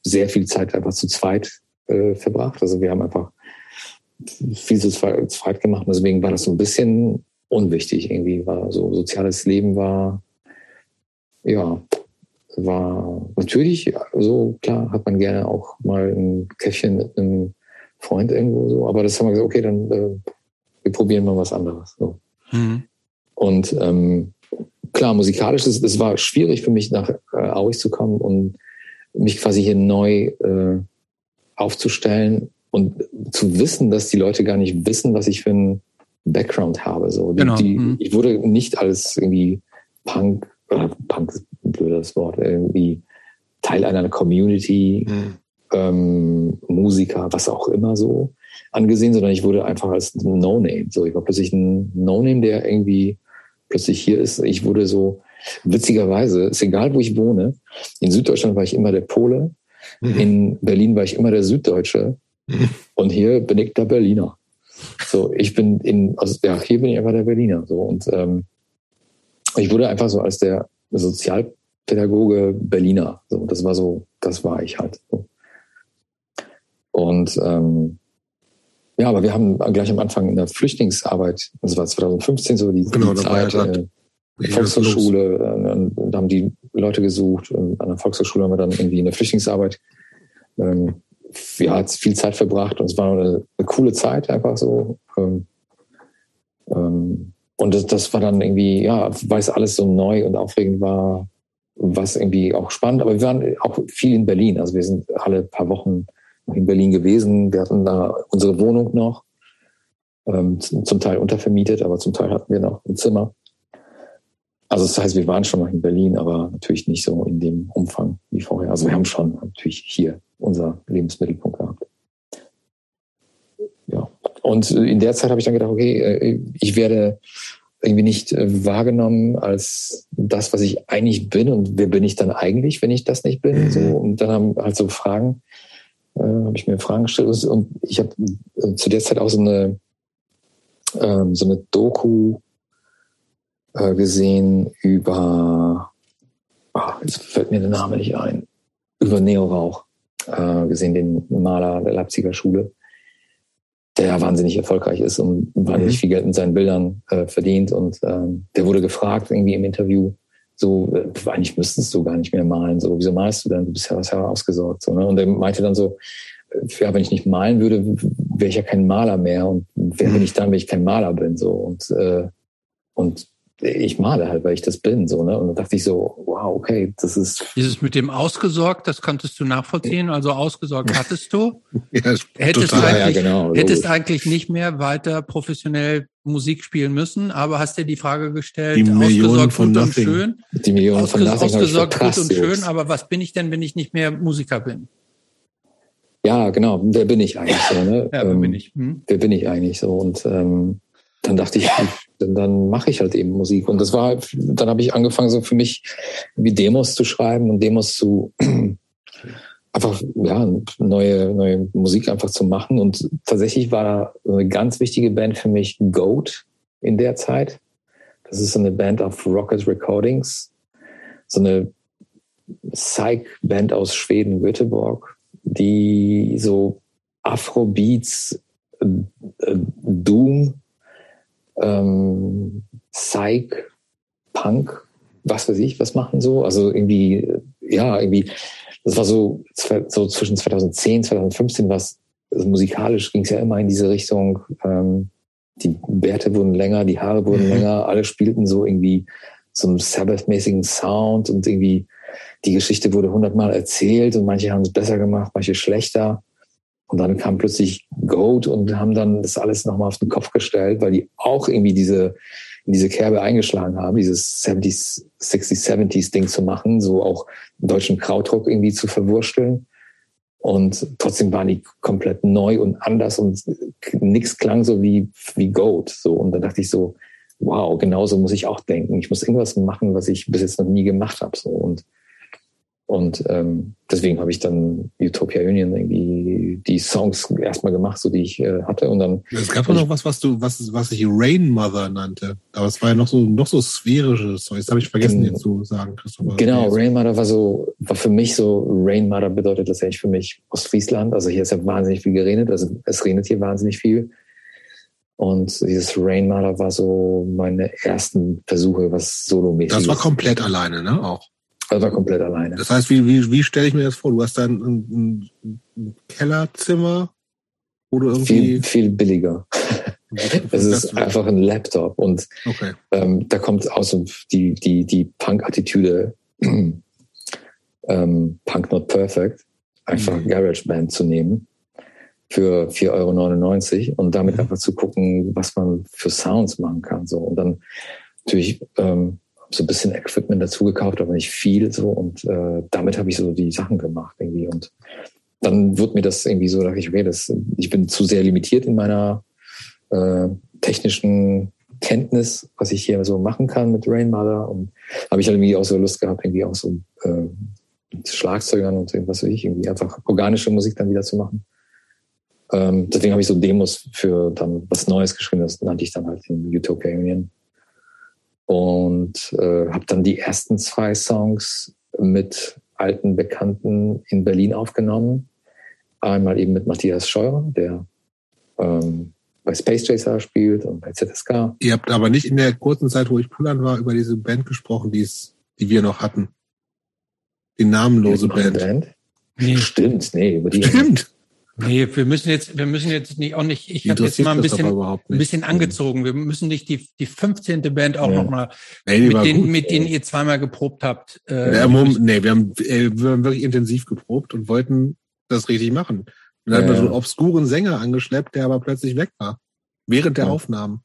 sehr viel Zeit einfach zu zweit äh, verbracht. Also wir haben einfach viel zu zweit, gemacht. Und deswegen war das so ein bisschen unwichtig. Irgendwie war so soziales Leben war, ja, war natürlich so, klar, hat man gerne auch mal ein Käffchen mit einem Freund irgendwo so. Aber das haben wir gesagt, okay, dann äh, wir probieren mal was anderes. So.
Mhm.
Und ähm, klar, musikalisch, es, es war schwierig für mich, nach äh, Aurich zu kommen und mich quasi hier neu äh, aufzustellen und zu wissen, dass die Leute gar nicht wissen, was ich für einen Background habe. So, die,
Genau,
die,
mhm.
Ich wurde nicht als irgendwie Punk, oder Punk ist ein blödes Wort, irgendwie Teil einer Community,
Mhm.
ähm, Musiker, was auch immer so angesehen, sondern ich wurde einfach als No-Name. So, ich war plötzlich ein No-Name, der irgendwie plötzlich hier ist. Ich wurde so, witzigerweise, ist egal, wo ich wohne. In Süddeutschland war ich immer der Pole.
Mhm.
In Berlin war ich immer der Süddeutsche.
Mhm.
Und hier bin ich der Berliner. So, ich bin in, also ja, hier bin ich einfach der Berliner. So, und ähm, ich wurde einfach so als der Sozialpädagoge Berliner. So, das war so, das war ich halt. So. Und ähm, ja, aber wir haben gleich am Anfang in der Flüchtlingsarbeit, das war 2015 so die,
Genau,
die
ja
Zeit,
grad-
äh? Volkshochschule, äh, da haben die Leute gesucht. Und an der Volkshochschule haben wir dann irgendwie in der Flüchtlingsarbeit ähm, ja, viel Zeit verbracht und es war eine, eine coole Zeit einfach so. Ähm, ähm, und das, das war dann irgendwie, ja, weil es alles so neu und aufregend war, was irgendwie auch spannend. Aber wir waren auch viel in Berlin. Also wir sind alle paar Wochen in Berlin gewesen. Wir hatten da unsere Wohnung noch, ähm, zum Teil untervermietet, aber zum Teil hatten wir noch ein Zimmer. Also das heißt, wir waren schon noch in Berlin, aber natürlich nicht so in dem Umfang wie vorher. Also wir haben schon natürlich hier unser Lebensmittelpunkt gehabt. Und in der Zeit habe ich dann gedacht, okay, äh, ich werde irgendwie nicht äh, wahrgenommen als das, was ich eigentlich bin. Und wer bin ich dann eigentlich, wenn ich das nicht bin?
Mhm.
So, und dann haben halt so Fragen, äh, habe ich mir Fragen gestellt. Und ich habe äh, zu der Zeit auch so eine, ähm, so eine Doku äh, gesehen über, oh, jetzt fällt mir der Name nicht ein, über Neo Rauch äh, gesehen, den Maler der Leipziger Schule, der wahnsinnig erfolgreich ist und wahnsinnig mhm. viel Geld mit seinen Bildern äh, verdient. Und ähm, der wurde gefragt irgendwie im Interview, so, äh, eigentlich müsstest du gar nicht mehr malen. So, wieso malst du denn? Du bist ja was ausgesorgt. So, ne? Und er meinte dann so, äh, ja, wenn ich nicht malen würde, wäre ich ja kein Maler mehr. Und wer bin mhm. ich dann, wenn ich kein Maler bin? So und äh, und ich male halt, weil ich das bin, so, ne? Und dann dachte ich so, wow, okay, das ist.
Dieses mit dem ausgesorgt, das konntest du nachvollziehen. Also ausgesorgt *laughs* hattest du. ja, hättest total, eigentlich, ja, genau, hättest eigentlich nicht mehr weiter professionell Musik spielen müssen, aber hast dir die Frage gestellt,
die ausgesorgt gut und
schön.
Die Millionen
von Ausgesorgt gut und schön, aber was bin ich denn, wenn ich nicht mehr Musiker bin?
Ja, genau. Wer bin ich eigentlich so, ne?
Ja, wer
ähm,
bin ich? Hm?
Wer bin ich eigentlich so? Und ähm, dann dachte ich, *laughs* dann, dann mache ich halt eben Musik. Und das war, dann habe ich angefangen, so für mich wie Demos zu schreiben und Demos zu *clears throat* einfach ja neue neue Musik einfach zu machen. Und tatsächlich war eine ganz wichtige Band für mich Goat in der Zeit. Das ist so eine Band auf Rocket Recordings, so eine Psych-Band aus Schweden, Göteborg, die so Afrobeats, äh, äh Doom ähm, Psych, Punk, was weiß ich, was machen so. Also irgendwie, ja, irgendwie, das war so, so zwischen 2010, 2015 was, also musikalisch ging es ja immer in diese Richtung. Ähm, die Bärte wurden länger, die Haare wurden mhm. länger, alle spielten so irgendwie so einen Sabbath-mäßigen Sound und irgendwie die Geschichte wurde hundertmal erzählt und manche haben es besser gemacht, manche schlechter. Und dann kam plötzlich Goat und haben dann das alles nochmal auf den Kopf gestellt, weil die auch irgendwie diese, in diese Kerbe eingeschlagen haben, dieses 70s, 60s, 70s Ding zu machen, so auch deutschen Krautrock irgendwie zu verwursteln. Und trotzdem waren die komplett neu und anders und nichts klang so wie, wie Goat. So. Und dann dachte ich so, wow, genauso muss ich auch denken. Ich muss irgendwas machen, was ich bis jetzt noch nie gemacht habe. So. Und und ähm, deswegen habe ich dann Utopia Union irgendwie die Songs erstmal gemacht, so die ich äh, hatte. Und dann.
Es gab ja noch was, was du, was, was ich Rain Mother nannte. Aber es war ja noch so, noch so sphärisches Zeug. Das habe ich vergessen, jetzt zu sagen,
Christopher. Genau, Rain Mother war so, war für mich so, Rain Mother bedeutet letztendlich für mich Ostfriesland. Also hier ist ja wahnsinnig viel geregnet. Also es regnet hier wahnsinnig viel. Und dieses Rain Mother war so meine ersten Versuche, was solomäßig.
Das war komplett alleine, ne? Auch.
Das war komplett alleine.
Das heißt, wie, wie, wie stelle ich mir das vor? Du hast da ein, ein Kellerzimmer, wo du irgendwie.
Viel, viel billiger. Es ist einfach ein Laptop und okay. ähm, da kommt aus die, die, die Punk-Attitüde, ähm, Punk Not Perfect, einfach mhm. GarageBand zu nehmen für 4,99 Euro und damit mhm. einfach zu gucken, was man für Sounds machen kann. So. Und dann natürlich ähm, so ein bisschen Equipment dazu gekauft, aber nicht viel so. Und äh, damit habe ich so die Sachen gemacht irgendwie. Und dann wird mir das irgendwie so, dachte ich, okay, das, ich bin zu sehr limitiert in meiner äh, technischen Kenntnis, was ich hier so machen kann mit Rainmother. Und habe ich halt irgendwie auch so Lust gehabt, irgendwie auch so äh, mit Schlagzeugern und irgendwas wie ich, irgendwie einfach organische Musik dann wieder zu machen. Ähm, deswegen habe ich so Demos für dann was Neues geschrieben, das nannte ich dann halt in Utopia Union und äh, habe dann die ersten zwei Songs mit alten Bekannten in Berlin aufgenommen. Einmal eben mit Matthias Scheurer, der ähm, bei Space Chaser spielt und bei ZSK.
Ihr habt aber nicht in der kurzen Zeit, wo ich Pullern war, über diese Band gesprochen, die die wir noch hatten. Die namenlose Band. Band.
Nee. Stimmt, nee,
über die. Stimmt.
Nee, wir müssen jetzt, wir müssen jetzt nicht auch nicht, ich habe jetzt mal ein bisschen, ein bisschen angezogen. Wir müssen nicht die, die 15. Band auch ja. nochmal, nee, mit, denen, mit denen ihr zweimal geprobt habt.
Äh, ja, Moment, nee, wir haben, äh, wir haben wirklich intensiv geprobt und wollten das richtig machen. Und dann ja. haben wir so einen obskuren Sänger angeschleppt, der aber plötzlich weg war. Während der ja. Aufnahmen.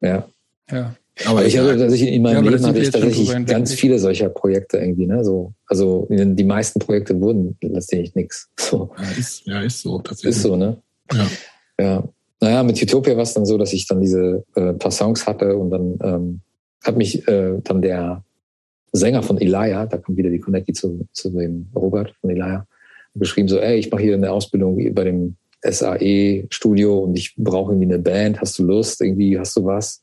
Ja. Ja. Aber ich habe tatsächlich in meinem ja, Leben habe ich tatsächlich ganz viele solcher Projekte irgendwie, ne? So, also die meisten Projekte wurden letztendlich nichts. *laughs* So.
Ja, ist, ja, ist so tatsächlich.
Ist so, ne? Ja. Ja. Naja, mit Utopia war es dann so, dass ich dann diese äh, paar Songs hatte und dann ähm, hat mich äh, dann der Sänger von Elia, da kommt wieder die Connecti zu, zu dem Robert von Elia, geschrieben so, ey, ich mache hier eine Ausbildung bei dem SAE-Studio und ich brauche irgendwie eine Band, hast du Lust, irgendwie hast du was?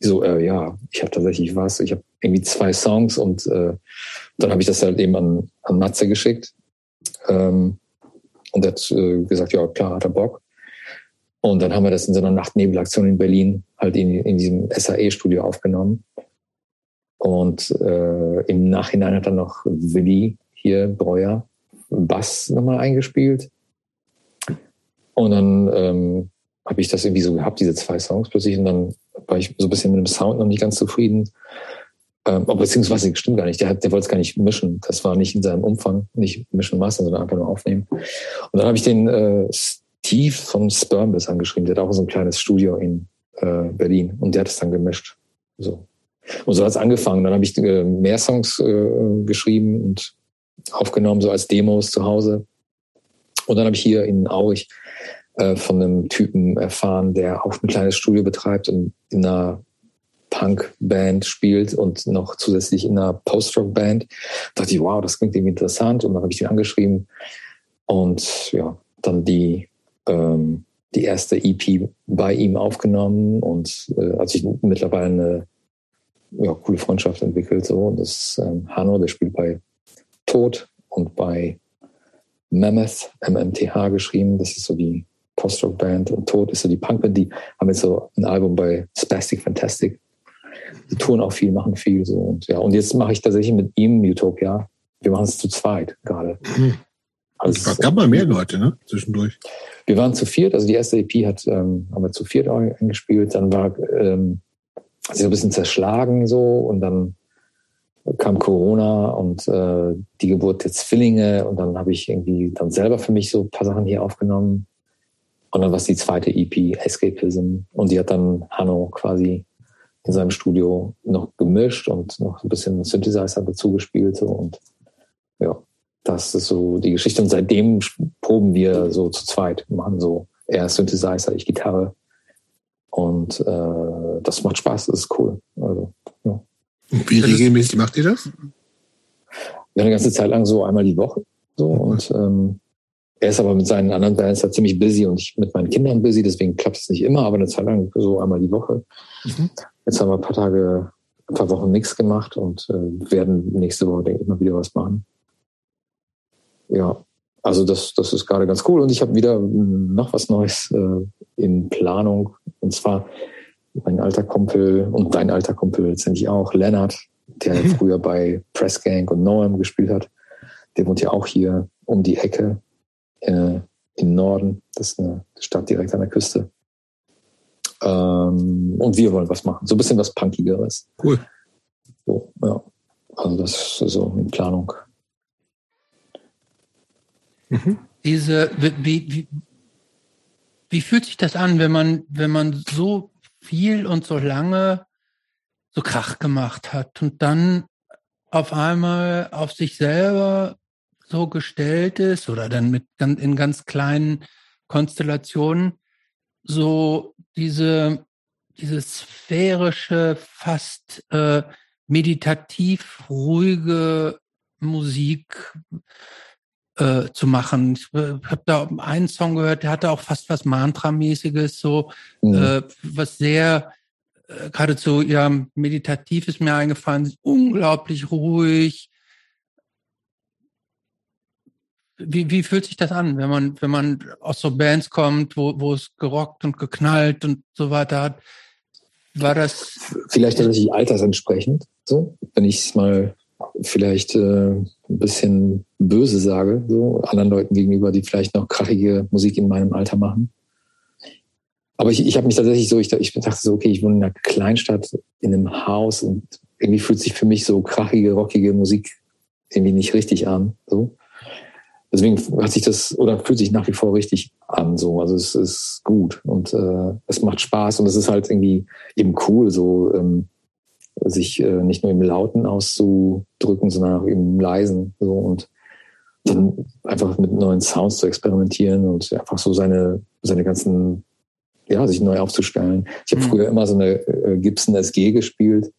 So, äh, ja, ich habe tatsächlich was. Ich habe irgendwie zwei Songs und äh, dann habe ich das halt eben an, an Matze geschickt. Ähm, und er hat äh, gesagt, ja klar, hat er Bock. Und dann haben wir das in so einer Nachtnebelaktion in Berlin halt in, in diesem SAE-Studio aufgenommen. Und äh, im Nachhinein hat dann noch Willi hier, Breuer, Bass nochmal eingespielt. Und dann ähm, habe ich das irgendwie so gehabt, diese zwei Songs plötzlich. Und dann war ich so ein bisschen mit dem Sound noch nicht ganz zufrieden. Ähm, beziehungsweise stimmt gar nicht. Der, hat, der wollte es gar nicht mischen. Das war nicht in seinem Umfang, nicht mischen Master, sondern einfach nur aufnehmen. Und dann habe ich den äh, Steve von Spermbiss angeschrieben. Der hat auch so ein kleines Studio in äh, Berlin und der hat es dann gemischt. So. Und so hat es angefangen. Dann habe ich äh, mehr Songs äh, geschrieben und aufgenommen, so als Demos zu Hause. Und dann habe ich hier in Aurich äh, von einem Typen erfahren, der auch ein kleines Studio betreibt und in einer Punk-Band spielt und noch zusätzlich in einer Post-Rock-Band. Da dachte ich, wow, das klingt irgendwie interessant. Und dann habe ich ihn angeschrieben und ja, dann die, ähm, die erste EP bei ihm aufgenommen und äh, hat sich mittlerweile eine ja, coole Freundschaft entwickelt. So. Und das ähm, Hanno, der spielt bei Tod und bei Mammoth, MMTH geschrieben. Das ist so die Post-Rock-Band und Tod ist so die Punk-Band. Die haben jetzt so ein Album bei Spastic Fantastic die touren auch viel, machen viel so und ja. Und jetzt mache ich tatsächlich mit ihm Utopia. Wir machen es zu zweit gerade.
Mhm. Also es gab mal mehr Leute, ne? Zwischendurch.
Wir waren zu viert, also die erste EP hat, ähm, haben wir zu viert eingespielt, dann war ähm, sie so ein bisschen zerschlagen so und dann kam Corona und äh, die Geburt der Zwillinge und dann habe ich irgendwie dann selber für mich so ein paar Sachen hier aufgenommen. Und dann war es die zweite EP, Escapism. Und die hat dann Hanno quasi in seinem Studio noch gemischt und noch ein bisschen Synthesizer dazu gespielt. So. Und ja, das ist so die Geschichte. Und seitdem proben wir so zu zweit, machen so er Synthesizer, ich Gitarre. Und äh, das macht Spaß, das ist cool. Also, ja.
Wie regelmäßig macht ihr das?
Ja, eine ganze Zeit lang so einmal die Woche. So und ähm, er ist aber mit seinen anderen Bands halt ziemlich busy und ich mit meinen Kindern busy, deswegen klappt es nicht immer, aber eine Zeit lang so einmal die Woche. Mhm. Jetzt haben wir ein paar Tage, ein paar Wochen nichts gemacht und äh, werden nächste Woche, denke ich, mal wieder was machen. Ja, also das, das ist gerade ganz cool. Und ich habe wieder noch was Neues äh, in Planung. Und zwar mein alter Kumpel und dein alter Kumpel letztendlich auch, Lennart, der mhm. früher bei Press Gang und Noam gespielt hat. Der wohnt ja auch hier um die Ecke äh, im Norden. Das ist eine Stadt direkt an der Küste. Ähm, und wir wollen was machen. So ein bisschen was Punkigeres.
Cool.
So, ja. Also das ist so in Planung.
Mhm. Diese, wie, wie, wie fühlt sich das an, wenn man, wenn man so viel und so lange so Krach gemacht hat und dann auf einmal auf sich selber so gestellt ist oder dann mit in ganz kleinen Konstellationen so diese, diese sphärische, fast äh, meditativ ruhige Musik äh, zu machen. Ich äh, habe da einen Song gehört, der hatte auch fast was Mantramäßiges, so mhm. äh, was sehr äh, geradezu ja meditativ ist mir eingefallen, unglaublich ruhig, wie, wie fühlt sich das an, wenn man, wenn man aus so Bands kommt, wo, wo es gerockt und geknallt und so weiter hat? War das.
Vielleicht tatsächlich altersentsprechend, so, wenn ich es mal vielleicht äh, ein bisschen böse sage, so anderen Leuten gegenüber, die vielleicht noch krachige Musik in meinem Alter machen. Aber ich, ich habe mich tatsächlich so, ich, ich dachte so, okay, ich wohne in einer Kleinstadt in einem Haus und irgendwie fühlt sich für mich so krachige, rockige Musik irgendwie nicht richtig an. So deswegen hat sich das oder fühlt sich nach wie vor richtig an. So, also es ist gut und äh, es macht Spaß und es ist halt irgendwie eben cool, so ähm, sich äh, nicht nur im Lauten auszudrücken, sondern auch im Leisen so und dann einfach mit neuen Sounds zu experimentieren und einfach so seine seine ganzen ja sich neu aufzustellen. Ich habe mhm. früher immer so eine äh, Gibson SG gespielt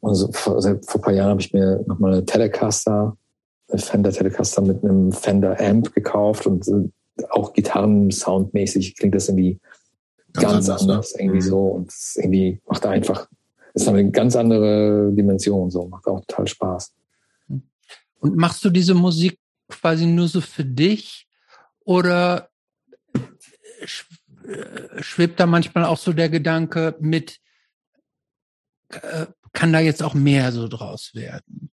und so, vor, vor ein paar Jahren habe ich mir nochmal eine Telecaster Fender Telecaster mit einem Fender Amp gekauft und auch Gitarren-Soundmäßig klingt das irgendwie ganz, ganz anders, ne? irgendwie mhm. so und es irgendwie macht einfach ist eine ganz andere Dimension, so macht auch total Spaß.
Und machst du diese Musik quasi nur so für dich oder schwebt da manchmal auch so der Gedanke mit, äh, kann da jetzt auch mehr so draus werden?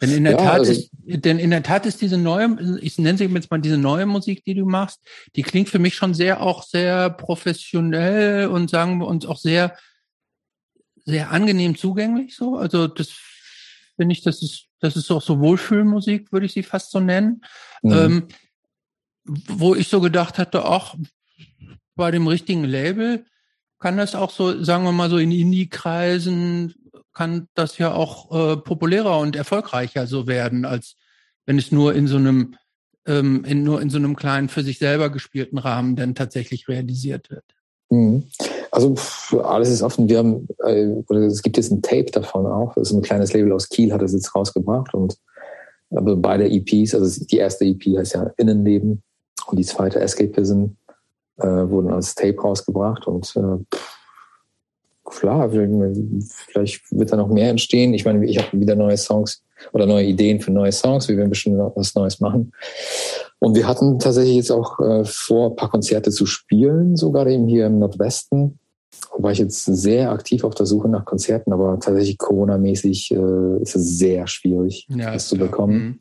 Denn in der ja, Tat also, ist, denn in der Tat ist diese neue, ich nenne sie jetzt mal diese neue Musik, die du machst, die klingt für mich schon sehr auch sehr professionell und sagen wir uns auch sehr, sehr angenehm zugänglich so. Also das finde ich, das ist, das ist auch so Wohlfühlmusik, würde ich sie fast so nennen. Mhm. Ähm, wo ich so gedacht hatte, auch bei dem richtigen Label kann das auch so, sagen wir mal so in Indie-Kreisen, kann das ja auch äh, populärer und erfolgreicher so werden, als wenn es nur in so einem, ähm, in, nur in so einem kleinen für sich selber gespielten Rahmen dann tatsächlich realisiert wird.
Mhm. Also alles ist offen. Wir haben, äh, oder es gibt jetzt ein Tape davon auch. Das ist ein kleines Label aus Kiel, hat es jetzt rausgebracht und aber beide EPs, also die erste EP heißt ja Innenleben und die zweite Escapism äh, wurden als Tape rausgebracht und äh, klar, vielleicht wird da noch mehr entstehen. Ich meine, ich habe wieder neue Songs oder neue Ideen für neue Songs. Wir werden bestimmt noch was Neues machen. Und wir hatten tatsächlich jetzt auch äh, vor, ein paar Konzerte zu spielen, sogar eben hier im Nordwesten. War ich jetzt sehr aktiv auf der Suche nach Konzerten, aber tatsächlich Corona-mäßig äh, ist es sehr schwierig, ja, das zu bekommen.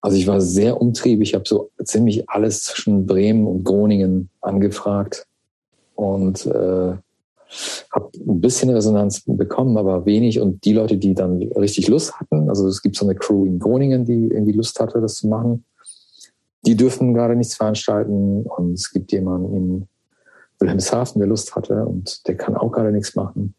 Also ich war sehr umtriebig. Ich habe so ziemlich alles zwischen Bremen und Groningen angefragt und äh, habe ein bisschen Resonanz bekommen, aber wenig. Und die Leute, die dann richtig Lust hatten, also es gibt so eine Crew in Groningen, die irgendwie Lust hatte, das zu machen, die dürfen gerade nichts veranstalten. Und es gibt jemanden in Wilhelmshaven, der Lust hatte und der kann auch gerade nichts machen.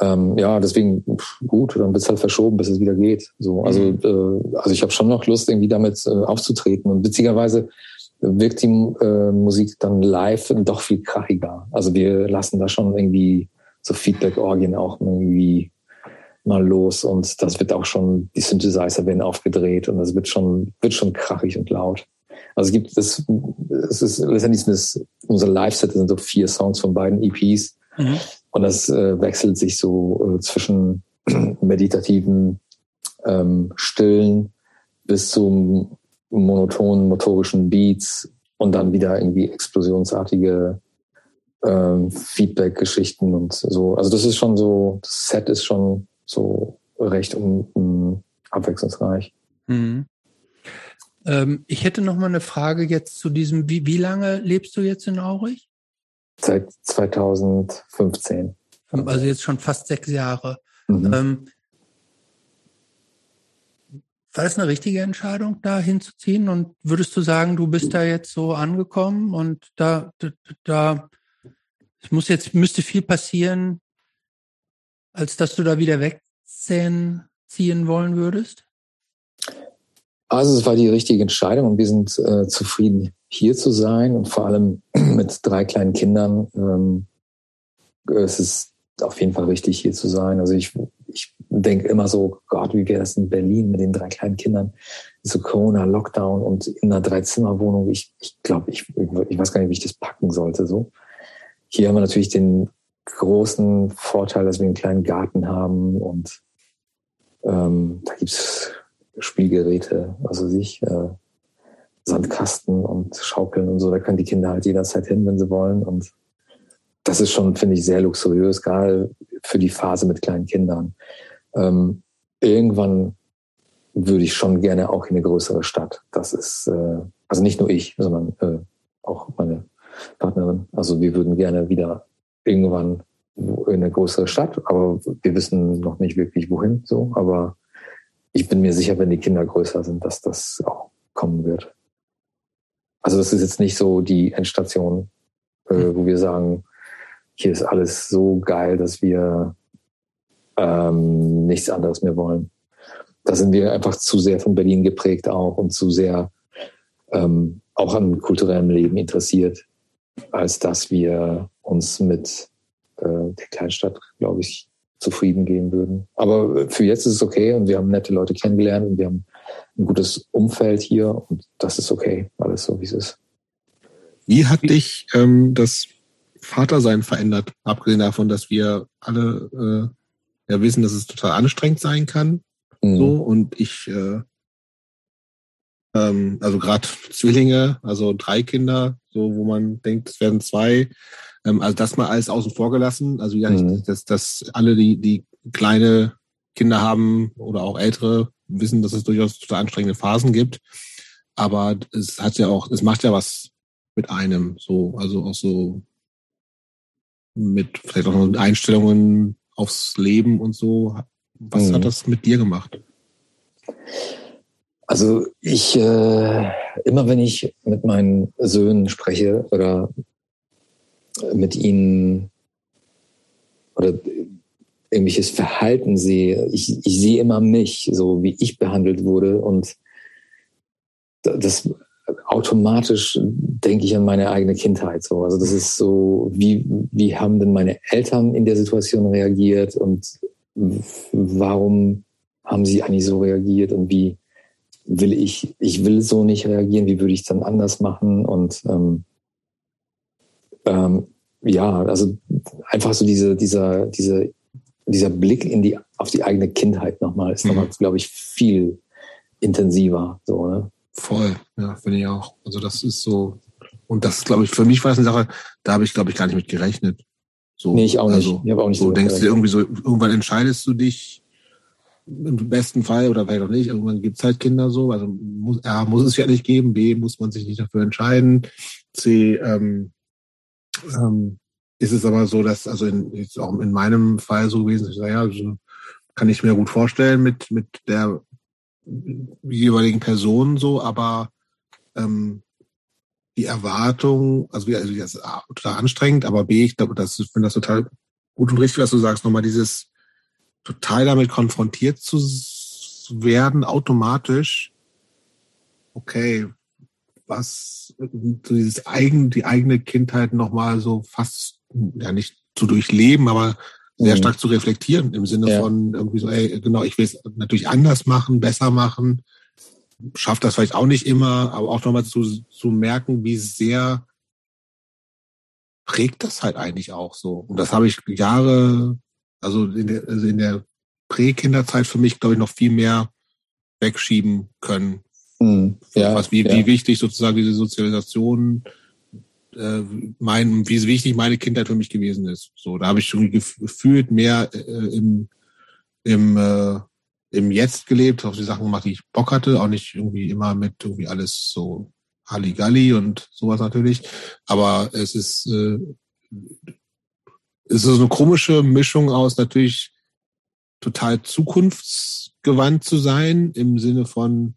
Ähm, ja, deswegen gut, dann wird es halt verschoben, bis es wieder geht. So, also, mhm. äh, also ich habe schon noch Lust, irgendwie damit äh, aufzutreten. Und witzigerweise wirkt die äh, Musik dann live doch viel krachiger. Also wir lassen da schon irgendwie so Feedback-Orgien auch irgendwie mal los und das wird auch schon, die Synthesizer werden aufgedreht und das wird schon, wird schon krachig und laut. Also es gibt, das, es ist letztendlich das, unser Live-Set sind so vier Songs von beiden EPs mhm. Und das äh, wechselt sich so äh, zwischen *clears throat* meditativen, ähm, stillen bis zum monotonen motorischen Beats und dann wieder irgendwie explosionsartige ähm, Feedback-Geschichten und so. Also das ist schon so, das Set ist schon so recht um, um abwechslungsreich. Mhm.
Ähm, ich hätte noch mal eine Frage jetzt zu diesem, wie, wie lange lebst du jetzt in Aurich?
Seit 2015.
Also jetzt schon fast sechs Jahre. Mhm. Ähm, war das eine richtige Entscheidung, da hinzuziehen? Und würdest du sagen, du bist da jetzt so angekommen und da, da, da es muss jetzt, müsste viel passieren, als dass du da wieder wegziehen ziehen wollen würdest?
Also es war die richtige Entscheidung und wir sind äh, zufrieden, hier zu sein und vor allem *clears throat* mit drei kleinen Kindern. Ähm, es ist auf jeden Fall richtig, hier zu sein. Also ich, ich denke immer so, Gott, wie wäre das in Berlin mit den drei kleinen Kindern? So Corona, Lockdown und in einer Dreizimmerwohnung. Ich, ich glaube, ich, ich weiß gar nicht, wie ich das packen sollte. So. Hier haben wir natürlich den großen Vorteil, dass wir einen kleinen Garten haben und ähm, da gibt's Spielgeräte, also sich, äh, Sandkasten und Schaukeln und so. Da können die Kinder halt jederzeit hin, wenn sie wollen. Und das ist schon, finde ich, sehr luxuriös, gerade für die Phase mit kleinen Kindern. Ähm, irgendwann würde ich schon gerne auch in eine größere Stadt. Das ist, äh, also nicht nur ich, sondern äh, auch meine Partnerin. Also wir würden gerne wieder irgendwann in eine größere Stadt, aber wir wissen noch nicht wirklich wohin so. Aber ich bin mir sicher, wenn die Kinder größer sind, dass das auch kommen wird. Also das ist jetzt nicht so die Endstation, äh, hm. wo wir sagen, hier ist alles so geil, dass wir ähm, nichts anderes mehr wollen. Da sind wir einfach zu sehr von Berlin geprägt auch und zu sehr ähm, auch an kulturellem Leben interessiert, als dass wir uns mit äh, der Kleinstadt, glaube ich, zufrieden gehen würden. Aber für jetzt ist es okay und wir haben nette Leute kennengelernt und wir haben ein gutes Umfeld hier und das ist okay, alles so wie es ist.
Wie hat dich ähm, das Vatersein verändert, abgesehen davon, dass wir alle äh, ja wissen, dass es total anstrengend sein kann. Mhm. So und ich, äh, ähm, also gerade Zwillinge, also drei Kinder, so wo man denkt, es werden zwei. Ähm, also das mal alles außen vor gelassen. Also ja, mhm. dass, dass alle die die kleine Kinder haben oder auch ältere wissen, dass es durchaus total anstrengende Phasen gibt. Aber es hat ja auch, es macht ja was mit einem, so, also auch so mit vielleicht auch noch mit Einstellungen aufs Leben und so. Was mhm. hat das mit dir gemacht?
Also ich, äh, immer wenn ich mit meinen Söhnen spreche oder mit ihnen oder irgendwelches Verhalten sehe, ich, ich sehe immer mich, so wie ich behandelt wurde und das automatisch denke ich an meine eigene Kindheit. So. Also das ist so, wie, wie haben denn meine Eltern in der Situation reagiert und warum haben sie eigentlich so reagiert und wie will ich, ich will so nicht reagieren, wie würde ich es dann anders machen und ähm, ähm, ja, also einfach so diese, dieser, diese, dieser Blick in die, auf die eigene Kindheit nochmal ist mhm. nochmal, glaube ich, viel intensiver. So, ne?
Voll, ja, finde ich auch. Also das ist so, und das glaube ich, für mich war es eine Sache, da habe ich, glaube ich, gar nicht mit gerechnet. So,
nee, ich auch nicht.
Also, ich habe auch nicht so. denkst du dir irgendwie so, irgendwann entscheidest du dich, im besten Fall oder vielleicht auch nicht, irgendwann gibt es halt Kinder so. Also muss, A, muss es ja nicht geben, B, muss man sich nicht dafür entscheiden. C, ähm, ähm, ist es aber so, dass, also in, jetzt auch in meinem Fall so gewesen ist, naja, kann ich mir gut vorstellen mit, mit der jeweiligen Personen so, aber ähm, die Erwartung, also, also das ist total anstrengend, aber B, ich glaube, das ich finde das total gut und richtig, was du sagst, nochmal dieses total damit konfrontiert zu werden, automatisch, okay, was so dieses eigen, die eigene Kindheit nochmal so fast, ja nicht zu durchleben, aber sehr mhm. stark zu reflektieren im Sinne ja. von irgendwie so, ey, genau, ich will es natürlich anders machen, besser machen, schafft das vielleicht auch nicht immer, aber auch nochmal zu, zu merken, wie sehr prägt das halt eigentlich auch so. Und das habe ich Jahre, also in der, also in der Prä-Kinderzeit für mich, glaube ich, noch viel mehr wegschieben können. Mhm. Ja, was, wie, ja. wie wichtig sozusagen diese Sozialisation äh, mein, wie wichtig meine Kindheit für mich gewesen ist. So, da habe ich schon gefühlt mehr äh, im, im, äh, im Jetzt gelebt, auf die Sachen gemacht, die ich Bock hatte, auch nicht irgendwie immer mit irgendwie alles so Halligalli und sowas natürlich. Aber es ist, äh, es ist so eine komische Mischung aus natürlich total zukunftsgewandt zu sein, im Sinne von,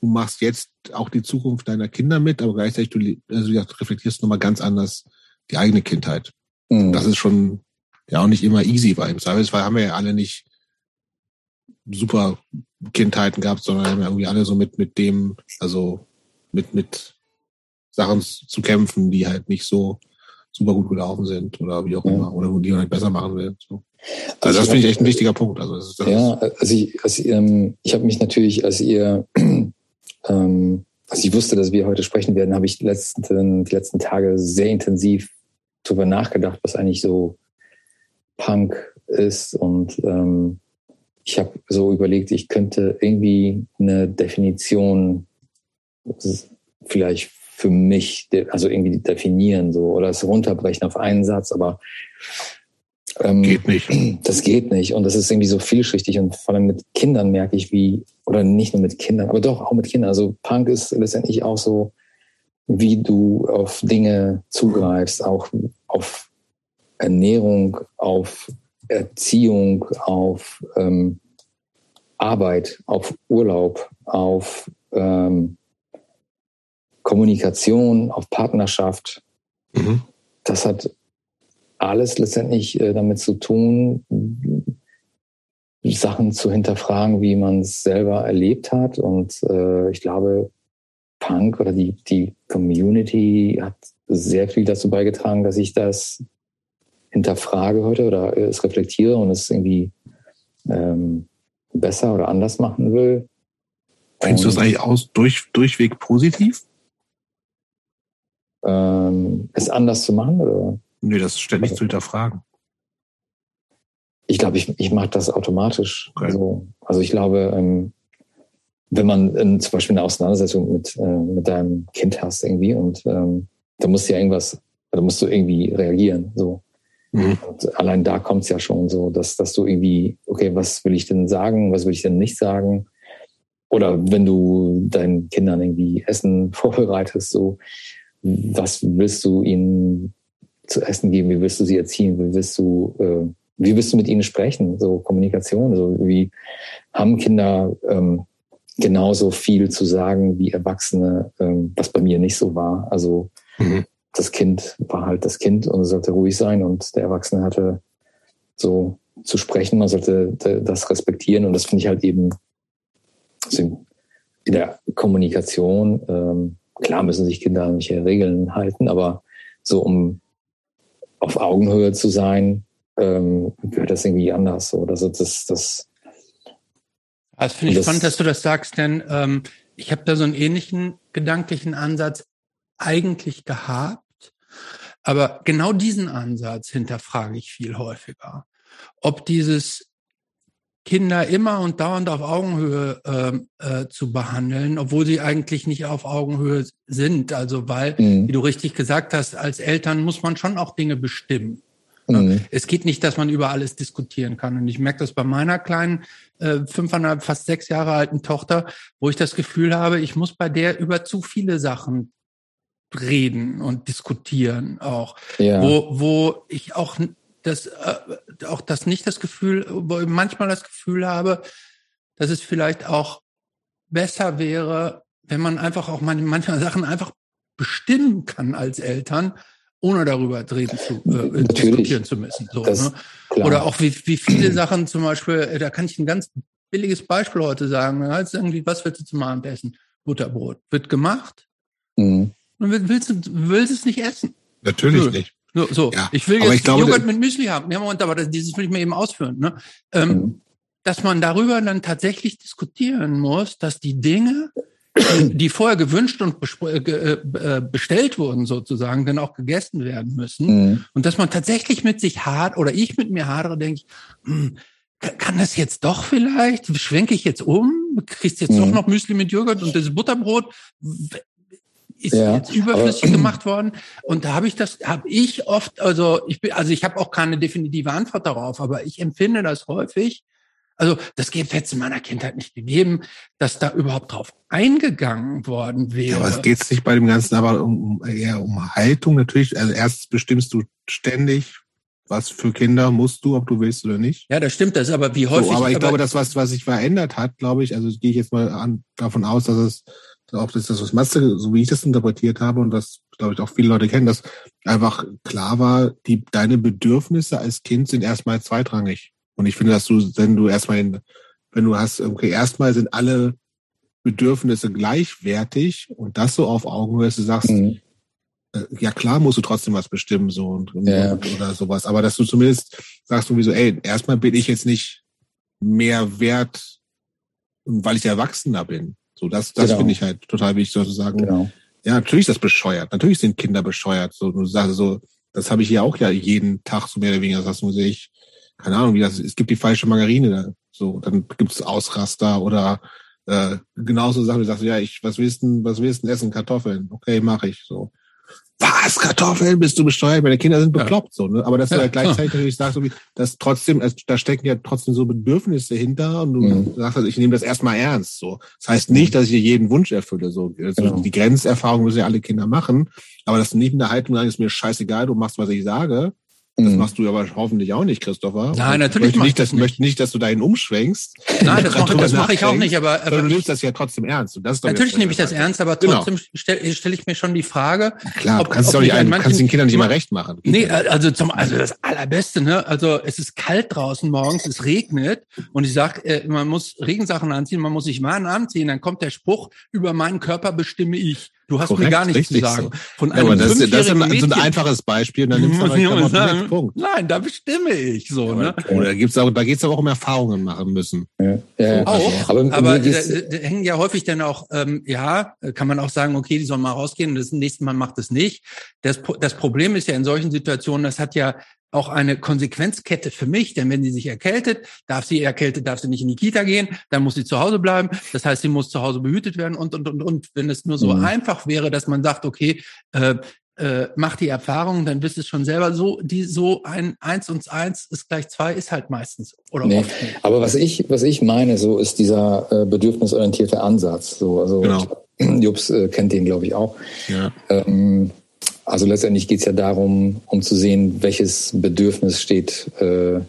du machst jetzt auch die Zukunft deiner Kinder mit, aber gleichzeitig du, also du reflektierst nochmal ganz anders die eigene Kindheit. Mhm. Das ist schon ja auch nicht immer easy, weil im Zweifelsfall haben wir ja alle nicht super Kindheiten gehabt, sondern haben ja irgendwie alle so mit, mit dem, also mit, mit Sachen zu kämpfen, die halt nicht so super gut gelaufen sind oder wie auch ja. immer, oder wo die halt besser machen will. So. Also, also das finde ich echt ein wichtiger Punkt. Also das
ist, das ja, also ich, also, ähm, ich habe mich natürlich, als ihr ähm, als ich wusste, dass wir heute sprechen werden, habe ich die letzten, die letzten Tage sehr intensiv darüber nachgedacht, was eigentlich so Punk ist. Und ähm, ich habe so überlegt, ich könnte irgendwie eine Definition vielleicht für mich, also irgendwie definieren so oder es runterbrechen auf einen Satz, aber
ähm, geht nicht. *clears throat*
Das geht nicht. Und das ist irgendwie so vielschichtig. Und vor allem mit Kindern merke ich, wie, oder nicht nur mit Kindern, aber doch auch mit Kindern. Also Punk ist letztendlich auch so, wie du auf Dinge zugreifst, auch auf Ernährung, auf Erziehung, auf ähm, Arbeit, auf Urlaub, auf ähm, Kommunikation, auf Partnerschaft. Mhm. Das hat alles letztendlich äh, damit zu tun, Sachen zu hinterfragen, wie man es selber erlebt hat. Und äh, ich glaube, Punk oder die, die Community hat sehr viel dazu beigetragen, dass ich das hinterfrage heute oder es reflektiere und es irgendwie ähm, besser oder anders machen will.
Findest du es eigentlich aus durch, durchweg positiv?
Ähm, es anders zu machen? Oder?
Nee, das ständig also, zu hinterfragen.
Ich glaube, ich, ich mache das automatisch. Okay. Also, also ich glaube, ähm, wenn man in, zum Beispiel eine Auseinandersetzung mit, äh, mit deinem Kind hast irgendwie und ähm, da musst du ja irgendwas, da musst du irgendwie reagieren. So. Mhm. Und allein da kommt es ja schon so, dass, dass du irgendwie, okay, was will ich denn sagen, was will ich denn nicht sagen? Oder wenn du deinen Kindern irgendwie Essen *laughs* vorbereitest, so, was willst du ihnen zu essen geben? Wie willst du sie erziehen? Wie willst du, äh, wie willst du mit ihnen sprechen? So Kommunikation, so wie haben Kinder ähm, genauso viel zu sagen wie Erwachsene, ähm, was bei mir nicht so war. Also mhm. das Kind war halt das Kind und sollte ruhig sein und der Erwachsene hatte so zu sprechen, man sollte das respektieren und das finde ich halt eben also in der Kommunikation, ähm, klar müssen sich Kinder an welche Regeln halten, aber so um auf Augenhöhe zu sein, ähm, gehört das irgendwie anders. So, also das, das
also finde ich spannend, dass du das sagst, denn ähm, ich habe da so einen ähnlichen gedanklichen Ansatz eigentlich gehabt, aber genau diesen Ansatz hinterfrage ich viel häufiger. Ob dieses Kinder immer und dauernd auf Augenhöhe ähm, äh, zu behandeln, obwohl sie eigentlich nicht auf Augenhöhe sind. Also weil, mhm. wie du richtig gesagt hast, als Eltern muss man schon auch Dinge bestimmen. Mhm. Es geht nicht, dass man über alles diskutieren kann. Und ich merke das bei meiner kleinen, äh, fünfeinhalb, fast sechs Jahre alten Tochter, wo ich das Gefühl habe, ich muss bei der über zu viele Sachen reden und diskutieren auch. Ja. Wo, wo ich auch das, äh, auch das nicht das Gefühl, wo ich manchmal das Gefühl habe, dass es vielleicht auch besser wäre, wenn man einfach auch manchmal Sachen einfach bestimmen kann als Eltern, ohne darüber reden zu, äh, diskutieren zu müssen. So, ne? Oder auch wie, wie viele Sachen zum Beispiel, äh, da kann ich ein ganz billiges Beispiel heute sagen. Da heißt irgendwie, was willst du zum Abendessen? Butterbrot. Wird gemacht. Mhm. Und willst du willst es nicht essen?
Natürlich so. nicht.
So, so. Ja. ich will jetzt ich glaube, Joghurt mit Müsli haben. Ja, Moment, aber das, dieses will ich mir eben ausführen. Ne? Ähm, mhm. Dass man darüber dann tatsächlich diskutieren muss, dass die Dinge, die vorher gewünscht und äh, äh, bestellt wurden sozusagen, dann auch gegessen werden müssen. Mhm. Und dass man tatsächlich mit sich hart oder ich mit mir hadere, denke ich, hm, kann das jetzt doch vielleicht? Schwenke ich jetzt um? Kriegst jetzt mhm. doch noch Müsli mit Joghurt und das Butterbrot? Ist ja, jetzt überflüssig *clears throat* gemacht worden. Und da habe ich das, habe ich oft, also ich bin, also ich habe auch keine definitive Antwort darauf, aber ich empfinde das häufig, also das hätte es in meiner Kindheit nicht gegeben, dass da überhaupt drauf eingegangen worden wäre. Ja,
aber es geht sich bei dem Ganzen aber um, eher um Haltung natürlich. Also erst bestimmst du ständig, was für Kinder musst du, ob du willst oder nicht.
Ja, das stimmt, das aber wie häufig.
So, aber ich aber glaube, das, was, was sich verändert hat, glaube ich, also gehe ich jetzt mal an, davon aus, dass es auch das, das was Matze, so wie ich das interpretiert habe und das, glaube ich, auch viele Leute kennen, dass einfach klar war, die, deine Bedürfnisse als Kind sind erstmal zweitrangig. Und ich finde, dass du, wenn du erstmal, in, wenn du hast, okay, erstmal sind alle Bedürfnisse gleichwertig und das so auf Augenhöhe, dass du sagst, mhm. äh, ja klar musst du trotzdem was bestimmen, so und, ja. oder sowas. Aber dass du zumindest sagst irgendwie so, ey, erstmal bin ich jetzt nicht mehr wert, weil ich Erwachsener bin. So, das, das genau. finde ich halt total wichtig, sozusagen. Genau. Ja, natürlich ist das bescheuert. Natürlich sind Kinder bescheuert. So, du sagst so, das habe ich ja auch ja jeden Tag so mehr oder weniger. Das muss ich, keine Ahnung, wie das ist. Es gibt die falsche Margarine da. So, dann gibt's Ausraster oder äh, genauso Sachen, du sagst, ja, ich, was willst du, was willst du essen? Kartoffeln. Okay, mache ich. So. Was? Kartoffeln? Bist du besteuert? Meine Kinder sind bekloppt, ja. so, ne? Aber dass ja. du halt gleichzeitig natürlich sagst, dass trotzdem, also, da stecken ja trotzdem so Bedürfnisse hinter und du mhm. sagst, also, ich nehme das erstmal ernst, so. Das heißt nicht, dass ich dir jeden Wunsch erfülle, so. Also, genau. Die Grenzerfahrung müssen ja alle Kinder machen. Aber dass du nicht in der Haltung sagst, ist mir scheißegal, du machst, was ich sage, das mhm. machst du aber hoffentlich auch nicht, Christopher.
Nein, natürlich
ich nicht, das möchte nicht, dass du dahin umschwenkst.
Nein, *laughs* das mache, das mache ich auch nicht. Aber, aber
du nimmst das ja trotzdem ernst.
Natürlich nehme ich das ernst, aber genau. trotzdem genau. stelle stell ich mir schon die Frage.
Klar, ob, kannst, ob du ein, kannst den Kindern nicht immer recht machen.
Nee, also zum, also das Allerbeste, ne? Also es ist kalt draußen morgens, es regnet und ich sag, äh, man muss Regensachen anziehen, man muss sich Mahnen anziehen, dann kommt der Spruch, über meinen Körper bestimme ich. Du hast Korrekt, mir gar nichts zu sagen.
So. Von einem ja, aber das, ist, das ist ein, Mädchen, so ein einfaches Beispiel. Dann nimmst du halt
sagen, *laughs* Punkt. Nein, da bestimme ich so. Ja, ne?
Oder gibt's auch, da geht es aber auch um Erfahrungen machen müssen. Ja,
ja. So, auch, aber, aber da, da hängen ja häufig dann auch, ähm, ja, kann man auch sagen, okay, die sollen mal rausgehen und das nächste Mal macht es nicht. Das, das Problem ist ja in solchen Situationen, das hat ja auch eine Konsequenzkette für mich, denn wenn sie sich erkältet, darf sie erkältet, darf sie nicht in die Kita gehen, dann muss sie zu Hause bleiben. Das heißt, sie muss zu Hause behütet werden und und und und. Wenn es nur so mhm. einfach wäre, dass man sagt, okay, äh, äh, mach die Erfahrung, dann wisst es schon selber. So die so ein eins und eins ist gleich zwei ist halt meistens oder
nee, Aber was ich was ich meine, so ist dieser äh, bedürfnisorientierte Ansatz. So also genau. *clears throat* Jups äh, kennt den, glaube ich auch. Ja. Ähm, also letztendlich geht es ja darum, um zu sehen, welches Bedürfnis steht äh,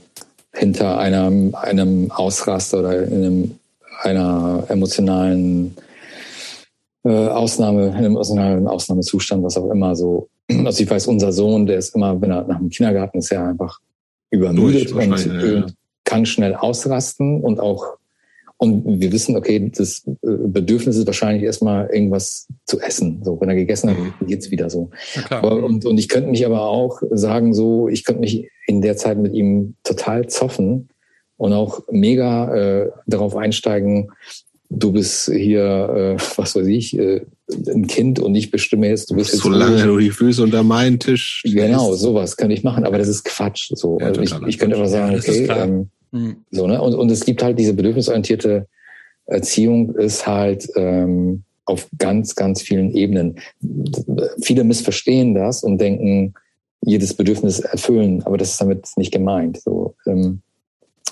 hinter einem, einem Ausraster oder einem, einer emotionalen äh, Ausnahme, einem emotionalen Ausnahmezustand, was auch immer so. Also ich weiß, unser Sohn, der ist immer, wenn er nach dem Kindergarten ist, ja einfach übermüdet und, ja. kann schnell ausrasten und auch und wir wissen, okay, das äh, Bedürfnis ist wahrscheinlich erstmal irgendwas zu essen. So, wenn er gegessen hat, mhm. geht's wieder so. Aber, und, und ich könnte mich aber auch sagen, so, ich könnte mich in der Zeit mit ihm total zoffen und auch mega äh, darauf einsteigen, du bist hier, äh, was weiß ich, äh, ein Kind und ich bestimme jetzt, du bist jetzt.
Solange du die Füße unter meinen Tisch.
Genau, sowas könnte ich machen, aber das ist Quatsch. So. Ja, also ich, ich könnte aber sagen, okay, ähm, Mhm. So, ne? und, und es gibt halt diese bedürfnisorientierte Erziehung ist halt ähm, auf ganz, ganz vielen Ebenen. Viele missverstehen das und denken, jedes Bedürfnis erfüllen, aber das ist damit nicht gemeint. So, ähm,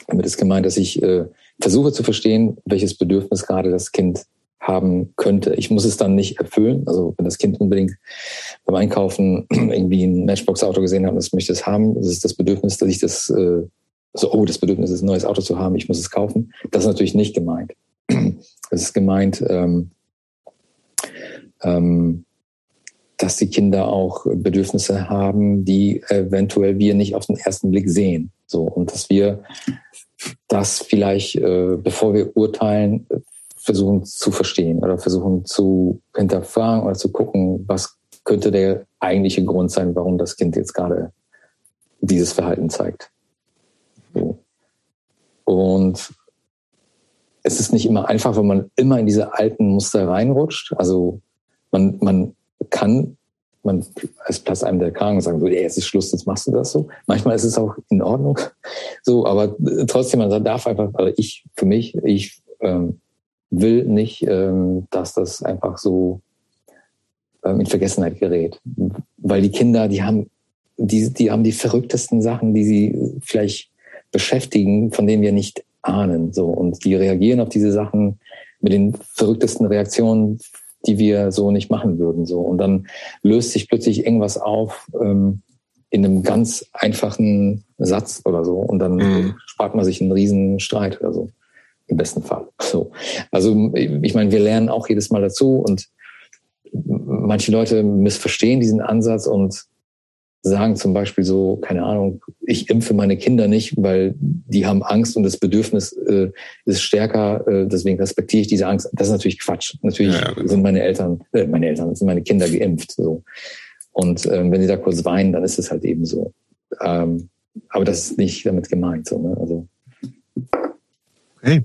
damit ist gemeint, dass ich äh, versuche zu verstehen, welches Bedürfnis gerade das Kind haben könnte. Ich muss es dann nicht erfüllen. Also wenn das Kind unbedingt beim Einkaufen *clears throat* irgendwie ein Matchbox-Auto gesehen hat und es möchte es haben, das ist das Bedürfnis, dass ich das äh, so, oh, das Bedürfnis ist, ein neues Auto zu haben, ich muss es kaufen. Das ist natürlich nicht gemeint. *clears throat* Es ist gemeint, ähm, ähm, dass die Kinder auch Bedürfnisse haben, die eventuell wir nicht auf den ersten Blick sehen. So, und dass wir das vielleicht, äh, bevor wir urteilen, versuchen zu verstehen oder versuchen zu hinterfragen oder zu gucken, was könnte der eigentliche Grund sein, warum das Kind jetzt gerade dieses Verhalten zeigt. Und es ist nicht immer einfach, wenn man immer in diese alten Muster reinrutscht. Also man, man kann, man, es platzt einem der und sagen so, jetzt ist Schluss, jetzt machst du das so. Manchmal ist es auch in Ordnung. So, aber trotzdem, man darf einfach, also ich, für mich, ich ähm, will nicht, ähm, dass das einfach so ähm, in Vergessenheit gerät. Weil die Kinder, die haben, die, die haben die verrücktesten Sachen, die sie vielleicht beschäftigen, von denen wir nicht ahnen. So und die reagieren auf diese Sachen mit den verrücktesten Reaktionen, die wir so nicht machen würden. So und dann löst sich plötzlich irgendwas auf ähm, in einem ganz einfachen Satz oder so und dann mhm. spart man sich einen riesen Streit oder so im besten Fall. So also ich meine, wir lernen auch jedes Mal dazu und manche Leute missverstehen diesen Ansatz und sagen zum Beispiel so, keine Ahnung, ich impfe meine Kinder nicht, weil die haben Angst und das Bedürfnis äh, ist stärker, äh, deswegen respektiere ich diese Angst. Das ist natürlich Quatsch. Natürlich ja, genau. sind meine Eltern, äh, meine Eltern, sind meine Kinder geimpft. So. Und ähm, wenn sie da kurz weinen, dann ist es halt eben so. Ähm, aber das ist nicht damit gemeint. So, ne? also.
Okay.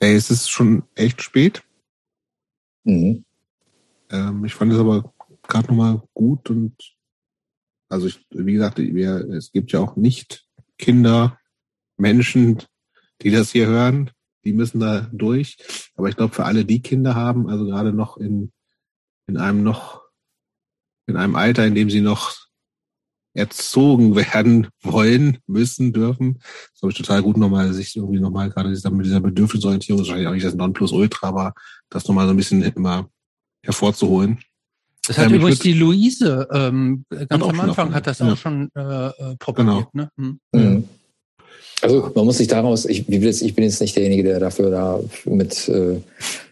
Ey, es ist schon echt spät. Mhm. Ähm, ich fand es aber gerade nochmal gut und also ich, wie gesagt, wir, es gibt ja auch nicht Kinder, Menschen, die das hier hören, die müssen da durch. Aber ich glaube, für alle, die Kinder haben, also gerade noch in, in einem noch, in einem Alter, in dem sie noch erzogen *laughs* werden wollen, müssen, dürfen. Das glaube ich total gut nochmal, sich irgendwie nochmal gerade mit dieser Bedürfnisorientierung, ist wahrscheinlich auch nicht das Nonplusultra, aber das nochmal so ein bisschen immer hervorzuholen.
Das hat ähm, übrigens die Luise ähm, ganz am Anfang hat das ja. auch schon äh, äh propagiert. Genau. Ne? Hm.
Mhm. Also man muss sich daraus, ich, ich bin jetzt nicht derjenige, der dafür da mit äh,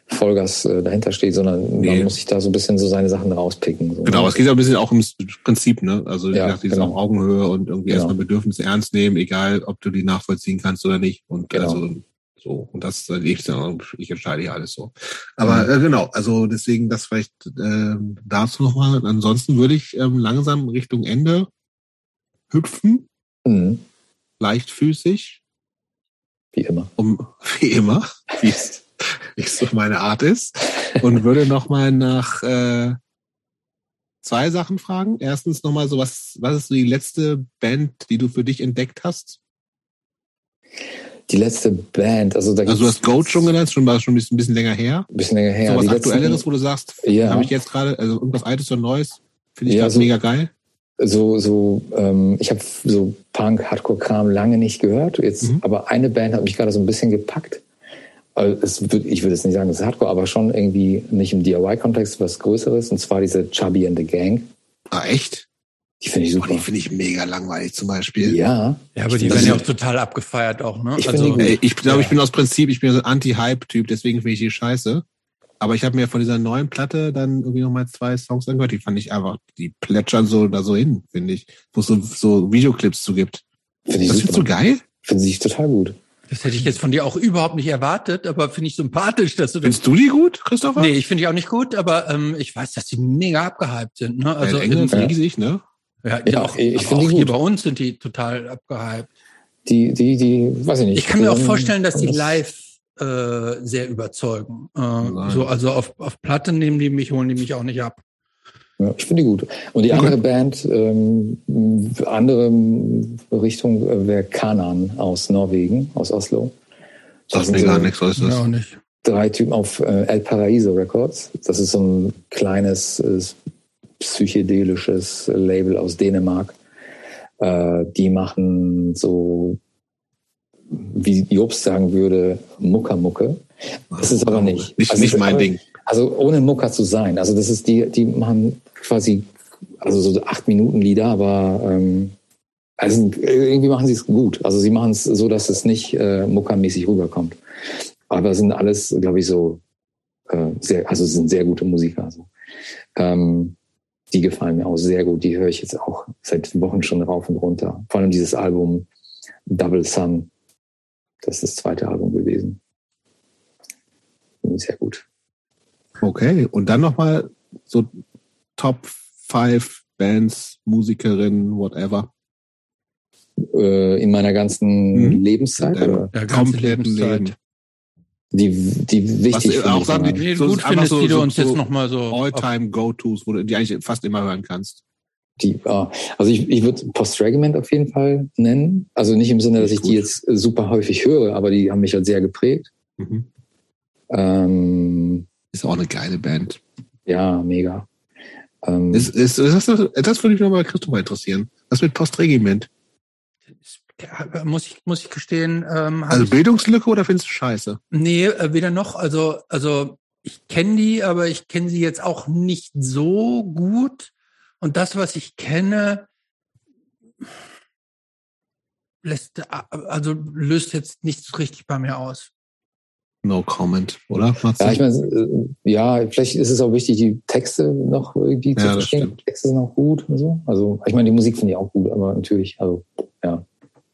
Vollgas äh, dahinter steht, sondern nee. man muss sich da so ein bisschen so seine Sachen rauspicken. So.
Genau, es geht ja ein bisschen auch ums Prinzip, ne? Also ja, dachte, genau. Augenhöhe und irgendwie genau. erstmal Bedürfnisse ernst nehmen, egal ob du die nachvollziehen kannst oder nicht. Und
genau.
also So, und das äh, ich, ich entscheide ja alles so. Aber äh, genau, also deswegen das vielleicht äh, dazu nochmal. Ansonsten würde ich ähm, langsam Richtung Ende hüpfen,
Mhm.
leichtfüßig,
Wie immer.
um *laughs* wie immer, wie es, wie es so meine Art ist, und würde nochmal nach äh, zwei Sachen fragen. Erstens nochmal so, was, was ist so die letzte Band, die du für dich entdeckt hast?
Die letzte Band, also da
Also du hast Goat schon genannt, schon war schon ein bisschen, länger her.
ein bisschen länger her.
so was
Die letzten-
Aktuelleres, wo du sagst,
Ja.
habe ich jetzt gerade, also irgendwas Altes oder Neues, finde ich
Ja,
grad
so-
mega geil.
so so ähm, ich habe so Punk Hardcore Kram lange nicht gehört jetzt
Mhm.
aber eine Band hat mich gerade so ein bisschen gepackt Also es wird, ich würde jetzt nicht sagen das ist Hardcore aber schon irgendwie nicht im DIY Kontext was Größeres und zwar diese Chubby and the Gang
Ah, echt?
Die finde ich
Oh,
super
die finde ich mega langweilig zum Beispiel.
ja
Ja, aber die werden ja auch total abgefeiert auch, ne?
Ich die.
Ey, ich glaube,
Ja.
ich bin aus Prinzip, ich bin so ein Anti-Hype-Typ, deswegen finde ich die scheiße. Aber ich habe mir von dieser neuen Platte dann irgendwie nochmal zwei Songs angehört. Die fand ich einfach, die plätschern so da so hin, finde ich. Wo es so, so Videoclips zu gibt.
finde ich
Das findest du
super
geil?
finde ich total gut
Das hätte ich jetzt von dir auch überhaupt nicht erwartet, aber finde ich sympathisch, dass du das.
Findest du die gut, Christopher?
Nee, ich finde die auch nicht gut, aber ähm, ich weiß, dass die mega abgehypt sind. Ne?
Also
Also
in England
ja.
riesig, ne?
Ja,
Ja,
auch,
ich finde die
auch hier
gut.
bei uns sind die total abgehypt.
die die die weiß ich nicht
Ich kann mir auch vorstellen, dass die live äh, sehr überzeugen. Äh,
Nein.
so, also auf, auf Platte nehmen die mich, holen die mich auch nicht ab.
Ja, ich finde die gut. Und die
Okay.
andere Band, ähm, andere Richtung äh, wäre Kanan aus Norwegen, aus Oslo. Das sind
mir
so
gar nichts, was ist das?
auch nicht.
drei Typen auf äh, El Paraíso Records. Das ist so ein kleines äh, psychedelisches Label aus Dänemark. Äh, die machen so, wie Jobst sagen würde, Muckermucke. Das ist aber nicht.
Nicht,
Also
nicht mein
aber-
Ding.
Also ohne Mucker zu sein. Also das ist die, die machen quasi also so acht Minuten Lieder, aber ähm, also irgendwie machen sie es gut. Also sie machen es so, dass es nicht äh, muckermäßig rüberkommt. Aber sind alles, glaube ich, so äh, sehr, also sind sehr gute Musiker. Also. Ähm, die gefallen mir auch sehr gut. Die höre ich jetzt auch seit Wochen schon rauf und runter. Vor allem dieses Album Double Sun. Das ist das zweite Album gewesen. Sehr gut.
Okay, und dann nochmal so Top 5 Bands, Musikerinnen, whatever.
äh, in meiner ganzen
Mhm.
Lebenszeit. Oder?
Ja, ganze
kompletten
Lebenszeit.
Leben.
Die, die wichtig
Was, auch
finde
Sachen,
ich
die-.
Nee,
So,
gut findest,
so-
die du uns
so
jetzt nochmal so.
All-Time-Go-Tos, wo du die eigentlich fast immer hören kannst.
die, ah, also ich, ich würde Post-Regiment auf jeden Fall nennen. Also nicht im Sinne, dass ich die jetzt äh, super häufig höre, aber die haben mich halt sehr geprägt.
Mhm.
Ähm,
Ist auch eine geile Band.
ja, mega. Ähm,
Ist, ist, ist das, das würde mich nochmal Christopher interessieren. Was mit Postregiment?
Ja, muss ich, muss ich gestehen, ähm,
Also
ich,
Bildungslücke oder findest du scheiße?
nee, äh, weder noch. Also, also ich kenne die, aber ich kenne sie jetzt auch nicht so gut. Und das, was ich kenne, lässt, äh, also löst jetzt nichts richtig bei mir aus.
No comment, oder?
Ja, ich meine, äh, ja, vielleicht ist es auch wichtig, die Texte noch irgendwie zu
Ja,
verstehen. Die Texte sind auch gut und so. Also, ich meine, die Musik finde ich auch gut, aber natürlich, also, ja.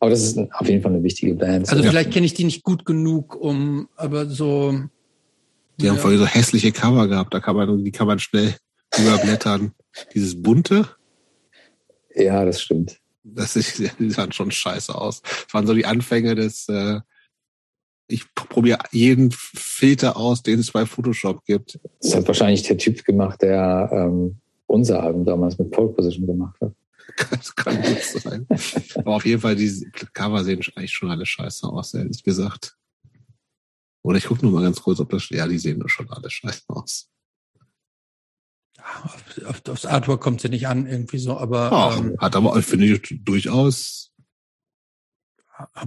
Aber das ist auf jeden Fall eine wichtige Band.
Also
So.
vielleicht kenne ich die nicht gut genug, um, aber so.
Die haben
ja.
voll so hässliche Cover gehabt, da kann man, die kann man schnell überblättern. *laughs* Dieses bunte,
Ja, das stimmt.
das ist, *laughs* die sahen schon scheiße aus. Das waren so die Anfänge des, äh, ich probiere jeden Filter aus, den es bei Photoshop gibt.
Das hat wahrscheinlich der Typ gemacht, der ähm, unser Album damals mit Pole Position gemacht hat.
Das kann gut sein. Aber auf jeden Fall, diese Cover sehen eigentlich schon alle scheiße aus, ehrlich gesagt. Oder ich gucke nur mal ganz kurz, ob das, ja, die sehen doch schon alle scheiße aus.
Auf, auf, aufs Artwork kommt sie nicht an, irgendwie so, aber
Ach,
ähm,
hat aber, finde ich, durchaus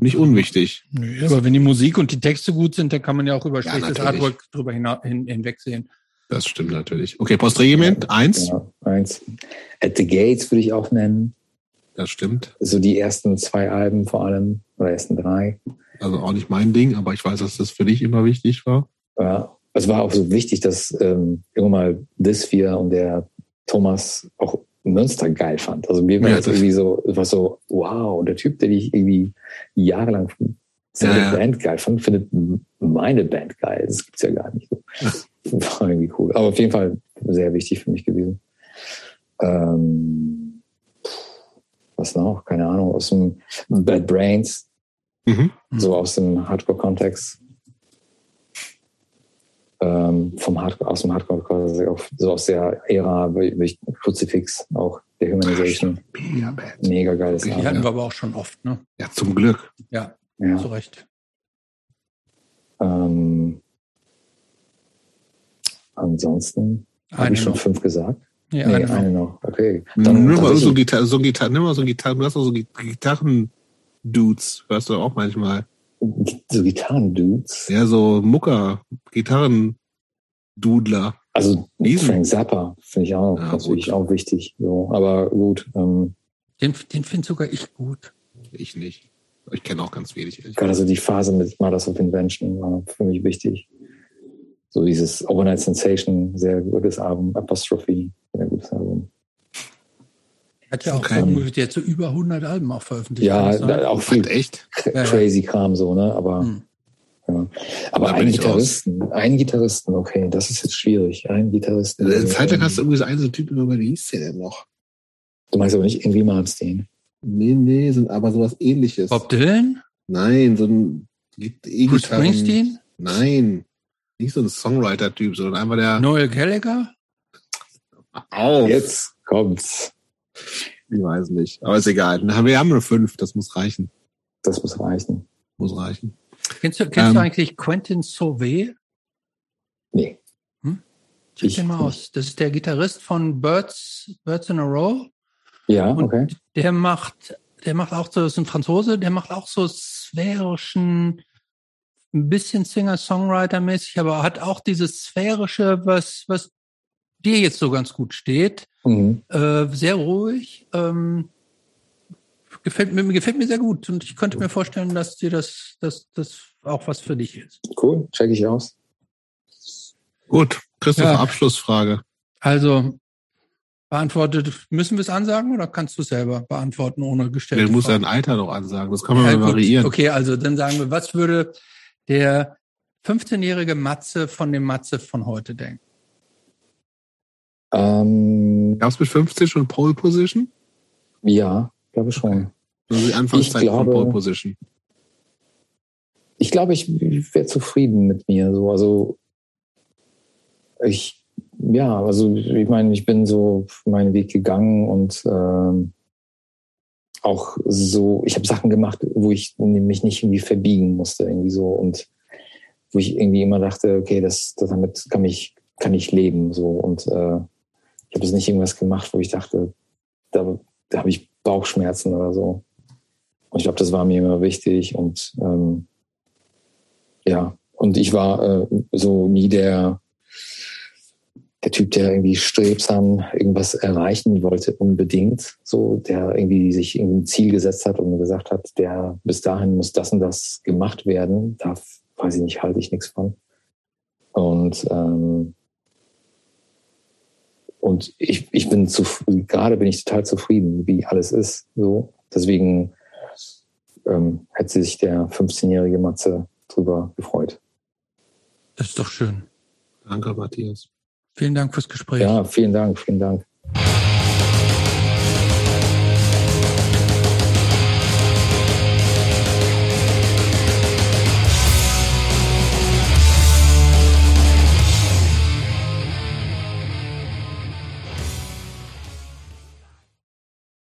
nicht unwichtig.
Nö, aber wenn die Musik und die Texte gut sind, dann kann man ja auch über
Ja,
schlechtes
natürlich.
Artwork drüber hina- hin, hinwegsehen.
Das stimmt natürlich. Okay, Postregiment, eins.
Ja, eins. At the Gates würde ich auch nennen.
Das stimmt.
So die ersten zwei Alben vor allem, oder ersten drei.
Also auch nicht mein Ding, aber ich weiß, dass das für dich immer wichtig war.
Ja, es war auch so wichtig, dass ähm, irgendwann mal Disfear und der Thomas auch Münster geil fand. Also mir war
Ja,
das
das-
irgendwie so, es war so, wow, der Typ, der dich irgendwie jahrelang seine
Ja, ja.
Band geil fand, findet meine Band geil. Das gibt's ja gar nicht so. War irgendwie cool. Aber auf jeden Fall sehr wichtig für mich gewesen. Ähm, was noch? Keine Ahnung. Aus dem Bad Brains,
Mhm.
so aus dem Hardcore-Kontext. Ähm, vom Hardcore, aus dem Hardcore, auch so aus der Ära, ich- Crucifix, auch der Humanization.
Mega Band.
Mega geiles
Die
Ja.
hatten wir aber auch schon oft, ne?
Ja, zum Glück.
Ja,
Ja.
zu Recht.
Ähm, ansonsten habe ich schon
noch.
fünf gesagt.
Nee,
Nee,
eine noch.
eine noch. Okay.
Dann nimm mal so
tatsächlich-
Gitarre, so Gitarre, nimm mal so Gitarre, du hast auch so Gi- Gitarren-Dudes, hörst du auch manchmal.
so Gitarren-Dudes.
Ja, so Mucker, Gitarren-Dudler.
Also
Riesen.
Frank Zappa finde ich auch
Ja,
natürlich
gut.
auch wichtig. So, aber gut. Ähm,
Den, den finde sogar ich gut.
Ich nicht. Ich kenne auch ganz wenig.
gerade so die Phase mit Mothers of Invention war für mich wichtig. So dieses Overnight Sensation, sehr gutes Album. Apostrophe, sehr gutes Album.
Hat ja auch
Okay.
so, jetzt so über 100 Alben auch veröffentlicht.
Ja, auch viel.
Echt?
cr-
Ja, ja.
crazy Kram so, ne? Aber
Hm.
Ja. Aber
bin
einen
ich raus.
Gitarristen, Gitarristen, okay, das ist jetzt schwierig. Einen Gitarristen.
Eine Zeit lang
ähm,
hast du irgendwie so einen so Typ über, wie hieß der denn noch?
Du meinst aber nicht irgendwie Malmsteen.
Nee, nee, sind aber sowas ähnliches.
Bob Dylan?
Nein, so ein Git-
Bruce
E-Gitarren.
Springsteen?
Nein. Nicht so ein Songwriter-Typ, sondern einfach der.
Noel Gallagher?
Auf.
Jetzt kommt's.
Ich weiß nicht. Aber ist egal. Wir haben nur fünf. Das muss reichen.
Das muss reichen.
Muss reichen.
Kennst du, kennst
Ähm.
du eigentlich Quentin Sauvé?
Nee.
Check
Ich
den mal
nicht.
aus. Das ist der Gitarrist von Birds, Birds in a Row.
Ja,
Und
okay.
der macht, der macht auch so, das ist ein Franzose, der macht auch so sphärischen, ein bisschen Singer-Songwriter-mäßig, aber hat auch dieses sphärische, was, was dir jetzt so ganz gut steht.
Mhm.
Äh, sehr ruhig. Ähm, gefällt mir, gefällt mir sehr gut. Und ich könnte mir vorstellen, dass dir das, das, das auch was für dich ist.
Cool, check ich aus.
Gut. Christoph,
Ja.
Abschlussfrage.
Also, beantwortet, müssen wir es ansagen oder kannst du es selber beantworten ohne gestellte
Der muss
Fragen?
sein Alter noch ansagen. Das kann man
Ja,
variieren.
Okay, also dann sagen wir, was würde der 15-jährige Matze von dem Matze von heute denken?
Ähm,
Gab es mit 15 schon Pole Position?
ja, glaube schon.
Also die Anfangszeit
Ich
von
glaube-
Pole Position.
Ich glaube, ich wäre zufrieden mit mir. So, also ich, ja, also ich meine, ich bin so meinen Weg gegangen und ähm, auch so, ich habe Sachen gemacht, wo ich mich nicht irgendwie verbiegen musste, irgendwie so. Und wo ich irgendwie immer dachte, okay, das, damit kann ich kann ich leben so. Und äh, ich habe jetzt nicht irgendwas gemacht, wo ich dachte, da, da habe ich Bauchschmerzen oder so. Und ich glaube, das war mir immer wichtig und ähm, ja, und ich war äh, so nie der, der Typ, der irgendwie strebsam irgendwas erreichen wollte, unbedingt. So, der irgendwie sich ein Ziel gesetzt hat und gesagt hat, der bis dahin muss das und das gemacht werden. Da weiß ich nicht, halte ich nichts von. Und ähm, und ich, ich bin zu, gerade bin ich total zufrieden, wie alles ist. So, deswegen ähm, hätte sich der 15-jährige Matze drüber gefreut.
Das ist doch schön.
Danke, Matthias.
Vielen Dank fürs Gespräch.
Ja, vielen Dank, vielen Dank.